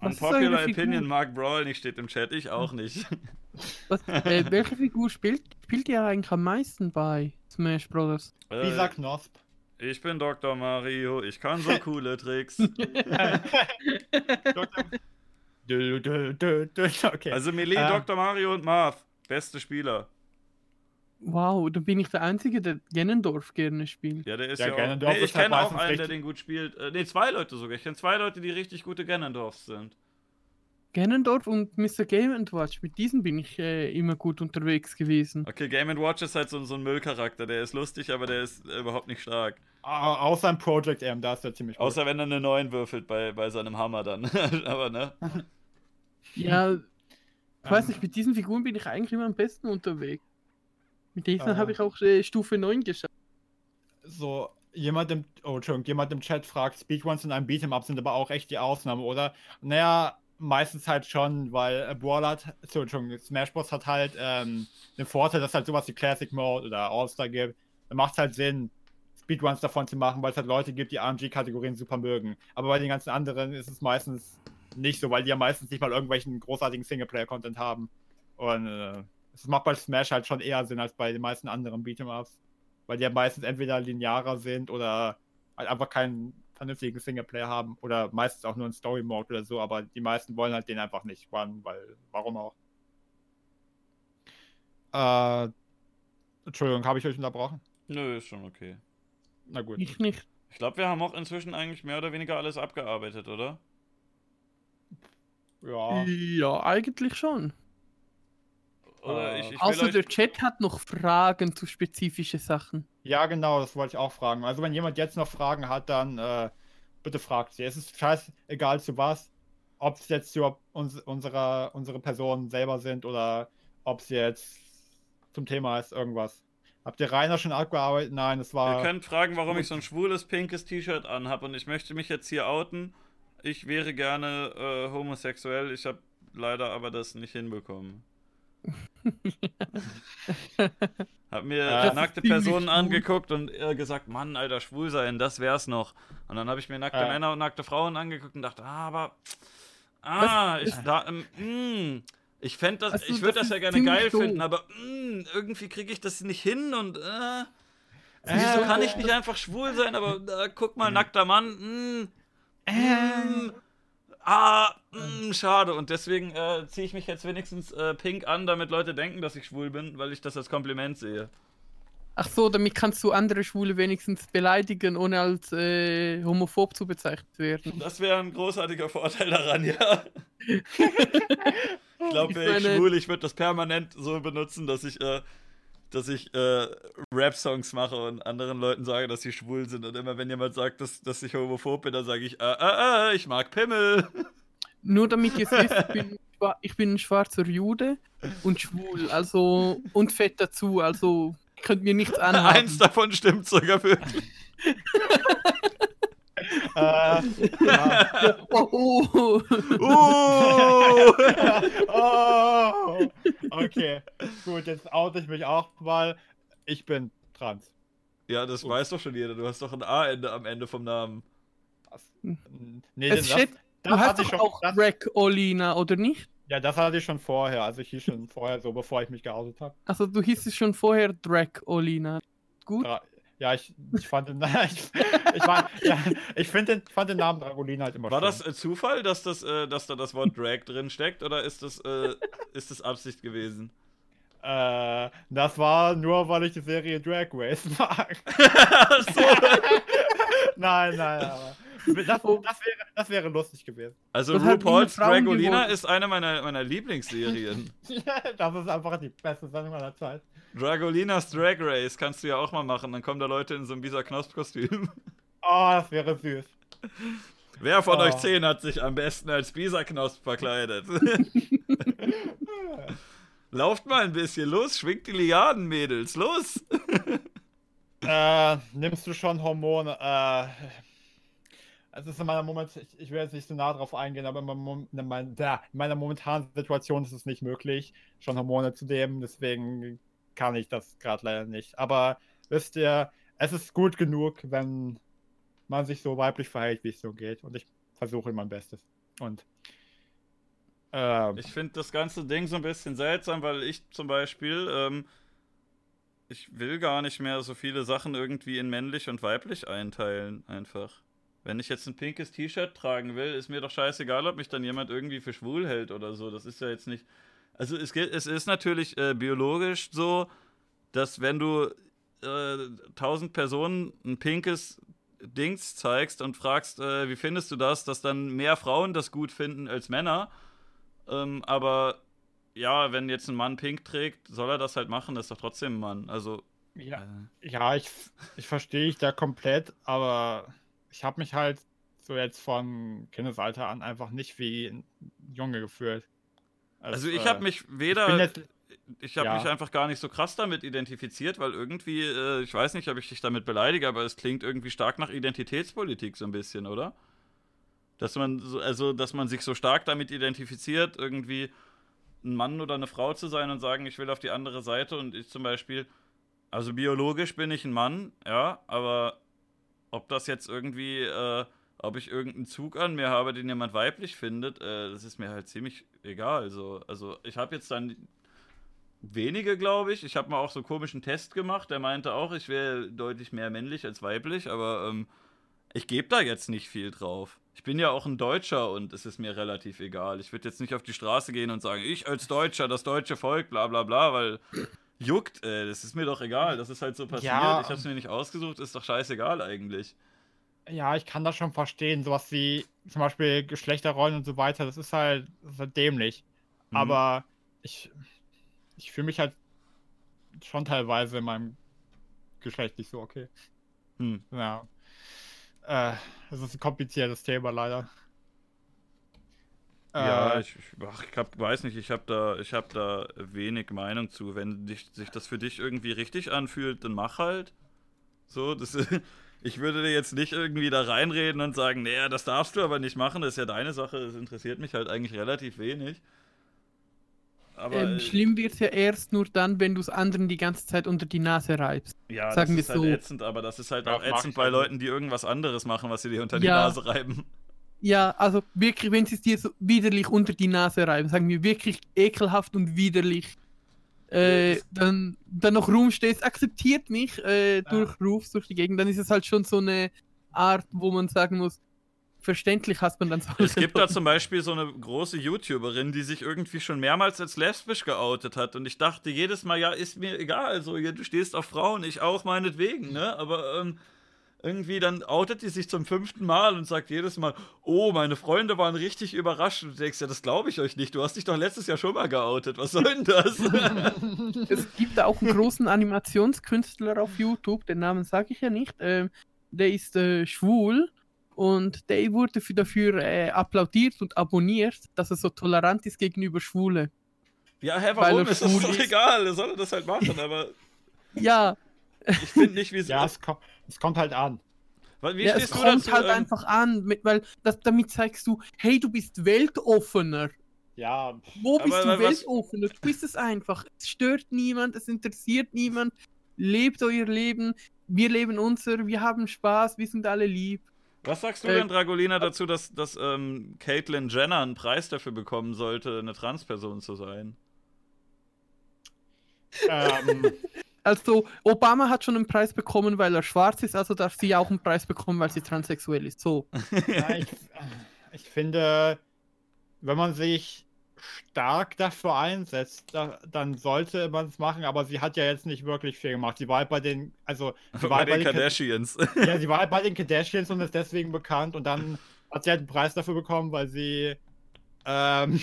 Unpopular? Opinion mag Brawl nicht, steht im Chat, ich auch nicht. Was, äh, welche Figur spielt, spielt ihr eigentlich am meisten bei Smash Bros? Äh, Lisa Knosp. ich bin Dr. Mario, ich kann so [LAUGHS] coole Tricks. Okay. [LAUGHS] Also Melee, Äh. Dr. Mario und Marth, beste Spieler. Wow, da bin ich der Einzige, der Genendorf gerne spielt. Ja, der ist Ja, ja, auch. Ganondorf Nee, ich halt kenne auch einen, der den gut spielt. Äh, nee, zwei Leute sogar. Ich kenne zwei Leute, die richtig gute Ganondorfs sind. Genendorf und Mr. Game Watch, mit diesen bin ich äh, immer gut unterwegs gewesen. Okay, Game Watch ist halt so, so ein Müllcharakter. Der ist lustig, aber der ist äh, überhaupt nicht stark. Au- Außer ein Project M, da ist er ziemlich gut. Außer wenn er eine 9 würfelt bei, bei seinem Hammer dann. [LAUGHS] aber ne? Ja, ich weiß nicht, mit diesen Figuren bin ich eigentlich immer am besten unterwegs. Mit diesen Äh. habe ich auch äh, Stufe 9 geschafft. so jemand im, oh, Entschuldigung, jemand im Chat fragt, Speedruns in einem Beat'em-up sind aber auch echt die Ausnahme, oder? Naja, meistens halt schon, weil äh, Brawl hat, so, Entschuldigung, Smash Bros. hat halt ähm, den Vorteil, dass halt sowas wie Classic Mode oder All-Star gibt. Dann macht es halt Sinn, Speedruns davon zu machen, weil es halt Leute gibt, die RNG-Kategorien super mögen. Aber bei den ganzen anderen ist es meistens nicht so, weil die ja meistens nicht mal irgendwelchen großartigen Singleplayer-Content haben. Und äh, es macht bei Smash halt schon eher Sinn als bei den meisten anderen Beat'em-Ups weil die ja meistens entweder linearer sind oder halt einfach keinen vernünftigen Singleplayer haben oder meistens auch nur einen Story-Mode oder so, aber die meisten wollen halt den einfach nicht runnen, weil, warum auch? Äh, Entschuldigung, habe ich euch unterbrochen? Nö, ist schon okay. Na gut. Ich nicht. Ich glaube, wir haben auch inzwischen eigentlich mehr oder weniger alles abgearbeitet, oder? Ja. Ja, eigentlich schon. Oder Äh, ich, ich Außer euch, der Chat hat noch Fragen zu spezifischen Sachen. Ja, genau, das wollte ich auch fragen. Also wenn jemand jetzt noch Fragen hat, dann äh, bitte fragt sie. Es ist scheißegal zu was, ob es jetzt zu uns, unserer, unsere Personen selber sind oder ob es jetzt zum Thema ist, irgendwas. Habt ihr Rainer schon abgearbeitet? Nein, es war. Ihr könnt fragen, warum ich so ein schwules pinkes T-Shirt anhab und ich möchte mich jetzt hier outen. Ich wäre gerne äh, homosexuell, ich habe leider aber das nicht hinbekommen. [LAUGHS] Hab mir Ja. äh, nackte Personen schwul. angeguckt und äh, gesagt, Mann, Alter, schwul sein, das wär's noch. Und dann habe ich mir nackte Ja. Männer und nackte Frauen angeguckt und dachte, ah, aber ah, ich da, ähm, mh, ich fände das, Also, ich würde das das ja gerne geil doof. finden, aber mh, irgendwie kriege ich das nicht hin und äh, Äh, wieso kann ich nicht einfach schwul sein? Aber äh, guck mal, nackter Mann, mh, mh, ah, mh, schade. Und deswegen äh, ziehe ich mich jetzt wenigstens äh, pink an, damit Leute denken, dass ich schwul bin, weil ich das als Kompliment sehe. Ach so, damit kannst du andere Schwule wenigstens beleidigen, ohne als äh, homophob zu bezeichnet werden. Das wäre ein großartiger Vorteil daran, ja. [LAUGHS] ich glaube, wäre ich meine- schwul, ich würde das permanent so benutzen, dass ich, äh, dass ich äh, Rap-Songs mache und anderen Leuten sage, dass sie schwul sind. Und immer wenn jemand sagt, dass, dass ich homophob bin, dann sage ich, äh, äh, äh, ich mag Pimmel. Nur damit ihr es wisst, ich bin, ich bin ein schwarzer Jude und schwul, also und fett dazu, also könnt mir nichts [LAUGHS] anhaben. Eins davon stimmt sogar wirklich. Äh, ja. [LAUGHS] Oh, oh. Uh! [LAUGHS] oh, okay. Gut, jetzt oute ich mich auch mal. Ich bin trans. ja, das weiß doch schon jeder. Du hast doch ein A-Ende am Ende vom Namen. Was? Nee, Es das, steht, das du hast hatte ich schon. auch Das, Rack Olina, oder nicht? ja, das hatte ich schon vorher. Also ich hieß schon vorher so, bevor ich mich geoutet habe. Also du hießest schon vorher Drag Olina. Gut. Ja, ja, ich, ich fand den, [LAUGHS] ich, ich, war- ja, ich find den, fand den Namen Dragolina halt immer War schön. das äh, Zufall, dass, das, äh, dass da das Wort Drag drin steckt oder ist das, äh, ist das Absicht gewesen? Äh, das war nur, weil ich die Serie Drag Race [LAUGHS] mag. so. [LAUGHS] nein, nein, aber [LAUGHS] das, das, wäre, das wäre lustig gewesen. Also Das RuPaul's Dragolina ist eine meiner, meiner Lieblingsserien. [LAUGHS] das ist einfach die beste Sendung aller Zeit. Dragolinas Drag Race kannst du ja auch mal machen, dann kommen da Leute in so einem Bisa Knosp-Kostüm. Oh, das wäre süß. Wer von Oh. euch zehn hat sich am besten als Bisa Knosp verkleidet? [LAUGHS] Lauft mal ein bisschen, los, schwingt die Lianen, Mädels, los! Äh, nimmst du schon Hormone? Äh, es ist in meiner Moment, ich, ich will jetzt nicht so nah drauf eingehen, aber in, meinem Mom- in, meiner momentanen Situation ist es nicht möglich, schon Hormone zu nehmen, deswegen kann ich das gerade leider nicht. Aber wisst ihr, es ist gut genug, wenn man sich so weiblich verhält, wie es so geht. Und ich versuche mein Bestes. Und äh, Ich finde das ganze Ding so ein bisschen seltsam, weil ich zum Beispiel, ähm, ich will gar nicht mehr so viele Sachen irgendwie in männlich und weiblich einteilen, einfach. Wenn ich jetzt ein pinkes T-Shirt tragen will, ist mir doch scheißegal, ob mich dann jemand irgendwie für schwul hält oder so. Das ist ja jetzt nicht. Also es, geht, es ist natürlich äh, biologisch so, dass wenn du äh, tausend Personen ein pinkes Dings zeigst und fragst, äh, wie findest du das, dass dann mehr Frauen das gut finden als Männer. Ähm, aber ja, wenn jetzt ein Mann pink trägt, soll er das halt machen, das ist doch trotzdem ein Mann. Also, ja, äh, Ja, ich, ich verstehe ich da komplett, aber ich habe mich halt so jetzt von Kindesalter an einfach nicht wie ein Junge gefühlt. also Es, ich äh, habe mich weder, jetzt, ich habe ja. mich einfach gar nicht so krass damit identifiziert, weil irgendwie, äh, ich weiß nicht, ob ich dich damit beleidige, aber es klingt irgendwie stark nach Identitätspolitik so ein bisschen, oder? Dass man, so, also, dass man sich so stark damit identifiziert, irgendwie ein Mann oder eine Frau zu sein und sagen, ich will auf die andere Seite und ich zum Beispiel, also biologisch bin ich ein Mann, ja, aber ob das jetzt irgendwie, äh, ob ich irgendeinen Zug an mir habe, den jemand weiblich findet, äh, das ist mir halt ziemlich egal. So. Also ich habe jetzt dann wenige, glaube ich. Ich habe mal auch so einen komischen Test gemacht, der meinte auch, ich wäre deutlich mehr männlich als weiblich, aber ähm, ich gebe da jetzt nicht viel drauf. Ich bin ja auch ein Deutscher und es ist mir relativ egal. Ich würde jetzt nicht auf die Straße gehen und sagen, ich als Deutscher, das deutsche Volk, bla bla bla, weil juckt, ey, das ist mir doch egal. Das ist halt so passiert. Ja. Ich habe es mir nicht ausgesucht, ist doch scheißegal eigentlich. ja, ich kann das schon verstehen, sowas wie zum Beispiel Geschlechterrollen und so weiter, das ist halt, das ist halt dämlich. Mhm. Aber ich, ich fühle mich halt schon teilweise in meinem Geschlecht nicht so okay. Hm. Ja. Äh, das ist ein kompliziertes Thema leider. Ja, Äh, ich, ich, ich hab, weiß nicht, ich habe da, hab da wenig Meinung zu. Wenn dich, sich das für dich irgendwie richtig anfühlt, dann mach halt. So, das, [LAUGHS] ich würde dir jetzt nicht irgendwie da reinreden und sagen, naja, das darfst du aber nicht machen, das ist ja deine Sache, das interessiert mich halt eigentlich relativ wenig. Aber ähm, äh, schlimm wird es ja erst nur dann, wenn du es anderen die ganze Zeit unter die Nase reibst. ja, sagen das ist wir halt so. ätzend, aber das ist halt Ja, auch ätzend bei Leuten, die irgendwas anderes machen, was sie dir unter die Ja. Nase reiben. Ja, also wirklich, wenn sie es dir so widerlich unter die Nase reiben, sagen wir wirklich ekelhaft und widerlich, äh, dann, dann noch rumstehst, akzeptiert mich, äh, durch Rufs durch die Gegend, dann ist es halt schon so eine Art, wo man sagen muss, verständlich hast man dann so. Es gibt da zum Beispiel so eine große YouTuberin, die sich irgendwie schon mehrmals als lesbisch geoutet hat. Und ich dachte jedes Mal, ja, ist mir egal. So, ja, du stehst auf Frauen, ich auch meinetwegen, ne? Aber ähm, irgendwie dann outet die sich zum fünften Mal und sagt jedes Mal, oh, meine Freunde waren richtig überrascht. Und du denkst, ja, das glaube ich euch nicht. Du hast dich doch letztes Jahr schon mal geoutet. Was soll denn das? [LAUGHS] Es gibt da auch einen großen Animationskünstler auf YouTube, den Namen sage ich ja nicht. Ähm, der ist äh, schwul und der wurde für, dafür äh, applaudiert und abonniert, dass er so tolerant ist gegenüber Schwule. ja, hä, Weil warum? er Ist doch egal. Er soll das halt machen, aber Ja, ich finde nicht, wie [LAUGHS] Ja, es, ko es kommt halt an. Wie ja es kommt dazu? halt ähm, einfach an, mit, weil das, damit zeigst du, hey, du bist weltoffener. Ja, Wo bist Aber du was- weltoffener? Du bist es einfach. Es stört niemand, es interessiert niemand. Lebt euer Leben. Wir leben unser, wir haben Spaß, wir sind alle lieb. Was sagst du Äh, denn, Dragolina, dazu, dass, dass ähm, Caitlyn Jenner einen Preis dafür bekommen sollte, eine Transperson zu sein? ähm, [LAUGHS] Also, Obama hat schon einen Preis bekommen, weil er schwarz ist, also darf sie auch einen Preis bekommen, weil sie transsexuell ist. So. ja, ich, [LAUGHS] ich finde, wenn man sich stark dafür einsetzt, da, dann sollte man es machen, aber sie hat ja jetzt nicht wirklich viel gemacht. Sie war halt bei den, also [LAUGHS] sie war Bei halt den Ka- Kardashians. [LAUGHS] Ja, [LAUGHS] sie war halt bei den Kardashians und ist deswegen bekannt und dann hat sie halt einen Preis dafür bekommen, weil sie ähm,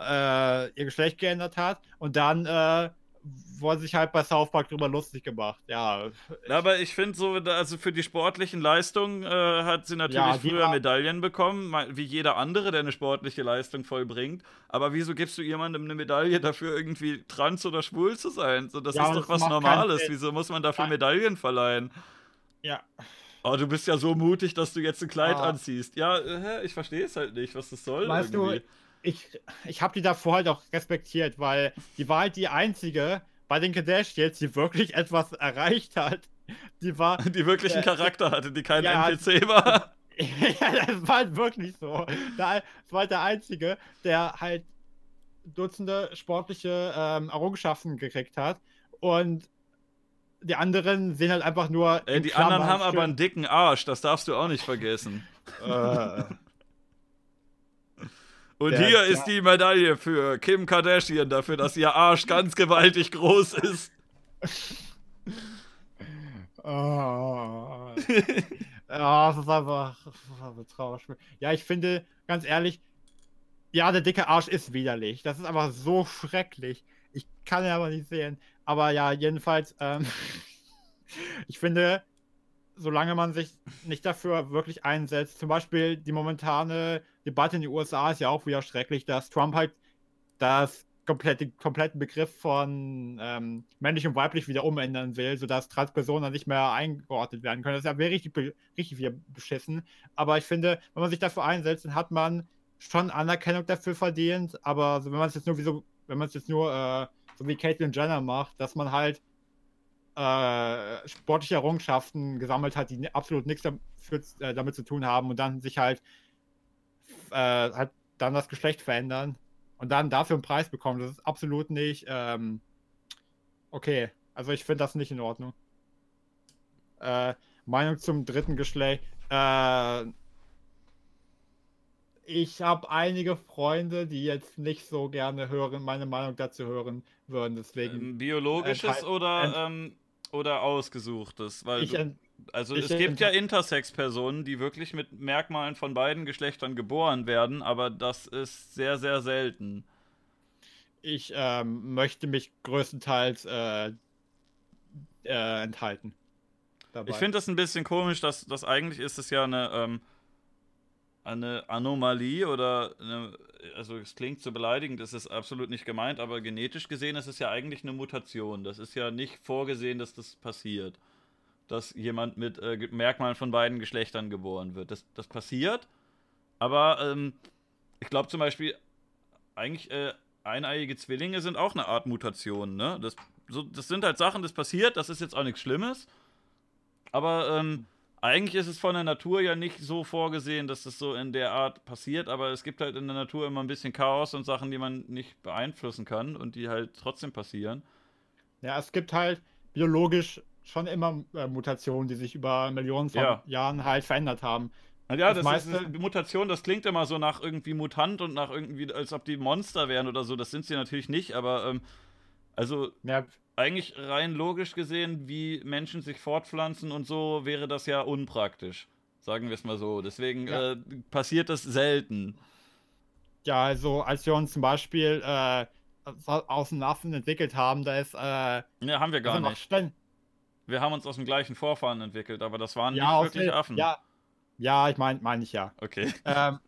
äh, ihr Geschlecht geändert hat und dann äh, wurde sich halt bei South Park drüber lustig gemacht. Ja, Aber ich finde so, also für die sportlichen Leistungen äh, hat sie natürlich Ja, früher war- Medaillen bekommen, me- wie jeder andere, der eine sportliche Leistung vollbringt. Aber wieso gibst du jemandem eine Medaille dafür, irgendwie trans oder schwul zu sein? So, das Ja, ist doch es was Normales. Wieso muss man dafür Nein. Medaillen verleihen? ja. Oh, du bist ja so mutig, dass du jetzt ein Kleid Ah. anziehst. Ja, äh, ich verstehe es halt nicht, was das soll. Weißt du, irgendwie. Ich, ich habe die davor halt auch respektiert, weil die war halt die einzige bei den Kardashians, die wirklich etwas erreicht hat. Die war, [LAUGHS] die wirklich einen Ja, Charakter hatte, die kein ja, NPC war. [LAUGHS] ja, das war halt wirklich so. Da, das war halt der Einzige, der halt Dutzende sportliche ähm, Errungenschaften gekriegt hat. Und die anderen sehen halt einfach nur. Ey, die anderen Klammern haben aber einen dicken Arsch, das darfst du auch nicht vergessen. Äh, Und Der- hier ist die Medaille für Kim Kardashian dafür, dass ihr Arsch ganz gewaltig groß ist. [LAUGHS] oh. ja, einfach, es ist einfach traurig. Ja, ich finde, ganz ehrlich, ja, der dicke Arsch ist widerlich. Das ist einfach so schrecklich. Ich kann ihn aber nicht sehen. Aber ja, jedenfalls, ähm, [LAUGHS] ich finde, solange man sich nicht dafür wirklich einsetzt, zum Beispiel die momentane Debatte in den USA ist ja auch wieder schrecklich, dass Trump halt das komplette, kompletten Begriff von ähm, männlich und weiblich wieder umändern will, sodass Transpersonen dann nicht mehr eingeordnet werden können. Das ja richtig, richtig wieder beschissen. Aber ich finde, wenn man sich dafür einsetzt, dann hat man schon Anerkennung dafür verdient. Aber wenn man es jetzt nur wie so, wenn man es jetzt nur äh, so wie Caitlyn Jenner macht, dass man halt äh, sportliche Errungenschaften gesammelt hat, die absolut nichts dafür, äh, damit zu tun haben und dann sich halt, äh, halt dann das Geschlecht verändern und dann dafür einen Preis bekommen. Das ist absolut nicht ähm, okay. Also ich finde das nicht in Ordnung. Äh, Meinung zum dritten Geschlecht. Äh, ich habe einige Freunde, die jetzt nicht so gerne hören, meine Meinung dazu hören würden. Deswegen Ähm, Biologisches oder, ähm, oder ausgesuchtes? Weil ich, du, also ich es gibt ja Intersex-Personen, die wirklich mit Merkmalen von beiden Geschlechtern geboren werden, aber das ist sehr, sehr selten. ich ähm, möchte mich größtenteils äh, äh, enthalten. Dabei. Ich finde das ein bisschen komisch, dass, dass eigentlich ist es ja eine, ähm, eine Anomalie oder eine, also es klingt so beleidigend, es ist absolut nicht gemeint, aber genetisch gesehen ist es ja eigentlich eine Mutation. Das ist ja nicht vorgesehen, dass das passiert. Dass jemand mit äh, Merkmalen von beiden Geschlechtern geboren wird. Das, das passiert, aber ähm, ich glaube zum Beispiel, eigentlich äh, eineiige Zwillinge sind auch eine Art Mutation, ne? Das, so, das sind halt Sachen, das passiert, das ist jetzt auch nichts Schlimmes. Aber ähm, eigentlich ist es von der Natur ja nicht so vorgesehen, dass das so in der Art passiert, aber es gibt halt in der Natur immer ein bisschen Chaos und Sachen, die man nicht beeinflussen kann und die halt trotzdem passieren. Ja, es gibt halt biologisch schon immer äh, Mutationen, die sich über Millionen von Ja. Jahren halt verändert haben. Ja, Das das, ist meiste- eine Mutation, das klingt immer so nach irgendwie Mutant und nach irgendwie, als ob die Monster wären oder so. Das sind sie natürlich nicht, aber ähm, also Ja, eigentlich rein logisch gesehen, wie Menschen sich fortpflanzen und so, wäre das ja unpraktisch. Sagen wir es mal so. Deswegen Ja. äh, passiert das selten. ja, also als wir uns zum Beispiel äh, aus dem Affen entwickelt haben, da ist äh, Ne, haben wir gar nicht. Wir haben uns aus dem gleichen Vorfahren entwickelt, aber das waren ja, nicht wirklich der- Affen. Ja, ja, ich meine, meine ich ja. Okay. Ähm,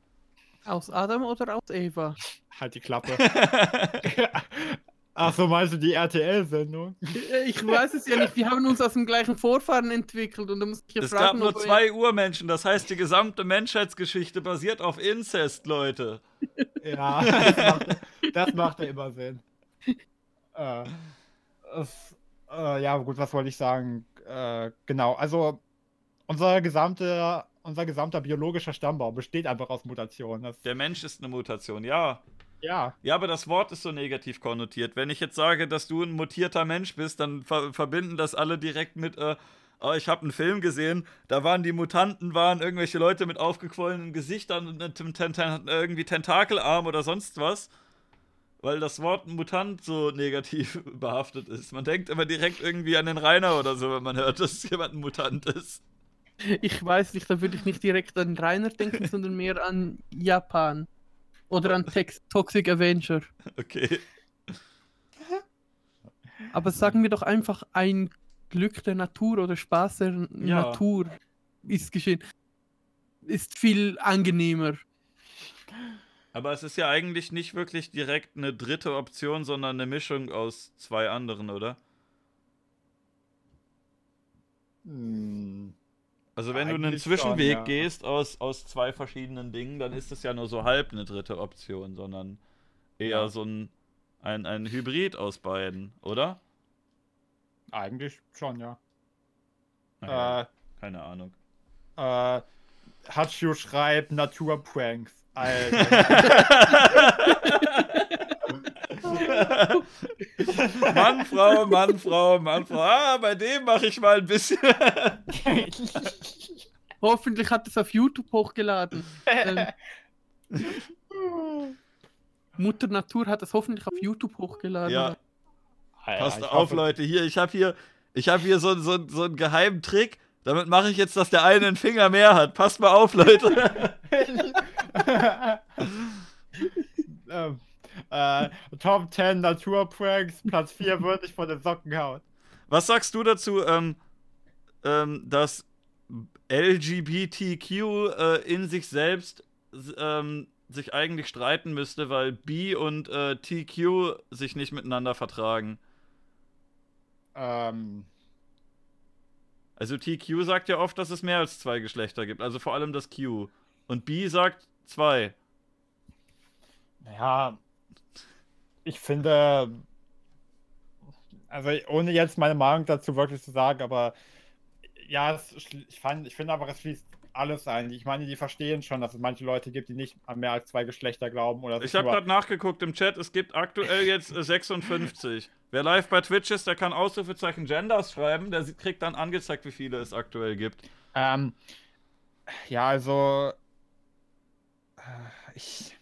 Aus Adam oder aus Eva? halt die Klappe. [LAUGHS] [LAUGHS] Ach so, meinst du die RTL-Sendung? Äh, Ich weiß es ja nicht. Wir haben uns aus dem gleichen Vorfahren entwickelt und da muss ich ja es gab fragen, nur ob wir- zwei Urmenschen, das heißt, die gesamte Menschheitsgeschichte basiert auf Inzest, Leute. Ja, [LAUGHS] das macht, das macht ja immer Sinn. Äh, es, äh, ja, gut, was wollte ich sagen? Äh, genau, also unser gesamter, unser gesamter biologischer Stammbaum besteht einfach aus Mutationen. Das, Der Mensch ist eine Mutation, ja. Ja, Ja, aber das Wort ist so negativ konnotiert. Wenn ich jetzt sage, dass du ein mutierter Mensch bist, dann ver verbinden das alle direkt mit, äh, oh, ich habe einen Film gesehen, da waren die Mutanten, waren irgendwelche Leute mit aufgequollenen Gesichtern und einem ten ten irgendwie Tentakelarm oder sonst was. Weil das Wort Mutant so negativ [LAUGHS] behaftet ist. Man denkt immer direkt irgendwie an den Rainer oder so, wenn man hört, dass [LAUGHS] jemand ein Mutant ist. Ich weiß nicht, da würde ich nicht direkt an Rainer denken, sondern mehr an Japan. Oder an Tex Toxic Avenger. Okay. [LAUGHS] Aber sagen wir doch einfach, ein Glück der Natur oder Spaß der Ja. Natur ist geschehen. Ist viel angenehmer. Aber es ist ja eigentlich nicht wirklich direkt eine dritte Option, sondern eine Mischung aus zwei anderen, oder? hm, Also wenn du einen Eigentlich Zwischenweg schon, ja. gehst aus, aus zwei verschiedenen Dingen, dann ist es ja nur so halb eine dritte Option, sondern eher Ja. so ein, ein, ein Hybrid aus beiden, oder? eigentlich schon, ja. Naja, keine Ahnung. Äh, äh, Hachu schreibt Naturpranks. Alter. [LAUGHS] [LAUGHS] Mann, Frau, Mann, Frau, Mann, Frau. Ah, bei dem mache ich mal ein bisschen. [LAUGHS] Hoffentlich hat es auf YouTube hochgeladen. ähm, Mutter Natur hat es hoffentlich auf YouTube hochgeladen. ja, Alter, passt ich auf, hoffe- Leute. Hier, ich habe hier, ich habe hier so, so, so einen geheimen Trick. Damit mache ich jetzt, dass der eine einen Finger mehr hat. Passt mal auf, Leute. [LAUGHS] ähm, äh, Top 10 Naturpranks, Platz 4 würdig von den Sockenhaut. Was sagst du dazu, ähm, ähm, dass LGBTQ äh, in sich selbst ähm, sich eigentlich streiten müsste, weil B und äh, TQ sich nicht miteinander vertragen? Ähm, Also TQ sagt ja oft, dass es mehr als zwei Geschlechter gibt, also vor allem das Q. Und B sagt zwei. ja, ich finde, also ohne jetzt meine Meinung dazu wirklich zu sagen, aber ja, es, ich, fand, ich finde aber, es schließt alles ein. Ich meine, die verstehen schon, dass es manche Leute gibt, die nicht an mehr als zwei Geschlechter glauben. Oder Ich habe gerade nachgeguckt im Chat, es gibt aktuell jetzt äh, 56. Wer live bei Twitch ist, der kann Ausrufezeichen Genders schreiben, der kriegt dann angezeigt, wie viele es aktuell gibt. Ähm, ja, also. äh, Ich.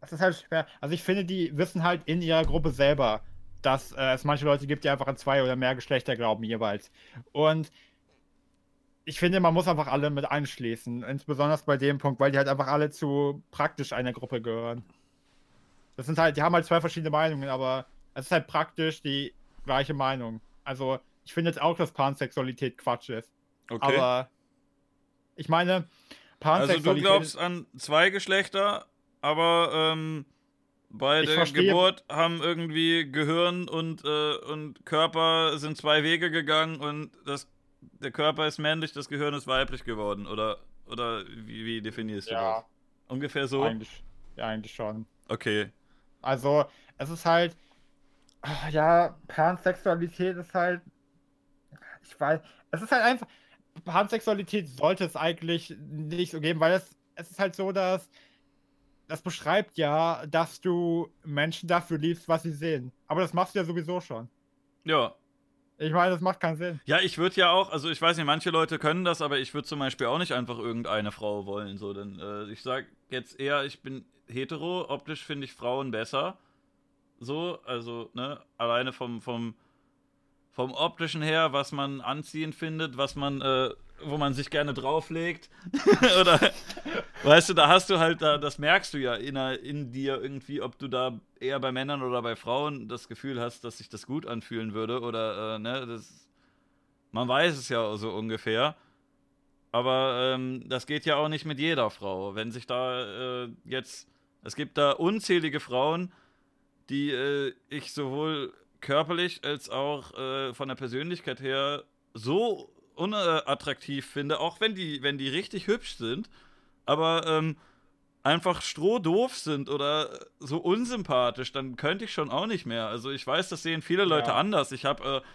Das ist halt schwer. Also, ich finde, die wissen halt in ihrer Gruppe selber, dass äh, es manche Leute gibt, die einfach an zwei oder mehr Geschlechter glauben, jeweils. Und ich finde, man muss einfach alle mit einschließen. Insbesondere bei dem Punkt, weil die halt einfach alle zu praktisch einer Gruppe gehören. Das sind halt, die haben halt zwei verschiedene Meinungen, aber es ist halt praktisch die gleiche Meinung. Also, ich finde jetzt auch, dass Pansexualität Quatsch ist. Okay. Aber ich meine, also Pansexualität. du glaubst an zwei Geschlechter, aber ähm, bei Ich der verstehe- Geburt haben irgendwie Gehirn und, äh, und Körper sind zwei Wege gegangen und das, der Körper ist männlich, das Gehirn ist weiblich geworden. Oder, oder wie, wie definierst du ja, das? Ungefähr so? eigentlich, ja, eigentlich schon. Okay. Also, es ist halt, ja, Pansexualität ist halt, ich weiß, es ist halt einfach, Pansexualität sollte es eigentlich nicht so geben, weil es, es ist halt so, dass das beschreibt ja, dass du Menschen dafür liebst, was sie sehen. Aber das machst du ja sowieso schon. Ja. Ich meine, das macht keinen Sinn. Ja, ich würde ja auch, also ich weiß nicht, manche Leute können das, aber ich würde zum Beispiel auch nicht einfach irgendeine Frau wollen. So, denn äh, ich sag jetzt eher, ich bin hetero, optisch finde ich Frauen besser. So, also, ne, alleine vom, vom, vom optischen her, was man anziehend findet, was man äh, wo man sich gerne drauflegt. [LAUGHS] Oder, weißt du, da hast du halt, da, das merkst du ja in, in dir irgendwie, ob du da eher bei Männern oder bei Frauen das Gefühl hast, dass sich das gut anfühlen würde. Oder, äh, ne, das, man weiß es ja so ungefähr. Aber ähm, das geht ja auch nicht mit jeder Frau. Wenn sich da äh, jetzt, es gibt da unzählige Frauen, die äh, ich sowohl körperlich als auch äh, von der Persönlichkeit her so unattraktiv finde, auch wenn die, wenn die richtig hübsch sind, aber ähm, einfach strohdoof sind oder so unsympathisch, dann könnte ich schon auch nicht mehr. Also ich weiß, das sehen viele Leute ja. anders. Ich habe äh,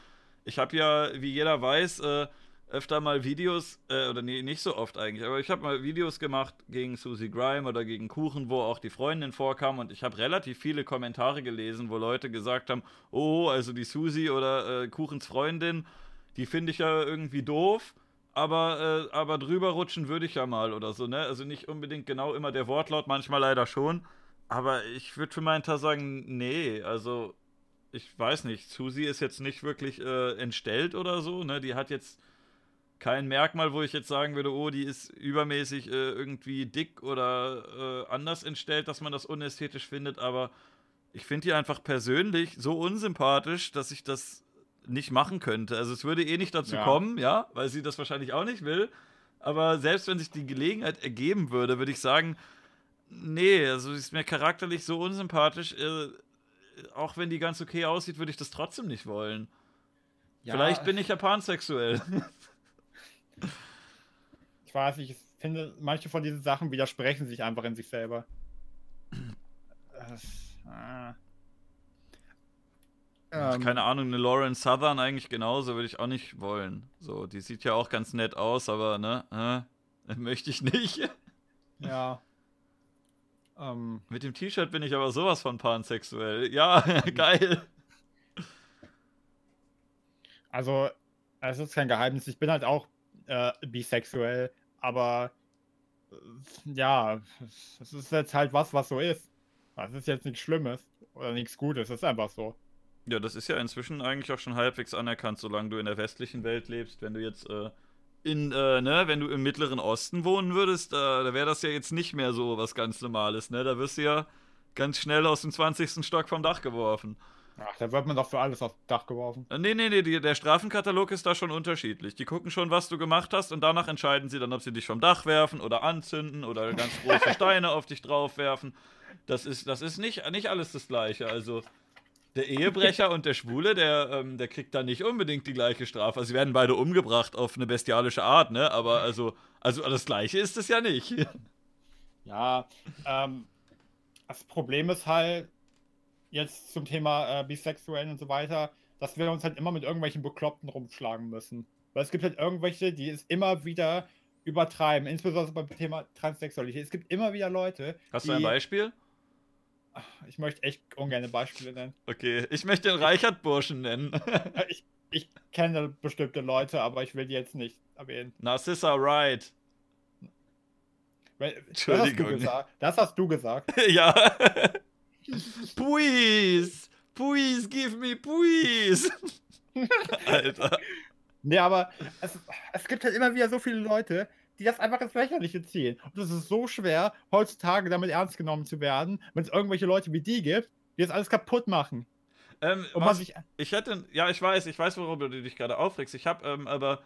ich habe ja, wie jeder weiß, äh, öfter mal Videos, äh, oder nee, nicht so oft eigentlich, aber ich habe mal Videos gemacht gegen Susie Grime oder gegen Kuchen, wo auch die Freundin vorkam und ich habe relativ viele Kommentare gelesen, wo Leute gesagt haben, oh, also die Susie oder äh, Kuchens Freundin die finde ich ja irgendwie doof, aber, äh, aber drüber rutschen würde ich ja mal oder so, ne? Also nicht unbedingt genau immer der Wortlaut, manchmal leider schon. Aber ich würde für meinen Teil sagen, nee, also ich weiß nicht, Susi ist jetzt nicht wirklich äh, entstellt oder so, ne? Die hat jetzt kein Merkmal, wo ich jetzt sagen würde, oh, die ist übermäßig äh, irgendwie dick oder äh, anders entstellt, dass man das unästhetisch findet, aber ich finde die einfach persönlich so unsympathisch, dass ich das nicht machen könnte. Also es würde eh nicht dazu ja. kommen, ja, weil sie das wahrscheinlich auch nicht will. Aber selbst wenn sich die Gelegenheit ergeben würde, würde ich sagen, nee, also sie ist mir charakterlich so unsympathisch. Äh, auch wenn die ganz okay aussieht, würde ich das trotzdem nicht wollen. Ja. Vielleicht bin ich ja pansexuell. [LAUGHS] ich weiß nicht, ich finde, manche von diesen Sachen widersprechen sich einfach in sich selber. [CLEARS THROAT] Das, ah. Ähm, Keine Ahnung, eine Lauren Southern eigentlich genauso würde ich auch nicht wollen. So, die sieht ja auch ganz nett aus, aber ne, äh, [LAUGHS] möchte ich nicht. [LAUGHS] Ja. Ähm, Mit dem T-Shirt bin ich aber sowas von pansexuell. [LAUGHS] Ja, geil. Also, es ist kein Geheimnis. Ich bin halt auch äh, bisexuell, aber äh, ja, es ist jetzt halt was, was so ist. Das ist jetzt nichts Schlimmes oder nichts Gutes. Es ist einfach so. Ja, das ist ja inzwischen eigentlich auch schon halbwegs anerkannt, solange du in der westlichen Welt lebst. Wenn du jetzt äh, in, äh, ne, wenn du im Mittleren Osten wohnen würdest, äh, da wäre das ja jetzt nicht mehr so was ganz Normales, ne? Da wirst du ja ganz schnell aus dem 20. Stock vom Dach geworfen. Ach, da wird man doch für alles aufs Dach geworfen. Äh, nee, nee, nee, die, der Strafenkatalog ist da schon unterschiedlich. Die gucken schon, was du gemacht hast und danach entscheiden sie dann, ob sie dich vom Dach werfen oder anzünden oder ganz große [LAUGHS] Steine auf dich drauf werfen. Das ist, das ist nicht, nicht alles das Gleiche. Also, der Ehebrecher und der Schwule, der, ähm, der kriegt da nicht unbedingt die gleiche Strafe. Also sie werden beide umgebracht auf eine bestialische Art, ne? Aber also, also das Gleiche ist es ja nicht. [LAUGHS] Ja, ähm, das Problem ist halt jetzt zum Thema äh, Bisexuellen und so weiter, dass wir uns halt immer mit irgendwelchen Bekloppten rumschlagen müssen. Weil es gibt halt irgendwelche, die es immer wieder übertreiben, insbesondere beim Thema Transsexualität. Es gibt immer wieder Leute. Hast du ein Beispiel? Ich möchte echt ungern Beispiele nennen. Okay, ich möchte den Reichert-Burschen nennen. [LAUGHS] ich, ich kenne bestimmte Leute, aber ich will die jetzt nicht erwähnen. Narcissa Wright. Entschuldigung. Das hast, das hast du gesagt. [LAUGHS] ja. please, please give me please. [LAUGHS] Alter. Nee, aber es, es gibt halt immer wieder so viele Leute, die das einfach ins Lächerliche ziehen. Und es ist so schwer, heutzutage damit ernst genommen zu werden, wenn es irgendwelche Leute wie die gibt, die das alles kaputt machen. Ähm, und was, ich, ich hätte, ja, ich weiß, ich weiß, worüber du dich gerade aufregst. Ich habe, ähm, aber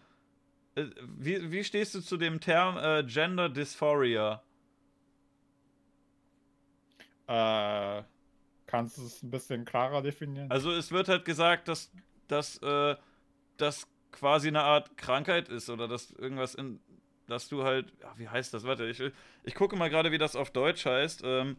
äh, wie, wie stehst du zu dem Term äh, Gender Dysphoria? Äh, kannst du es ein bisschen klarer definieren? Also es wird halt gesagt, dass dass äh, das quasi eine Art Krankheit ist oder dass irgendwas in dass du halt, ja, wie heißt das? Warte, ich, ich gucke mal gerade, wie das auf Deutsch heißt. Ähm,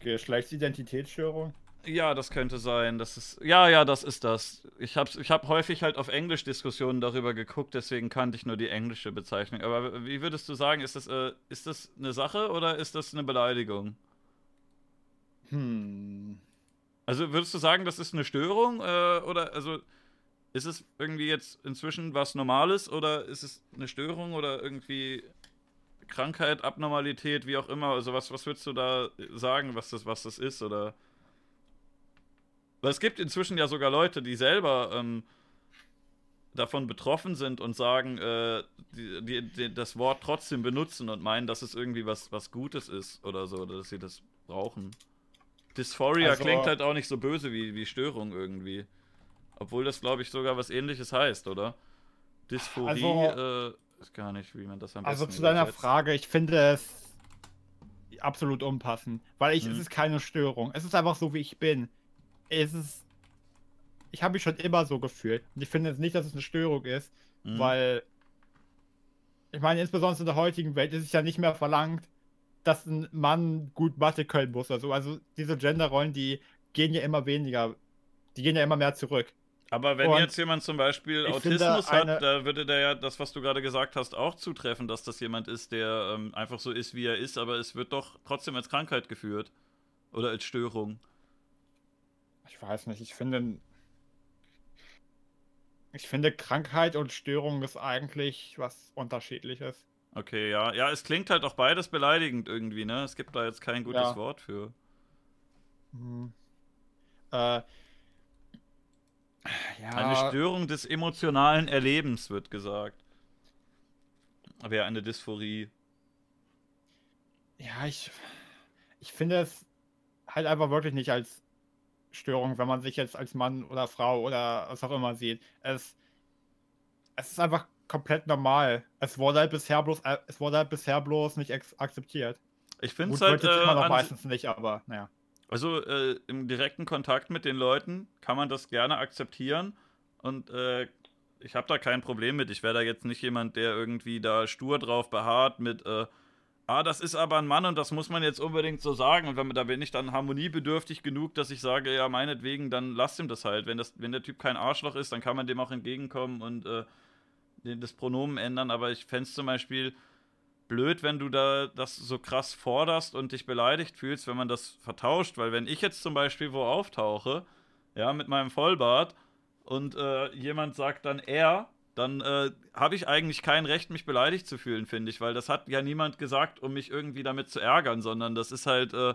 Geschlechtsidentitätsstörung? Ja, das könnte sein. Das ist, ja, ja, das ist das. Ich habe ich hab häufig halt auf Englisch Diskussionen darüber geguckt, deswegen kannte ich nur die englische Bezeichnung. Aber wie würdest du sagen, ist das, äh, ist das eine Sache oder ist das eine Beleidigung? Hm. Also würdest du sagen, das ist eine Störung? Äh, oder also ist es irgendwie jetzt inzwischen was Normales oder ist es eine Störung oder irgendwie Krankheit, Abnormalität, wie auch immer? Also was, was würdest du da sagen, was das, was das ist? Oder weil es gibt inzwischen ja sogar Leute, die selber ähm, davon betroffen sind und sagen, äh, die, die, die, das Wort trotzdem benutzen und meinen, dass es irgendwie was, was Gutes ist oder so, oder dass sie das brauchen. Dysphoria also, klingt halt auch nicht so böse wie, wie Störung irgendwie. Obwohl das, glaube ich, sogar was ähnliches heißt, oder? Dysphorie also, äh, ist gar nicht, wie man das am also besten Also zu deiner übersetzt. Frage, ich finde es absolut unpassend, weil ich, hm. es ist keine Störung. Es ist einfach so, wie ich bin es ist. Ich habe mich schon immer so gefühlt. Und ich finde jetzt nicht, dass es eine Störung ist, mhm. weil. Ich meine, insbesondere in der heutigen Welt ist es ja nicht mehr verlangt, dass ein Mann gut Mathe können muss. Also, also diese Genderrollen, die gehen ja immer weniger. Die gehen ja immer mehr zurück. Aber wenn und jetzt jemand zum Beispiel Autismus hat, da würde der ja das, was du gerade gesagt hast, auch zutreffen, dass das jemand ist, der ähm, einfach so ist, wie er ist, aber es wird doch trotzdem als Krankheit geführt. Oder als Störung ich weiß nicht, ich finde, ich finde Krankheit und Störung ist eigentlich was unterschiedliches. Okay, ja. Ja, es klingt halt auch beides beleidigend irgendwie, ne? Es gibt da jetzt kein gutes ja. Wort für. Hm. Äh, ja. Eine Störung des emotionalen Erlebens, wird gesagt. Wäre eine Dysphorie. Ja, ich, ich finde es halt einfach wirklich nicht als Störung, wenn man sich jetzt als Mann oder Frau oder was auch immer sieht. Es, es ist einfach komplett normal. Es wurde halt bisher bloß, äh, es wurde halt bisher bloß nicht akzeptiert. Ich finde es halt äh, immer noch meistens nicht, aber naja. Also äh, im direkten Kontakt mit den Leuten kann man das gerne akzeptieren und äh, ich habe da kein Problem mit. Ich wäre da jetzt nicht jemand, der irgendwie da stur drauf beharrt mit äh, ah, das ist aber ein Mann und das muss man jetzt unbedingt so sagen. Und wenn, da bin ich dann harmoniebedürftig genug, dass ich sage, ja, meinetwegen, dann lasst ihm das halt. Wenn, das, wenn der Typ kein Arschloch ist, dann kann man dem auch entgegenkommen und äh, das Pronomen ändern. Aber ich fände es zum Beispiel blöd, wenn du da das so krass forderst und dich beleidigt fühlst, wenn man das vertauscht. Weil wenn ich jetzt zum Beispiel wo auftauche, ja, mit meinem Vollbart und äh, jemand sagt dann er, dann äh, habe ich eigentlich kein Recht, mich beleidigt zu fühlen, finde ich, weil das hat ja niemand gesagt, um mich irgendwie damit zu ärgern, sondern das ist halt, äh,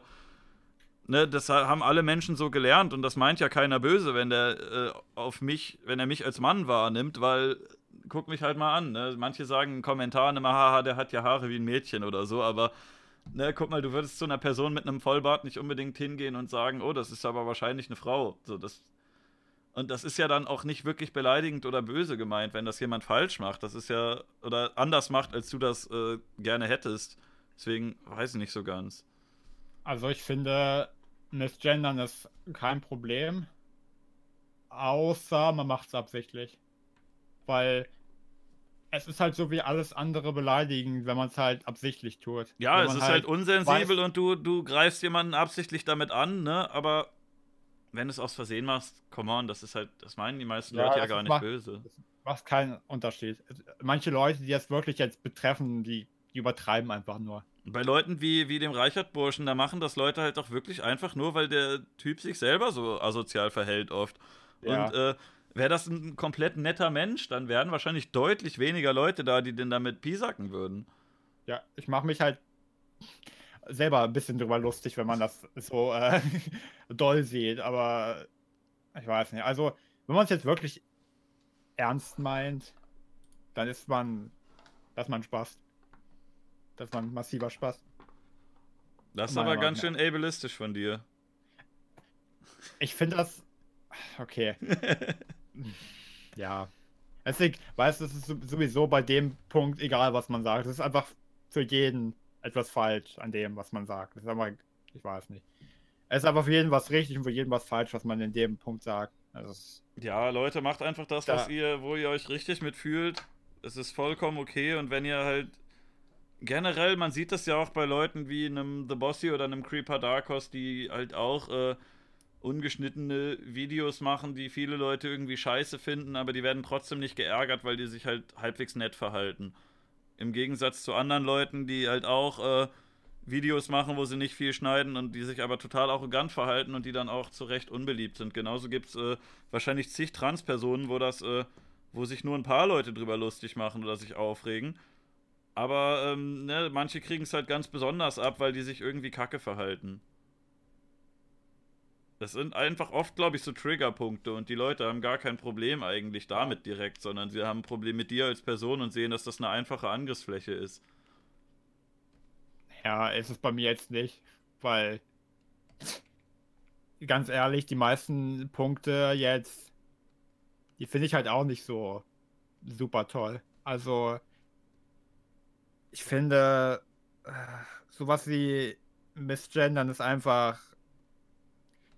ne, das haben alle Menschen so gelernt und das meint ja keiner böse, wenn der äh, auf mich, wenn er mich als Mann wahrnimmt, weil guck mich halt mal an, ne? Manche sagen in Kommentaren immer, haha, der hat ja Haare wie ein Mädchen oder so, aber ne, guck mal, du würdest zu einer Person mit einem Vollbart nicht unbedingt hingehen und sagen, oh, das ist aber wahrscheinlich eine Frau. So, das und das ist ja dann auch nicht wirklich beleidigend oder böse gemeint, wenn das jemand falsch macht. Das ist ja, oder anders macht, als du das äh, gerne hättest. Deswegen weiß ich nicht so ganz. Also ich finde, Misgendern ist kein Problem. Außer man macht es absichtlich. Weil es ist halt so wie alles andere beleidigend, wenn man es halt absichtlich tut. Ja, es ist halt, halt unsensibel und du, du greifst jemanden absichtlich damit an, ne? Aber wenn du es aus Versehen machst, come on, das ist halt, das meinen die meisten ja, Leute ja gar nicht macht, böse. Das macht keinen Unterschied. Manche Leute, die das wirklich jetzt betreffen, die, die übertreiben einfach nur. Bei Leuten wie, wie dem Reichert-Burschen, da machen das Leute halt auch wirklich einfach nur, weil der Typ sich selber so asozial verhält oft. Ja. Und äh, wäre das ein komplett netter Mensch, dann wären wahrscheinlich deutlich weniger Leute da, die den damit piesacken würden. Ja, ich mache mich halt selber ein bisschen drüber lustig, wenn man das so äh, [LAUGHS] doll sieht, aber ich weiß nicht. Also, wenn man es jetzt wirklich ernst meint, dann ist man, dass man Spaß. Dass man massiver Spaß. Das ist aber ganz schön ableistisch von dir. Ich finde das. Okay. [LAUGHS] ja. Deswegen, weißt du, es ist sowieso bei dem Punkt egal, was man sagt. Es ist einfach für jeden etwas falsch an dem, was man sagt. Das ist aber, ich weiß nicht. Es ist aber für jeden was richtig und für jeden was falsch, was man in dem Punkt sagt. Also ja, Leute, macht einfach das, da. was ihr, wo ihr euch richtig mitfühlt. Es ist vollkommen okay und wenn ihr halt generell, man sieht das ja auch bei Leuten wie einem The Bossy oder einem Creeper Darkos, die halt auch äh, ungeschnittene Videos machen, die viele Leute irgendwie scheiße finden, aber die werden trotzdem nicht geärgert, weil die sich halt halbwegs nett verhalten. Im Gegensatz zu anderen Leuten, die halt auch äh, Videos machen, wo sie nicht viel schneiden und die sich aber total arrogant verhalten und die dann auch zu Recht unbeliebt sind. Genauso gibt es äh, wahrscheinlich zig Transpersonen, wo das, äh, wo sich nur ein paar Leute drüber lustig machen oder sich aufregen. Aber ähm, ne, manche kriegen es halt ganz besonders ab, weil die sich irgendwie kacke verhalten. Das sind einfach oft, glaube ich, so Triggerpunkte und die Leute haben gar kein Problem eigentlich damit direkt, sondern sie haben ein Problem mit dir als Person und sehen, dass das eine einfache Angriffsfläche ist. Ja, ist es bei mir jetzt nicht, weil ganz ehrlich, die meisten Punkte jetzt, die finde ich halt auch nicht so super toll. Also, ich finde, äh, sowas wie Missgendern ist einfach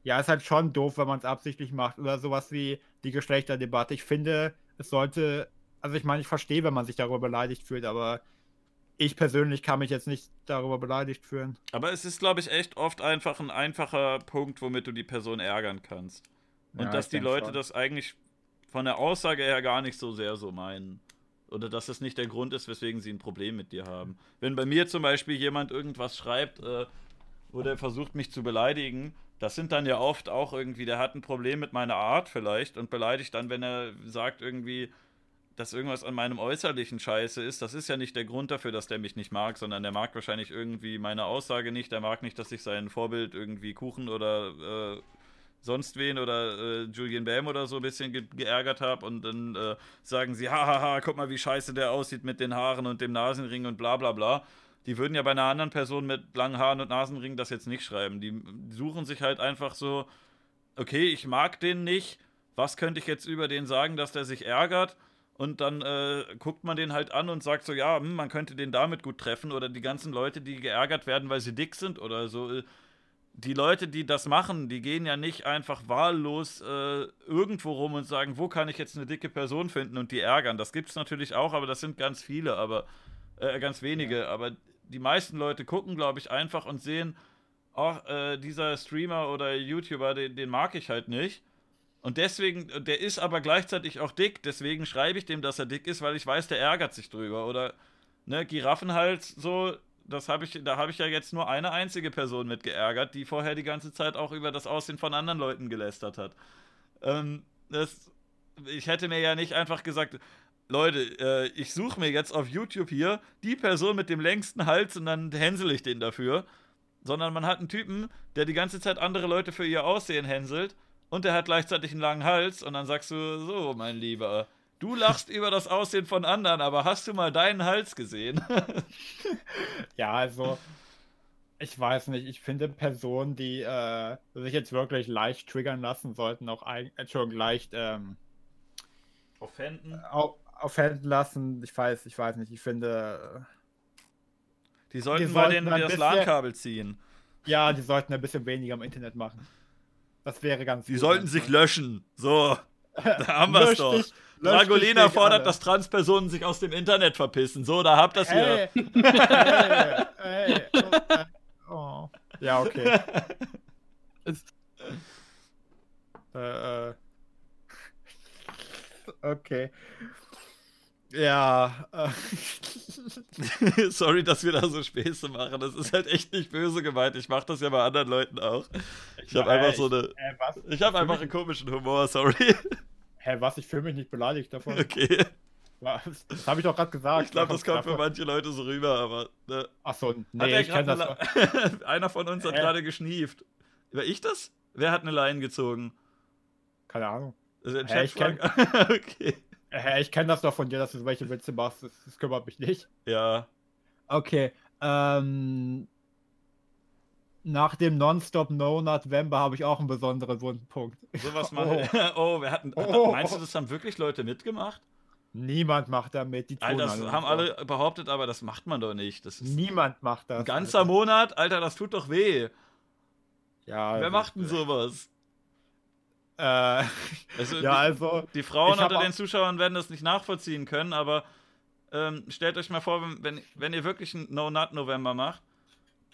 ja, ist halt schon doof, wenn man es absichtlich macht. Oder sowas wie die Geschlechterdebatte. Ich finde, es sollte. Also, ich meine, ich verstehe, wenn man sich darüber beleidigt fühlt, aber ich persönlich kann mich jetzt nicht darüber beleidigt fühlen. Aber es ist, glaube ich, echt oft einfach ein einfacher Punkt, womit du die Person ärgern kannst. Und ja, dass die Leute schon. das eigentlich von der Aussage her gar nicht so sehr so meinen. Oder dass das nicht der Grund ist, weswegen sie ein Problem mit dir haben. Wenn bei mir zum Beispiel jemand irgendwas schreibt, äh, wo der versucht, mich zu beleidigen, das sind dann ja oft auch irgendwie, der hat ein Problem mit meiner Art vielleicht und beleidigt dann, wenn er sagt irgendwie, dass irgendwas an meinem Äußerlichen scheiße ist. Das ist ja nicht der Grund dafür, dass der mich nicht mag, sondern der mag wahrscheinlich irgendwie meine Aussage nicht. Der mag nicht, dass ich sein Vorbild irgendwie Kuchen oder äh, sonst wen oder äh, Julian Bam oder so ein bisschen ge geärgert habe und dann äh, sagen sie, hahaha, guck mal, wie scheiße der aussieht mit den Haaren und dem Nasenring und bla bla bla die würden ja bei einer anderen Person mit langen Haaren und Nasenringen das jetzt nicht schreiben. Die suchen sich halt einfach so, okay, ich mag den nicht, was könnte ich jetzt über den sagen, dass der sich ärgert? Und dann äh, guckt man den halt an und sagt so, ja, hm, man könnte den damit gut treffen. Oder die ganzen Leute, die geärgert werden, weil sie dick sind oder so. Die Leute, die das machen, die gehen ja nicht einfach wahllos äh, irgendwo rum und sagen, wo kann ich jetzt eine dicke Person finden und die ärgern. Das gibt es natürlich auch, aber das sind ganz viele, aber äh, ganz wenige. Ja. Aber die meisten Leute gucken, glaube ich, einfach und sehen, ach, äh, dieser Streamer oder YouTuber, den, den mag ich halt nicht. Und deswegen, der ist aber gleichzeitig auch dick, deswegen schreibe ich dem, dass er dick ist, weil ich weiß, der ärgert sich drüber. Oder, ne, Giraffenhals, so, das habe ich, da habe ich ja jetzt nur eine einzige Person mit geärgert, die vorher die ganze Zeit auch über das Aussehen von anderen Leuten gelästert hat. Ähm, das, ich hätte mir ja nicht einfach gesagt, Leute, äh, ich suche mir jetzt auf YouTube hier die Person mit dem längsten Hals und dann hänsel ich den dafür. Sondern man hat einen Typen, der die ganze Zeit andere Leute für ihr Aussehen hänselt und der hat gleichzeitig einen langen Hals und dann sagst du, so, mein Lieber, du lachst über das Aussehen von anderen, aber hast du mal deinen Hals gesehen? [LAUGHS] ja, also, ich weiß nicht, ich finde Personen, die äh, sich jetzt wirklich leicht triggern lassen, sollten auch schon leicht ähm, offenden. Auch, aufhellen lassen. Ich weiß, ich weiß nicht. Ich finde. Die sollten die mal den, das LAN-Kabel ziehen. Ja, die sollten ein bisschen weniger im Internet machen. Das wäre ganz Die gut, sollten sich löschen. So. [LAUGHS] Da haben wir es doch. Dragolina fordert, alle. dass Transpersonen sich aus dem Internet verpissen. So, da habt ihr es hier. Hey, [LAUGHS] hey, hey, oh. Ja, okay. [LAUGHS] äh, äh. Okay. Ja. [LAUGHS] Sorry, dass wir da so Späße machen. Das ist halt echt nicht böse gemeint. Ich mache das ja bei anderen Leuten auch. Ich habe einfach so eine. Äh, ich habe einfach einen komischen Humor, sorry. Hä, was? Ich fühle mich nicht beleidigt davon. Okay. Was? Das habe ich doch gerade gesagt. Ich glaube, das kommt für manche Leute so rüber, aber. Ne. Ach so, nee, ich kenn das [LAUGHS] Einer von uns hat gerade geschnieft. War ich das? Wer hat eine Leine gezogen? Keine Ahnung. Also Hä, ich kenn... [LAUGHS] okay. Hä, ich kenne das doch von dir, dass du welche Witze machst. Das, das kümmert mich nicht. Ja. Okay. Ähm, nach dem Nonstop No November habe ich auch einen besonderen Wundenpunkt. Sowas [LAUGHS] machen. Oh. [LAUGHS] oh, wir hatten. Oh. Meinst du, das haben wirklich Leute mitgemacht? Niemand macht damit. Die Alter, das haben alle behauptet, aber das macht man doch nicht. Das Niemand macht das. Ein ganzer Alter. Monat, Alter, das tut doch weh. Ja. Wer macht denn sowas? Äh, also [LAUGHS] ja, also. Die Frauen unter den Zuschauern werden das nicht nachvollziehen können, aber ähm, stellt euch mal vor, wenn, wenn, wenn ihr wirklich einen No-Nut-November macht,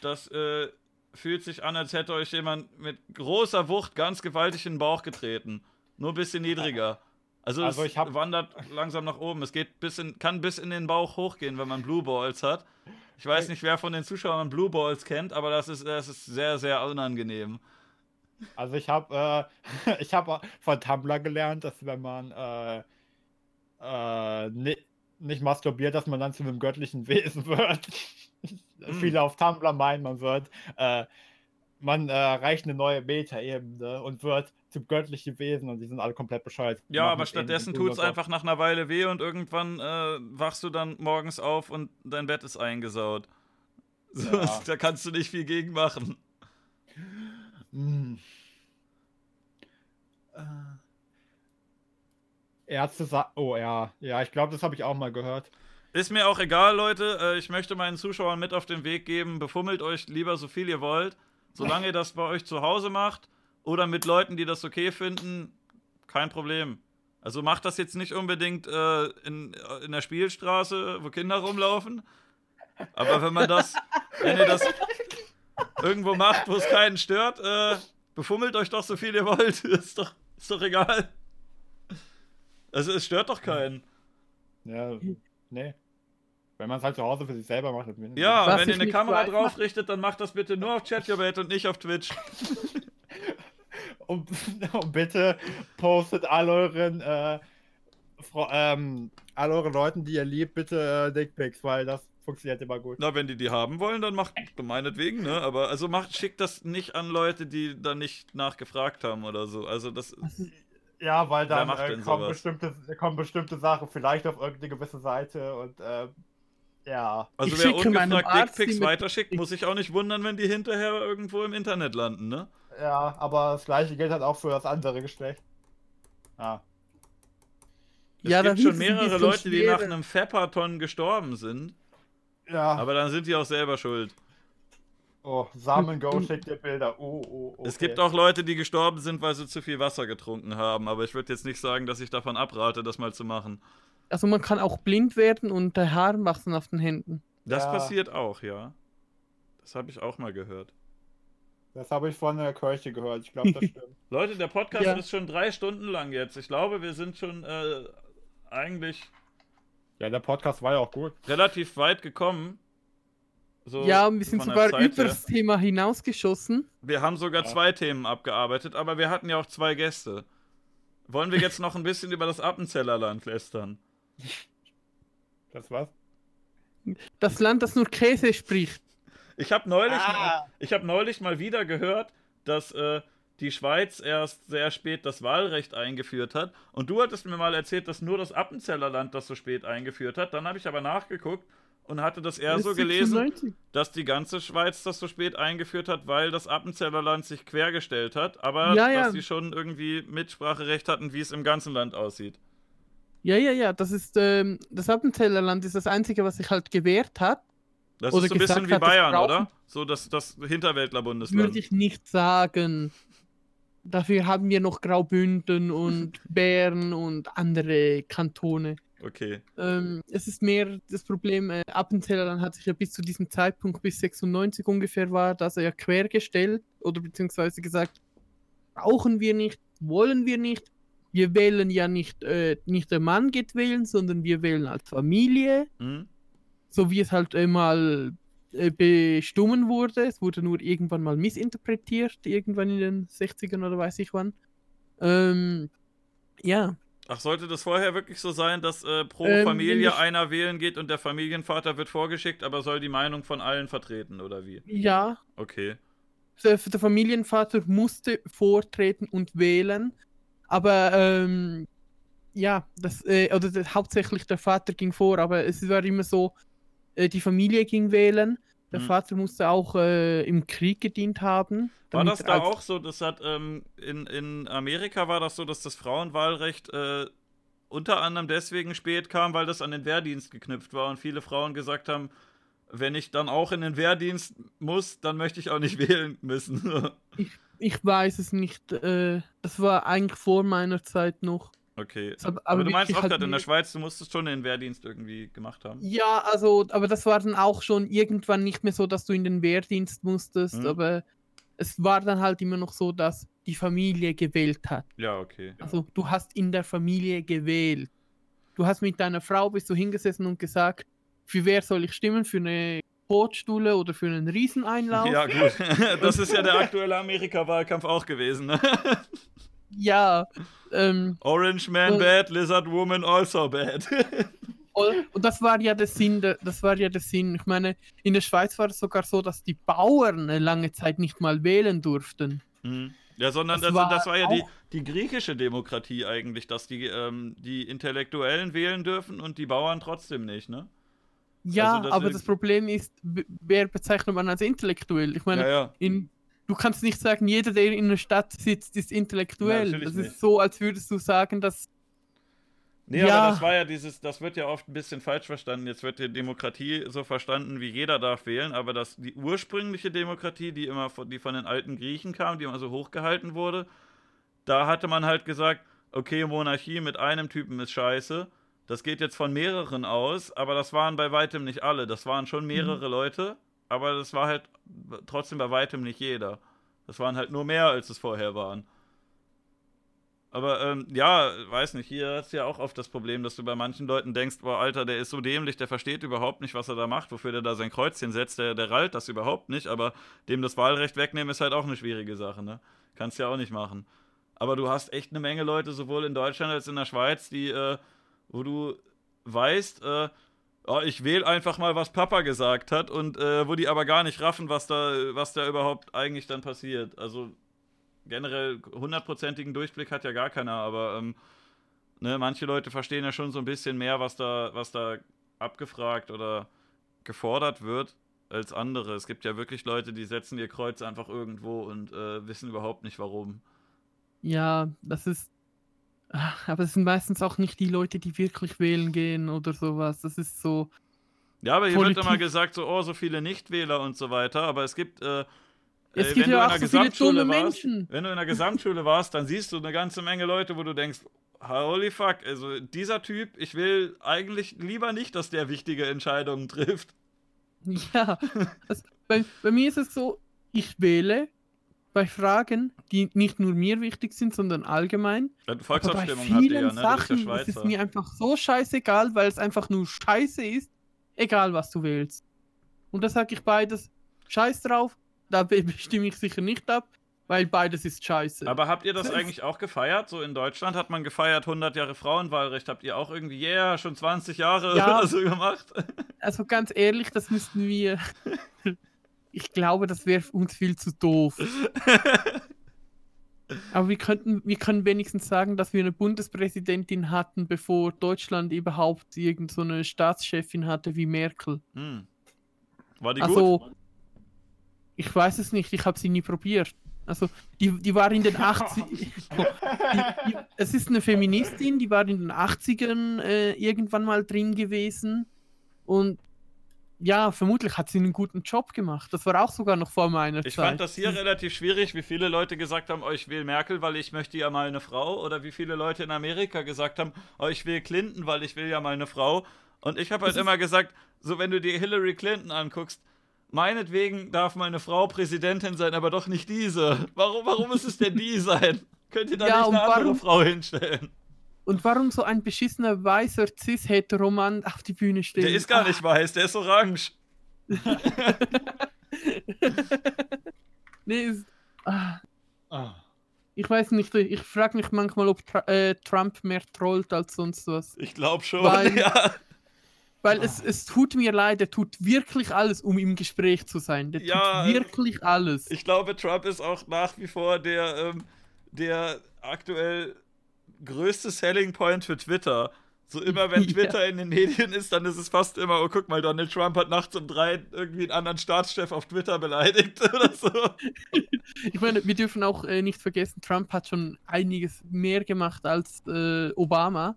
das äh, fühlt sich an, als hätte euch jemand mit großer Wucht ganz gewaltig in den Bauch getreten. Nur ein bisschen niedriger. Also, Also es wandert langsam nach oben. Es geht bis in, kann bis in den Bauch hochgehen, wenn man Blue Balls hat. Ich weiß nicht, wer von den Zuschauern Blue Balls kennt, aber das ist, das ist sehr, sehr unangenehm. Also ich habe äh, [LAUGHS] ich habe von Tumblr gelernt, dass wenn man äh, äh, ni nicht masturbiert, dass man dann zu einem göttlichen Wesen [LAUGHS] wird. Viele auf Tumblr meinen, man wird, äh, man äh, erreicht eine neue Meta-Ebene und wird zum göttlichen Wesen und die sind alle komplett bescheuert. Ja, aber stattdessen tut es einfach nach einer Weile weh und irgendwann äh, wachst du dann morgens auf und dein Bett ist eingesaut. So, [LAUGHS] Ja. Da kannst du nicht viel gegen machen. Mm. Äh. Ärzte sagen, oh ja, ja, ich glaube, das habe ich auch mal gehört. Ist mir auch egal, Leute. Äh, ich möchte meinen Zuschauern mit auf den Weg geben. Befummelt euch lieber so viel ihr wollt. Solange ihr das bei euch zu Hause macht oder mit Leuten, die das okay finden, kein Problem. Also macht das jetzt nicht unbedingt äh, in, äh, in der Spielstraße, wo Kinder rumlaufen. Aber wenn man das, wenn ihr das irgendwo macht, wo es keinen stört, äh, befummelt euch doch so viel ihr wollt. [LAUGHS] ist, doch, ist doch egal. Also es stört doch keinen. Ja, nee. Wenn man es halt zu Hause für sich selber macht. dann- Ja, Was wenn ihr eine Kamera drauf richtet, dann macht das bitte nur auf ChatJobate und nicht auf Twitch. [LAUGHS] Und, und bitte postet all euren, äh, ähm, all euren Leuten, die ihr liebt, bitte äh, Dickpics, weil das funktioniert immer gut. Na, wenn die die haben wollen, dann macht meinetwegen, ne? Aber also macht, schickt das nicht an Leute, die da nicht nachgefragt haben oder so. Also das. Ja, weil dann macht äh, kommen, bestimmte, kommen bestimmte Sachen vielleicht auf irgendeine gewisse Seite und äh, ja. Also Ich wer ungefragt Dickpics weiterschickt, muss sich auch nicht wundern, wenn die hinterher irgendwo im Internet landen, ne? Ja, aber das gleiche gilt halt auch für das andere Geschlecht. Ja. Es Ja, da gibt schon mehrere Leute, die nach einem Fepperton gestorben sind. Ja. Aber dann sind die auch selber schuld. oh, Samen Go schickt dir Bilder. Oh, oh, okay. Es gibt auch Leute, die gestorben sind, weil sie zu viel Wasser getrunken haben. Aber ich würde jetzt nicht sagen, dass ich davon abrate, das mal zu machen. Also man kann auch blind werden und äh, Haare wachsen auf den Händen. Das Ja. passiert auch, ja. Das habe ich auch mal gehört. Das habe ich von der Kirche gehört. Ich glaube, das [LAUGHS] stimmt. Leute, der Podcast Ja. ist schon drei Stunden lang jetzt. Ich glaube, wir sind schon äh, eigentlich ja, der Podcast war ja auch gut. relativ weit gekommen. So ja, und wir sind sogar über das Thema hinausgeschossen. Wir haben sogar Ja. zwei Themen abgearbeitet, aber wir hatten ja auch zwei Gäste. Wollen wir jetzt noch ein bisschen über das Appenzellerland lästern? Das war's. Das Land, das nur Käse spricht. Ich habe neulich, Ah. mal, ich hab neulich mal wieder gehört, dass äh, die Schweiz erst sehr spät das Wahlrecht eingeführt hat. Und du hattest mir mal erzählt, dass nur das Appenzellerland das so spät eingeführt hat. Dann habe ich aber nachgeguckt und hatte das eher Das so gelesen, 96. dass die ganze Schweiz das so spät eingeführt hat, weil das Appenzellerland sich quergestellt hat. Aber Ja, ja. dass sie schon irgendwie Mitspracherecht hatten, wie es im ganzen Land aussieht. Ja, ja, ja, das ist, ähm, das Appenzellerland ist das Einzige, was sich halt gewehrt hat. Das ist so ein bisschen wie hat, Bayern, oder? So das, das Hinterwäldler-Bundesland. Würde ich nicht sagen. Dafür haben wir noch Graubünden und [LAUGHS] Bern und andere Kantone. Okay. Ähm, es ist mehr das Problem, äh, Appenzellerland hat sich ja bis zu diesem Zeitpunkt, bis 96 ungefähr war, dass er ja quergestellt oder beziehungsweise gesagt, brauchen wir nicht, wollen wir nicht. Wir wählen ja nicht, äh, nicht der Mann geht wählen, sondern wir wählen als Familie, Hm? so wie es halt einmal äh, bestimmen wurde. Es wurde nur irgendwann mal missinterpretiert, irgendwann in den 60ern oder weiß ich wann. Ähm, ja, Ach, sollte das vorher wirklich so sein, dass äh, pro Ähm, Familie nämlich- einer wählen geht und der Familienvater wird vorgeschickt, aber soll die Meinung von allen vertreten, oder wie? ja, Okay. der, der Familienvater musste vortreten und wählen, aber ähm, ja, das, äh, oder der, hauptsächlich der Vater ging vor, aber es war immer so, äh, die Familie ging wählen, der Hm. Vater musste auch äh, im Krieg gedient haben. War das da auch so, das hat ähm, in, in Amerika war das so, dass das Frauenwahlrecht äh, unter anderem deswegen spät kam, weil das an den Wehrdienst geknüpft war und viele Frauen gesagt haben, wenn ich dann auch in den Wehrdienst muss, dann möchte ich auch nicht [LAUGHS] wählen müssen. Ich weiß es nicht, äh, das war eigentlich vor meiner Zeit noch. Okay. Hat Aber, du meinst auch halt gerade in der Schweiz, du musstest schon den Wehrdienst irgendwie gemacht haben. Ja, also, aber das war dann auch schon irgendwann nicht mehr so, dass du in den Wehrdienst musstest, Mhm. aber es war dann halt immer noch so, dass die Familie gewählt hat. Ja, okay. Also du hast in der Familie gewählt. Du hast mit deiner Frau bist du hingesessen und gesagt, für wer soll ich stimmen? Für eine Kotstuhle oder für einen Rieseneinlauf? Ja, gut. [LAUGHS] Das ist ja der aktuelle Amerika-Wahlkampf auch gewesen. Ne? [LAUGHS] Ja, ähm, Orange Man Und- bad, Lizard Woman also bad. [LAUGHS] und das war ja der Sinn, das war ja der Sinn. Ich meine, in der Schweiz war es sogar so, dass die Bauern eine lange Zeit nicht mal wählen durften. Hm. Ja, sondern Das das, war das war ja die, die griechische Demokratie eigentlich, dass die, ähm, die Intellektuellen wählen dürfen und die Bauern trotzdem nicht, ne? Ja, Also aber das Problem ist, wer bezeichnet man als intellektuell? Ich meine, Ja, ja. in, du kannst nicht sagen, jeder, der in der Stadt sitzt, ist intellektuell. Natürlich das nicht. ist so, als würdest du sagen, dass Nee, Ja. aber das war ja dieses, das wird ja oft ein bisschen falsch verstanden. Jetzt wird die Demokratie so verstanden, wie jeder darf wählen, aber das, die ursprüngliche Demokratie, die immer von, die von den alten Griechen kam, die immer so hochgehalten wurde, da hatte man halt gesagt, okay, Monarchie mit einem Typen ist scheiße. Das geht jetzt von mehreren aus, aber das waren bei weitem nicht alle. Das waren schon mehrere Leute, aber das war halt trotzdem bei weitem nicht jeder. Das waren halt nur mehr, als es vorher waren. Aber ähm, ja, weiß nicht, hier hast du ja auch oft das Problem, dass du bei manchen Leuten denkst, boah, Alter, der ist so dämlich, der versteht überhaupt nicht, was er da macht, wofür der da sein Kreuzchen setzt, der, der rallt das überhaupt nicht, aber dem das Wahlrecht wegnehmen ist halt auch eine schwierige Sache, ne? Kannst ja auch nicht machen. Aber du hast echt eine Menge Leute, sowohl in Deutschland als in der Schweiz, die, äh, wo du weißt, äh, oh, ich wähle einfach mal, was Papa gesagt hat und äh, wo die aber gar nicht raffen, was da, was da überhaupt eigentlich dann passiert. Also generell hundertprozentigen Durchblick hat ja gar keiner, aber ähm, ne, manche Leute verstehen ja schon so ein bisschen mehr, was da, was da abgefragt oder gefordert wird, als andere. Es gibt ja wirklich Leute, die setzen ihr Kreuz einfach irgendwo und äh, wissen überhaupt nicht warum. Ja, das ist. Aber es sind meistens auch nicht die Leute, die wirklich wählen gehen oder sowas. Das ist so. Ja, aber hier Politik- wird immer gesagt, so, oh, so viele Nichtwähler und so weiter, aber es gibt. Äh, Es äh, gibt wenn ja auch in der so viele Gesamtschule dumme warst, Menschen. Wenn du in der Gesamtschule warst, dann siehst du eine ganze Menge Leute, wo du denkst, holy fuck, also dieser Typ, ich will eigentlich lieber nicht, dass der wichtige Entscheidungen trifft. Ja. [LAUGHS] Das, bei, bei mir ist es so, ich wähle bei Fragen, die nicht nur mir wichtig sind, sondern allgemein. Ja, Aber bei Volksabstimmung habt ihr vielen ja, ne? Bist ja Sachen ist es mir einfach so scheißegal, weil es einfach nur scheiße ist, egal was du wählst. Und da sage ich beides, scheiß drauf, da be- bestimme ich sicher nicht ab, weil beides ist scheiße. Aber habt ihr das Das- eigentlich auch gefeiert? So in Deutschland hat man gefeiert 100 Jahre Frauenwahlrecht. Habt ihr auch irgendwie, yeah, schon 20 Jahre Ja. oder [LAUGHS] so gemacht? also ganz ehrlich, das müssten wir. [LAUGHS] ich glaube, das wäre uns viel zu doof. [LAUGHS] Aber wir könnten, wir können wenigstens sagen, dass wir eine Bundespräsidentin hatten, bevor Deutschland überhaupt irgend so eine Staatschefin hatte wie Merkel. Hm. War die gut? Also, ich weiß es nicht, ich habe sie nie probiert. Also, die, die war in den [LAUGHS] 80 [LAUGHS] die, die, Es ist eine Feministin, die war in den 80ern äh, irgendwann mal drin gewesen. Und ja, vermutlich hat sie einen guten Job gemacht. Das war auch sogar noch vor meiner Ich Zeit. fand das hier relativ schwierig, wie viele Leute gesagt haben, oh, ich will Merkel, weil ich möchte ja mal eine Frau. Oder wie viele Leute in Amerika gesagt haben, oh, ich will Clinton, weil ich will ja mal eine Frau. Und ich habe halt immer gesagt, so wenn du dir Hillary Clinton anguckst, meinetwegen darf meine Frau Präsidentin sein, aber doch nicht diese. Warum, warum muss es denn die [LAUGHS] sein? Könnt ihr da Ja, nicht eine andere warum- Frau hinstellen? Und warum so ein beschissener weißer cis-hetero-Mann auf die Bühne steht? Der ist gar nicht weiß, der ist orange. [LAUGHS] Nee, ist, ah, Ah. ich weiß nicht, ich frage mich manchmal, ob Tra äh, Trump mehr trollt als sonst was. Ich glaube schon, Weil- ja. Weil es, es tut mir leid, er tut wirklich alles, um im Gespräch zu sein. Der Ja, tut wirklich alles. Ich glaube, Trump ist auch nach wie vor der, ähm, der aktuell größte Selling Point für Twitter. So immer, wenn [LAUGHS] Ja. Twitter in den Medien ist, dann ist es fast immer, oh guck mal, Donald Trump hat nachts um drei irgendwie einen anderen Staatschef auf Twitter beleidigt [LAUGHS] oder so. Ich meine, wir dürfen auch äh, nicht vergessen, Trump hat schon einiges mehr gemacht als äh, Obama.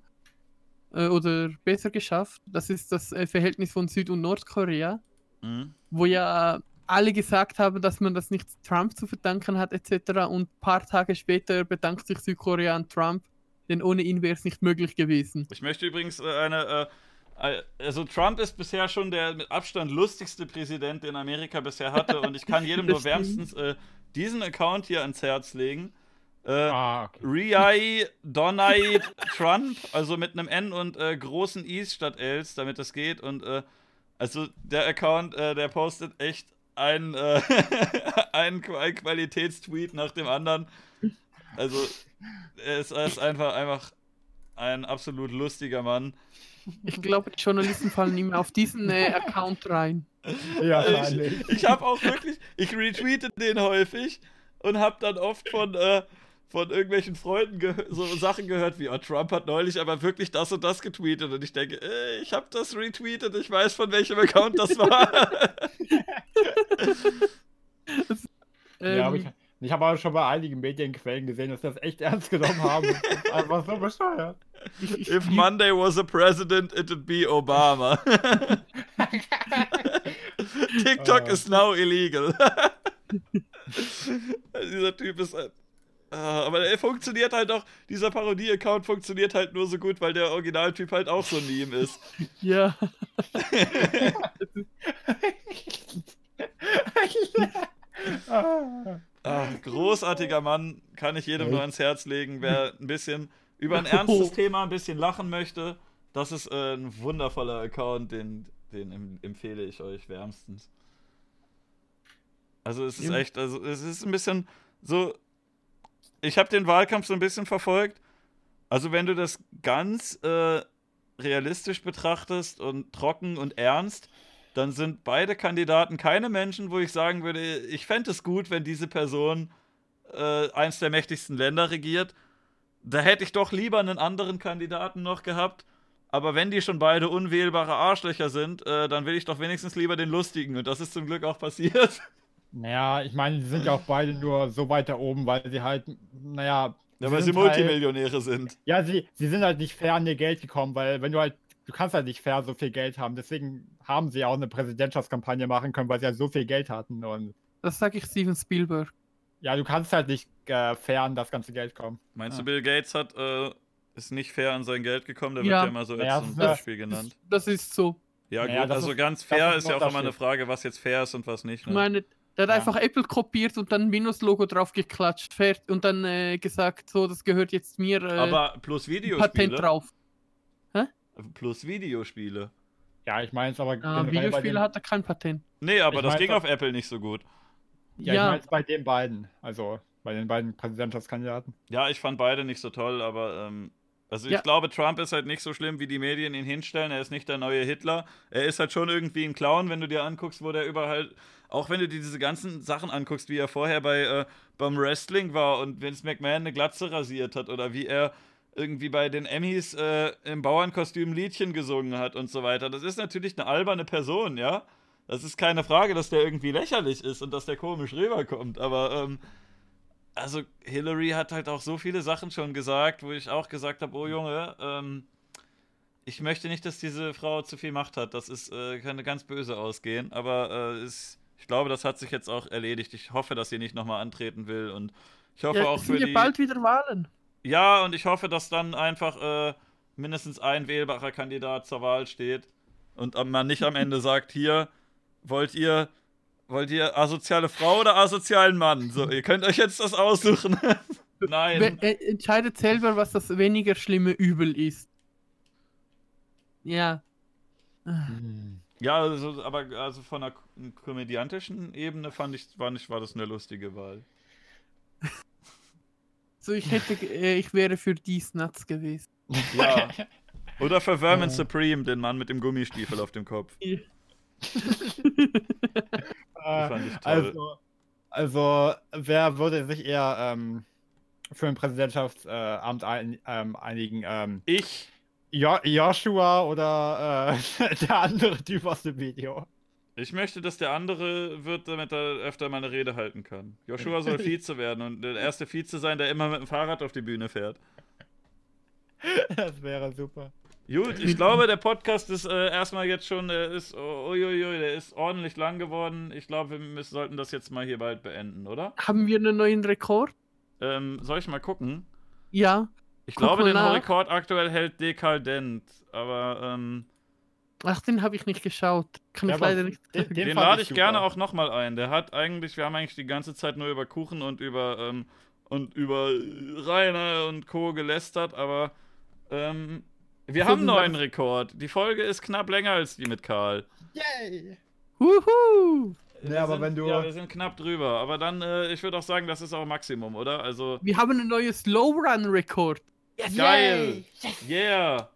Äh, oder besser geschafft. Das ist das äh, Verhältnis von Süd- und Nordkorea, Mhm. wo ja alle gesagt haben, dass man das nicht Trump zu verdanken hat, etc. Und ein paar Tage später bedankt sich Südkorea an Trump, denn ohne ihn wäre es nicht möglich gewesen. Ich möchte übrigens äh, eine. Äh, also, Trump ist bisher schon der mit Abstand lustigste Präsident, den Amerika bisher hatte. und ich kann jedem [LAUGHS] nur wärmstens äh, diesen Account hier ans Herz legen. Äh, ah, okay. Riai Donai Trump, also mit einem N und äh, großen Is statt Ls, damit das geht. Und äh, also der Account, äh, der postet echt ein, äh, [LAUGHS] ein, ein Qualitätstweet nach dem anderen. Also es ist einfach, einfach ein absolut lustiger Mann. Ich glaube, die Journalisten fallen nicht mehr auf diesen äh, Account rein. Ja, ich, ich habe auch wirklich, ich retweete den häufig und habe dann oft von äh, von irgendwelchen Freunden so Sachen gehört wie, oh, Trump hat neulich aber wirklich das und das getweetet. Und ich denke, äh, ich habe das retweetet, ich weiß von welchem Account das war. ja, aber ich, ich habe aber schon bei einigen Medienquellen gesehen, dass sie das echt ernst genommen haben. [LAUGHS] einfach so bescheuert. If Monday was a president, it would be Obama. [LAUGHS] TikTok uh. is now illegal. [LAUGHS] Dieser Typ ist ein Ah, aber er funktioniert halt auch, dieser Parodie-Account funktioniert halt nur so gut, weil der Originaltyp halt auch so ein Meme ist. Ja. ah, großartiger Mann, kann ich jedem nur ans Herz legen, wer [LAUGHS] ein bisschen über ein ernstes Thema ein bisschen lachen möchte. Das ist äh, ein wundervoller Account, den, den empfehle ich euch wärmstens. Also es ist echt, also es ist ein bisschen so, ich habe den Wahlkampf so ein bisschen verfolgt. Also wenn du das ganz äh, realistisch betrachtest und trocken und ernst, dann sind beide Kandidaten keine Menschen, wo ich sagen würde, ich fände es gut, wenn diese Person äh, eins der mächtigsten Länder regiert. Da hätte ich doch lieber einen anderen Kandidaten noch gehabt. Aber wenn die schon beide unwählbare Arschlöcher sind, äh, dann will ich doch wenigstens lieber den lustigen. Und das ist zum Glück auch passiert. Naja, ich meine, sie sind ja auch beide nur so weit da oben, weil sie halt, naja. Ja, weil sie halt Multimillionäre halt, sind. Ja, sie, sie sind halt nicht fair an ihr Geld gekommen, weil wenn du halt, du kannst halt nicht fair so viel Geld haben. Deswegen haben sie ja auch eine Präsidentschaftskampagne machen können, weil sie halt so viel Geld hatten. Und das sage ich Steven Spielberg. Ja, du kannst halt nicht äh, fair an das ganze Geld kommen. Meinst ja. du, Bill Gates hat, äh, ist nicht fair an sein Geld gekommen? Der ja. wird ja immer so als ja, zum Beispiel genannt. Das ist so. Ja, gut, also ganz fair ist, ist ja auch immer eine Frage, was jetzt fair ist und was nicht. Ne? Ich meine, der hat ja. einfach Apple kopiert und dann ein Windows-Logo drauf geklatscht und dann äh, gesagt, so, das gehört jetzt mir. Äh, Aber plus Videospiele. Patent drauf. Plus Videospiele. Ja, ich meine es aber. Ah, Videospiele hat er kein Patent. Nee, aber ich das ging auf Apple nicht so gut. Ja, ja. ich meine bei den beiden. Also bei den beiden Präsidentschaftskandidaten. Ja, ich fand beide nicht so toll, aber ähm, also ich ja. glaube, Trump ist halt nicht so schlimm, wie die Medien ihn hinstellen. Er ist nicht der neue Hitler. Er ist halt schon irgendwie ein Clown, wenn du dir anguckst, wo der überall, auch wenn du dir diese ganzen Sachen anguckst, wie er vorher bei äh, beim Wrestling war und Vince McMahon eine Glatze rasiert hat oder wie er irgendwie bei den Emmys äh, im Bauernkostüm Liedchen gesungen hat und so weiter. Das ist natürlich eine alberne Person, ja. Das ist keine Frage, dass der irgendwie lächerlich ist und dass der komisch rüberkommt, aber ähm, also Hillary hat halt auch so viele Sachen schon gesagt, wo ich auch gesagt habe, oh Junge, ähm, ich möchte nicht, dass diese Frau zu viel Macht hat. Das ist, äh, könnte ganz böse ausgehen. Aber äh, ist, ich glaube, das hat sich jetzt auch erledigt. Ich hoffe, dass sie nicht nochmal antreten will. Und ich hoffe ja, auch für die. bald wieder Wahlen. Ja, und ich hoffe, dass dann einfach äh, mindestens ein wählbarer Kandidat zur Wahl steht. Und man nicht am Ende sagt, hier, wollt ihr Wollt ihr asoziale Frau oder asozialen Mann? So, ihr könnt euch jetzt das aussuchen. [LAUGHS] Nein. Er entscheidet selber, was das weniger schlimme Übel ist. Ja. Ja, also, aber also von einer komödiantischen Ebene fand ich, fand ich, war das eine lustige Wahl. So, ich hätte, äh, ich wäre für die Nuts gewesen. [LAUGHS] Ja. Oder für Vermin Supreme, den Mann mit dem Gummistiefel auf dem Kopf. Ja. [LAUGHS] also, also, wer würde sich eher ähm, für ein Präsidentschaftsamt äh, ein, ähm, einigen? Ähm, ich. Jo Joshua oder äh, [LAUGHS] der andere Typ aus dem Video? Ich möchte, dass der andere wird, damit er öfter meine Rede halten kann. Joshua soll [LAUGHS] Vize werden und der erste Vize sein, der immer mit dem Fahrrad auf die Bühne fährt. Das wäre super. Gut, ich glaube, der Podcast ist äh, erstmal jetzt schon, der ist, uiuiui, der ist ordentlich lang geworden. Ich glaube, wir müssen, sollten das jetzt mal hier bald beenden, oder? Haben wir einen neuen Rekord? Ähm, soll ich mal gucken? Ja. Ich Guck glaube, den nach. Rekord aktuell hält Dekadent, aber ähm, Ach, den habe ich nicht geschaut. Kann Ja, ich leider nicht. den- den den lade ich ich gerne super. auch nochmal ein. Der hat eigentlich, wir haben eigentlich die ganze Zeit nur über Kuchen und über ähm, und über Rainer und Co. gelästert, aber ähm, wir haben einen neuen Rekord. Die Folge ist knapp länger als die mit Karl. Yay! Wuhu! Ja, Wir aber sind, wenn du- Ja, wir sind knapp drüber. Aber dann, äh, ich würde auch sagen, das ist auch Maximum, oder? Also, Wir haben einen neuen Slow-Run-Rekord. geil! Yeah!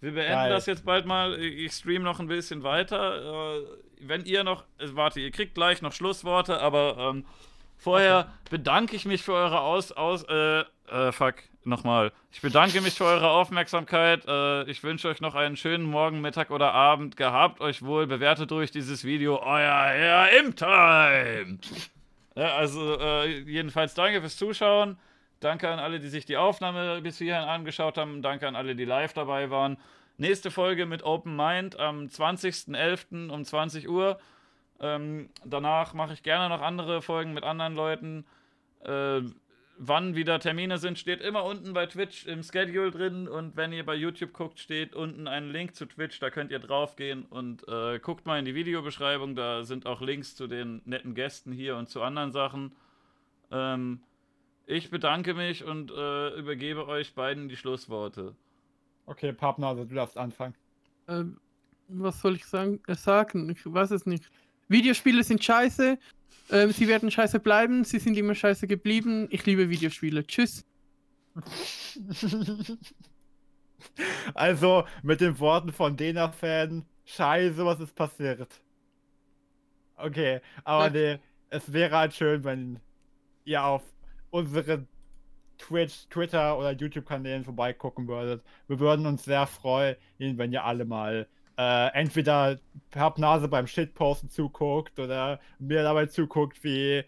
Wir beenden Geil. das jetzt bald mal. Ich stream noch ein bisschen weiter. Äh, wenn ihr noch. Äh, warte, ihr kriegt gleich noch Schlussworte, aber ähm, vorher bedanke ich mich für eure Aus. aus äh, äh, fuck, nochmal. Ich bedanke mich für eure Aufmerksamkeit. Äh, ich wünsche euch noch einen schönen Morgen, Mittag oder Abend. Gehabt euch wohl. Bewertet durch dieses Video. Euer Herr im Time! Ja, also, äh, jedenfalls danke fürs Zuschauen. Danke an alle, die sich die Aufnahme bis hierhin angeschaut haben. Danke an alle, die live dabei waren. Nächste Folge mit Open Mind am 20.11. um 20 Uhr. Ähm, danach mache ich gerne noch andere Folgen mit anderen Leuten. Äh, wann wieder Termine sind, steht immer unten bei Twitch im Schedule drin. Und wenn ihr bei YouTube guckt, steht unten ein Link zu Twitch. Da könnt ihr draufgehen und äh, guckt mal in die Videobeschreibung. Da sind auch Links zu den netten Gästen hier und zu anderen Sachen. Ähm, ich bedanke mich und äh, übergebe euch beiden die Schlussworte. Okay, Pappnase, du darfst anfangen. Ähm, was soll ich sagen? Äh, sagen? Ich weiß es nicht. Videospiele sind scheiße. Ähm, sie werden scheiße bleiben. Sie sind immer scheiße geblieben. Ich liebe Videospiele. Tschüss. [LAUGHS] Also, mit den Worten von Dena-Fan, scheiße, was ist passiert? Okay, aber Ja. nee, es wäre halt schön, wenn ihr auf unseren Twitch, Twitter oder YouTube-Kanälen vorbeigucken würdet. Wir würden uns sehr freuen, wenn ihr alle mal äh, entweder Pappnase beim Shitposten zuguckt oder mir dabei zuguckt, wie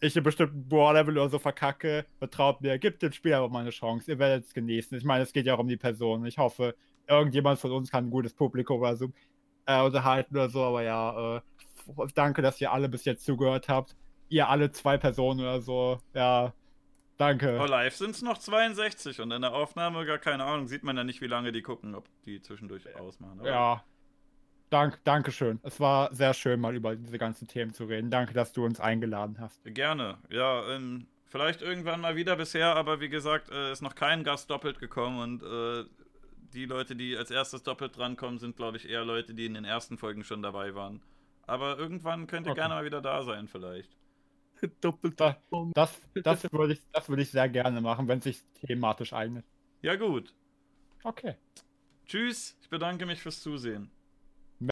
ich einen bestimmten Bohr-Level oder so verkacke. Vertraut mir, gibt dem Spiel aber mal eine Chance. Ihr werdet es genießen. Ich meine, es geht ja auch um die Person. Ich hoffe, irgendjemand von uns kann ein gutes Publikum oder so äh, unterhalten oder so. Aber ja, äh, danke, dass ihr alle bis jetzt zugehört habt. Ihr alle zwei Personen oder so. Ja, danke. Oh, live sind es noch 62 und in der Aufnahme gar keine Ahnung. Sieht man ja nicht, wie lange die gucken, ob die zwischendurch ausmachen. aber- Ja. Dank, Dankeschön. Es war sehr schön, mal über diese ganzen Themen zu reden. Danke, dass du uns eingeladen hast. Gerne. Ja, ähm, vielleicht irgendwann mal wieder bisher, aber wie gesagt, äh, ist noch kein Gast doppelt gekommen und äh, die Leute, die als erstes doppelt drankommen, sind, glaube ich, eher Leute, die in den ersten Folgen schon dabei waren. Aber irgendwann könnt ihr Okay. gerne mal wieder da sein, vielleicht. [LAUGHS] Doppelt. Da- Das, das [LAUGHS] würde ich, das würde ich sehr gerne machen, wenn es sich thematisch eignet. Ja, gut. Okay. Tschüss. Ich bedanke mich fürs Zusehen.